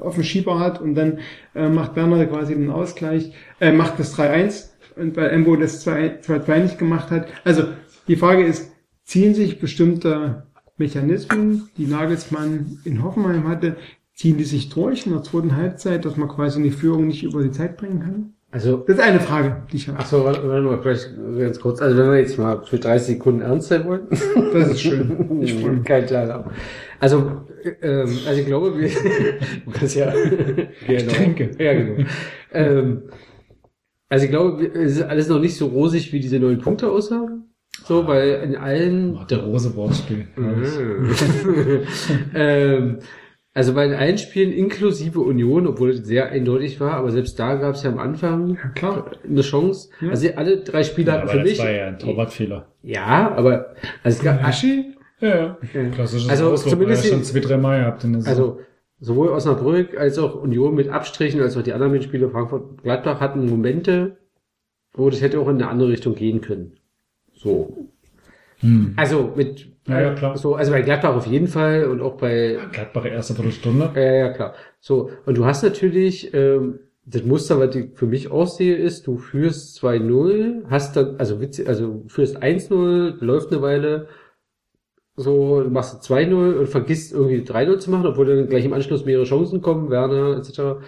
auf dem Schieber hat und dann äh, macht Werner quasi den Ausgleich, äh, macht das 3-1 und weil Embo das 2-2 nicht gemacht hat. Also die Frage ist, ziehen sich bestimmte Mechanismen, die Nagelsmann in Hoffenheim hatte, ziehen die sich durch in der zweiten Halbzeit, dass man quasi die Führung nicht über die Zeit bringen kann? Also, das ist eine Frage, die ich habe. Achso, warte mal, vielleicht ganz kurz. Also, wenn wir jetzt mal für 30 Sekunden ernst sein wollen. Das ist schön. Ich freue mich. Kein kleiner. Also, ähm, also ich glaube, wir, kannst ja, genau. Trinke. Ja, genau. ähm, also ich glaube, es ist alles noch nicht so rosig, wie diese neuen Punkte aussagen. So, weil in allen... Oh, der rose Wortspiel. ähm, also bei den allen Spielen inklusive Union, obwohl es sehr eindeutig war, aber selbst da gab es ja am Anfang ja, eine Chance. Ja. Also alle drei Spiele ja, hatten für das mich. Das war ja ein Torwartfehler. Ja, aber also es gab Aschi? Ja, ja. Klassisches also Auslob, zumindest weil schon zwei, drei Mal gehabt in der Saison. Also sowohl Osnabrück als auch Union mit Abstrichen, als auch die anderen Spiele Frankfurt Gladbach hatten Momente, wo das hätte auch in eine andere Richtung gehen können. So. Hm. Also mit ja, ja, klar. so, also bei Gladbach auf jeden Fall und auch bei Gladbach erste Viertelstunde. Ja, ja, klar. So, und du hast natürlich ähm, das Muster, was ich für mich aussehe, ist, du führst 2-0, hast dann, also witzig, also führst 1-0, läuft eine Weile, so, du machst 2-0 und vergisst irgendwie 3-0 zu machen, obwohl dann gleich im Anschluss mehrere Chancen kommen, Werner, etc.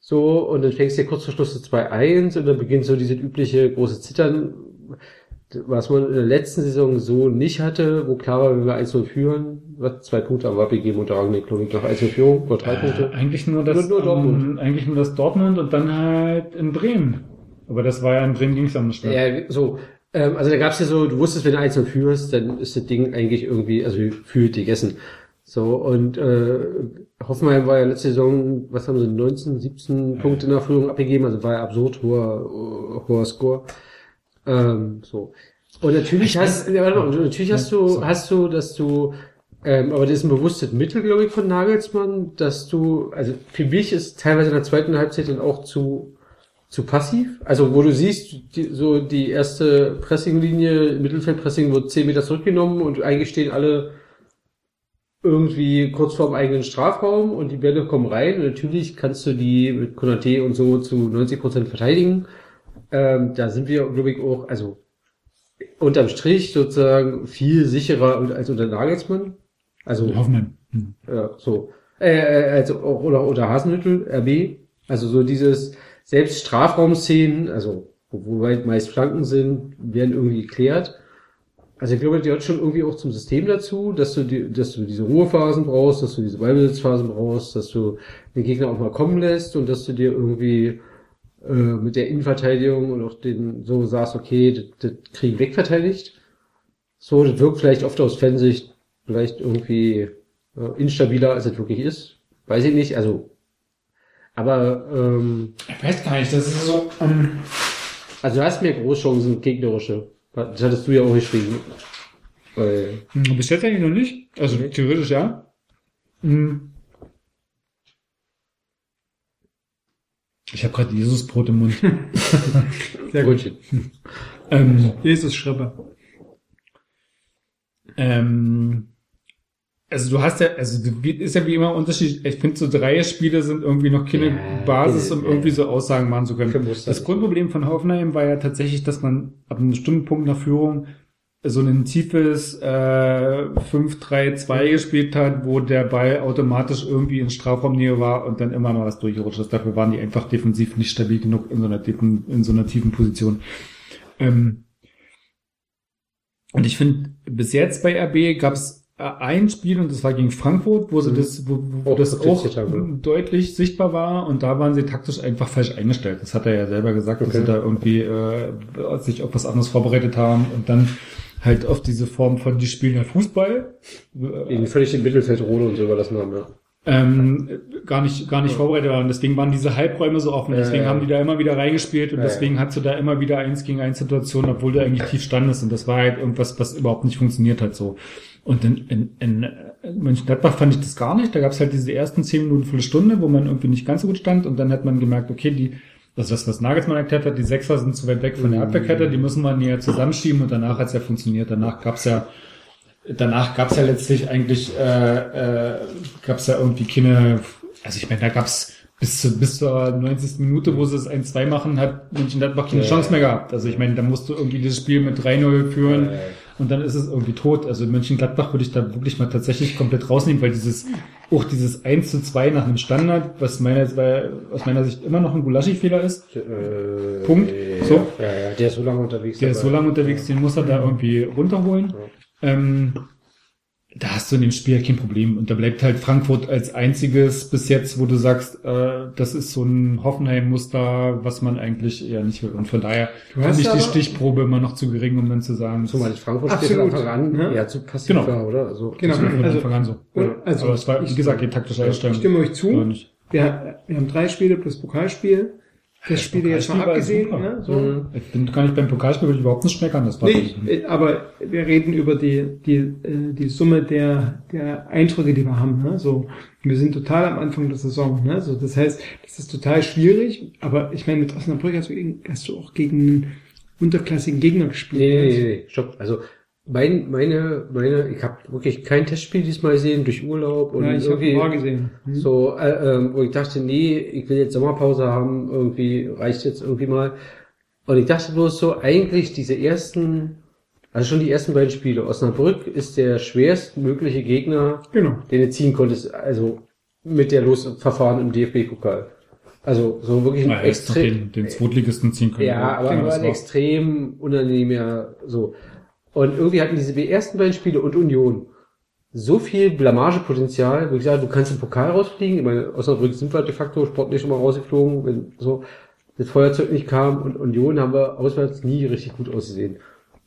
So, und dann fängst du ja kurz vor Schluss zu 2-1 und dann beginnt so diese übliche große Zittern, was man in der letzten Saison so nicht hatte, wo klar war, wenn wir 1-0 führen, was zwei Punkte am Wapi geben und Rangnick, glaube ich, nach 1-0 Führung, oder drei äh, Punkte. Eigentlich nur das, nur, nur Dortmund. Um, eigentlich nur das Dortmund und dann halt in Bremen. Aber das war ja in Bremen ging's anders. Ja, so. Ähm, also da gab's ja so, du wusstest, wenn du 1-0 führst, dann ist das Ding eigentlich irgendwie, also fühlt gegessen. So, und äh, Hoffenheim war ja letzte Saison, was haben sie, 19, 17 ja. Punkte nach Führung abgegeben, also war ja absurd hoher, hoher Score. Ähm, so. Und natürlich hast, mal, natürlich hast du, hast du, dass du, ähm, aber das ist ein bewusstes Mittel, glaube ich, von Nagelsmann, dass du, also für mich ist teilweise in der zweiten Halbzeit dann auch zu, zu passiv. Also wo du siehst, die, so die erste Pressinglinie, Mittelfeldpressing wird zehn Meter zurückgenommen und eigentlich stehen alle irgendwie kurz vorm eigenen Strafraum und die Bälle kommen rein. Und natürlich kannst du die mit Konate und so zu 90 Prozent verteidigen. Ähm, da sind wir, glaube ich, auch, also unterm Strich sozusagen viel sicherer als unter Nagelsmann. Also Hoffmann. Hm. Ja, so. Äh, also oder oder Hasenhüttel, RB. Also so dieses selbst Strafraumszenen, also wo weit meist Flanken sind, werden irgendwie geklärt. Also ich glaube, die hat schon irgendwie auch zum System dazu, dass du die, dass du diese Ruhephasen brauchst, dass du diese Ballbesitzphasen brauchst, dass du den Gegner auch mal kommen lässt und dass du dir irgendwie äh, mit der Innenverteidigung und auch den so sagst, okay, das, das krieg ich wegverteidigt. So, das wirkt vielleicht oft aus Fansicht vielleicht irgendwie äh, instabiler, als es wirklich ist. Weiß ich nicht, also aber ähm, ich weiß gar nicht, das ist so. Ähm, also du hast mehr Großchancen, gegnerische. Das hattest du ja auch geschrieben. Weil, Bis jetzt eigentlich noch nicht. Also theoretisch ja. Hm. Ich habe gerade Jesusbrot im Mund. Sehr gut. ähm, Jesus Schrippe. ähm, also du hast ja, also du- ist ja wie immer Unterschied. Ich finde so drei Spiele sind irgendwie noch keine Ja, Basis, um ja. irgendwie so Aussagen machen zu können. Das Grundproblem von Hoffenheim war ja tatsächlich, dass man ab einem bestimmten Punkt nach Führung so ein tiefes äh, 5-3-2 gespielt hat, wo der Ball automatisch irgendwie in Strafraumnähe war und dann immer mal was durchgerutscht ist. Dafür waren die einfach defensiv nicht stabil genug in so einer tiefen, in so einer tiefen Position. Ähm, und ich finde, bis jetzt bei RB gab es ein Spiel und das war gegen Frankfurt, wo sie Mhm. das, wo, wo Auch das auch deutlich sichtbar war und da waren sie taktisch einfach falsch eingestellt. Das hat er ja selber gesagt, dass Okay. sie da irgendwie äh, sich auf was anderes vorbereitet haben und dann halt auf diese Form von die spielen ja Fußball äh, ihnen völlig den Mittelfeld Rode und so überlassen haben, ja. ähm, gar nicht gar nicht vorbereitet waren. Deswegen waren diese Halbräume so offen. Ja, Deswegen ja. haben die da immer wieder reingespielt und Ja, ja. deswegen hast du da immer wieder eins gegen eins Situationen, obwohl du eigentlich tief standest und das war halt irgendwas, was überhaupt nicht funktioniert hat so. Und in, in, in Mönchengladbach fand ich das gar nicht. Da gab es halt diese ersten zehn Minuten, Viertelstunde, wo man irgendwie nicht ganz so gut stand und dann hat man gemerkt, okay, die das ist das, was Nagelsmann erklärt hat, die Sechser sind zu weit weg von der Abwehrkette, die müssen wir näher zusammenschieben und danach hat's ja funktioniert. Danach gab's ja danach gab's ja letztlich eigentlich äh, äh, gab's ja irgendwie keine, also ich meine, da gab's bis, zu, bis zur 90. Minute, wo sie es 1-2 machen, hat Mönchengladbach keine Ja. Chance mehr gehabt. Also ich meine, da musst du irgendwie dieses Spiel mit 3-0 führen Ja, ja. Und dann ist es irgendwie tot. Also Mönchengladbach würde ich da wirklich mal tatsächlich komplett rausnehmen, weil dieses, auch dieses 1 zu 2 nach einem Standard, was meiner, aus meiner Sicht immer noch ein Gulaschi-Fehler ist. Äh, Punkt. Ja, So. Ja, ja, der ist so lange unterwegs. Der ist so lange unterwegs, den muss er da irgendwie runterholen. Ähm, da hast du in dem Spiel kein Problem. Und da bleibt halt Frankfurt als einziges bis jetzt, wo du sagst, äh, das ist so ein Hoffenheim-Muster, was man eigentlich eher nicht will. Und von daher finde ich die Stichprobe immer noch zu gering, um dann zu sagen, Zumal das Frankfurt von Absolut. Anfang an Ja. ja zu passiv Genau. war, oder? Also, Genau. von Also- Anfang an so. und- also Aber es war, wie ich- gesagt, die taktische Einstellung. Ich stimme euch zu. Wir, wir haben drei Spiele plus Pokalspiel. Das Spiel jetzt mal abgesehen. Ne, so. Mhm. Ich bin gar nicht beim Pokalspiel, würde ich überhaupt nicht schmeckern. Das war Nee, äh, aber wir reden über die, die, äh, die Summe der, der Eindrücke, die wir haben. Ne? So, wir sind total am Anfang der Saison. Ne? So, das heißt, das ist total schwierig. Aber ich meine, mit Osnabrück hast du, hast du auch gegen einen unterklassigen Gegner gespielt. Nee, ne? nee, nee, nee, stopp. Also mein, meine, meine, ich habe wirklich kein Testspiel diesmal gesehen durch Urlaub und Ja, ich habe irgendwie paar gesehen. Hm. so, äh, ähm, wo ich dachte, nee, ich will jetzt Sommerpause haben, irgendwie reicht jetzt irgendwie mal. Und ich dachte bloß so, eigentlich diese ersten, also schon die ersten beiden Spiele. Osnabrück ist der schwerstmögliche Gegner, Genau. den du ziehen konntest, also mit der Losverfahren im DFB-Pokal. Also so wirklich ein Ja, extrem, den, den Zweitligisten ziehen können. ja, aber, aber ein extrem unangenehmer, so. Und irgendwie hatten diese ersten beiden Spiele und Union so viel Blamagepotenzial, wo ich sage, du kannst im Pokal rausfliegen. Ich meine, Osnabrück sind wir de facto sportlich schon mal rausgeflogen, wenn so das Feuerzeug nicht kam und Union haben wir auswärts nie richtig gut ausgesehen.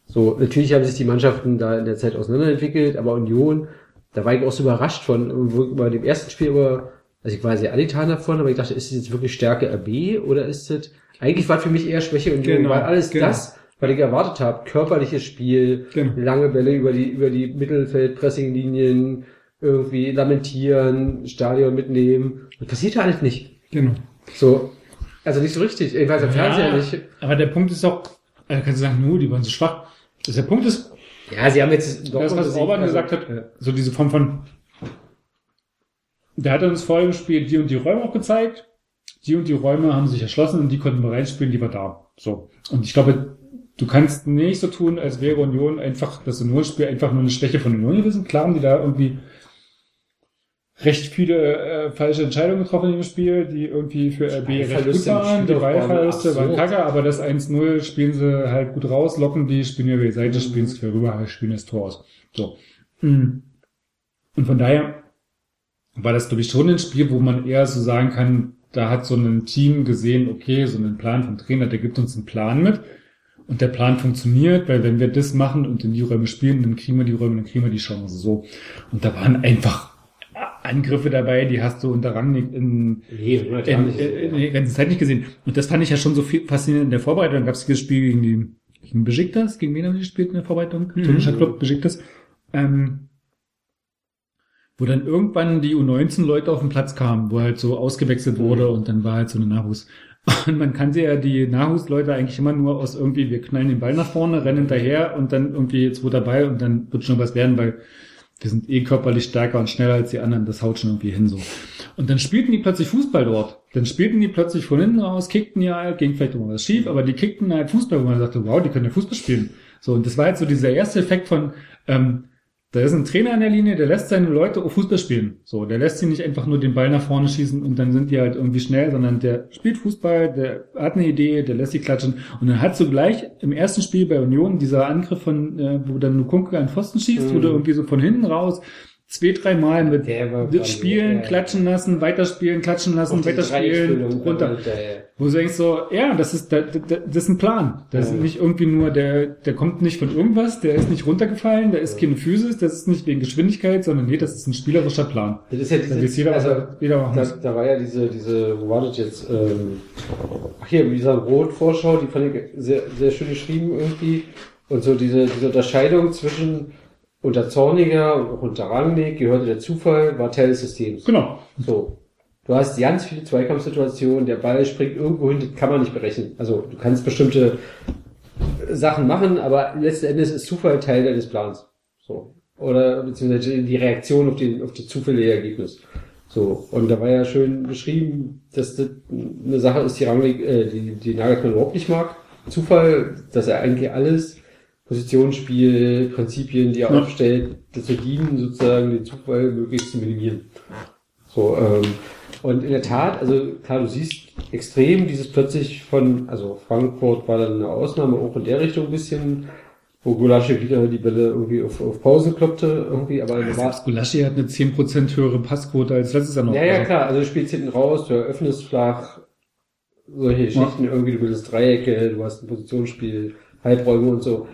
So, natürlich haben sich die Mannschaften da in der Zeit auseinanderentwickelt, aber Union, da war ich auch so überrascht von, bei dem ersten Spiel über, also ich war sehr angetan davon, aber ich dachte, ist das jetzt wirklich Stärke RB oder ist das, eigentlich war für mich eher Schwäche Union, Genau, weil alles genau. das, was ich erwartet habe, körperliches Spiel, Genau. lange Bälle über die, über die Mittelfeld-Pressing-Linien, irgendwie lamentieren, Stadion mitnehmen, das passiert ja alles nicht. Genau. So, also nicht so richtig, jedenfalls am Fernseher nicht. Aber der Punkt ist auch, also kannst du sagen, nur, die waren so schwach. Also der Punkt ist, Ja, sie haben jetzt das, was Orban also- gesagt hat, Ja. so diese Form von, der hat uns vorher gespielt, die und die Räume auch gezeigt. Die und die Räume haben sich erschlossen und die konnten wir reinspielen, die war da. So. Und ich glaube, du kannst nicht so tun, als wäre Union einfach, das Union-Spiel einfach nur eine Schwäche von Union gewesen. Klar haben die da irgendwie recht viele äh, falsche Entscheidungen getroffen in dem Spiel, die irgendwie für RB recht gut waren. Die Ballverluste waren kacke, aber das 1-0 spielen sie halt gut raus, locken die, spielen über die Seite, spielen es quer rüber, spielen das Tor aus. So. Mm. Und von daher war das, glaube ich, schon ein Spiel, wo man eher so sagen kann, da hat so ein Team gesehen, okay, so einen Plan vom Trainer, der gibt uns einen Plan mit. Und der Plan funktioniert, weil wenn wir das machen und in die Räume spielen, dann kriegen wir die Räume, dann kriegen wir die Chance. So. Und da waren einfach Angriffe dabei, die hast du unter Rangnick in, Nee, in, nicht. in, in der ganzen Zeit nicht gesehen. Und das fand ich ja schon so viel faszinierend in der Vorbereitung. Dann gab es dieses Spiel gegen die gegen Besiktas, gegen wen haben die gespielt in der Vorbereitung? Mhm. Tunesischer Club, Besiktas. Ähm, wo dann irgendwann die U19-Leute auf den Platz kamen, wo halt so ausgewechselt wurde und dann war halt so eine Nachwuchs. Und man kannte ja die Nachwuchsleute eigentlich immer nur aus irgendwie, wir knallen den Ball nach vorne, rennen hinterher und dann irgendwie jetzt wo dabei und dann wird schon was werden, weil wir sind eh körperlich stärker und schneller als die anderen, das haut schon irgendwie hin so. Und dann spielten die plötzlich Fußball dort. Dann spielten die plötzlich von hinten raus, kickten ja halt, ging vielleicht immer was schief, aber die kickten halt Fußball, wo man sagte, wow, die können ja Fußball spielen. So, und das war halt so dieser erste Effekt von, ähm, da ist ein Trainer an der Linie, der lässt seine Leute Fußball spielen. So, der lässt sie nicht einfach nur den Ball nach vorne schießen und dann sind die halt irgendwie schnell, sondern der spielt Fußball, der hat eine Idee, der lässt sie klatschen und dann hat so gleich im ersten Spiel bei Union dieser Angriff von, äh, wo dann Lukunke an Pfosten schießt, Mhm. du irgendwie so von hinten raus zwei, drei Mal mit gerade spielen, ja. klatschen lassen, weiterspielen, klatschen lassen, weiterspielen, runter. ja, ja. Wo du denkst so, ja, das ist, das, das ist ein Plan. Das Ja. ist nicht irgendwie nur, der, der kommt nicht von irgendwas, der ist nicht runtergefallen, der ist keine Physis, das ist nicht wegen Geschwindigkeit, sondern nee, das ist ein spielerischer Plan. Das ist ja Da diese, jeder, also, er- jeder machen da, da war ja diese, diese, wo war das jetzt? Ähm, ach hier, dieser Rot-Vorschau, die fand ich sehr, sehr schön geschrieben irgendwie. Und so diese, diese Unterscheidung zwischen unter Zorniger und auch unter Rangnick gehörte der Zufall, war Teil des Systems. Genau. So. Du hast ganz viele Zweikampfsituationen, der Ball springt irgendwo hin, das kann man nicht berechnen. Also du kannst bestimmte Sachen machen, aber letzten Endes ist Zufall Teil deines Plans. So. Oder beziehungsweise die Reaktion auf, den, auf das zufällige Ergebnis. So. Und da war ja schön beschrieben, dass das eine Sache ist, die Rangnick, äh, die, die Nagelsmann überhaupt nicht mag. Zufall, dass er eigentlich alles, Positionsspiel, Prinzipien, die er Ja. aufstellt, dazu dienen, sozusagen den Zufall möglichst zu minimieren. So, ähm, und in der Tat, also klar, du siehst extrem dieses plötzlich von, also Frankfurt war dann eine Ausnahme auch in der Richtung ein bisschen, wo Gulaschi wieder die Bälle irgendwie auf, auf Pause kloppte, irgendwie, aber war, Selbst Gulaschi hat eine 10% höhere Passquote als letztes Jahr noch. ja, ja, Also, klar, also du spielst hinten raus, du eröffnest flach, solche Geschichten irgendwie, du bildest Dreiecke, du hast ein Positionsspiel, Halbräume und so.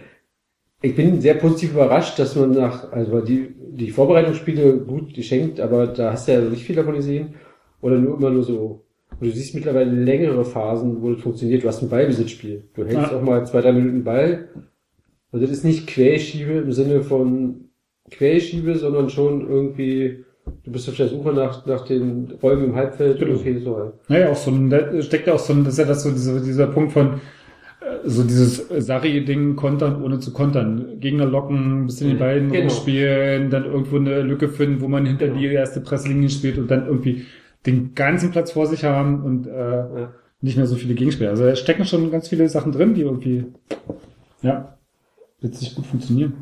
Ich bin sehr positiv überrascht, dass man nach, also die, die Vorbereitungsspiele gut geschenkt, aber da hast du ja nicht viel davon gesehen. Oder nur immer nur so. Und du siehst mittlerweile längere Phasen, wo das funktioniert. Du hast ein Ballbesitzspiel. Du hältst Ja. auch mal zwei, drei Minuten Ball. Und das ist nicht Quärschiebe im Sinne von Quärschiebe, sondern schon irgendwie, du bist auf der Suche nach, nach den Räumen im Halbfeld. Genau. Okay, so halt. Naja, auch so ein, da steckt ja auch so ein, das ist ja das so, dieser, dieser Punkt von, so dieses Sari-Ding kontern, ohne zu kontern. Gegner locken, ein bisschen den Ball Genau. rumspielen, dann irgendwo eine Lücke finden, wo man hinter die erste Presslinie spielt und dann irgendwie den ganzen Platz vor sich haben und äh, nicht mehr so viele Gegenspieler. Also da stecken schon ganz viele Sachen drin, die irgendwie, ja, letztlich gut funktionieren.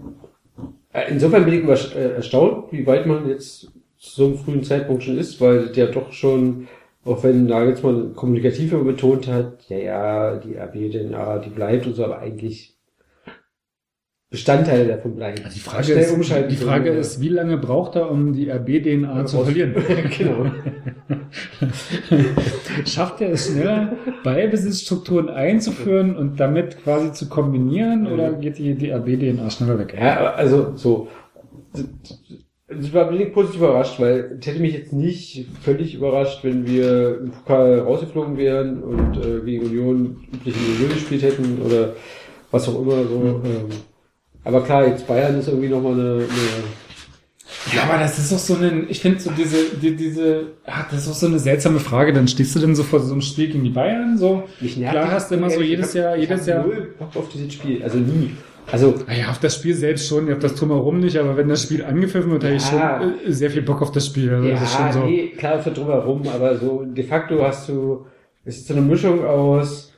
Äh, Insofern bin ich äh, erstaunt, wie weit man jetzt zu so einem frühen Zeitpunkt schon ist, weil der doch schon, auch wenn Nagelsmann kommunikativ immer betont hat, ja, ja, die RB-DNA, die bleibt und so, aber eigentlich Bestandteile davon bleiben. Die Frage, ist, die Frage ist, wie lange braucht er, um die RB-DNA zu verlieren? Genau. Schafft er es schneller, Ballbesitzstrukturen einzuführen und damit quasi zu kombinieren oder geht die, die RB-DNA schneller weg? Ja, also so. Ich war wenig positiv überrascht, weil es hätte mich jetzt nicht völlig überrascht, wenn wir im Pokal rausgeflogen wären und äh, gegen Union üblich in Union gespielt hätten oder was auch immer so. Ähm, aber klar, jetzt Bayern ist irgendwie nochmal eine, eine Ja, aber das ist doch so ein, ich finde so diese, die, diese, ach, das ist doch so eine seltsame Frage. Dann stehst du denn so vor so einem Spiel gegen die Bayern, so. Mich nervt Klar hast du immer so jedes hab- Jahr, jedes Jahr. null Bock auf dieses Spiel, also nie. Also, naja, auf das Spiel selbst schon, auf das Drumherum nicht, aber wenn das Spiel angepfiffen wird, habe ich Ja. schon äh, sehr viel Bock auf das Spiel. Also das ist schon ja, so. nee, klar, für drumherum, aber so de facto hast du, es ist so eine Mischung aus,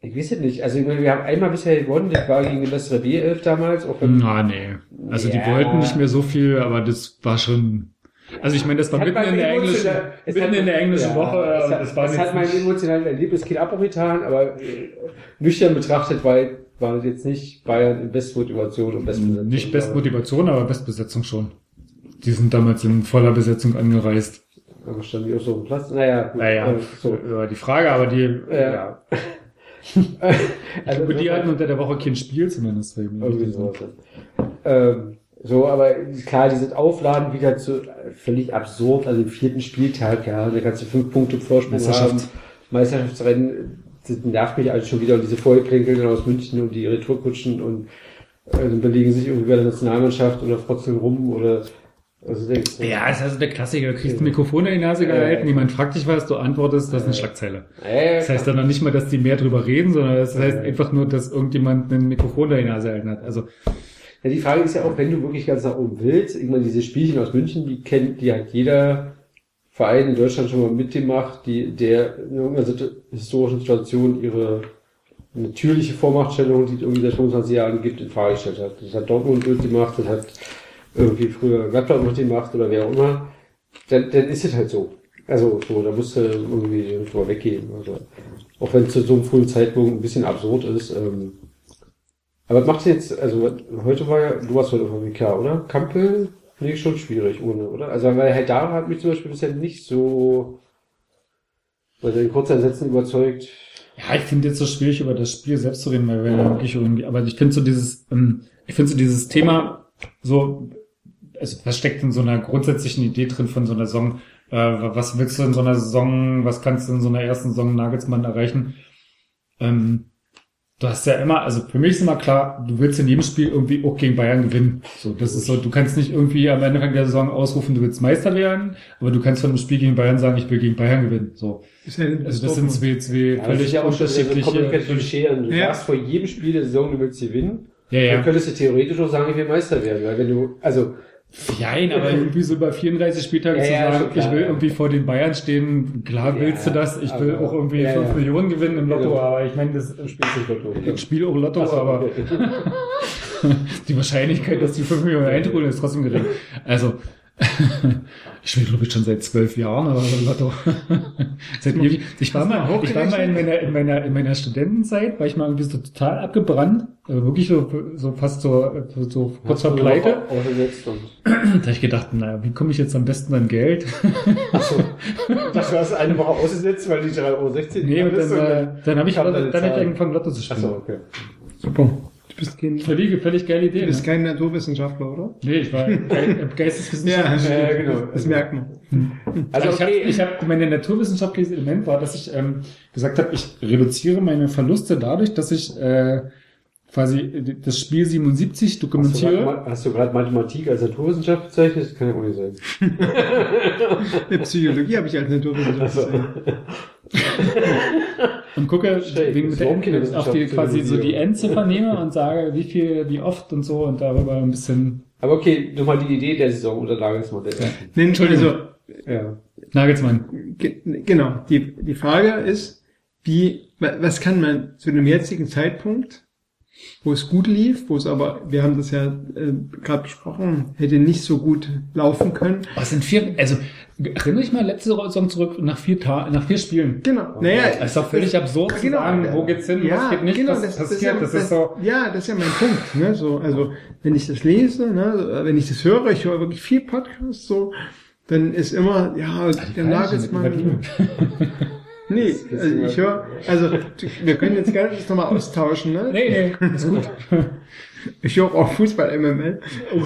ich weiß es nicht, also ich meine, wir haben einmal bisher gewonnen, das war gegen das B11 damals, auch Na, nee. Also die Ja. wollten nicht mehr so viel, aber das war schon. Also ich meine, das war mitten in der englischen, mitten in der englischen ja, Woche. Es und hat, das war es hat mein emotionales Erlebnis kein Abbruch getan, aber äh, nüchtern betrachtet war, war das jetzt nicht Bayern in Bestmotivation und Bestbesetzung. Nicht Bestmotivation, aber Bestbesetzung schon. Die sind damals in voller Besetzung angereist. Aber standen die auch so auf dem Platz? Naja, gut, Naja, äh, so. war die Frage, aber die, Ja. ja. Also aber die hatten unter der Woche kein Spiel zumindest. Irgendwie sowas. Ähm, so, aber klar, dieses Aufladen wieder zu äh, völlig absurd, also im vierten Spieltag, ja, da kannst du fünf Punkte Vorsprung haben. Meisterschaftsrennen, nervt mich alles schon wieder und diese Vorgeplänkel aus München und die Retourkutschen und äh, belegen sich irgendwie bei der Nationalmannschaft oder frotzeln rum oder also denkst du, Ja, ist also der Klassiker. Du kriegst ein Mikrofon in die Nase gehalten, ja. jemand fragt dich was, du antwortest, das ist eine Schlagzeile. Ja, Das heißt dann noch nicht mal, dass die mehr drüber reden, sondern das heißt Ja. einfach nur, dass irgendjemand ein Mikrofon in die Nase gehalten hat. Also, Ja, die Frage ist ja auch, wenn du wirklich ganz nach oben willst, irgendwann diese Spielchen aus München, die kennt, die hat jeder Verein in Deutschland schon mal mitgemacht, die, der in irgendeiner historischen Situation ihre natürliche Vormachtstellung, die es irgendwie seit 25 Jahren gibt, in Frage gestellt hat. Das hat Dortmund mitgemacht, das hat irgendwie früher Gladbach mitgemacht oder wer auch immer. Dann, dann ist es halt so. Also, so, da musst du irgendwie drüber weggehen. Also, auch wenn es zu so einem frühen Zeitpunkt ein bisschen absurd ist, ähm, aber was macht jetzt, also heute war ja, du warst heute auf der WK, oder? Kampel finde ich schon schwierig ohne, oder? Also weil Herr Dara hat mich zum Beispiel bisher nicht so, er in kurzen Sätzen überzeugt. ja, ich finde jetzt so schwierig, über das Spiel selbst zu reden, weil wir ja wirklich irgendwie, aber ich finde so dieses, ähm, ich finde so dieses Thema so, also was steckt in so einer grundsätzlichen Idee drin von so einer Saison, äh, was willst du in so einer Saison, was kannst du in so einer ersten Saison Nagelsmann erreichen? Ähm, du hast ja immer, also für mich ist immer klar, du willst in jedem Spiel irgendwie auch gegen Bayern gewinnen. So, das ist so, du kannst nicht irgendwie am Ende der Saison ausrufen, du willst Meister werden, aber du kannst von einem Spiel gegen Bayern sagen, ich will gegen Bayern gewinnen. So. Ja Also das sind zwei, zwei Ja, völlig ja auch schon so unterschiedliche. Kommunikationsklischee. Du Ja. sagst vor jedem Spiel der Saison, du willst gewinnen. Ja, ja. Dann könntest du theoretisch auch sagen, ich will Meister werden, weil wenn du, also, Nein, aber irgendwie so über 34 Spieltage Ja, zu ja, sagen, schon klar, ich will ja. irgendwie vor den Bayern stehen, klar Ja, willst du das, ich will auch irgendwie ja, 5 ja. Millionen gewinnen im Lotto, aber ich meine, das du spielst nicht Lotto. ich spiele auch Lotto, so, aber okay. die Wahrscheinlichkeit, dass die 5 Millionen eintrudeln, ist trotzdem gering. Also, ich spiele, glaube ich, schon seit zwölf Jahren, aber Lotto. seit ewig. Ich war mal, ich war mal in meiner, in meiner, in meiner Studentenzeit, war ich mal irgendwie so total abgebrannt, also wirklich so, so fast so, so kurz vor Pleite. Ausgesetzt und Da habe ich gedacht, naja, wie komme ich jetzt am besten an Geld? Achso. Das du hast eine Woche ausgesetzt, weil die 3,16 Euro Nee, und dann, äh, dann habe ich, dann hab ich angefangen, Lotto zu spielen. Achso, okay. Super. Du bist kein, Völlig, völlig geile Idee. du bist Ne? kein Naturwissenschaftler, oder? Nee, ich war Ge Geisteswissenschaftler. Ja, Ja, genau. Das merkt man. Also, ich habe, okay. ich hab, meine naturwissenschaftliche Element war, dass ich ähm, gesagt habe, ich reduziere meine Verluste dadurch, dass ich äh, quasi das Spiel 77 Hast du dokumentiere. Hast du gerade Mathematik als Naturwissenschaft bezeichnet? Das kann ja auch nicht sein. Mit Psychologie habe ich als Naturwissenschaftler. und gucke wegen der, auf die quasi so die. Endziffer nehme und sage, wie viel, wie oft und so und darüber ein bisschen Aber okay, nochmal die Idee der Saison unter Nagelsmann. Nee, Entschuldigung. also, ja. Nagelsmann. Ge- Genau. Die, die Frage ist, wie, wa- was kann man zu dem jetzigen Zeitpunkt, wo es gut lief, wo es aber, wir haben das ja äh, gerade besprochen, hätte nicht so gut laufen können. Was sind vier, also erinnere ich mal letzte Saison zurück nach vier Tagen, nach vier Spielen. Genau. Naja, Das ist doch völlig absurd zu sagen, wo geht's hin, ja, was geht nicht, genau, was das, das, passiert. ist ja, Das ist so. ja, das ist ja mein Punkt. Ne? So, also wenn ich das lese, ne, wenn ich das höre, ich höre wirklich viel Podcasts so, dann ist immer, ja, der Nagelsmann. Nee, also ich höre, also wir können jetzt gerne das nochmal austauschen, ne? Nee, nee, ist gut. Ich höre auch Fußball MML.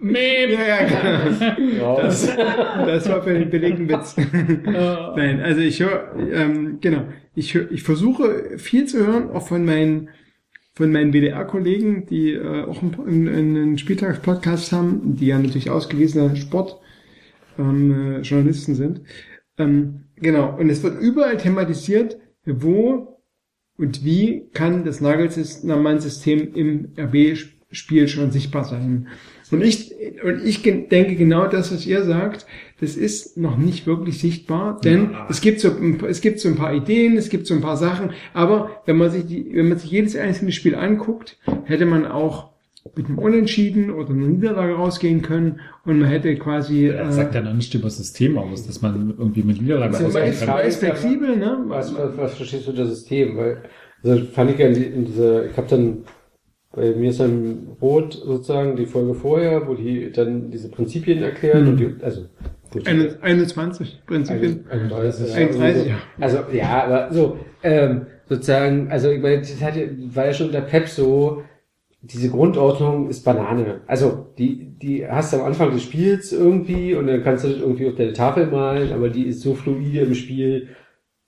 Mem. Ja, ja, genau. Das, das war für den belegten Witz. Nein, also ich höre, ähm, genau, ich, hör, ich versuche viel zu hören, auch von meinen von meinen WDR-Kollegen, die äh, auch einen, einen, einen Spieltagspodcast haben, die ja natürlich ausgewiesene Sport ähm, äh, Journalisten sind. Ähm, genau, und es wird überall thematisiert, wo und wie kann das Nagelsmann-System im RB-Spiel schon sichtbar sein. Und ich, und ich denke genau das, was ihr sagt, das ist noch nicht wirklich sichtbar, denn es gibt so, ein- es gibt so ein paar Ideen, es gibt so ein paar Sachen, aber wenn man sich die, wenn man sich jedes einzelne Spiel anguckt, hätte man auch mit einem Unentschieden oder einer Niederlage rausgehen können und man hätte quasi Das sagt ja noch nicht über das System aus, dass man irgendwie mit Niederlagen Das ist rausgehen kann. die ist flexibel, ne? Was, was, was verstehst du unter System? Weil, also fand ich ja in, die- in dieser, ich habe dann bei mir ist dann Rot sozusagen die Folge vorher, wo die dann diese Prinzipien erklären Mhm. und die, also gut, Eine- 21 Prinzipien. 31, 31, ja. Also ja, aber so, ähm, sozusagen, also ich meine, das hatte, war ja schon der Pep so, diese Grundordnung ist Banane. Also die, die hast du am Anfang des Spiels irgendwie und dann kannst du das irgendwie auf deine Tafel malen, aber die ist so fluide im Spiel,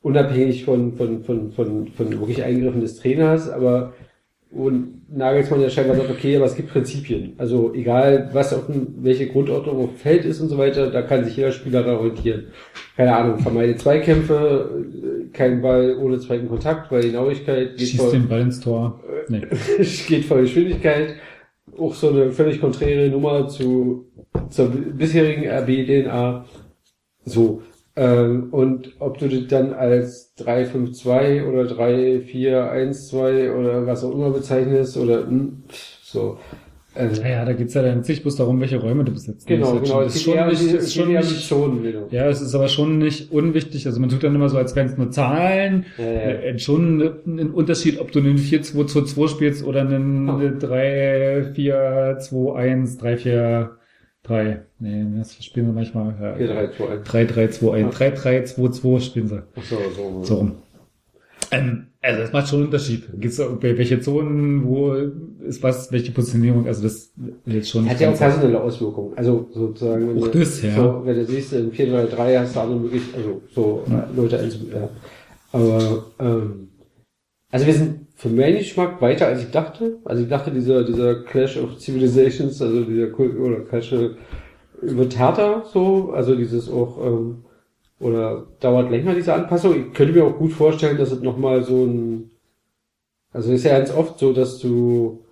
unabhängig von, von, von, von, von wirklich Eingriffen des Trainers, aber und Nagelsmann ja scheinbar sagt, okay, aber es gibt Prinzipien. Also egal, was auf dem, welche Grundordnung auf dem Feld ist und so weiter, da kann sich jeder Spieler daran orientieren. Keine Ahnung, vermeide Zweikämpfe, äh, kein Ball ohne zweiten Kontakt, weil die Genauigkeit geht Schießt den Ball ins Tor. Nee. geht vor Geschwindigkeit. Auch so eine völlig konträre Nummer zu, zur bisherigen RB-DNA. So. Ähm, und ob du das dann als 3-5-2 oder 3-4-1-2 oder was auch immer bezeichnest oder hm, so. Ähm, Naja, da geht's ja dann nicht bloß darum, welche Räume du besetzt. Genau, Das genau. Es ist geht schon eher nicht, die- ist es schon nicht, Zonen, genau. ja, es ist aber schon nicht unwichtig. Also man tut dann immer so, als wären es nur Zahlen. Ja, ja. Äh, schon ein Unterschied, ob du einen 4-2-2-2 spielst oder einen 3-4-2-1, 3-4-3. Nee, das spielen sie manchmal. Ja, 4-3-2-1. 3-3-2-1. 3-3-2-2 spielen sie. Ach so, so. So rum. Ähm, also das macht schon einen Unterschied. Gibt's welche Zonen, wo ist was, welche Positionierung, also das jetzt schon. Hat ja auch personelle Auswirkungen. Also sozusagen, wenn Auch du, das, ja. so, wenn du siehst, in 4-3-3 hast du andere möglich, also so Ja. äh, Leute einzubinden. Ja. Aber ähm, also wir sind für meinen Geschmack weiter als ich dachte. Also ich dachte, dieser, dieser Clash of Civilizations, also dieser oder Clash äh, wird härter so, also dieses auch ähm, oder dauert länger, diese Anpassung. Ich könnte mir auch gut vorstellen, dass es nochmal so ein also ist ja ganz oft so, dass du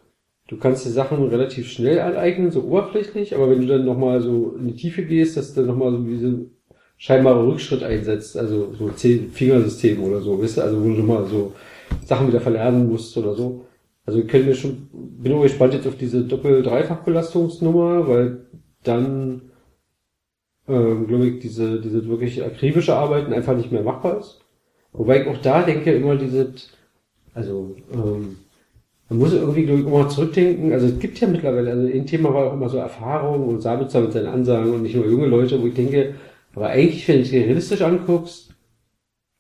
du kannst die Sachen relativ schnell aneignen, so oberflächlich, aber wenn du dann nochmal so in die Tiefe gehst, dass du dann nochmal so diesen scheinbare Rückschritt einsetzt, also so Zehn-Fingersystem oder so, weißt du, also wo du nochmal so Sachen wieder verlernen musst oder so. Also ich mir schon, bin auch gespannt jetzt auf diese Doppel-Dreifach-Belastungsnummer, weil dann, ähm, glaube ich, diese, diese wirklich akribische Arbeiten einfach nicht mehr machbar ist. Wobei ich auch da denke, immer diese, also, ähm, man muss irgendwie, glaube ich, immer zurückdenken. Also es gibt ja mittlerweile, also ein Thema war auch immer so Erfahrung und Sabitzer mit seinen Ansagen und nicht nur junge Leute, wo ich denke, aber eigentlich, wenn du dir realistisch anguckst,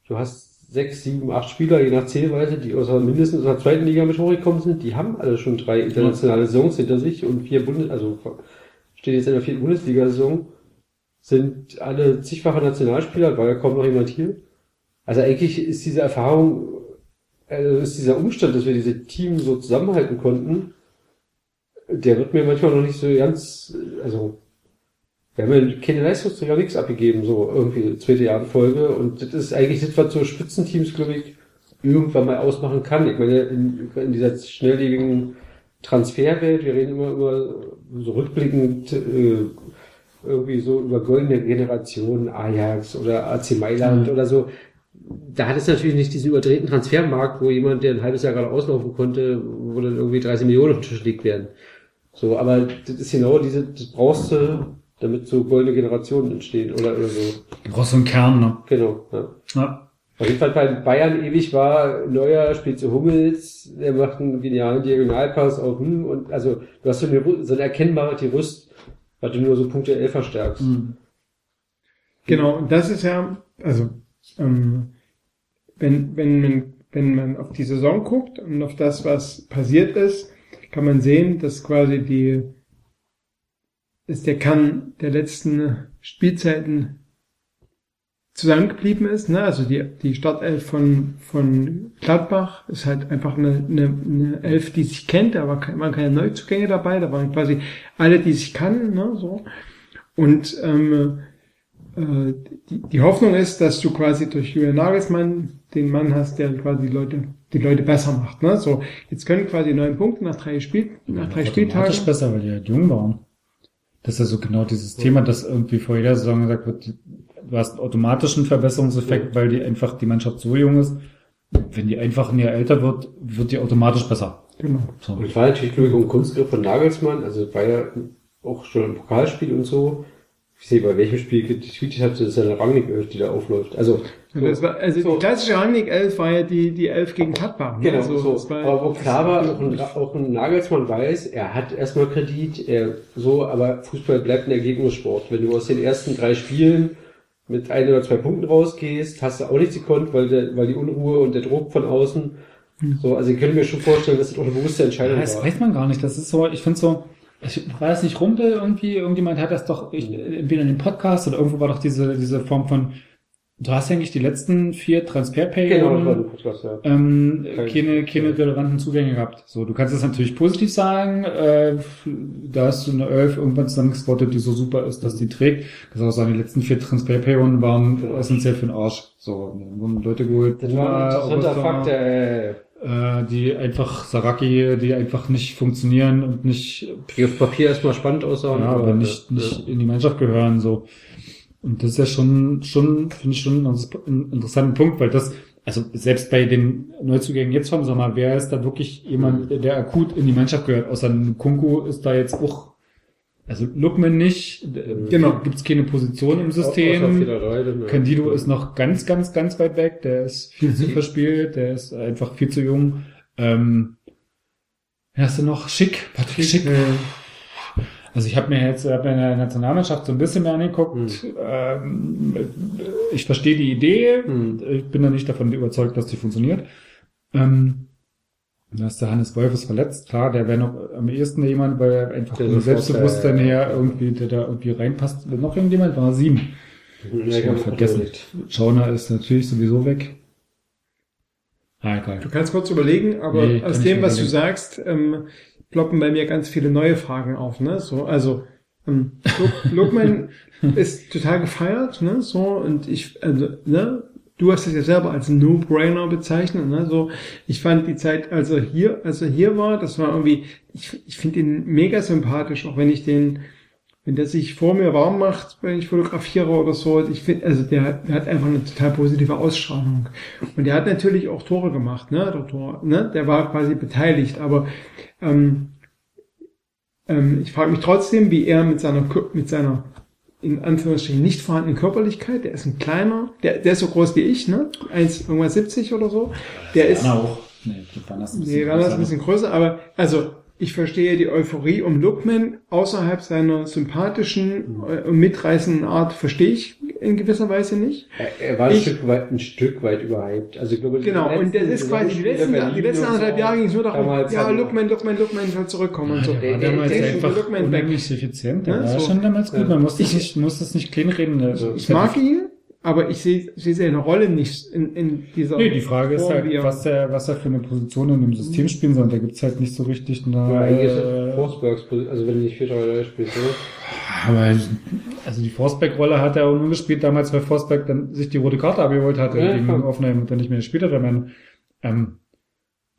du hast sechs, sieben, acht Spieler, je nach Zählweise, die aus der mindestens aus der zweiten Liga mit hochgekommen sind, die haben alle schon drei internationale Saisons hinter sich und vier Bundes, also steht jetzt in der vierten Bundesliga-Saison, sind alle zigfache Nationalspieler, war ja kaum noch jemand hier. Also eigentlich ist diese Erfahrung, also ist dieser Umstand, dass wir diese Team so zusammenhalten konnten, der wird mir manchmal noch nicht so ganz, also wir haben ja keine Leistungsträger nichts abgegeben, so irgendwie zweite Jahr in Folge. Und das ist eigentlich das, was so Spitzenteams, glaube ich, irgendwann mal ausmachen kann. Ich meine, in, in dieser schnelllebigen Transferwelt, wir reden immer über so rückblickend äh, irgendwie so über goldene Generationen, Ajax oder AC Mailand Mhm. oder so. Da hat es natürlich nicht diesen überdrehten Transfermarkt, wo jemand, der ein halbes Jahr gerade auslaufen konnte, wo dann irgendwie 30 Millionen auf den Tisch gelegt werden. So, aber das ist genau diese, das brauchst du, damit so goldene Generationen entstehen oder, oder so. Du brauchst so einen Kern, ne? Genau, ja. Ja. Auf jeden Fall bei Bayern ewig war, Neuer spielt zu Hummels, der macht einen genialen Diagonalpass auf, hm, und also du hast so eine, so eine erkennbare Tirust, weil du nur so Punkte 11 verstärkst. Genau, und das ist ja, also ähm, wenn, wenn, man, wenn man auf die Saison guckt und auf das, was passiert ist, kann man sehen, dass quasi die dass der Kern der letzten Spielzeiten zusammengeblieben ist. Ne? Also die, die Startelf von, von Gladbach ist halt einfach eine, eine, eine Elf, die sich kennt, da waren keine Neuzugänge dabei, da waren quasi alle, die sich kannten. Ne? So. Und ähm, äh, die, die Hoffnung ist, dass du quasi durch Julian Nagelsmann den Mann hast, der quasi die Leute, die Leute besser macht. Ne? So, jetzt können quasi neun Punkte nach drei Spiel, nach drei Spieltagen. Automatisch besser, weil die halt jung waren. Das ist ja so genau dieses Thema, dass irgendwie vor jeder Saison gesagt wird, du hast einen automatischen Verbesserungseffekt, weil die einfach die Mannschaft so jung ist. Wenn die einfach ein Jahr älter wird, wird die automatisch besser. Genau. Und es war natürlich, glaube ich, ein Kunstgriff von Nagelsmann. Also es war ja auch schon ein Pokalspiel und so. Ich sehe, bei welchem Spiel getweetet hat, das ist ja eine Rangnick 11, die da aufläuft. Also, das war, also die klassische Rangnick 11 war ja die, die 11 gegen Gladbach. ne? Genau, also, so. das aber wo klar war, auch ein, auch ein Nagelsmann weiß, er hat erstmal Kredit, er, so, aber Fußball bleibt ein Ergebnissport. Wenn du aus den ersten drei Spielen mit ein oder zwei Punkten rausgehst, hast du auch nichts gekonnt, weil, der, weil die Unruhe und der Druck von außen, so, also ich könnte mir schon vorstellen, dass das auch eine bewusste Entscheidung Ja, das war. weiß man gar nicht. Das ist so, ich finde so, ich weiß nicht, Rumpel irgendwie, irgendjemand hat das doch, ich, entweder in dem Podcast oder irgendwo war doch diese, diese Form von, du hast eigentlich die letzten vier Genau, das Transferperioden ein Podcast, ja. ähm, Kein- keine, keine relevanten Zugänge gehabt. So, du kannst es natürlich positiv sagen, äh, da hast du eine Elf irgendwann zusammengesquattet, die so super ist, dass die trägt. Du kannst auch sagen, die letzten vier Transferperioden waren essentiell für den Arsch. So, wurden Leute geholt. Das war ein interessanter Fakt, äh, äh, die einfach Saraki, die einfach nicht funktionieren und nicht die auf Papier erstmal spannend aussahen. ja, aber nicht, nicht in die Mannschaft gehören, so. Und das ist ja schon, schon, finde ich schon einen interessanten Punkt, weil das, also selbst bei den Neuzugängen jetzt vom Sommer, wer ist da wirklich jemand, der akut in die Mannschaft gehört? Außer Kunku ist da jetzt auch, also Lookman nicht, Genau. Gibt es keine Position im System. Ja. Candido ist noch ganz, ganz, ganz weit weg, der ist viel zu verspielt, der ist einfach viel zu jung. Ähm, hast du noch? Schick, Patrick Schick. Also ich habe mir jetzt hab mir in der Nationalmannschaft so ein bisschen mehr angeguckt. Ähm, ich verstehe die Idee. Ich bin da nicht davon überzeugt, dass die funktioniert. Ähm, da ist der Hannes Wolf ist verletzt. Klar, der wäre noch am ehesten jemand, weil er einfach vom Selbstbewusstsein äh, her irgendwie, der da irgendwie reinpasst. Noch irgendjemand? War sieben. Ja, Ich ich hab hab's vergessen. Schauner ist natürlich sowieso weg. Ah, egal. Du kannst kurz überlegen, aber Nee, aus dem, was du sagst, ähm, ploppen bei mir ganz viele neue Fragen auf. Ne? So, also ähm, Lookman ist total gefeiert, ne? So und ich, also, ne? Du hast es ja selber als No-Brainer bezeichnet, ne? So, ich fand die Zeit, als er hier, als er hier war, das war irgendwie, ich, ich finde ihn mega sympathisch, auch wenn ich den, wenn der sich vor mir warm macht, wenn ich fotografiere oder so, ich finde, also der, der hat einfach eine total positive Ausstrahlung. Und der hat natürlich auch Tore gemacht, ne? Der, Tor, ne? der war quasi beteiligt, aber ähm, ähm, ich frage mich trotzdem, wie er mit seiner mit seiner in Anführungsstrichen nicht vorhandenen Körperlichkeit, der ist ein kleiner, der, der ist so groß wie ich, ne? 1, irgendwas 70 oder so. Der ist, Werner auch. Nee, Werner ist ein bisschen Werner ist ein größer. bisschen größer, aber also ich verstehe die Euphorie um Lookman außerhalb seiner sympathischen äh, und mitreißenden Art verstehe ich in gewisser Weise nicht. Er, er war ein Ich- Stück weit, ein Stück weit überhyped. Also ich glaube, die Genau, und das letzten ist quasi die letzten, Saisonspiele die letzten Berlin anderthalb so Jahre ging es nur darum, ja, Lookman, Lookman, Lookman soll zurückkommen und so. Der war damals der ist einfach Lookman unheimlich effizient. Der Ja, war so. schon damals gut. Ja. Man muss das Ich- nicht, muss das nicht kleinreden. Also, Ich mag ihn, aber ich sehe, sehe seine Rolle nicht in, in dieser Nee, die Frage ist halt, wie er- was der, was er für eine Position in dem System spielen soll. Und Da gibt's halt nicht so richtig eine, Ja, eigentlich ist äh, es Forsbergs, also wenn du nicht 4-3-3 spielst, oder? Aber also die Forsberg-Rolle hat er auch nur gespielt damals, weil Forsberg dann sich die rote Karte abgeholt hatte Ja, gegen. Offenheim und dann nicht mehr gespielt hat. Aber, ähm,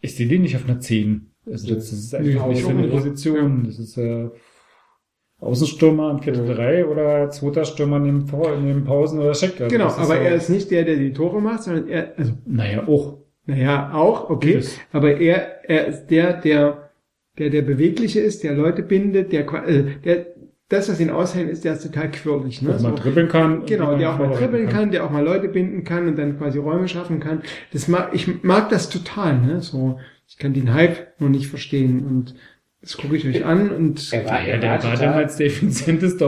ich sehe den nicht auf einer 10. Also das ist einfach nicht ich so auch eine nicht. Position. Das ist äh, Außenstürmer im 4-3 oder zweiter Stürmer neben, neben Pausen oder Check. Also Genau, aber er ist nicht der, der die Tore macht, sondern er, also Naja, auch. Naja, auch, okay. Vieles. Aber er, er ist der, der, der, der Bewegliche ist, der Leute bindet, der, äh, der, das, was ihn aushält, ist, der ist total quirlig, ne? Auch mal dribbeln kann Genau, der auch mal dribbeln kann. kann, der auch mal Leute binden kann und dann quasi Räume schaffen kann. Das mag, ich mag das total, ne? So, ich kann den Hype noch nicht verstehen und das gucke ich euch an und Er war- Ja, der war damals der effizienteste Äh,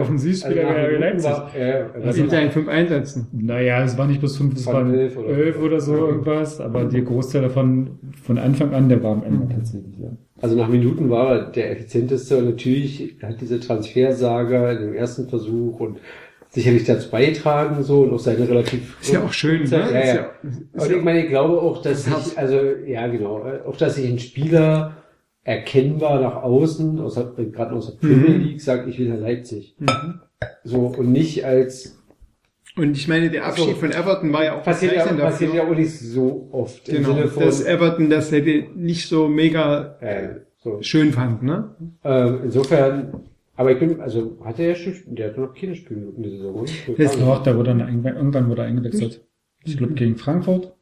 Offensivspieler also bei Leipzig. war- äh, er war- Also- in seinen fünf Einsätzen. Naja, es war nicht bis fünf, es Waren waren elf oder- elf oder so irgendwas, aber der Großteil davon von Anfang an, der war am Ende tatsächlich, ja. Also nach Minuten war er der effizienteste und natürlich hat diese Transfersaga in dem ersten Versuch und sicherlich dazu beigetragen so und auch seine relativ Ist ja auch schön, ne? Ja, Ist ja. ja- ist Und ja- ich meine, ich glaube auch, dass Das sich, also ja genau, auch dass sich ein Spieler erkennbar nach außen, aus der, gerade aus der Premier. League, sagt, ich will nach Leipzig. Mhm. So und nicht als Und ich meine, der Abschied So. von Everton war ja auch passiert ja, passiert ja auch nicht so oft im Genau, Sinne von dass Everton das hätte nicht so mega äh, so. schön fand, ne? Ähm, insofern, aber ich bin, also hat er ja schon, der hat noch keine Spiele in der Saison? Das- Doch, der wurde dann einge- irgendwann wurde er eingewechselt. Ich glaube gegen Frankfurt.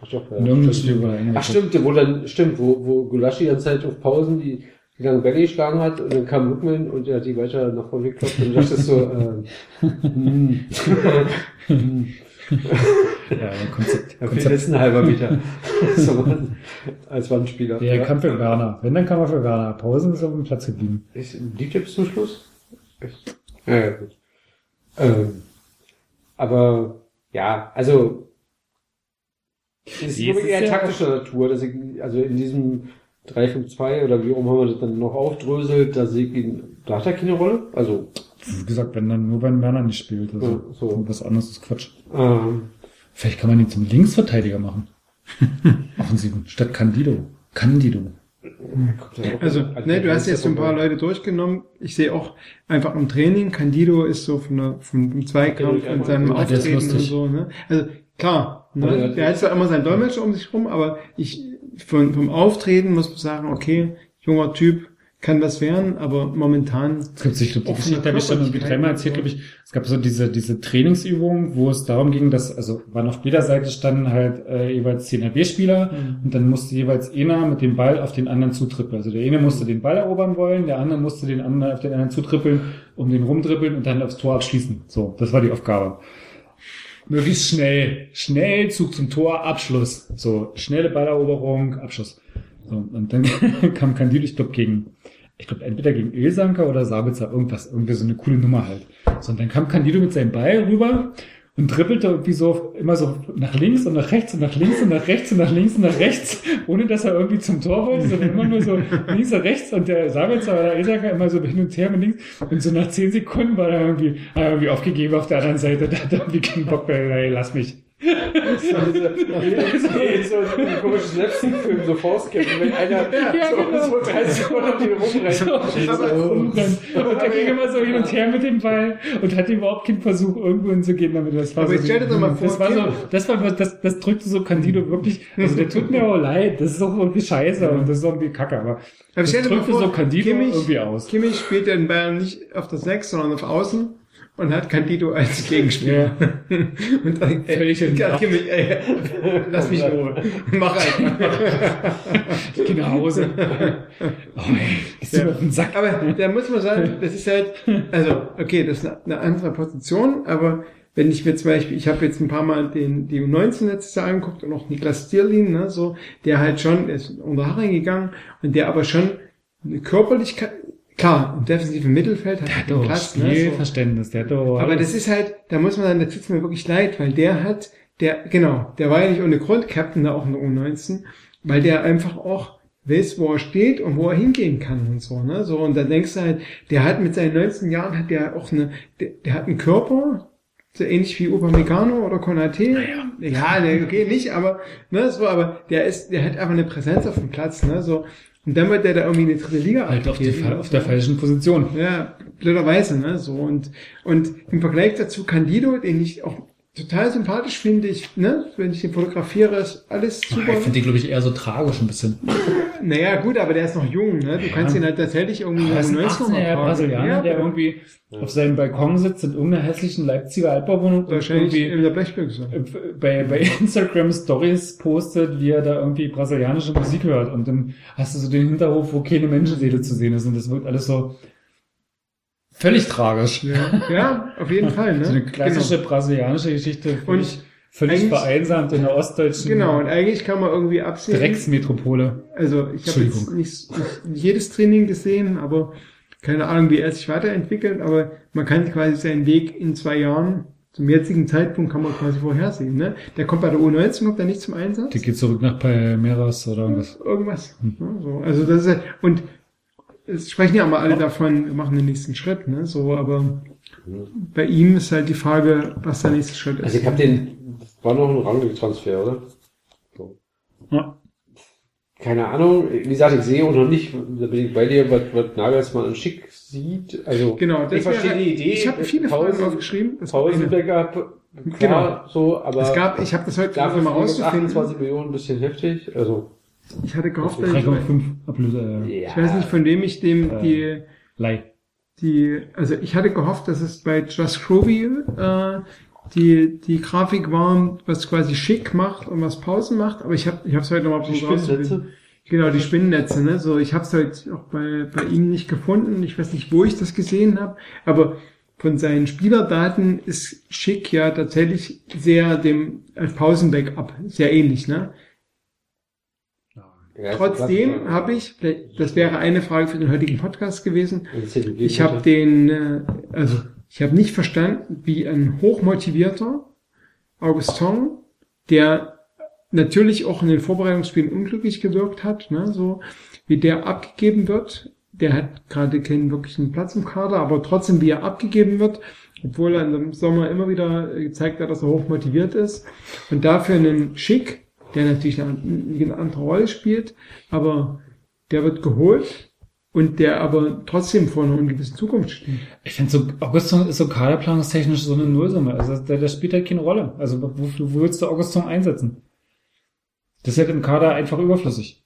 War er Ach stimmt, wo dann, stimmt, wo, wo Gulaschi die ganze Zeit auf Pausen die, die lange Bälle geschlagen hat und dann kam Lookman und er hat die weiter nach vorne geklopft und das ist so, äh, Ja, ein Konzept. Ja, das ist ein halber Meter. so, als Wandspieler. Ja, er kam für Werner. Wenn, dann kam er für Werner. Pausen ist auf dem Platz geblieben. Ist, er bis zum Schluss? Echt? Ja, ja, gut. Ähm, aber, ja, also, es ist ist eher taktischer Natur, dass ich, also in diesem 3-5-2 oder wie rum haben wir das dann noch aufdröselt, da sehe ich ihn, da hat er keine Rolle, also, Wie gesagt, wenn dann nur wenn Werner nicht spielt. Also Ja, so. was anderes ist Quatsch. ähm, Vielleicht kann man ihn zum Linksverteidiger machen. Offensiven. Statt Candido. Candido. Also, ne, du hast jetzt so ein paar Leute durchgenommen. Ich sehe auch einfach im Training, Candido ist so von der, vom Zweikampf und seinem ist Auftreten und so, ne? Also, klar, ne? Der hat zwar immer seinen Dolmetscher um sich rum, aber ich, von, vom Auftreten muss man sagen, okay, junger Typ, kann was werden, aber momentan. Es gibt sich, ich glaube, Offene Geschichte habe ich schon irgendwie dreimal erzählt, glaube ich. Es gab so diese, diese Trainingsübung, wo es darum ging, dass, also waren auf jeder Seite standen halt äh, jeweils 10 RB-Spieler Mhm. und dann musste jeweils einer mit dem Ball auf den anderen zutrippeln. Also der eine musste den Ball erobern wollen, der andere musste den anderen auf den anderen zutrippeln, um den rumdribbeln und dann aufs Tor abschließen. So, das war die Aufgabe. Möglichst schnell, schnell Zug zum Tor, Abschluss. So, schnelle Balleroberung, Abschluss. So, und dann kam Candido, ich glaube, gegen, ich glaube, entweder gegen Ilsanker oder Sabitzer, irgendwas, irgendwie so eine coole Nummer halt. So, und dann kam Candido mit seinem Ball rüber und trippelte irgendwie so, immer so nach links und nach rechts und nach links und nach rechts und nach links und nach rechts, ohne dass er irgendwie zum Tor wollte, sondern immer nur so links und rechts. Und der Sabitzer oder der Ilsanker immer so hin und her mit links. Und so nach zehn Sekunden war er irgendwie, irgendwie aufgegeben auf der anderen Seite, da hat er irgendwie keinen Bock mehr, ey, lass mich. So, so, so ein komisches Slapstick-Film, so Faustkämpfen, wenn einer Ja, so, genau. so 30 Sekunden auf den rumrennt. So, und, dann, und er ging immer so hin und her mit dem Ball und hatte überhaupt keinen Versuch, irgendwo hinzugehen damit. Das war Aber so, jetzt stell dir doch mal vor, das war so, das war, das, das drückte so Candido wirklich, also der tut mir auch leid, das ist auch irgendwie scheiße und das ist irgendwie kacke, aber das drückte so Candido irgendwie aus. Kimmich spielt ja in Bayern nicht auf der 6, sondern auf Außen und hat Candido als Gegenspieler. und dann, ey, Völlig in- ja, Kimmich, ey, lass mich in Ruhe. Mach einfach. Ich geh nach Hause. Oh, ey, mir auf den Sack. Aber da muss man sagen, das ist halt, also, okay, das ist eine, andere Position, aber wenn ich mir zum Beispiel, ich habe jetzt ein paar Mal den, die U19 letztes Jahr angeguckt und auch Niklas Stierlin, ne, so, der halt schon, der ist unter Haare gegangen und der aber schon eine Körperlichkeit, klar, im defensiven Mittelfeld hat er Der hat Platz, doch ne, so. Spielverständnis, der hat doch Aber das ist halt, da muss man sagen, da tut's mir wirklich leid, weil der hat, der, genau, der war ja nicht ohne Grund Captain da auch in der U19, weil der einfach auch weiß, wo er steht und wo er hingehen kann und so, ne, so, und dann denkst du halt, der hat mit seinen 19 Jahren hat der auch eine, der, der hat einen Körper, so ähnlich wie Upamecano oder Konate. Ja, ne, okay, nicht, aber, ne, so, aber der ist, der hat einfach eine Präsenz auf dem Platz, ne, so, und dann wird der da irgendwie in die dritte Liga Halt auf, die, auf der falschen Position. ja, blöderweise, ne, so, und, und im Vergleich dazu Candido, den ich auch total sympathisch finde, ich, ne, wenn ich den fotografiere, ist alles super. Ich finde die, glaube ich, eher so tragisch ein bisschen. Naja, gut, aber der ist noch jung, ne, du kannst ihn halt tatsächlich irgendwie in der U19 noch 18-jähriger mal Brasilianer, Ja, der irgendwie auf seinem Balkon sitzt in irgendeiner hässlichen Leipziger Altbauwohnung und wahrscheinlich irgendwie in der Blechbüchse. bei, bei Instagram Stories postet, wie er da irgendwie brasilianische Musik hört und dann hast du so den Hinterhof, wo keine Menschenseele zu sehen ist und das wirkt alles so völlig tragisch. Ja, ja auf jeden Fall, ne? So eine klassische Genau. brasilianische Geschichte, völlig, Und völlig vereinsamt in der ostdeutschen Genau, und eigentlich kann man irgendwie absehen. Drecksmetropole. Also ich habe jetzt nicht, nicht jedes Training gesehen, aber keine Ahnung, wie er sich weiterentwickelt, aber man kann quasi seinen Weg in zwei Jahren, zum jetzigen Zeitpunkt kann man quasi vorhersehen. Ne? Der kommt bei der U19, kommt er nicht zum Einsatz. Die geht zurück nach Palmeiras oder irgendwas. Irgendwas. Ne? So, also das ist halt- und es sprechen ja immer alle davon, wir machen den nächsten Schritt, ne? So, aber bei ihm ist halt die Frage, was der nächste Schritt ist. Also ich habe den, das war noch ein Rangnick-Transfer, oder? So. Ja. Keine Ahnung, wie gesagt, ich sehe auch noch nicht, da bin ich bei dir, was, was Nagelsmann an Schick sieht. Also Genau, das ich verstehe wäre- die Idee. ich habe viele Fragen aufgeschrieben. Klar, Genau. so, aber Es gab- ich habe das heute versucht, mal rauszufinden. 28 Millionen ein bisschen heftig, also. Ich hatte gehofft, dass ich, 3,5 Ablöse. Äh, ich weiß nicht, von wem ich dem Äh, die, Leih. die, also ich hatte gehofft, dass es bei Just Groovy äh, die, die Grafik war, was quasi schick macht und was Pausen macht, aber ich habe ich hab's heute nochmal Die Spinnennetze? Genau, die Spinnennetze, ne? So, ich habe es heute auch bei, bei ihm nicht gefunden. Ich weiß nicht, wo ich das gesehen habe, aber von seinen Spielerdaten ist Schick ja tatsächlich sehr dem als Pausenbackup sehr ähnlich, ne? Trotzdem habe ich, das wäre eine Frage für den heutigen Podcast gewesen. Ich habe den, äh, also ich habe nicht verstanden, wie ein hochmotivierter Augustin, der natürlich auch in den Vorbereitungsspielen unglücklich gewirkt hat, ne, so wie der abgegeben wird. Der hat gerade keinen wirklichen Platz im Kader, aber trotzdem, wie er abgegeben wird, obwohl er im Sommer immer wieder gezeigt hat, dass er hoch motiviert ist. Und dafür einen Schick, der natürlich eine, eine andere Rolle spielt, aber der wird geholt und der aber trotzdem vor einer gewissen Zukunft steht. Ich finde so, Augustin ist so kaderplanungstechnisch so eine Nullsumme. Also der, der spielt halt keine Rolle. Also wo, wo willst du Augustin einsetzen? Das ist halt im Kader einfach überflüssig.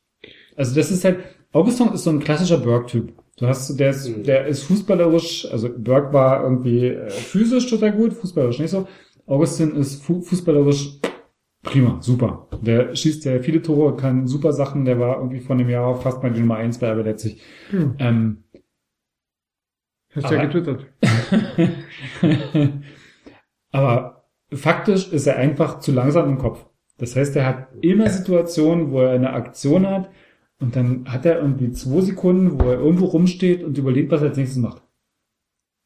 Also das ist halt, Augustin ist so ein klassischer Berg-Typ. Du hast, der ist, der ist fußballerisch, also Berg war irgendwie äh, physisch total gut, fußballerisch nicht so. Augustin ist fu fußballerisch prima, super. Der schießt ja viele Tore, kann super Sachen, der war irgendwie von dem Jahr fast mal die Nummer eins bei RB Leipzig. Hm. Ähm, Hast du ja getwittert. Aber faktisch ist er einfach zu langsam im Kopf. Das heißt, er hat immer Situationen, wo er eine Aktion hat und dann hat er irgendwie zwei Sekunden, wo er irgendwo rumsteht und überlegt, was er als nächstes macht.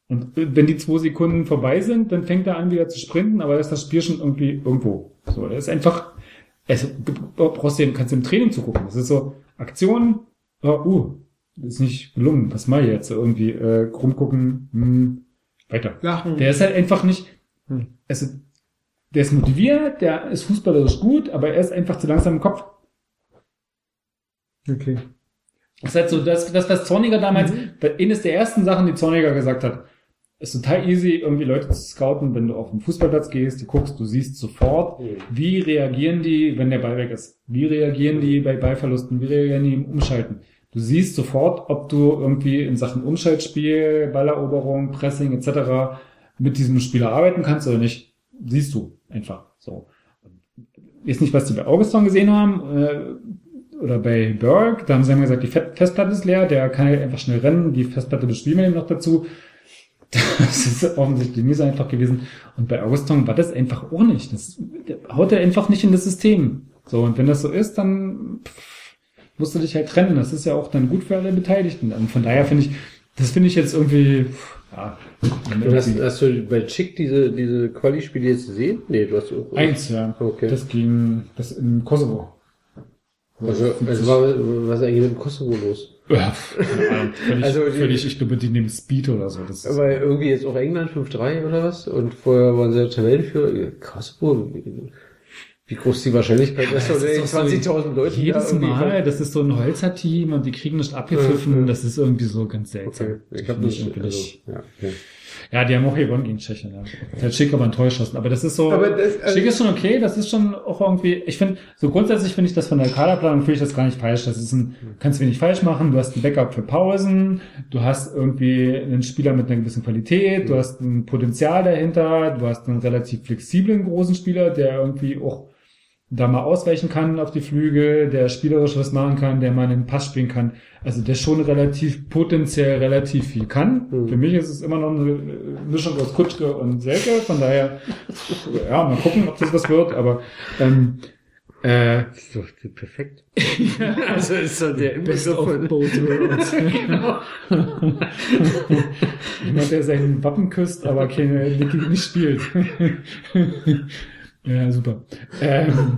Und wenn die zwei Sekunden vorbei sind, dann fängt er an, wieder zu sprinten, aber ist das Spiel schon irgendwie irgendwo. So, er ist einfach, also, du brauchst du, kannst du im Training zugucken. Das ist so, Aktion, oh, uh, ist nicht gelungen, was mache ich jetzt? Irgendwie, äh, rumgucken, hm, weiter. Lachen. Der ist halt einfach nicht, also, der ist motiviert, der ist fußballerisch gut, aber er ist einfach zu langsam im Kopf. Okay. Das ist halt so, das, das was Zorniger damals, bei eines der ersten Sachen, die Zorniger gesagt hat, ist total easy, irgendwie Leute zu scouten, wenn du auf den Fußballplatz gehst, du guckst, du siehst sofort, wie reagieren die, wenn der Ball weg ist. Wie reagieren die bei Ballverlusten, wie reagieren die im Umschalten. Du siehst sofort, ob du irgendwie in Sachen Umschaltspiel, Balleroberung, Pressing etc. mit diesem Spieler arbeiten kannst oder nicht. Siehst du einfach so. Jetzt nicht, was die bei Augustin gesehen haben, äh, oder bei Berg, da haben sie haben gesagt, die Fe- Festplatte ist leer, der kann halt einfach schnell rennen, die Festplatte bespielen wir ihm noch dazu. Das ist offensichtlich nicht so einfach gewesen. Und bei Augustin war das einfach auch nicht. Das haut er einfach nicht in das System. So, und wenn das so ist, dann pff, musst du dich halt trennen. Das ist ja auch dann gut für alle Beteiligten. Und von daher finde ich, das finde ich jetzt irgendwie, pff, ja. Und hast, hast du bei Chick diese, diese Quali-Spiele jetzt gesehen? Nee, du hast auch. Eins, ja. Okay. Das ging, das in Kosovo. Also, also war, was ist eigentlich mit dem Kosovo los? Ja. Völlig, Also die- völlig, ich glaube, die nehmen Speed oder so. Das ist, Aber irgendwie jetzt auch England 5-3 oder was? Und vorher waren sie ja Tabellenführer. Kosovo, wie- wie groß ist die Wahrscheinlichkeit, dass da ist doch so 20.000 Leute Jedes da Mal, das ist so ein Holzer-Team und die kriegen nicht abgepfiffen. Ja, ja. Das ist irgendwie so ganz seltsam. Okay, ich hab finde nicht, also, ja, okay. Ja, die haben auch gewonnen gegen Tschechien. Ja. Der Schick aber ein Tor geschossen. Aber das ist so, Aber das- also- Schick ist schon okay. Das ist schon auch irgendwie, ich finde, so grundsätzlich finde ich das von der Kaderplanung, finde ich das gar nicht falsch. Das ist ein, kannst wenig falsch machen. Du hast ein Backup für Pausen. Du hast irgendwie einen Spieler mit einer gewissen Qualität. Du hast ein Potenzial dahinter. Du hast einen relativ flexiblen großen Spieler, der irgendwie auch da mal ausweichen kann auf die Flügel, der spielerisch was machen kann, der mal einen Pass spielen kann. Also der schon relativ potenziell relativ viel kann. Für mich ist es immer noch eine Mischung aus Kutschke und Selke, von daher, ja, mal gucken, ob das was wird, aber ähm, äh, doch perfekt. also ist doch der Best of both worlds. Genau. Jemand, der seinen Wappen küsst, aber keine nicht spielt. ja, super. Ähm,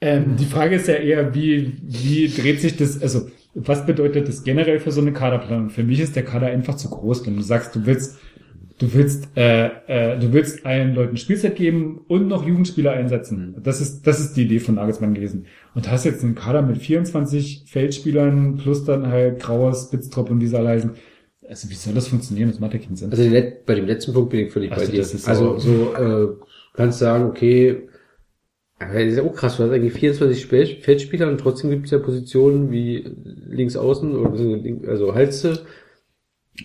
ähm, die Frage ist ja eher, wie, wie dreht sich das, also was bedeutet das generell für so eine Kaderplanung? Für mich ist der Kader einfach zu groß, wenn du sagst, du willst, du willst, äh, äh, du willst allen Leuten Spielzeit geben und noch Jugendspieler einsetzen. Das ist, das ist die Idee von Nagelsmann gewesen. Und hast jetzt einen Kader mit 24 Feldspielern plus dann halt Grauers, Spitztrop und dieser Leisen. Also wie soll das funktionieren? Das macht ja keinen Sinn. Also bei dem letzten Punkt bin ich völlig Also bei dir. das ist also so- so äh, kannst sagen, okay, das ist ja auch krass, du hast eigentlich 24 Spiel Feldspieler und trotzdem gibt es ja Positionen wie links außen oder also Halse,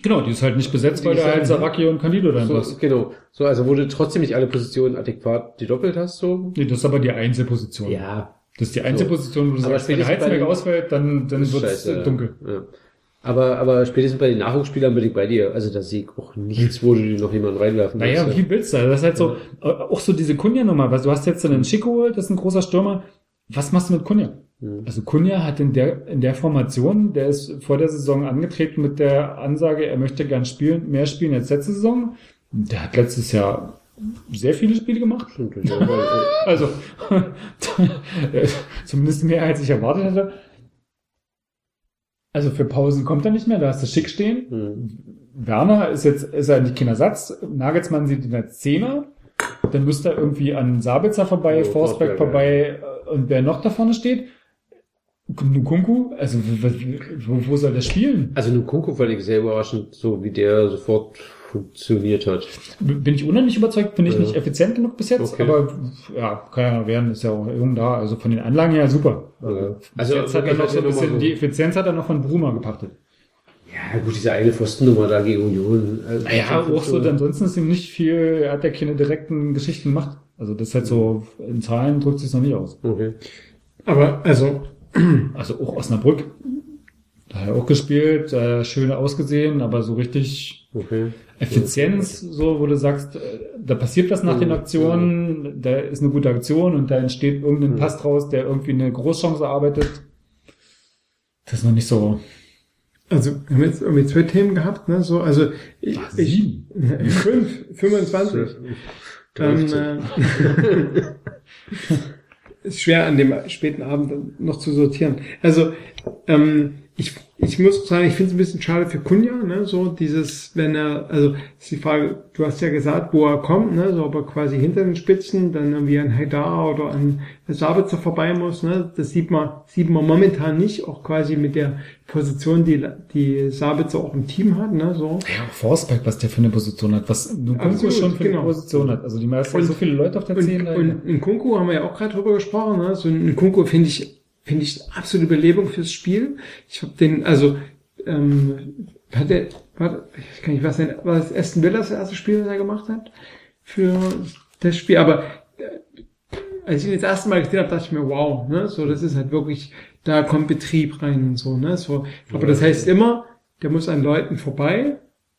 Genau, die ist halt nicht besetzt, weil da halt Saraki und Candido dann So, genau. So, also wo du trotzdem nicht alle Positionen adäquat gedoppelt hast, so. Nee, das ist aber die Einzelposition. Ja. Das ist die Einzelposition, wo du Aber sagst, wenn der den- ausfällt, dann, dann ist wird es dunkel. Ja. Aber, aber spätestens bei den Nachwuchsspielern bin ich bei dir. Also da sehe ich auch nichts, wo du dir noch jemanden reinwerfen Naja, wie willst du? Das ist halt so, äh, auch so diese Kunja-Nummer, weil du hast jetzt einen Chico, das ist ein großer Stürmer. Was machst du mit Kunja? Hm. Also Kunja hat in der, in der Formation, der ist vor der Saison angetreten mit der Ansage, er möchte gern spielen, mehr spielen als letzte Saison. Der hat letztes Jahr sehr viele Spiele gemacht. also, zumindest mehr als ich erwartet hätte. Also für Pausen kommt er nicht mehr, da hast du schick stehen. Hm. Werner ist jetzt, ist er nicht kein Ersatz. Nagelsmann sieht ihn als Zehner. Dann müsste er irgendwie an Sabitzer vorbei, Ja, Forsberg vorbei äh, und wer noch da vorne steht. Nukunku, also wo, wo soll der spielen? Also Nkunku fand ich sehr überraschend, so wie der sofort funktioniert hat. Bin ich unheimlich überzeugt, bin ich Ja. nicht effizient genug bis jetzt, Okay. aber ja, kann ja werden, ist ja auch jung da, also von den Anlagen her super. Ja. Bis Also jetzt hat er noch so ein bisschen, so- die Effizienz hat er noch von Bruma gepachtet. Ja, gut, diese eine Pfostennummer da gegen Union. äh, Naja, auch so, ansonsten ist ihm nicht viel, er hat ja keine direkten Geschichten gemacht. Also das ist halt so, in Zahlen drückt sich noch nicht aus. Okay. Aber, also, Also auch Osnabrück, da hat er auch gespielt, äh, schön ausgesehen, aber so richtig Okay. Effizienz, so wo du sagst, äh, da passiert was nach den Aktionen, da ist eine gute Aktion und da entsteht irgendein Pass draus, der irgendwie eine Großchance erarbeitet. Das ist noch nicht so. also, wir haben jetzt irgendwie zwei Themen gehabt, ne, so, also, ich, Ach, ich, fünf, 25. Ähm, äh, ist schwer an dem späten Abend noch zu sortieren. Also, ähm, ich, ich muss sagen, ich finde es ein bisschen schade für Kunja, ne, so dieses, wenn er, also, ist die Frage, du hast ja gesagt, wo er kommt, ne, so, ob er quasi hinter den Spitzen dann irgendwie an Haidar oder an Sabitzer vorbei muss, ne, das sieht man, sieht man momentan nicht, auch quasi mit der Position, die, die Sabitzer auch im Team hat, ne, so. Ja, auch Forsberg, was der für eine Position hat, was Nkunku schon für genau. eine Position hat. Also die meisten, so viele Leute auf der und, 10. da- Und in Kunku haben wir ja auch gerade drüber gesprochen. Ne? So ein Kunku finde ich finde ich absolute Belebung fürs Spiel. Ich habe den also ähm, hat der war, ich kann nicht was denn war das Aston Villa das erste Spiel, das er gemacht hat für das Spiel. Aber äh, als ich ihn das erste Mal gesehen habe, dachte ich mir, wow, ne? so das ist halt wirklich da kommt Betrieb rein und so. Ne? So, aber das heißt immer, der muss an Leuten vorbei,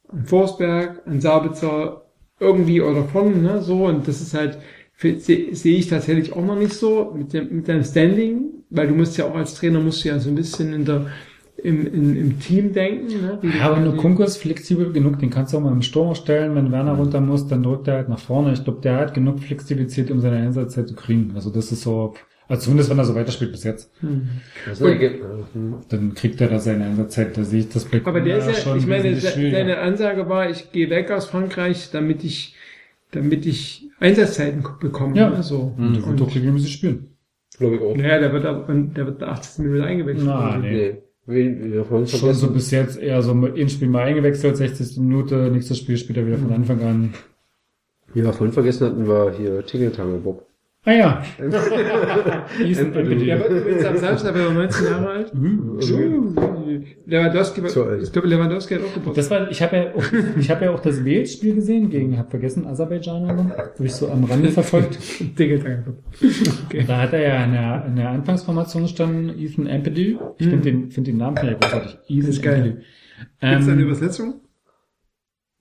an Forsberg, an Sabitzer, irgendwie oder von, ne, so, und das ist halt, sehe seh ich tatsächlich auch noch nicht so mit dem, mit deinem Standing, weil du musst ja auch als Trainer musst du ja so ein bisschen in der, im, im, im Team denken, ne, Ja, aber Nkunku ist flexibel genug, den kannst du auch mal im Sturm stellen, wenn Werner runter muss, dann drückt er halt nach vorne. Ich glaube, der hat genug Flexibilität, um seine Einsatzzeit zu kriegen. Also das ist so, also zumindest wenn er so weiterspielt bis jetzt. Hm. Also, Und- hm. Dann kriegt er da seine Einsatzzeit, da sehe ich das bei Aber der ist ja, schon ich meine, seine Ansage war, ich gehe weg aus Frankreich, damit ich, damit ich Einsatzzeiten bekomme. Ja. ne, so. Und der wird doch regelmäßig spielen. Glaube ich auch. Naja, der wird, ab- der wird 80 Minuten eingewechselt. Na, nee. Nee. Wir, wir Schon vergessen. so bis jetzt eher so ein Spiel mal eingewechselt, 60. Minute, nächstes Spiel spielt er wieder von Anfang an. Wie wir vorhin vergessen hatten, war hier Tingeltangel Bob. Ah ja. Ethan Empedy. Der übrigens am Samstag, der war 19 Jahre alt. Lewandowski, So alt. ich glaube, Lewandowski hat auch Geburtstag. Das war, ich habe ja, auch, ich habe ja auch das Wales-Spiel gesehen gegen, hab vergessen, Aserbaidschaner, habe ich so am Rande verfolgt. Okay. Da hat er ja in der, in der Anfangsformation standen Ethan Empedy. Ich finde den, finde den Namen ja großartig. Ethan ist geil. Gibt's da eine Ähm, Übersetzung?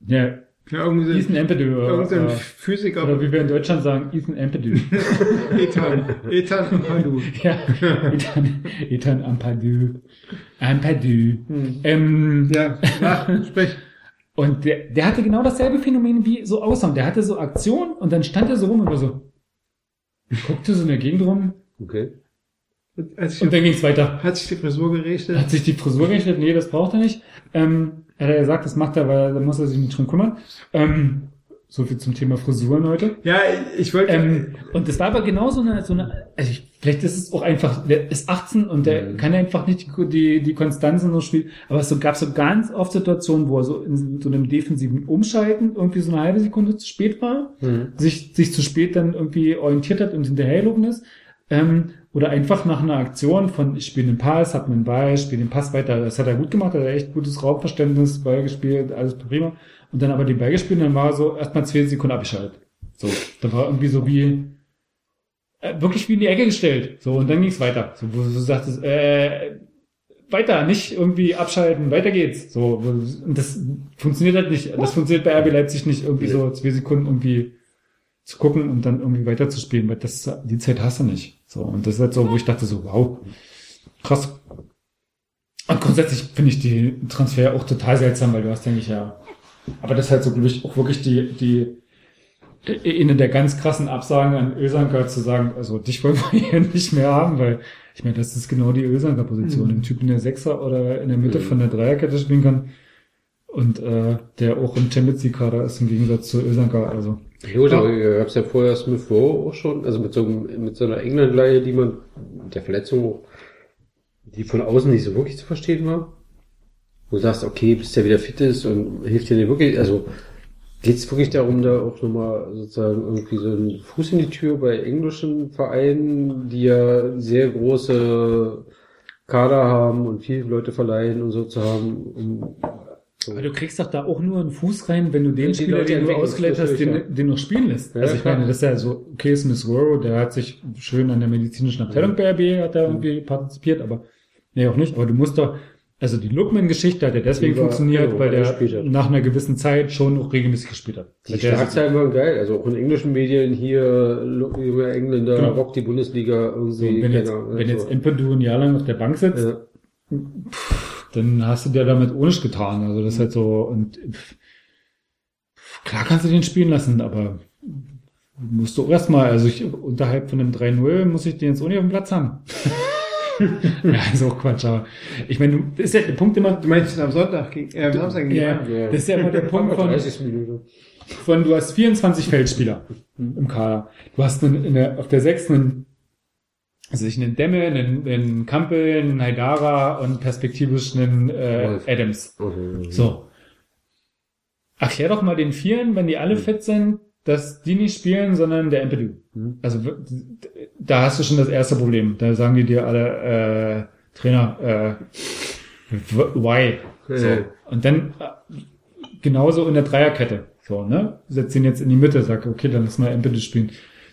ja, Ja, irgendwie so Ethan Empedy. irgend so ein Oder, Physiker. oder wie wir in Deutschland sagen, Ethan Empedy. Ethan. Ethan Ampadu. ja, Ethan, Ethan Ampadu. Ampadu. Hm. Ähm, Ja, mach, sprich. Und der, der hatte genau dasselbe Phänomen wie so Aussagen. Der hatte so Aktion und dann stand er so rum und war so, guckte so in der Gegend rum Okay. Als und dann ging's weiter. Hat sich die Frisur gerichtet? Hat sich die Frisur gerichtet? Nee, das braucht er nicht. Ähm, hat er gesagt, das macht er, weil da muss er sich nicht drum kümmern. Ähm, so viel zum Thema Frisuren heute. Ja, ich wollte. Ähm, und das war aber genau so eine, so eine, also ich, vielleicht ist es auch einfach, der ist 18 und der kann einfach nicht die, die, die Konstanzen so spielen. Aber es so, gab so ganz oft Situationen, wo er so in so einem defensiven Umschalten irgendwie so eine halbe Sekunde zu spät war, Mhm. sich, sich zu spät dann irgendwie orientiert hat und hinterhergelogen ist. Ähm, oder einfach nach einer Aktion von ich spiele den Pass, hab einen Ball, spiele den Pass weiter. Das hat er gut gemacht, hat er echt gutes Raumverständnis, Ball gespielt, alles prima. Und dann aber den Ball gespielt, und dann war er so erstmal zwei Sekunden abgeschaltet. So, da war irgendwie so wie äh, wirklich wie in die Ecke gestellt. So, und dann ging's weiter. So, wo du sagtest, äh, weiter, nicht irgendwie abschalten, weiter geht's. So, und das funktioniert halt nicht. Das funktioniert bei RB Leipzig nicht, irgendwie so zwei Sekunden irgendwie zu gucken und dann irgendwie weiterzuspielen, weil das, die Zeit hast du nicht. So, und das ist halt so, wo ich dachte so, wow, krass. Und grundsätzlich finde ich die Transfer auch total seltsam, weil du hast, denke ich, ja, aber das ist halt so, glaube ich, auch wirklich die, die, eine der ganz krassen Absagen an Ölsanker zu sagen, also dich wollen wir hier nicht mehr haben, weil ich meine, das ist genau die Ölsanker-Position. Mhm. Ein Typ in der Sechser oder in der Mitte Mhm. von der Dreierkette spielen kann und äh, der auch im Champions League-Kader ist im Gegensatz zu Ölsanker. Also Gut, aber ihr hab's ja vorher Smith Rowe auch schon, also mit so, einem- mit so einer England-Leihe, die man, mit der Verletzung auch, die von außen nicht so wirklich zu verstehen war. Wo du sagst, okay, bis der wieder fit ist und hilft dir nicht wirklich, also geht's wirklich darum, da auch nochmal sozusagen irgendwie so einen Fuß in die Tür bei englischen Vereinen, die ja sehr große Kader haben und viele Leute verleihen und so zu haben, um Aber du kriegst doch da auch nur einen Fuß rein, wenn du den Spieler, den du ausgewählt hast, den, den noch spielen lässt. Ja, also ich klar. meine, das ist ja so, okay, Smith Rowe, der hat sich schön an der medizinischen Abteilung bei RB, hat da irgendwie partizipiert, aber nee, auch nicht. Aber du musst doch, also die Lookman-Geschichte hat ja deswegen war- funktioniert, genau, weil er der nach einer gewissen Zeit schon auch regelmäßig gespielt hat. Die Schlagzeilen waren geil, also auch in englischen Medien hier, Engländer, Genau. rockt die Bundesliga irgendwie. So, wenn jetzt, Ahnung, wenn so. jetzt Impedu ein Jahr lang auf der Bank sitzt, Ja. pff, dann hast du dir damit ohne getan. Also das ist halt so, und klar kannst du den spielen lassen, aber musst du erstmal, also ich, unterhalb von einem 3-0 muss ich den jetzt ohne auf dem Platz haben. ja, ist auch Quatsch, aber ich meine, du- das ist ja der Punkt immer. Du meinst am Sonntag, gegen- äh, am Samstag gegen ja, Bayern? das ist ja immer der Punkt von, 30 Minuten. von, du hast 24 Feldspieler im Kader. Du hast einen, in der, auf der 6 einen, also ich einen Demme, einen, einen Kampel, einen Haidara und perspektivisch einen äh. Adams. Mhm. So. Erklär doch mal den Vieren, wenn die alle fit sind, dass die nicht spielen, sondern der Empedu. Also w- da hast du schon das erste Problem. Da sagen die dir alle, äh, Trainer, äh, why? So. Ja. Und dann äh, genauso in der Dreierkette. So, ne? Setz ihn jetzt in die Mitte, sag, okay, dann lass mal Empedu spielen.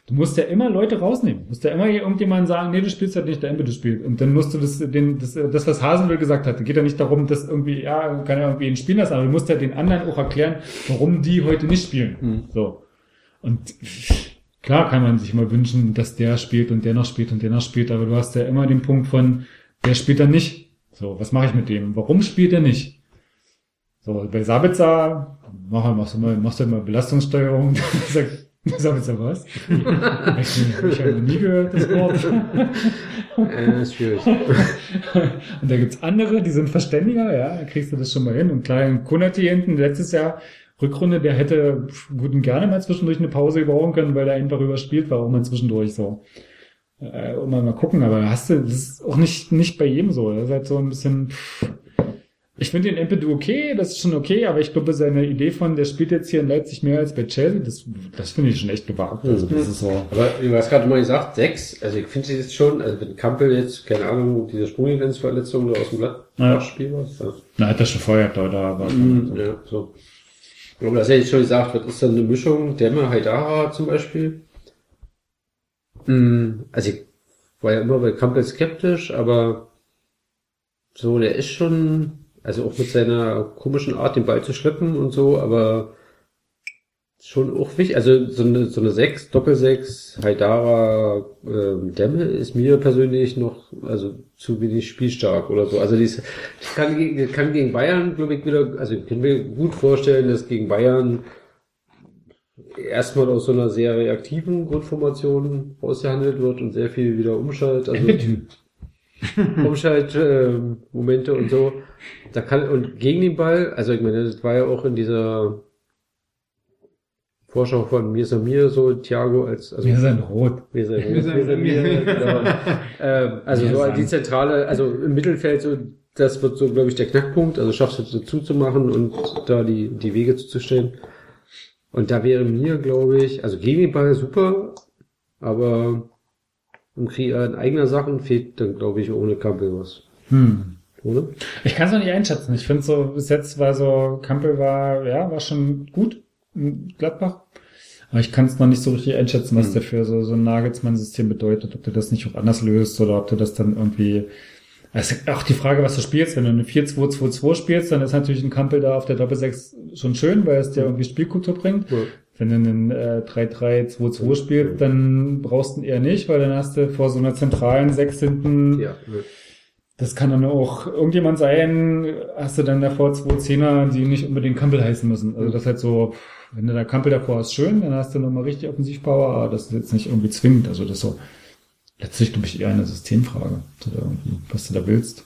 Du musst ja immer Leute rausnehmen. Du musst ja immer hier irgendjemand sagen, nee, du spielst halt nicht, der Empedu spielt. Und dann musst du das, den, das, das was Hasenwil gesagt hat, geht ja nicht darum, dass irgendwie, ja, kann ja irgendwie ihn spielen lassen, aber du musst ja den anderen auch erklären, warum die heute nicht spielen. So. Und klar kann man sich mal wünschen, dass der spielt und der noch spielt und der noch spielt, aber du hast ja immer den Punkt von, der spielt dann nicht. So, was mache ich mit dem? Warum spielt er nicht? So, bei Sabitzer, mach, machst du mal, machst du mal Belastungssteuerung. Sagt Sabitzer was? ich habe noch nie gehört, das Wort. Äh, ist schwierig. und da gibt's andere, die sind verständiger, ja, da kriegst du das schon mal hin. Und klar, Konati hinten letztes Jahr, Rückrunde, der hätte gut und gerne mal zwischendurch eine Pause überhauen können, weil er einfach überspielt war, auch mal zwischendurch so. Äh, und mal, mal gucken, aber da hast du, das ist auch nicht, nicht bei jedem so. Das ist halt so ein bisschen, pff. Ich finde den Empedu okay, das ist schon okay, aber ich glaube, seine Idee von, der spielt jetzt hier in Leipzig mehr als bei Chelsea, das, das finde ich schon echt gewagt. Also, das ist so. Aber du hast gerade mal gesagt, sechs, also ich finde sie jetzt schon, also wenn Kampel jetzt, keine Ahnung, diese Sprunggrenzverletzung aus dem Blatt Ja. Spiel war, ja. Na, hat er schon vorher da, da war. Mhm, ja, so. Aber das hätte ich schon gesagt, was ist dann eine Mischung? Demme, Haidara zum Beispiel. Mm, Also ich war ja immer bei Campbell skeptisch, aber so, der ist schon, also auch mit seiner komischen Art, den Ball zu schleppen und so, aber schon auch wichtig. Also so eine, so eine Sechs, Doppelsechs, Haidara, ähm, Demme ist mir persönlich noch, also zu wenig spielstark oder so. Also die ist, kann, kann gegen Bayern, glaube ich, wieder, also ich kann mir gut vorstellen, dass gegen Bayern erstmal aus so einer sehr reaktiven Grundformation ausgehandelt wird und sehr viel wieder umschalt, also Umschalt ähm, Momente und so. Da kann und gegen den Ball, also ich meine, das war ja auch in dieser Vorschau von Mir Samir so Thiago als also Wir sind rot. Wir sind Wir rot. sind- Wir sind mir, genau. ähm, also Wir so sind- die zentrale, also im Mittelfeld so das wird so glaube ich der Knackpunkt, also schaffst du es so zuzumachen und da die die Wege zuzustellen. Und da wäre mir, glaube ich, also gegen den Ball super, aber im Kreieren eigener Sachen fehlt dann, glaube ich, ohne Campbell was. Hm. Oder? Ich kann es noch nicht einschätzen. Ich finde so, bis jetzt war so, Campbell war, ja, war schon gut in Gladbach. Aber ich kann es noch nicht so richtig einschätzen, was Hm. der für so, so ein Nagelsmann-System bedeutet. Ob der das nicht auch anders löst oder ob der das dann irgendwie, es ist auch die Frage, was du spielst. Wenn du eine 4-2-2-2 spielst, dann ist natürlich ein Campbell da auf der Doppel-6 schon schön, weil es dir irgendwie Spielkultur bringt. Ja. Wenn du einen äh, 3-3-2-2 spielst, dann brauchst du ihn eher nicht, weil dann hast du vor so einer zentralen Sechs hinten Ja. das kann dann auch irgendjemand sein, hast du dann davor zwei Zehner, die nicht unbedingt Campbell heißen müssen. Also das ist halt so, wenn du da Campbell davor hast, schön, dann hast du nochmal richtig Offensivpower, aber das ist jetzt nicht irgendwie zwingend. Also das ist so, letztlich glaube ich eher eine Systemfrage, oder irgendwie, was du da willst.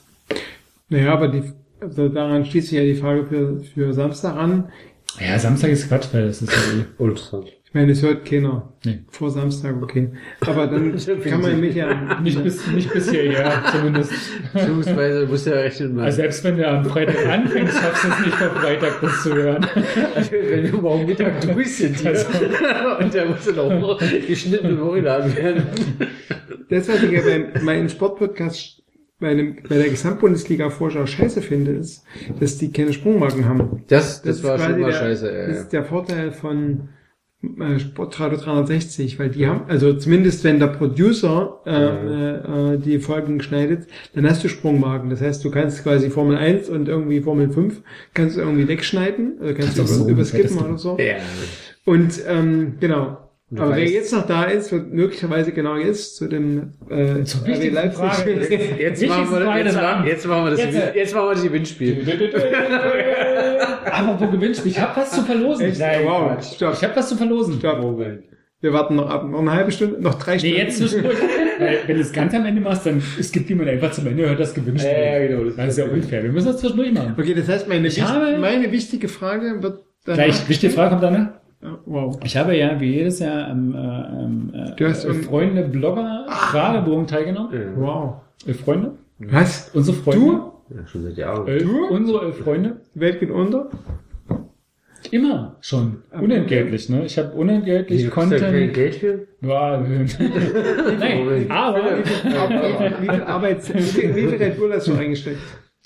Naja, aber die, also daran schließt sich ja die Frage für, für Samstag an. Ja, Samstag ist Quatsch, weil das ist ja eh. Interessant. Ich meine, es hört keiner. Nee. Vor Samstag, okay. Aber dann kann man mich ja Nicht bis, nicht bis hierher, zumindest. Beziehungsweise muss ja rechnen, man. Also selbst wenn du am Freitag anfängst, schaffst du es nicht vor Freitag das zu hören. Also, wenn wir morgen Mittag durch sind hier. und der muss dann auch geschnitten im Hochladen werden. Das, was ich ja bei meinem Sportpodcast bei, einem, bei der Gesamtbundesliga-Vorschau scheiße finde, ist, dass die keine Sprungmarken haben. Das, das, ist war schon mal der, scheiße, ja, Das ist der Vorteil von äh, Sportradio 360, weil die haben, also zumindest wenn der Producer äh, äh, äh, die Folgen schneidet, dann hast du Sprungmarken. Das heißt, du kannst quasi Formel 1 und irgendwie Formel 5 kannst du irgendwie wegschneiden, also kannst du so, überskippen das- oder so. Ja. Und ähm, genau. Aber wer jetzt noch da ist, wird möglicherweise genau jetzt zu dem äh, Zur RB Leipzig- Frage. Jetzt Wichtigste machen, wir, Frage jetzt, jetzt machen wir das, Jetzt, äh, jetzt machen wir das Gewinnspiel. Aber wo gewinnst du? Ich hab was zu verlosen. Echt? Nein, Wow, stopp. Ich hab was zu verlosen. Stopp. Moment. Wir warten noch ab, noch eine halbe Stunde, noch drei Nee, Stunden. jetzt zwischendurch. Weil, wenn du es ganz am Ende machst, dann skippt jemand einfach zum Ende, hört das Gewinnspiel. Ja, ja, genau, das Das ist ja unfair. Wir müssen das zwischendurch machen. Okay, das heißt, meine, Ich wichtig- meine wichtige Frage wird danach- Gleich, wichtige Frage kommt dann, ne? Ja, Wow. Ich habe ja wie jedes Jahr am, äh, am äh, Du hast äh, un- Freunde Blogger Fragebogen teilgenommen. Wow. Elf Freunde. Was? Unsere Freunde. Du? Ja, schon seit Jahren. Elf, Du? Unsere elf Freunde. Die Welt geht unter? Immer schon. Unentgeltlich, ne? Ich habe unentgeltlich Wie, kriegst du da kein Content. Geld für? Ja, Nein, aber Wie viel Arbeitszeit, wie viel, wie viel Red Bull hast du eingesteckt?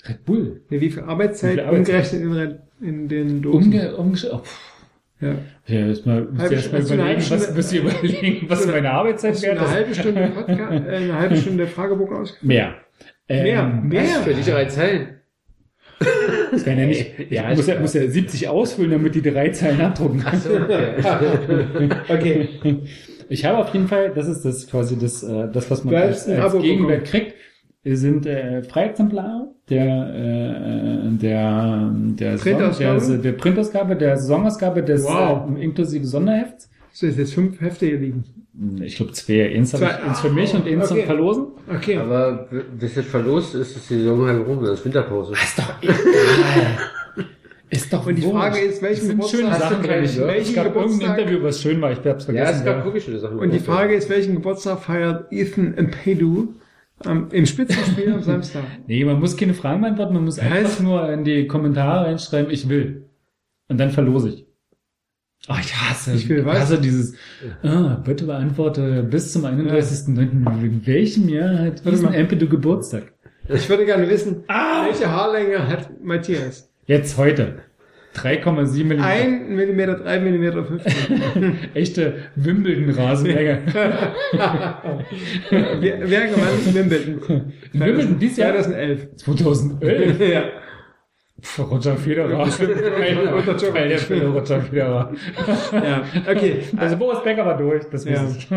Red Bull. Nee, wie viel Arbeitszeit, Wie viel Arbeitszeit? umgerechnet in, in den Dosen? Umge, umge oh. Ja. ja, erst mal, muss Halbe ich erst mal Stunde- hast du eine überlegen, halbe was, Stunde- muss ich überlegen, was meine Arbeitszeit du wert eine ist. halbe Stunde Podcast, äh, eine halbe Stunde Fragebogen ausgefüllt? Mehr. Mehr? Ähm, Mehr? Für dich drei Zeilen. Das kann ja nicht. Ja, ich muss ist ja, muss ja 70 ausfüllen, damit die drei Zeilen abdrucken. Ach so, okay. Okay. Ich habe auf jeden Fall, das ist das quasi das, äh, das was man als, als Gegenwert bekommen. kriegt, sind äh, Freiexemplare der äh, der der, Saison, Printausgabe? der, der Printausgabe, der Saisonausgabe des Wow. äh, inklusive Sonderhefts. So, ist jetzt fünf Hefte hier liegen. Ich glaube zwei. Eins, Zwei. ich, eins für mich und eins zum Okay. Verlosen. Okay. Aber bis jetzt verlost ist, ist die Saison halb rum, das ist Winterpause. Ist doch egal. Ist doch Und die wurscht. Frage ist, welchen Das Geburtstag- Sachen drin. welchen Es gab irgendein Geburtstag- Interview, was schön war. Ich hab's Ja, vergessen. es gab wirklich schöne Sachen. Und die Frage ist, welchen Geburtstag feiert Ethan Empedu ähm, im Spitzenspiel am Samstag? Nee, man muss keine Fragen beantworten, man muss einfach nur in die Kommentare reinschreiben, ich will. Und dann verlose ich. Oh, ich hasse, Ich will was? hasse dieses, ah, bitte beantworte bis zum 31.09. In welchem Jahr hat diesen mal. Empedu Geburtstag? Ich würde gerne wissen, Ah! welche Haarlänge hat Matthias? Jetzt heute. 3,7 mm. 1 mm, 3 mm, 15. Echte Wimbledon-Rasenlänge. wer, wer gewann Wimbledon? Wimbledon dieses Jahr? 2011. 2011? ja. Pff, Roger Federer. Der Federer Roger Federer. ja, okay. Also Boris Becker war durch, das Ja. weiß ich.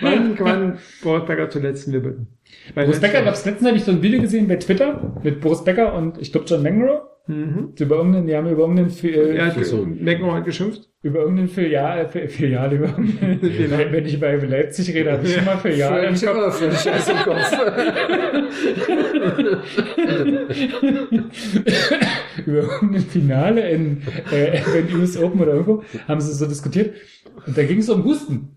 Wann gewann Boris Becker zuletzt in Wimbledon? Boris Becker, gab's letztens habe ich so ein Video gesehen bei Twitter mit Boris Becker und ich glaube John McEnroe. Mhm. Über irgendeinen, die haben über irgendeinen, Fi- äh, hat so. McEnroe hat geschimpft. über irgendeinen Filial, Fi- Filial, über irgendeinen, wenn, ich über Leipzig rede, habe ich immer Filial Ich habe für einen Scheiß im Kopf. über irgendein Finale in, äh, in US Open oder irgendwo, haben sie so diskutiert. Und da ging es um Husten.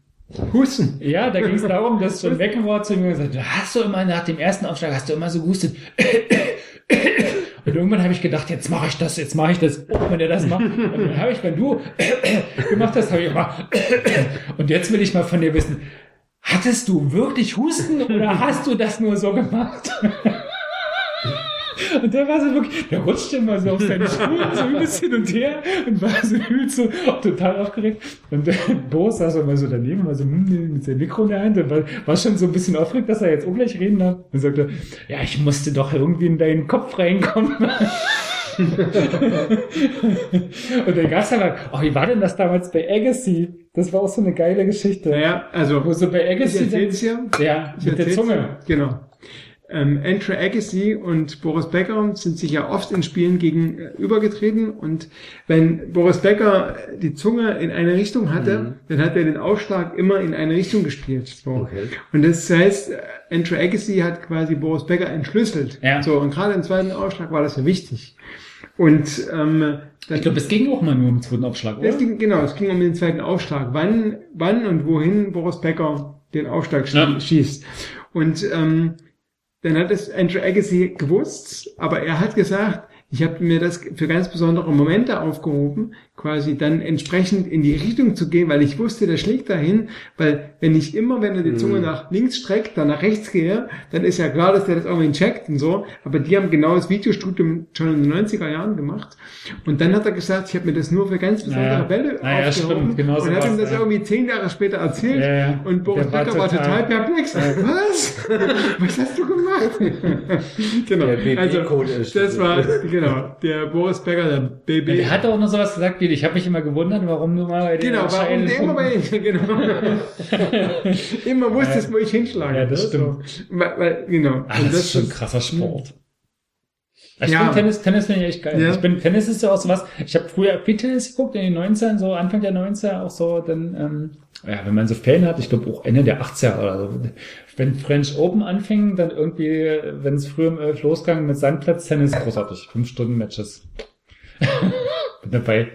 Husten. Ja, da ging es darum, dass John McEnroe zu mir gesagt hat, hast du immer nach dem ersten Aufschlag, hast du immer so gehustet. Und irgendwann habe ich gedacht, jetzt mache ich das, jetzt mache ich das, oh, wenn er das macht. Und dann habe ich, wenn du gemacht hast, habe ich immer. Und jetzt will ich mal von dir wissen, hattest du wirklich Husten oder hast du das nur so gemacht? Und der war so wirklich, der rutschte immer so auf seine Schuhe, so ein bisschen hin und her und war so übelst so total aufgeregt. Und der Boris saß immer so daneben, war so hm, mit seinem Mikro in der Hand und war, war schon so ein bisschen aufgeregt, dass er jetzt auch gleich reden darf. Und sagte, ja, ich musste doch irgendwie in deinen Kopf reinkommen. und dann gab's aber, oh, wie war denn das damals bei Agassi? Das war auch so eine geile Geschichte. Naja, also. Wo so bei Agassi. Ich erzähl's ja. Ja, Ich mit der Zunge. Genau. Ähm, Andre Agassi und Boris Becker sind sich ja oft in Spielen gegenübergetreten und wenn Boris Becker die Zunge in eine Richtung hatte, Mhm. dann hat er den Aufschlag immer in eine Richtung gespielt. So. Okay. Und das heißt, Andre Agassi hat quasi Boris Becker entschlüsselt. Ja. So, und gerade im zweiten Aufschlag war das ja wichtig. Und ähm, Ich glaube, es ging auch mal nur um den zweiten Aufschlag, oder? es ging, genau, es ging um den zweiten Aufschlag. Wann, wann und wohin Boris Becker den Aufschlag Ja. schießt. Und ähm, dann hat es Andrew Agassi gewusst, aber er hat gesagt, ich habe mir das für ganz besondere Momente aufgehoben, quasi dann entsprechend in die Richtung zu gehen, weil ich wusste, der schlägt dahin, weil wenn ich immer, wenn er die Zunge nach links streckt, dann nach rechts gehe, dann ist ja klar, dass der das irgendwie checkt und so, aber die haben genau das Videostudium schon in den 90er Jahren gemacht und dann hat er gesagt, ich habe mir das nur für ganz besondere Ja. Bälle Ah ja, aufgehoben stimmt, genau und hat ihm das ja. irgendwie zehn Jahre später erzählt Ja, ja. und Boris Becker war total, perplex. Ja. Was? Was hast du gemacht? genau. Der also, das war, genau, der Boris Becker, der BB. Der hat auch noch sowas gesagt wie, ich habe mich immer gewundert, warum du mal bei den Genau, warum der immer bei genau. immer wusstest, wo ich hinschlage. Ja, das ne? stimmt. So. Weil, weil, genau. Ah, Und das ist schon ein krasser Sport. Ich Ja. finde Tennis, Tennis finde ich echt geil. Ja. Ich bin, Tennis ist ja auch sowas, ich habe früher viel Tennis geguckt, in den 90ern, so Anfang der 90er auch so, dann, ähm, ja, wenn man so Fan hat, ich glaube auch Ende der 80er oder so. Wenn French Open anfing, dann irgendwie, wenn es früher um 11 losgegangen mit Sandplatz-Tennis, großartig. Fünf Stunden Matches. Dabei.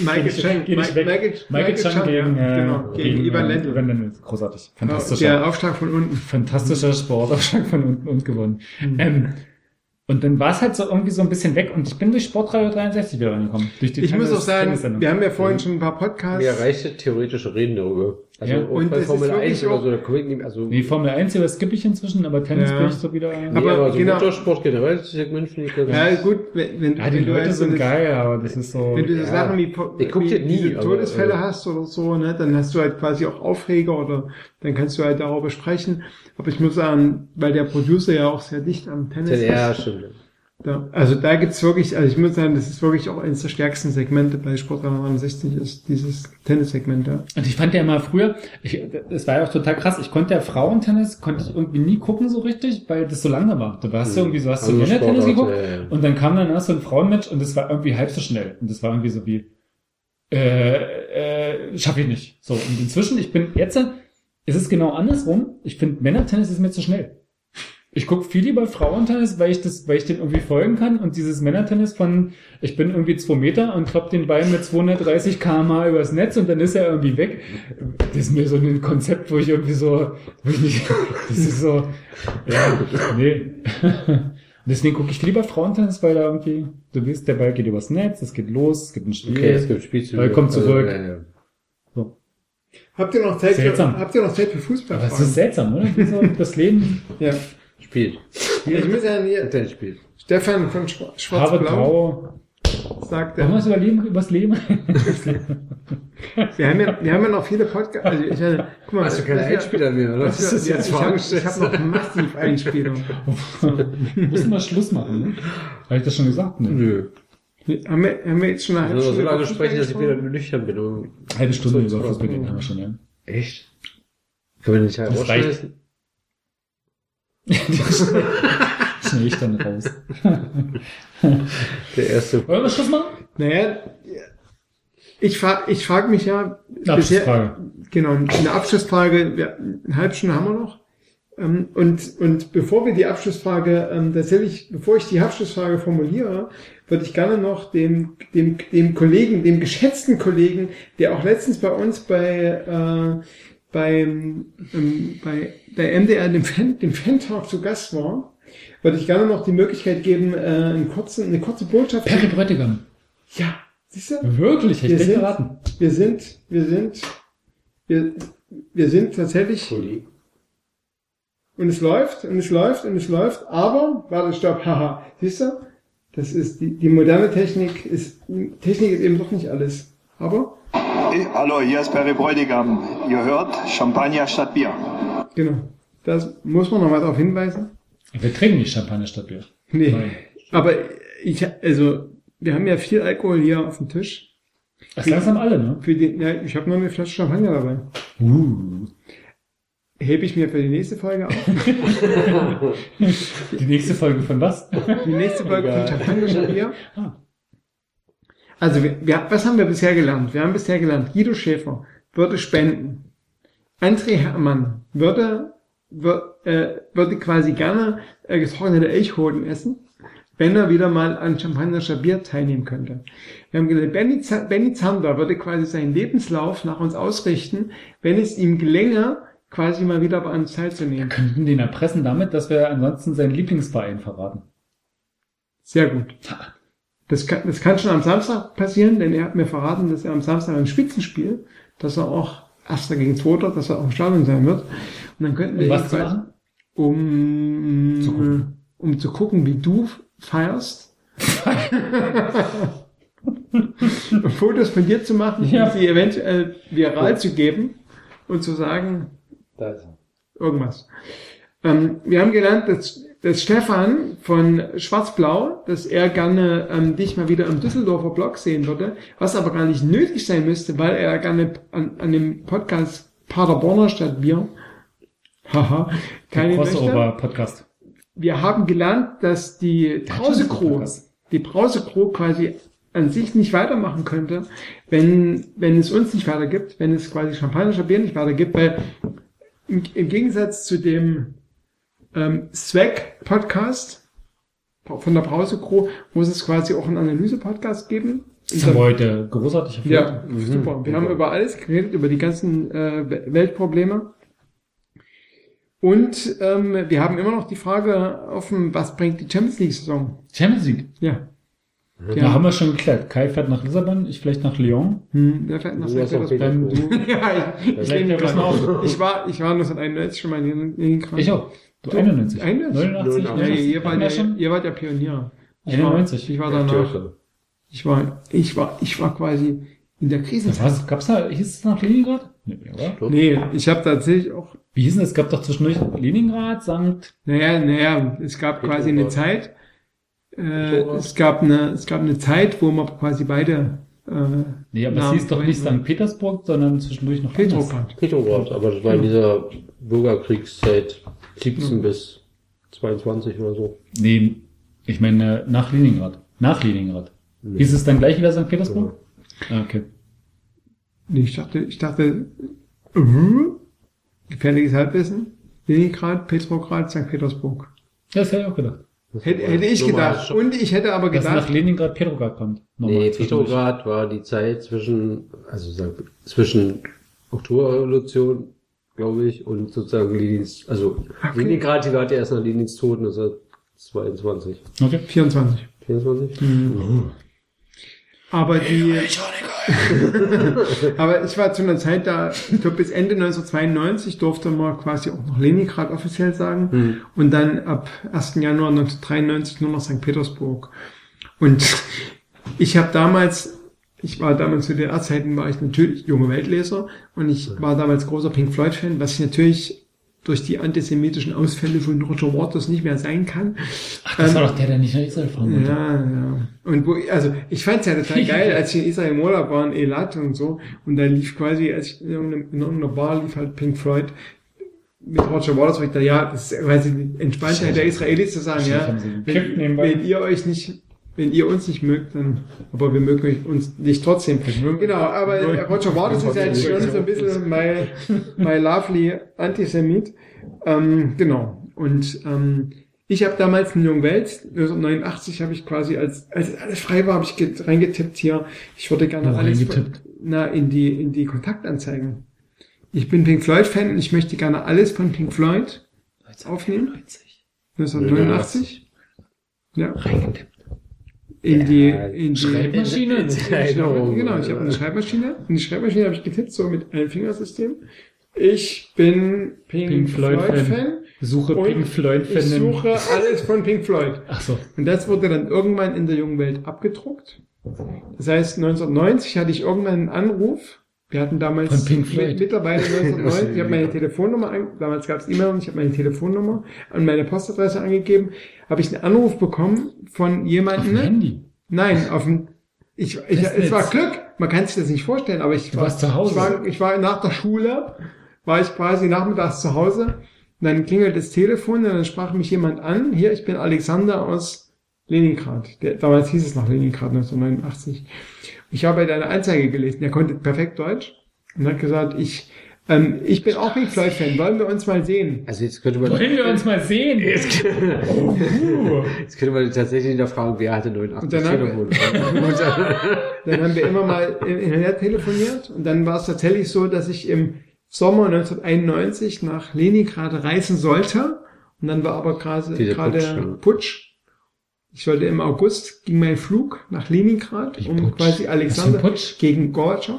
Michael Chang. Michael- Michael Michael Chang Chang, gegen, ja, äh, genau, gegen Ivan Lendl. Ivan Lendl. Großartig. Fantastischer. Der Aufschlag von unten. Fantastischer Sportaufschlag von unten und gewonnen. Mhm. Ähm, und dann war es halt so irgendwie so ein bisschen weg und ich bin durch Sportradio 63 wieder reingekommen. Durch die Ich muss auch sagen, wir haben ja vorhin schon ein paar Podcasts. Mir reichte theoretische Reden darüber. Also Ja. Und bei Formel wirklich 1 oder so, da komme ich nicht, also Nee, Formel 1 über skippe ich inzwischen, aber Tennis Ja. bin ich so wieder. nee, aber aber, so genau. Motorsport generell, das Segment finde ich ganz Ja, gut, wenn, wenn, ja, die wenn du Leute halt so sind geil, aber das ist so. Wenn du so Ja. Sachen wie, Ich guck wie dir nie, diese aber, Todesfälle äh, hast oder so, ne, dann hast du halt quasi auch Aufreger oder dann kannst du halt darüber sprechen. Aber ich muss sagen, weil der Producer ja auch sehr dicht am Tennis Ja, ist. stimmt. Da, also da gibt's wirklich, also ich muss sagen, das ist wirklich auch eines der stärksten Segmente bei Sport 360 ist dieses Tennissegment da. Und ich fand ja immer früher, ich, das war ja auch total krass, ich konnte ja Frauentennis, konnte ich irgendwie nie gucken so richtig, weil das so langsam war. Du hast Hm. irgendwie so, hast du Andere Männertennis geguckt ja, ja. und dann kam dann erst so ein Frauenmatch und das war irgendwie halb so schnell. Und das war irgendwie so wie, äh, äh, schaff ich nicht. So, und inzwischen, ich bin jetzt, ist es genau andersrum. Ich finde, Männertennis ist mir zu schnell. Ich guck viel lieber Frauentennis, weil ich das, weil ich den irgendwie folgen kann und dieses Männertennis von, ich bin irgendwie zwei Meter und klopp den Ball mit 230 km übers Netz und dann ist er irgendwie weg. Das ist mir so ein Konzept, wo ich irgendwie so, wo ich nicht, das ist so, ja, nee. Deswegen gucke ich lieber Frauentennis, weil da irgendwie, du weißt, der Ball geht übers Netz, es geht los, es gibt ein Spiel. Okay, es gibt Spielzüge. Ball kommt zurück. Also, ja, ja. So. Habt ihr noch Zeit für, habt ihr noch Zeit für Fußball? Aber es ist seltsam, oder? Das Leben. Ja. Spielt. Ich muss ja hier, Tennis spielt. Stefan von Schwa- Schwarz-Blau Grau. sagt, Wollen wir er, es überleben, übers Leben? wir haben ja, wir haben ja noch viele Podcasts, also ich hatte, guck mal, Hast du keine Einspieler mehr, oder? was Das ist ja, jetzt ich habe hab noch massiv Einspielung. Müssen wir Schluss machen, ne? Habe ich das schon gesagt? Ne? Nö. Haben wir, haben wir jetzt schon eine halbe Also so Stunde lange über sprechen, dass ich wieder nüchtern bin. Halbe Stunde So, über so. Fußball haben wir schon, ja. Echt? Können wir nicht halt Das? Schnell ich dann raus. Der erste. Wollen wir Schluss machen? Naja, ich frage ich frag mich ja, Eine Abschlussfrage. genau, eine Abschlussfrage, ja, eine halbe Stunde haben wir noch. Ähm, Und, und bevor wir die Abschlussfrage, ähm, tatsächlich, bevor ich die Abschlussfrage formuliere, würde ich gerne noch dem, dem, dem Kollegen, dem geschätzten Kollegen, der auch letztens bei uns bei, äh, beim, ähm, bei, bei MDR, dem Fan, dem Fan-Talk zu Gast war, würde ich gerne noch die Möglichkeit geben, äh, eine kurze, eine kurze Botschaft. Perry Bräutigam. Ja, siehst du? Wirklich, hätte Wir ich nicht sind- geraten. Wir sind, wir sind, wir, wir sind tatsächlich und es läuft und es läuft und es läuft, aber warte, stopp, haha, siehst du? Das ist die, die moderne Technik ist Technik ist eben doch nicht alles. Aber hallo, hier ist Perry Bräutigam. Ihr hört Champagner statt Bier. genau, das muss man nochmal darauf hinweisen. Wir trinken nicht Champagner statt Bier. Nee, Nein. aber ich also wir haben ja viel Alkohol hier auf dem Tisch. Das langsam alle, ne? Für den, ja, ich habe nur eine Flasche Champagner dabei. Uh. Hebe ich mir für die nächste Folge auf. Die nächste Folge von was? Die nächste Folge Egal. von Champagner statt Bier. Ah. Also, wir, wir, was haben wir bisher gelernt? Wir haben bisher gelernt, Guido Schäfer würde spenden. André Herrmann würde, wür, äh, würde quasi gerne äh, getrocknete Elchhoden essen, wenn er wieder mal an Champagner statt Bier teilnehmen könnte. Wir haben gelernt, Benny, Benny Zander würde quasi seinen Lebenslauf nach uns ausrichten, wenn es ihm gelänge, quasi mal wieder an uns teilzunehmen. Könnten den erpressen damit, dass wir ansonsten seinen Lieblingsverein verraten. Sehr gut. Das kann, das kann schon am Samstag passieren, denn er hat mir verraten, dass er am Samstag ein Spitzenspiel, dass er auch Erster gegen Zweiter, dass er auch im Stadion sein wird. Und dann könnten wir Um was machen? Um Zu gucken. um zu gucken, wie du feierst. Fotos von dir zu machen, Ja. und sie eventuell viral zu geben und zu sagen, Da ist er. irgendwas. Ähm, wir haben gelernt, dass, dass Stefan von Schwarz-Blau, dass er gerne ähm, dich mal wieder im Düsseldorfer Blog sehen würde, was aber gar nicht nötig sein müsste, weil er gerne an, an dem Podcast Paderborner statt Bier, haha, keine. Crossover-Podcast. Wir haben gelernt, dass die Brause Crew, die Brause Crew quasi an sich nicht weitermachen könnte, wenn, wenn es uns nicht weitergibt, wenn es quasi Champagner Bier nicht weitergibt, weil im, im Gegensatz zu dem ähm, Swag-Podcast von der Brause Crew muss es quasi auch einen Analyse-Podcast geben. Das haben wir heute großartig erfüllt. Ja, super. Wir haben über alles geredet, über die ganzen äh, We- Weltprobleme. Und ähm, wir haben immer noch die Frage offen, was bringt die Champions League-Saison? Champions League. Ja. Da haben wir schon geklärt. Kai fährt nach Lissabon, ich vielleicht nach Lyon. Hm, der fährt nach. Petersburg. ja, ich, ich, auf. ich war, ich war 1991 schon mal in Leningrad. Ich auch. Du 91. 91? 89, Ja, ihr, wart Ja, schon. ihr wart ja Pionier. Ich 91. War, ich war danach. Ich war, ich war, ich war quasi in der Krisenzeit. Was? Gab's da, hieß es nach Leningrad? Nee, oder? Nee, ich habe tatsächlich auch. Wie hieß denn es? Es gab doch zwischendurch Leningrad, Sankt. Naja, naja, es gab quasi eine Petrograd. Zeit, äh, es gab eine, es gab eine Zeit, wo man quasi beide, äh, Nee, aber es Namen hieß doch nicht. St. Petersburg, sondern zwischendurch noch Petrograd. Petrograd, aber das war in dieser Bürgerkriegszeit 17 bis 22 oder so. Nee, ich meine nach Leningrad. Nach Leningrad. Nee. Hieß es dann gleich wieder St. Petersburg? Ah, okay. nee, ich dachte, ich dachte, uh, gefährliches Halbwissen, Leningrad, Petrograd, St. Petersburg. Ja, das hätte ich auch gedacht. Hätte, hätte ich gedacht. Und ich hätte aber Dass nach gedacht, Leningrad Petrograd kommt. Nochmal Nee. Petrograd war die Zeit zwischen, also zwischen Oktoberrevolution, glaube ich, und sozusagen Lenins, also Okay. Leningrad, die war ja erst nach Lenins Tod 1922. Okay. 24. 24? Mhm. Aber die, aber ich war zu einer Zeit da, ich glaube bis Ende 1992 durfte man quasi auch noch Leningrad offiziell sagen Hm. und dann ab 1. Januar 1993 nur noch St. Petersburg. Und ich habe damals, ich war damals zu DDR-Zeiten, war ich natürlich junge Weltleser und ich war damals großer Pink Floyd-Fan, was ich natürlich durch die antisemitischen Ausfälle von Roger Waters nicht mehr sein kann. Ach, das Ähm, war doch der, der nicht nach Israel fahren wollte. ja, ja. Und wo, also ich fand's ja total geil, als ich in Israel im Urlaub war, in Elat und so, und da lief quasi, als ich in irgendeiner, in irgendeiner Bar lief halt Pink Floyd mit Roger Waters, wo ich dachte, ja, das ist quasi die Entspanntheit der Israelis zu sagen, ja, wenn, wenn ihr euch nicht, wenn ihr uns nicht mögt, dann, aber wir mögen uns nicht trotzdem. Genau, aber Roger Waters ist halt schon so ein bisschen my, my lovely Antisemit. Ähm, genau. Und ähm, ich habe damals in Jung Welt, 1989 habe ich quasi, als, als alles frei war, habe ich get- reingetippt hier, ich würde gerne Wo alles reingetippt? na, in die, in die Kontaktanzeigen. Ich bin Pink Floyd Fan und ich möchte gerne alles von Pink Floyd aufnehmen. 1989. Ja. In die, in die Schreibmaschine? Genau, ich habe eine Schreibmaschine. In die Schreibmaschine habe ich getippt, so mit einem Fingersystem. Ich bin Pink, Pink Floyd Floyd, Fan. Fan. Suche Und Pink Floyd Ich Fan. suche alles von Pink Floyd. Ach so. Und das wurde dann irgendwann in der jungen Welt abgedruckt. Das heißt, 1990 hatte ich irgendwann einen Anruf. Wir hatten damals Von Pink Floyd. mit- mittlerweile 1990, ich habe meine Telefonnummer, an, damals gab es E-Mail und ich habe meine Telefonnummer und meine Postadresse angegeben, habe ich einen Anruf bekommen von jemandem. Auf dem Handy? Nein, auf dem ich, ich, Festnetz. es war Glück, man kann sich das nicht vorstellen, aber ich Du war, warst zu Hause. Ich war, ich war nach der Schule, war ich quasi nachmittags zu Hause, und dann klingelt das Telefon, und dann sprach mich jemand an, hier, ich bin Alexander aus Leningrad. Der, damals hieß es noch Leningrad, 1989. Ich habe deine Anzeige gelesen, der konnte perfekt Deutsch und hat gesagt, ich, ähm, ich bin auch Pink Floyd Fan, wollen wir uns mal sehen? Also jetzt könnte man... Wollen wir uns mal sehen? Jetzt, Oh, jetzt könnte man tatsächlich wieder fragen, wer hatte 89 Und dann haben? Dann haben wir immer mal im Internet telefoniert und dann war es tatsächlich so, dass ich im Sommer 1991 nach Leningrad reisen sollte und dann war aber gerade Putsch, ja. Putsch. Ich sollte im August ging mein Flug nach Leningrad, um quasi Alexander gegen Gorbatschow.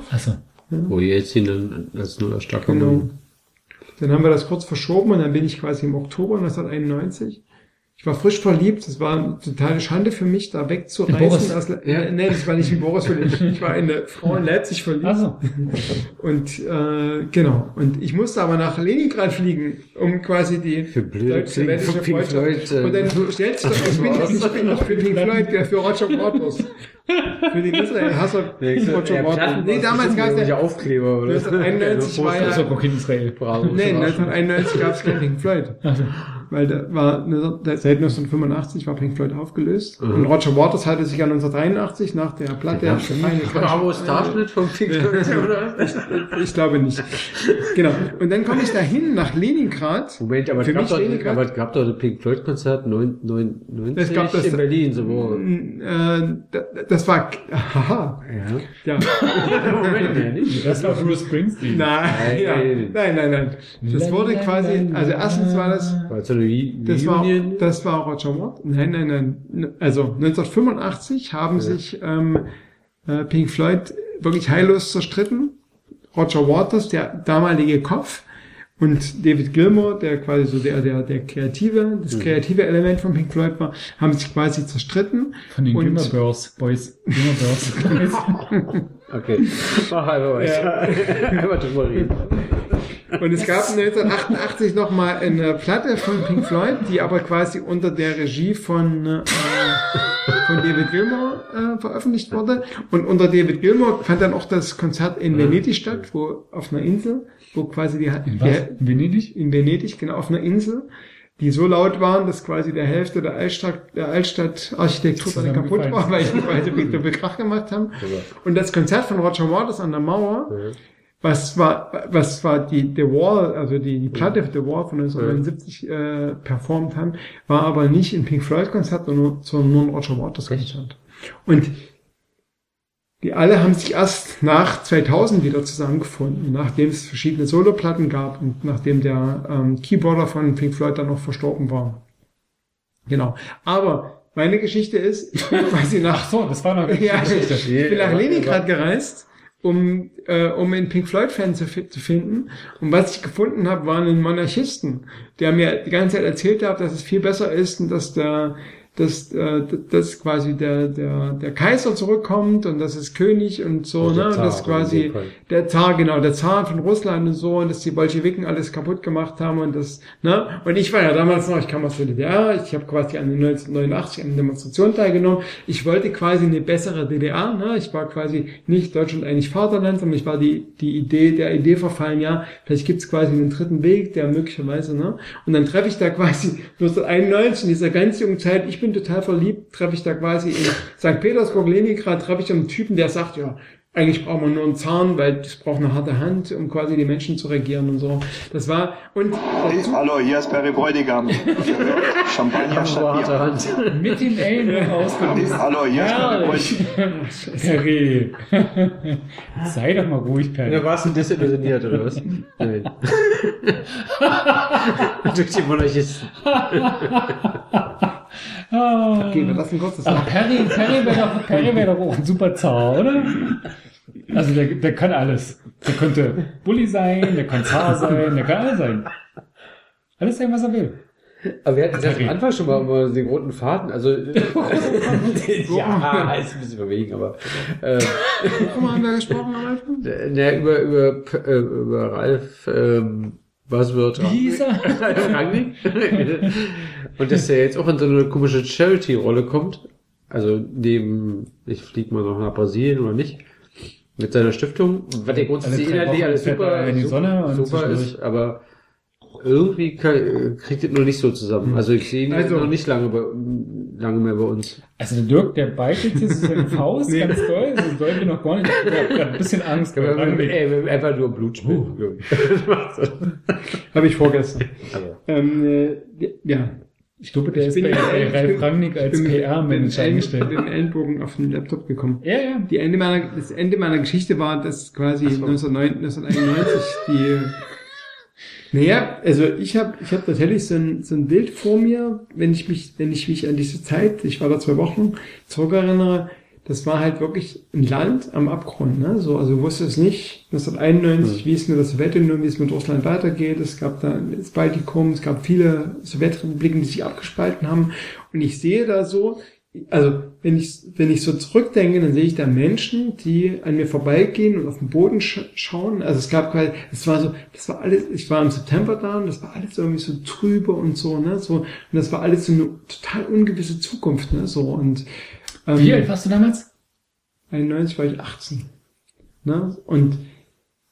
Achso. Wo die jetzt hin dann als nur starker Genau. Dann haben wir das kurz verschoben und dann bin ich quasi im Oktober 1991. Ich war frisch verliebt. Es war eine totale Schande für mich, da wegzureisen. Boris? Aus, Ja. Nee, das war nicht in Boris verliebt. Ich war in eine Frau in Leipzig verliebt. Achso. Und äh, genau. Und ich musste aber nach Leningrad fliegen, um quasi die Für blöde deutsche Pink. Floyd, Und dann stellst du doch, ich bin nicht, ich bin nicht für Pink Floyd, der für Roger Waters. Für den Israel-Hasser Roger Waters. Nee, damals gab es ja. Aufkleber, oder? 1991 war ja... Israel. Bravo. Nee, 1991 gab es kein Pink Floyd. Weil da war, seit 1985 war Pink Floyd aufgelöst. Mhm. Und Roger Waters hatte sich ja 1983 nach der Platte... Ja, Bravo Starschnitt von Pink Floyd, oder? ich, ich glaube nicht. Genau. Und dann komme ich dahin nach Leningrad. Moment, aber es Für gab, mich doch, Leningrad. aber es gab doch ein Pink Floyd Konzert 99 Es gab das- in Berlin, so wo. Äh, da- das war, haha, Ja. ja. Moment, ja, nicht. Das war Bruce Springsteen. Nein, Nein. ja. nein, nein, nein. Das wurde quasi, also erstens war das, War eine Re das war, Reunion? das war Roger Waters. Nein, nein, nein. Also 1985 haben sich ähm, äh, Pink Floyd wirklich heillos zerstritten. Roger Waters, der damalige Kopf, und David Gilmour, der quasi so der, der, der kreative, das Mhm. kreative Element von Pink Floyd war, haben sich quasi zerstritten. Von den Glimmer Girls, Boys. Glimmer Girls. Okay. Mach einfach weiter. Einfach drüber reden. Und es gab 1988 nochmal eine Platte von Pink Floyd, die aber quasi unter der Regie von, äh, von David Gilmour äh, veröffentlicht wurde. Und unter David Gilmour fand dann auch das Konzert in Venedig statt, wo auf einer Insel, wo quasi die, In was? In Venedig? in Venedig, genau, auf einer Insel, die so laut waren, dass quasi der Hälfte der Altstadt, der Altstadtarchitektur dann kaputt war, weil die quasi wieder Bekrach gemacht haben. Und das Konzert von Roger Waters an der Mauer, was war, was war die The Wall, also die, die Platte The Wall von 1979 äh, performt haben, war aber nicht ein Pink Floyd Konzert, sondern nur, sondern nur ein Roger Waters Konzert. Und die alle haben sich erst nach 2000 wieder zusammengefunden, nachdem es verschiedene Soloplatten gab und nachdem der ähm, Keyboarder von Pink Floyd dann noch verstorben war. Genau. Aber meine Geschichte ist, ich bin quasi nach Ach so, das war noch ja, Geschichte. ich bin nach Leningrad gereist, um, äh, um einen Pink Floyd-Fan zu, zu finden. Und was ich gefunden habe, war einen Monarchisten, der mir die ganze Zeit erzählt hat, dass es viel besser ist und dass der dass, äh, dass quasi der, der, der Kaiser zurückkommt und das ist König und so, der ne? Und Zar das quasi der Zar, genau, der Zar von Russland und so, und dass die Bolschewiken alles kaputt gemacht haben und das, ne? Und ich war ja damals noch, ich kam aus der DDR, ich habe quasi an den 1989 an der Demonstration teilgenommen. Ich wollte quasi eine bessere DDR, ne? Ich war quasi nicht Deutschland eigentlich Vaterland, sondern ich war die, die Idee, der Idee verfallen, ja, vielleicht gibt's quasi einen dritten Weg, der möglicherweise, ne? Und dann treffe ich da quasi 1991 in dieser ganz jungen Zeit, ich bin total verliebt, treffe ich da quasi in St. Petersburg, Leningrad, treffe ich einen Typen, der sagt, ja, eigentlich braucht man nur einen Zahn, weil es braucht eine harte Hand, um quasi die Menschen zu regieren und so. Das war, und dazu, Hallo, hier ist Perry Bräutigam. Champagner statt Bier. Mit den Ellen ausgelöst. Hallo, hier ist Perry. Bräutigam. Perry. Sei doch mal ruhig, Perry. Ja, warst du desillusioniert, oder was? Nein. Durch die Monarchisten. Ah. okay, wir lassen kurz das Aber Perry, Perry wäre doch, Perry wär doch auch ein super Zar, oder? Also der, der kann alles. Der könnte Bully sein, der kann Zar sein, der kann alles sein. Alles sein, was er will. Aber wir hatten ja am Anfang schon mal über den roten Faden, also ja, ist ein bisschen verwegen, aber äh, Worüber haben wir gesprochen am Anfang? na, über über äh, über Ralf ähm, er? Rangnick. Und dass er jetzt auch in so eine komische Charity-Rolle kommt. Also neben, ich flieg mal noch nach Brasilien oder nicht. Mit seiner Stiftung, was der grundsätzlich inhaltlich alles super, er in die Sonne super zwischendurch- ist, aber irgendwie kann, kriegt es noch nicht so zusammen. Also ich sehe ihn Also- noch nicht lange, bei, lange mehr bei uns. Also der Dirk, der beitet jetzt seine Faust Nee. ganz doll. So doll wie noch gar nicht. Ich hab grad ein bisschen Angst. Wenn Rangnick. ey, einfach nur Blut spielt. Habe ich vorgestern. Also, Ähm, äh, ja. Ich glaube, der Ich ist bin bei, ja- ich Ralf bin- Rangnick als bin mit- PR-Manager mit eingestellt. Mit dem Ellenbogen auf den Laptop gekommen. Ja, ja. Die Ende meiner, das Ende meiner Geschichte war, dass quasi 1909 1991 die, naja, also ich habe ich hab tatsächlich so ein, so ein Bild vor mir, wenn ich mich, wenn ich mich an diese Zeit, ich war da zwei Wochen, zurückerinnere, das war halt wirklich ein Land am Abgrund, ne? So, also du wusstest nicht, 1991, wie es mit der Sowjetunion, wie es mit Russland weitergeht. Es gab da das Baltikum, es gab viele Sowjetrepubliken, die sich abgespalten haben. Und ich sehe da so, also wenn ich, wenn ich so zurückdenke, dann sehe ich da Menschen, die an mir vorbeigehen und auf den Boden sch schauen. Also es gab quasi, es war so, das war alles, ich war im September da und das war alles irgendwie so trübe und so, ne, so, und das war alles so eine total ungewisse Zukunft, ne, so, und, ähm, Wie alt warst du damals? 91 war ich 18. Ne? Und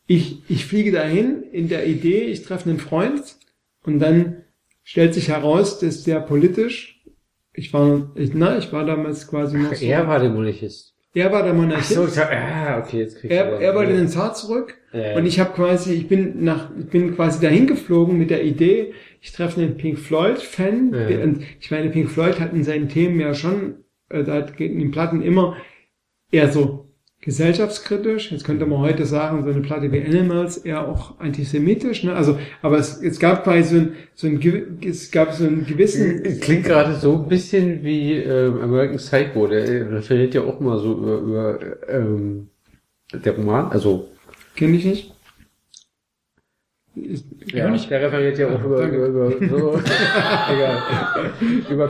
ich, ich fliege dahin in der Idee, ich treffe einen Freund und dann stellt sich heraus, dass der politisch, ich war, ich, na, ich war damals quasi noch so, er war der Monarchist. er war der Ach Monarchist. so, ich hab, ah, okay, jetzt krieg ich Er, er wollte den Zar zurück Ja. und ich habe quasi, ich bin nach, ich bin quasi dahin geflogen mit der Idee, ich treffe einen Pink Floyd Fan. Ja. Und ich meine, Pink Floyd hat in seinen Themen ja schon, äh, da geht in den Platten immer eher so gesellschaftskritisch. Jetzt könnte man heute sagen, so eine Platte wie Animals eher auch antisemitisch. Ne? Also, aber es, es gab quasi so ein, so ein, es gab so einen gewissen Klingt gerade so ein bisschen wie ähm, American Psycho, der äh, referiert ja auch mal so über, über ähm, der Roman, also Kenne ich nicht. Ist, ja, der referiert ja auch über, über, über so egal, über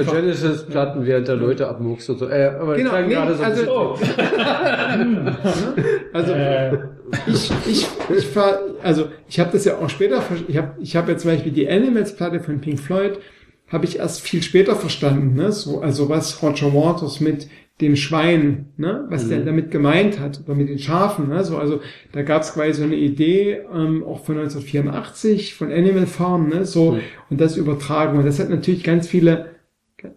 einfach. Genesis Platten, während da Leute abmuckst und so. Äh, aber Genau, nee, gerade so also- bisschen- Also Äh, ich, ich, ich fahr, also ich habe das ja auch später, ich habe ich hab ja zum Beispiel die Animals-Platte von Pink Floyd, habe ich erst viel später verstanden, ne? So, also was Roger Waters mit dem Schwein, ne? was der damit gemeint hat, oder mit den Schafen, ne? So, also da gab es quasi so eine Idee, ähm, auch von 1984, von Animal Farm, ne? So, Mhm. und das übertragen. Und das hat natürlich ganz viele,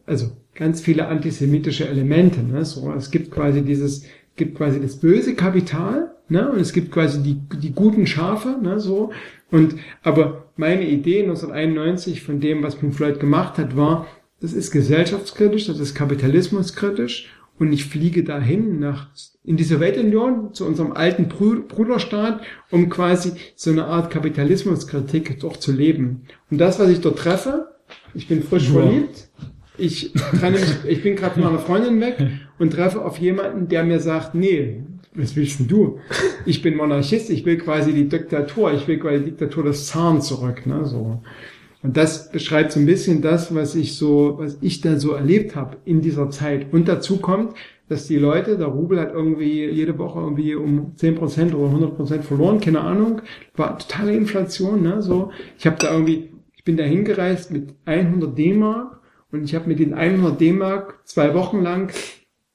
also ganz viele antisemitische Elemente, ne? So, es gibt quasi dieses, gibt quasi das böse Kapital, ne? Und es gibt quasi die, die guten Schafe, ne? So. Und, aber meine Idee 1991 von dem, was Pink Floyd gemacht hat, war, das ist gesellschaftskritisch, das ist kapitalismuskritisch und ich fliege dahin nach, in die Sowjetunion, zu unserem alten Bruderstaat, um quasi so eine Art Kapitalismuskritik doch zu leben. Und das, was ich dort treffe, ich bin frisch Ja. verliebt, ich trenne mich, ich bin gerade von meiner Freundin weg und treffe auf jemanden, der mir sagt, nee, was willst denn du? Ich bin Monarchist, ich will quasi die Diktatur, ich will quasi die Diktatur des Zaren zurück, ne, so. Und das beschreibt so ein bisschen das, was ich so, was ich da so erlebt habe in dieser Zeit. Und dazu kommt, dass die Leute, der Rubel hat irgendwie jede Woche irgendwie um 10% oder 100% verloren, keine Ahnung. War totale Inflation, ne, so. Ich habe da irgendwie, ich bin da hingereist mit 100 D-Mark und ich habe mit den 100 D-Mark zwei Wochen lang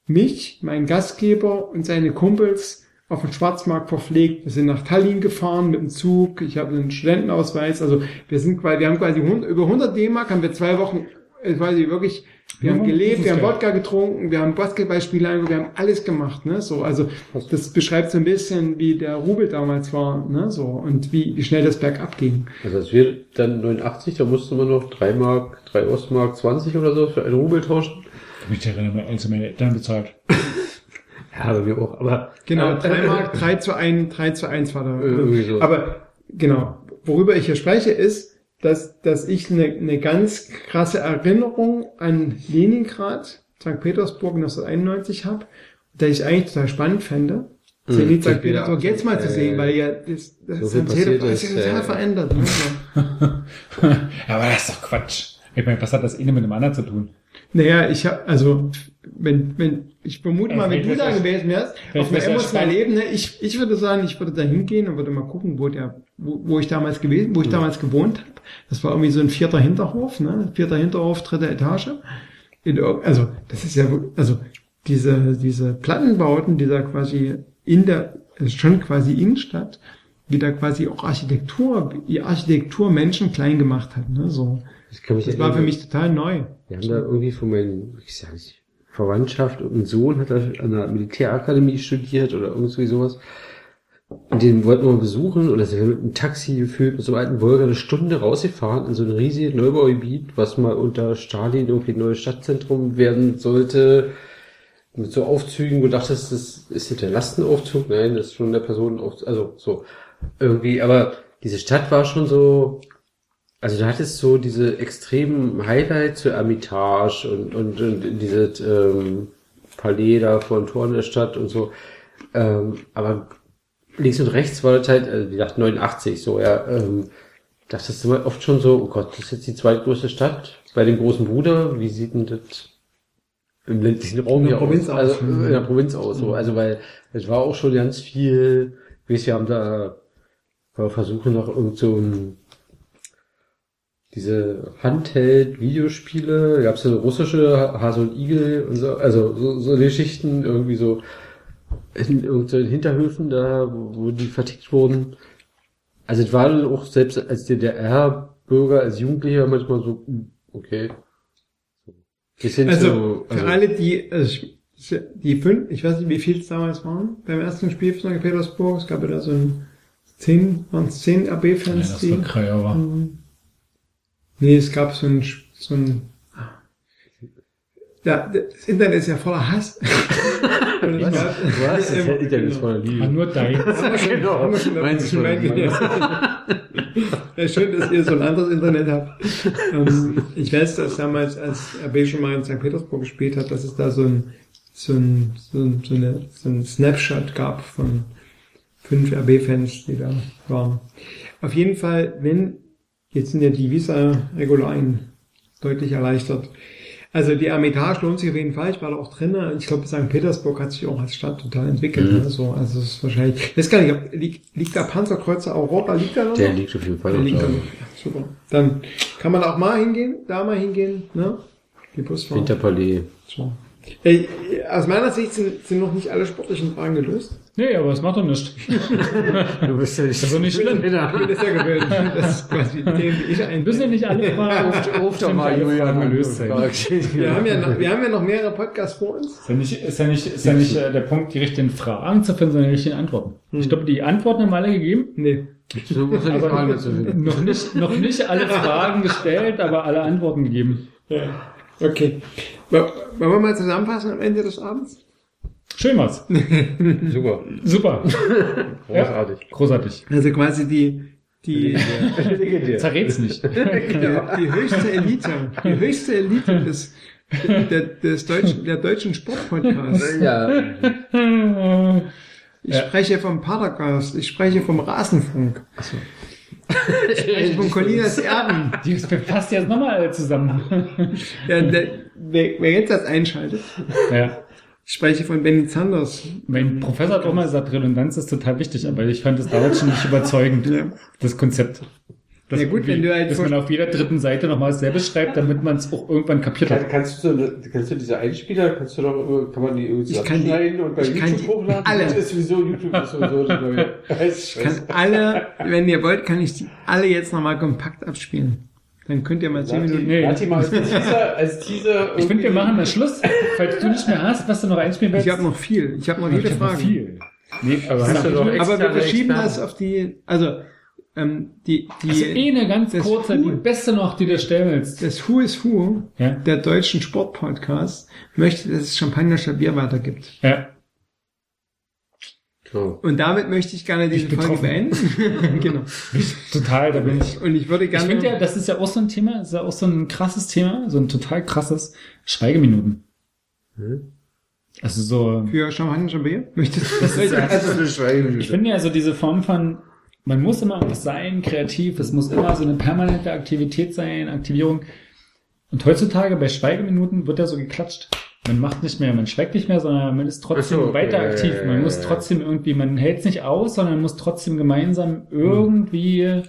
mich, meinen Gastgeber und seine Kumpels auf dem Schwarzmarkt verpflegt. Wir sind nach Tallinn gefahren mit dem Zug. Ich habe einen Studentenausweis. Also wir sind quasi, wir haben quasi 100, über 100 D-Mark haben wir zwei Wochen äh, quasi wirklich, wir Ja, haben gelebt, wir haben Wodka getrunken, wir haben Basketballspiele angeguckt, wir haben alles gemacht, ne, so. Also das beschreibt so ein bisschen, wie der Rubel damals war, ne, so und wie, wie schnell das bergab ging. Also als wir dann 89, da musste man noch 3 Mark, 3 Ostmark 20 oder so für einen Rubel tauschen. Ich erinnere mich, als meine Eltern bezahlt. Ja, bei mir auch, aber Genau, äh, 3 Mark, 3 zu 1, 3 zu 1 war da. Äh, irgendwie so. Aber genau, worüber ich hier spreche, ist, dass, dass ich eine, eine ganz krasse Erinnerung an Leningrad, St. Petersburg 1991 habe, der ich eigentlich total spannend fände. Zenit Hm, St. Petersburg jetzt mal zu äh, sehen, weil ja das, das so ist passiert Petersburg ist ist, ja total äh, verändert. Ne? Aber das ist doch Quatsch. Ich meine, was hat das eine mit dem anderen zu tun? Naja, ich habe also wenn wenn ich vermute Ja, mal, wenn du da ja- gewesen wärst, auf einer ja emotionalen. Ebene, ich ich würde sagen, ich würde da hingehen und würde mal gucken, wo der wo, wo ich damals gewesen, wo ich damals gewohnt habe. Das war irgendwie so ein vierter Hinterhof, ne? Vierter Hinterhof, dritte Etage. In, also das ist ja also diese diese Plattenbauten, die da quasi in der ist schon quasi Innenstadt, wie da quasi auch Architektur, die Architektur Menschen klein gemacht hat, ne? So. Ich kann mich Das war für mich total neu. Wir haben da irgendwie von meinen, ich sag nicht, Verwandtschaft und ein Sohn hat an der Militärakademie studiert oder irgendwie sowas. Und den wollten wir mal besuchen da sind wir mit einem Taxi gefühlt mit so einem alten Volga eine Stunde rausgefahren in so ein riesiges Neubaugebiet, was mal unter Stalin irgendwie ein neues Stadtzentrum werden sollte. Mit so Aufzügen, wo du dachtest, das ist nicht der Lastenaufzug, nein, das ist schon der Personenaufzug, also so irgendwie, aber diese Stadt war schon so, also du hattest so diese extremen Highlights zur Ermitage und, und, und dieses ähm, Palais da vor Toren der Stadt und so. Ähm, aber links und rechts war das halt, also wie gesagt, 89 so, ja. Ähm, dachtest du mal oft schon so, oh Gott, das ist jetzt die zweitgrößte Stadt bei dem großen Bruder. Wie sieht denn das im ländlichen Raum In der hier Provinz aus? aus. Also, in der Provinz aus, so. Also, weil es war auch schon ganz viel, wie wir haben da wir versuchen noch irgend so ein diese Handheld-Videospiele, gab es ja so russische Hase und Igel und so, also so, so Geschichten irgendwie so in irgendeinen Hinterhöfen da, wo, wo die vertickt wurden. Also es war dann auch selbst als DDR-Bürger, als Jugendlicher manchmal so, hm, okay. Bisschen Also, so, für alle, die, also ich, die fünf, ich weiß nicht, wie viel es damals waren, beim ersten Spiel von St. Petersburg, es gab ja da so ein zehn, waren es zehn AB-Fans, Ja, das die. war. Mhm. Nee, es gab so ein, so ein, ja, das Internet ist ja voller Hass. Was? Was? Das Internet ist voller Liebe. Ah, nur dein. Genau. Meins schon. Ja, schön, dass ihr so ein anderes Internet habt. Ähm, ich weiß, dass damals, als RB schon mal in St. Petersburg gespielt hat, dass es da so ein, so ein, so ein, so eine, so ein Snapshot gab von fünf RB-Fans, die da waren. Auf jeden Fall, wenn, jetzt sind ja die Visa-Regularien deutlich erleichtert. Also die Ermitage lohnt sich auf jeden Fall. Ich war da auch drin. Ich glaube, St. Petersburg hat sich auch als Stadt total entwickelt. Mhm. Ne? So, also es ist wahrscheinlich. Ich weiß gar nicht, ob, liegt, liegt der Panzerkreuzer Aurora, liegt da noch? Der liegt auf jeden Fall Der liegt da da. noch. Ja, super. Dann kann man auch mal hingehen, da mal hingehen, ne? Die Busfahrt. Winterpalais. So. Ey, aus meiner Sicht sind, sind noch nicht alle sportlichen Fragen gelöst. Nee, aber das macht doch nichts. Du bist ja nicht, Das ist doch nicht schlimm. Ich bin das ja gewöhnt. Das ist quasi Themen, die ich ein. Müssen ja nicht alle Fragen doch mal Julian gelöst sein. Wir haben ja noch, wir haben ja noch mehrere Podcasts vor uns. Ist ja nicht, ist ja nicht, ist ja nicht äh, der Punkt, die richtigen Fragen zu finden, sondern die richtigen Antworten. Ich glaube, die Antworten haben alle gegeben. Nee. So muss die Fragen dazu finden. Noch nicht, noch nicht alle Fragen gestellt, aber alle Antworten gegeben. Ja. Okay. Wollen wir mal zusammenfassen am Ende des Abends? Schön was. Super. Super. Großartig. Ja, großartig. Also quasi die, die. Zerrät's nicht. die, die höchste Elite, die höchste Elite des, der, des deutschen, der deutschen Sportpodcasts. Ja. Ich spreche vom Padercast, ich spreche vom Rasenfunk. Ich spreche von Colinas Erben. Die passt jetzt nochmal alle zusammen. Der, der, wer, wer jetzt das einschaltet, Ja. ich spreche von Benny Sanders. Mein Professor hat auch mal gesagt, Redundanz ist total wichtig, aber ich fand es damals schon nicht überzeugend, Ja. das Konzept. Das Ja gut, wenn du halt dass man auf jeder dritten Seite nochmal dasselbe schreibt, damit man es auch irgendwann kapiert hat. kannst du, so- kannst du diese Einspieler, kannst du doch, kann man die irgendwie Ich kann die- zusammenschneiden und bei YouTube hochladen? alle. Das ist sowieso, YouTube ist sowieso. Ich kann alle, wenn ihr wollt, kann ich die alle jetzt nochmal kompakt abspielen. Dann könnt ihr mal zehn Minuten. Nee. Warte mal als Teaser, als Teaser. Ich finde, wir machen mal Schluss. Falls du nicht mehr hast, was du noch einspielen willst. Ich habe noch viel. Ich habe noch viele Ich hab noch Fragen. viel. Nee, aber hast du doch extra Aber wir verschieben das auf die, also ähm, die, die Also eh eine ganz das kurze, die Who- beste noch, die du stellen willst. das Who is Who Ja. der deutschen Sportpodcasts möchte, dass es Champagner statt Bier weitergibt. Ja. So. Und damit möchte ich gerne diese bin Folge betroffen. beenden. genau. Total, da bin ich. Und ich würde Ich gerne. finde ja, das ist ja auch so ein Thema, ist ja auch so ein krasses Thema, so ein total krasses Schweigeminuten. Hm? Also so. Für Champagner Champagner? Möchtest du Das ist ja, Also beschreiben. ich finde ja so diese Form von, man muss immer was sein, kreativ, es muss immer so eine permanente Aktivität sein, Aktivierung. Und heutzutage bei Schweigeminuten wird ja so geklatscht. Man macht nicht mehr, man schweigt nicht mehr, sondern man ist trotzdem so, okay, weiter aktiv. Man muss trotzdem irgendwie, man hält es nicht aus, sondern man muss trotzdem gemeinsam irgendwie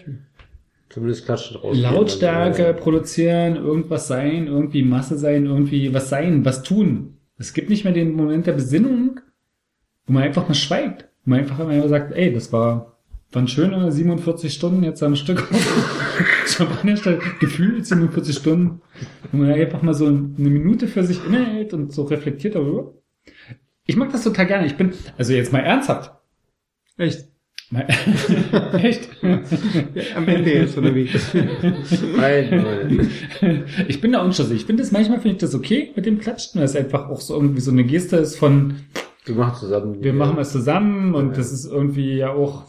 Zumindest klatschen raus. Lautstärke produzieren, irgendwas sein, irgendwie Masse sein, irgendwie was sein, was tun. Es gibt nicht mehr den Moment der Besinnung, wo man einfach mal schweigt. Wo man einfach immer sagt, ey, das war, waren schöne 47 Stunden jetzt am Stück. Champagnerstadt, gefühlt 47 Stunden. Wo man einfach mal so eine Minute für sich innehält und so reflektiert darüber. Ich mag das total gerne. Ich bin, also jetzt mal ernsthaft. Echt? Mal, echt? Am Ende jetzt, oder wie? Nein, Ich bin da unschlüssig. Ich finde das manchmal finde ich das okay mit dem Klatschen, weil es einfach auch so irgendwie so eine Geste ist von Wir machen zusammen. wir machen was zusammen und das ist irgendwie ja auch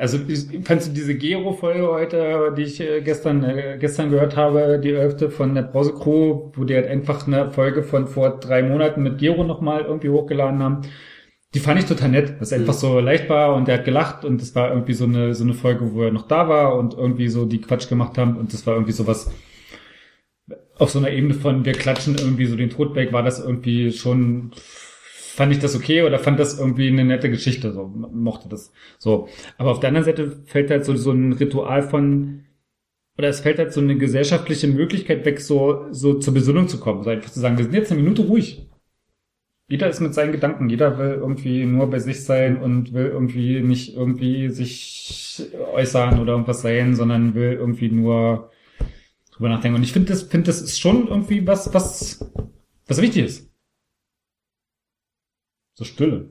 also fandst du diese Gero-Folge heute, die ich äh, gestern äh, gestern gehört habe, die elfte von der Brause Crew, wo die halt einfach eine Folge von vor drei Monaten mit Gero nochmal irgendwie hochgeladen haben. Die fand ich total nett. Das ist einfach so leicht war und der hat gelacht und das war irgendwie so eine so eine Folge, wo er noch da war und irgendwie so die Quatsch gemacht haben und das war irgendwie sowas auf so einer Ebene von wir klatschen irgendwie so den Tod weg, war das irgendwie schon fand ich das okay oder fand das irgendwie eine nette Geschichte, so mochte das so. Aber auf der anderen Seite fällt halt so so ein Ritual von oder es fällt halt so eine gesellschaftliche Möglichkeit weg, so so zur Besinnung zu kommen, so einfach zu sagen, wir sind jetzt eine Minute ruhig. Jeder ist mit seinen Gedanken, jeder will irgendwie nur bei sich sein und will irgendwie nicht irgendwie sich äußern oder irgendwas sein, sondern will irgendwie nur drüber nachdenken. Und ich finde das, finde das ist schon irgendwie was, was, was wichtig ist. So Stille.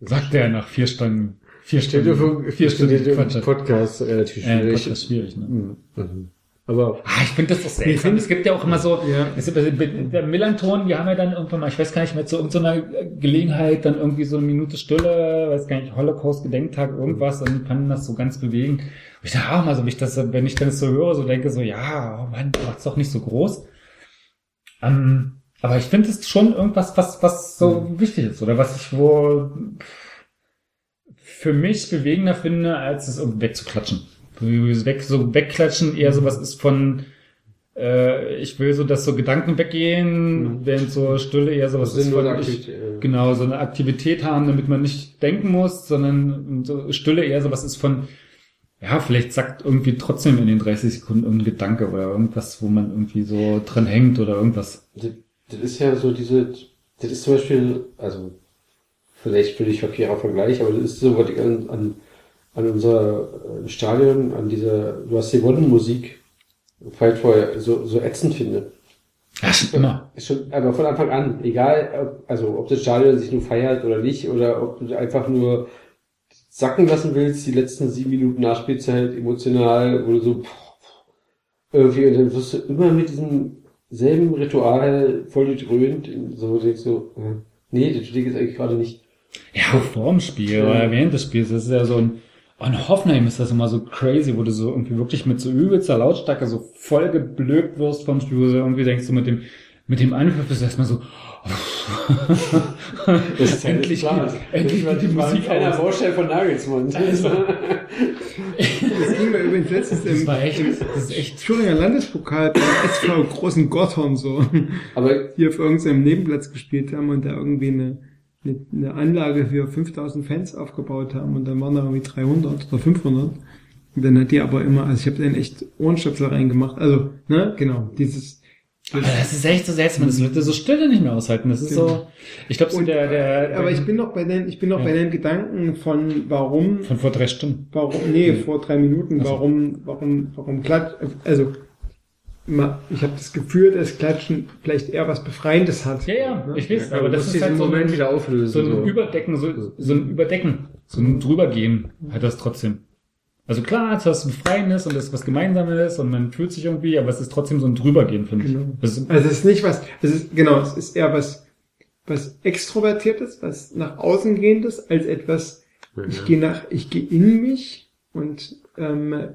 Sagt er nach vier Stunden, vier Stunden, dir vier Stunden Quatsch. Podcast relativ Äh, schwierig. Podcast ist schwierig, ne? Mhm. Aber Ah, ich finde das doch seltsam. Es gibt ja auch immer so, Ja. es ist, der Millanton, die haben ja dann irgendwann mal, ich weiß gar nicht mehr, zu irgendeiner Gelegenheit dann irgendwie so eine Minute Stille, weiß gar nicht, Holocaust-Gedenktag, irgendwas, und fanden das so ganz bewegend. Und ich dachte auch mal so, wenn ich das, wenn ich das so höre, so denke so, ja, oh Mann, macht's doch nicht so groß. Ähm, aber ich finde es schon irgendwas, was, was so wichtig ist, oder was ich wo für mich bewegender finde, als es irgendwie wegzuklatschen. Weg, so wegklatschen eher sowas ist von, äh, ich will so, dass so Gedanken weggehen, während so Stille eher sowas ist von, ich, ja. genau, so eine Aktivität haben, damit man nicht denken muss, sondern so Stille eher sowas ist von, ja, vielleicht sagt irgendwie trotzdem in den 30 Sekunden irgendein Gedanke oder irgendwas, wo man irgendwie so dran hängt oder irgendwas. das, das ist ja so diese, das ist zum Beispiel, also vielleicht völlig verkehrer Vergleich, aber das ist so, was ich an, an, an unser äh, Stadion, an dieser, du hast die Wondenmusik, vielleicht vorher so, so ätzend finde. Ja, schon immer. Ist schon, aber von Anfang an, egal, ob, also ob das Stadion sich nur feiert oder nicht, oder ob du einfach nur sacken lassen willst, die letzten sieben Minuten Nachspielzeit emotional, wo du so pff, irgendwie, und dann wirst du immer mit diesem selben Ritual voll gedröhnt, so denkst du, äh, nee, das Ding ist eigentlich gerade nicht. Ja, vor dem Spiel Ja. oder während des Spiels. Das ist ja so ein, oh, in Hoffenheim ist das immer so crazy, wo du so irgendwie wirklich mit so übelster Lautstärke so voll geblökt wirst vom Spiel, wo du irgendwie denkst du mit dem, mit dem Anpfiff bist du erstmal so, ist ja endlich, klar. endlich geht die Musik einer aus. Baustein von Nagelsmann. Also, Das ging mir übrigens letztens das im, war echt, das ist echt, Thüringer Landespokal beim SV Großen Gotthorn so. Aber hier auf irgendeinem Nebenplatz gespielt haben und da irgendwie eine, eine, eine Anlage für 5000 Fans aufgebaut haben und dann waren da irgendwie 300 oder 500. Und dann hat die aber immer, also ich habe dann echt Ohrenstöpsel reingemacht. Also, ne, genau, dieses, das ist echt so seltsam, dass Leute so Stille nicht mehr aushalten. Das ist so, ich glaube, so der, der, aber ich bin noch bei den, ich bin noch Ja. bei den Gedanken von warum, von vor drei Stunden. warum, nee, vor drei Minuten, Ach so. warum, warum, warum Klatsch, also, ich habe das Gefühl, dass Klatschen vielleicht eher was Befreiendes hat. Ja, ja, ich weiß, Ja, aber das ist halt so ein, Moment wieder auflösen, So ein so. Überdecken, so, so ein Überdecken, so ein Drübergehen hat das trotzdem. Also klar, es ist was Befreiendes und es ist was Gemeinsames und man fühlt sich irgendwie, aber es ist trotzdem so ein Drübergehen, finde ich. Genau. Das ist, Also es ist nicht was, es ist, genau, es ist eher was, was Extrovertiertes, was nach außen gehendes, als etwas, ich gehe nach, ich gehe in mich und ähm,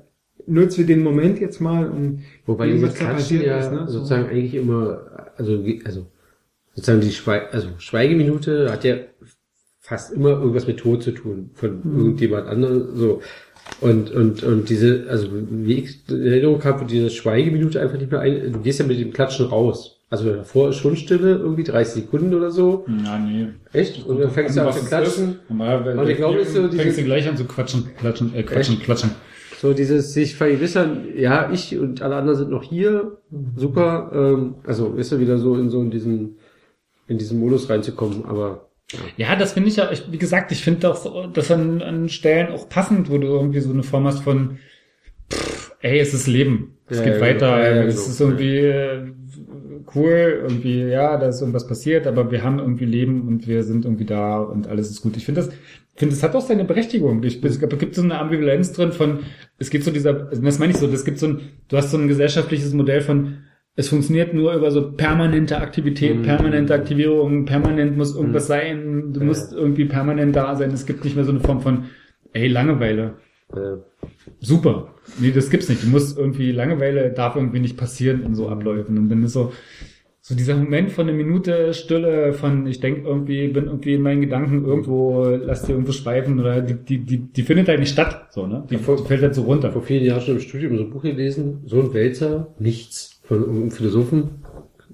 nutze den Moment jetzt mal und Wobei diese passiert ja ist, ne? So. sozusagen eigentlich immer, also, also sozusagen die Schweig, also Schweigeminute hat ja fast immer irgendwas mit Tod zu tun von Mhm. irgendjemand anderem, so. Und, und, und diese, also wie ich in Erinnerung habe, diese Schweigeminute einfach nicht mehr ein, du gehst ja mit dem Klatschen raus. Also davor ist schon Stille, irgendwie 30 Sekunden oder so. Ja, nee. Echt? Und dann fängst du an Was zu klatschen. ist. Normalerweise Und ich glaube, so fängst du gleich an zu quatschen, klatschen, äh, quatschen, Echt? klatschen. so dieses sich vergewissern, ja, ich und alle anderen sind noch hier, super, ähm, also ist ja wieder so in so in diesen, in diesen Modus reinzukommen, aber Ja, das finde ich ja, ich, wie gesagt, ich finde das, das an, an Stellen auch passend, wo du irgendwie so eine Form hast von, pff, ey, es ist Leben. Es Ja, geht ja, weiter. genau. Ja, ja, es genau. ist irgendwie äh, cool, irgendwie, ja, da ist irgendwas passiert, aber wir haben irgendwie Leben und wir sind irgendwie da und alles ist gut. Ich finde das, finde, es hat auch seine Berechtigung. Ich, es gibt so eine Ambivalenz drin von, es gibt so dieser, das meine ich so, das gibt so ein, du hast so ein gesellschaftliches Modell von, es funktioniert nur über so permanente Aktivität, Mhm. permanente Aktivierung, permanent muss irgendwas Mhm. sein, du Ja. musst irgendwie permanent da sein. Es gibt nicht mehr so eine Form von, ey, Langeweile. äh, Super. Nee, das gibt's nicht. Du musst irgendwie, Langeweile darf irgendwie nicht passieren in so Abläufen. Und wenn es so, so dieser Moment von einer Minute Stille, von ich denke irgendwie, bin irgendwie in meinen Gedanken irgendwo, lass die irgendwo schweifen oder die, die, die, die findet halt nicht statt, so, ne? Die, die fällt halt so runter. vor vielen Jahren schon im Studium so ein Buch gelesen, so ein Wälzer, nichts, von irgendeinem Philosophen,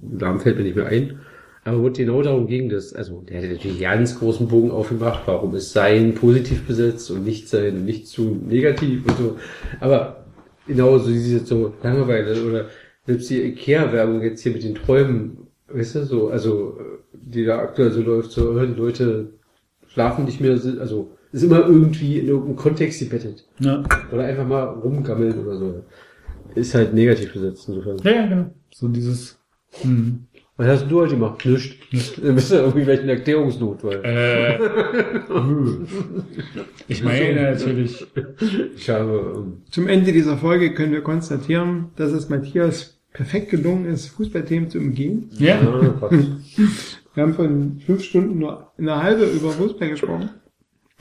Namen fällt mir nicht mehr ein, aber wo genau darum ging, dass, also der hat natürlich ganz großen Bogen aufgemacht, warum ist Sein positiv besetzt und Nichtsein nicht zu negativ und so, aber genau so diese so Langeweile oder selbst die Ikea-Werbung jetzt hier mit den Träumen, weißt du, so, also die da aktuell so läuft, so äh, die Leute schlafen nicht mehr, also ist immer irgendwie in irgendeinem Kontext gebettet. Ja. Oder einfach mal rumgammeln oder so. Ist halt negativ besetzt insofern. Ja, ja, genau. So dieses, hm. Was hast du heute gemacht? Nischt. Dann bist du irgendwie vielleicht in Erklärungsnot, weil. Äh, ich meine natürlich. Ich habe. ähm, Zum Ende dieser Folge können wir konstatieren, dass es Matthias perfekt gelungen ist, Fußballthemen zu umgehen. Ja. Wir haben von fünf Stunden nur eine halbe über Fußball gesprochen.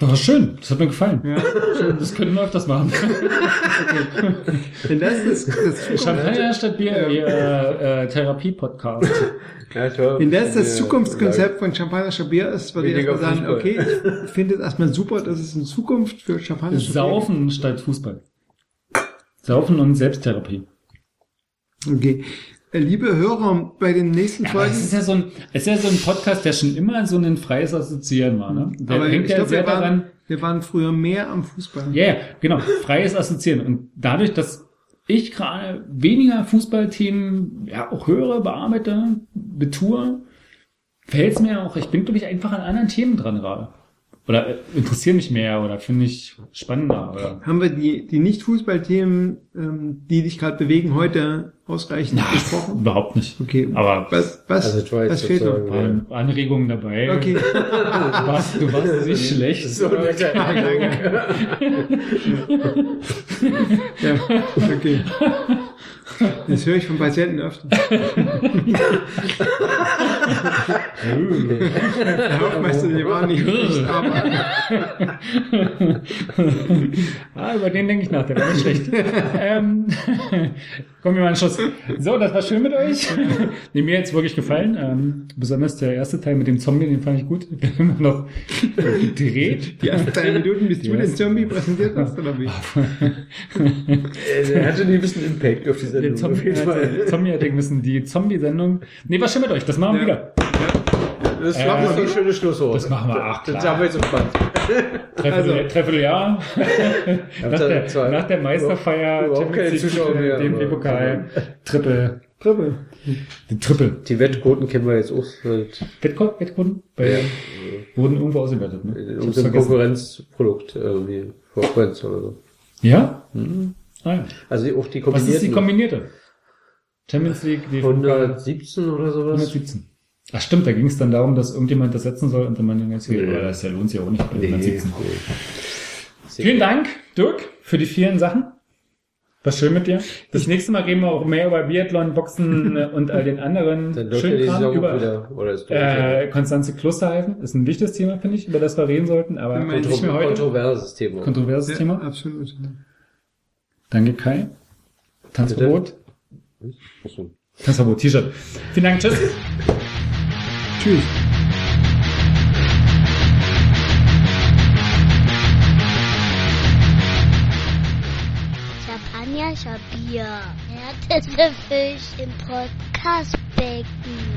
Das war schön. Das hat mir gefallen. Ja. Das können wir öfters machen. Denn das ist das Champagner statt Bier, ihr äh, Therapie-Podcast. Wenn das das Zukunftskonzept von Champagner Stabier ist, würde ich erstmal sagen, Fußball. okay, ich finde es erstmal super, dass es in Zukunft für Champagner Stabier Saufen statt Fußball. Saufen und Selbsttherapie. Okay. Äh, Liebe Hörer, bei den nächsten Aber Folgen. es ist ja so ein, es ist ja so ein Podcast, der schon immer so ein freies Assoziieren war, ne? Der aber hängt ich ja glaube, sehr wir, waren- daran, wir waren früher mehr am Fußball. Ja, ja, genau. Freies Assoziieren. Und dadurch, dass ich gerade weniger Fußballthemen ja auch höre, bearbeite, betue, fällt es mir auch, ich bin, glaube ich, einfach an anderen Themen dran gerade. Oder äh, interessieren mich mehr oder finde ich spannender. Oder Haben wir die, die Nicht-Fußballthemen, ähm, die dich gerade bewegen, heute ausreichend besprochen? überhaupt nicht. Okay. Aber Was, was, Also was fehlt noch? waren Anregungen dabei. Okay. Du warst, du warst nicht schlecht. So netter Ja, okay. Das höre ich von Patienten öfter. Der Hauptmeister, die waren nicht richtig, aber ah, über den denke ich nach, der war nicht schlecht. ähm, kommen wir mal an den Schluss. So, das war schön mit euch. Nee, mir jetzt wirklich gefallen. Ähm, besonders der erste Teil mit dem Zombie, den fand ich gut. Haben immer noch gedreht. die ersten drei Minuten, bis du den Zombie präsentiert hast, oder wie? Er hatte ein bisschen Impact auf die Der Sendung. Zombie, auf jeden Fall. der Zombie hat müssen die Zombie-Sendung. Nee, was schön mit euch, das machen wir Ja. wieder. Das Äh, machen wir so ein schönes Schlusswort. Das machen wir, ach Das klar. haben wir jetzt entspannt. Dreiviertel, Also. Dreivierteljahr. nach, der, zwei- nach der Meisterfeier, Champions League, mehr, DFB-Pokal, Triple. Triple. Den Triple. Die Wettquoten kennen wir jetzt auch seit Wettquoten? Wettquoten? Bei, Ja. Wurden irgendwo ausgewertet, ne? in Ich hab's unserem. Konkurrenzprodukt irgendwie vor Friends oder so. Ja? Mhm. Ah, ja. Also auch die Was ist die kombinierte? Champions League, DFB-Pokal 117 oder sowas. 117. Ach stimmt, da ging es dann darum, dass irgendjemand das setzen soll und dann man den jetzt Nee. aber das ja lohnt sich auch nicht bei Nee, 117. nee. Vielen Dank, Dirk, für die vielen Sachen. War schön mit dir. Das nächste Mal reden wir auch mehr über Biathlon, Boxen und all den anderen ja schönen Kram über wieder. Oder ist äh, Konstanze Klosterhalfen. Ist ein wichtiges Thema, finde ich, über das wir reden sollten, aber man nicht mehr heute. kontroverses Thema. Kontroverses Ja, Thema. absolut. Danke, Kai. Tanzverbot. Tanzverbot, T-Shirt. Vielen Dank, tschüss. Tschüss. Champagner, Bier. Härteste Fisch im Podcastbecken.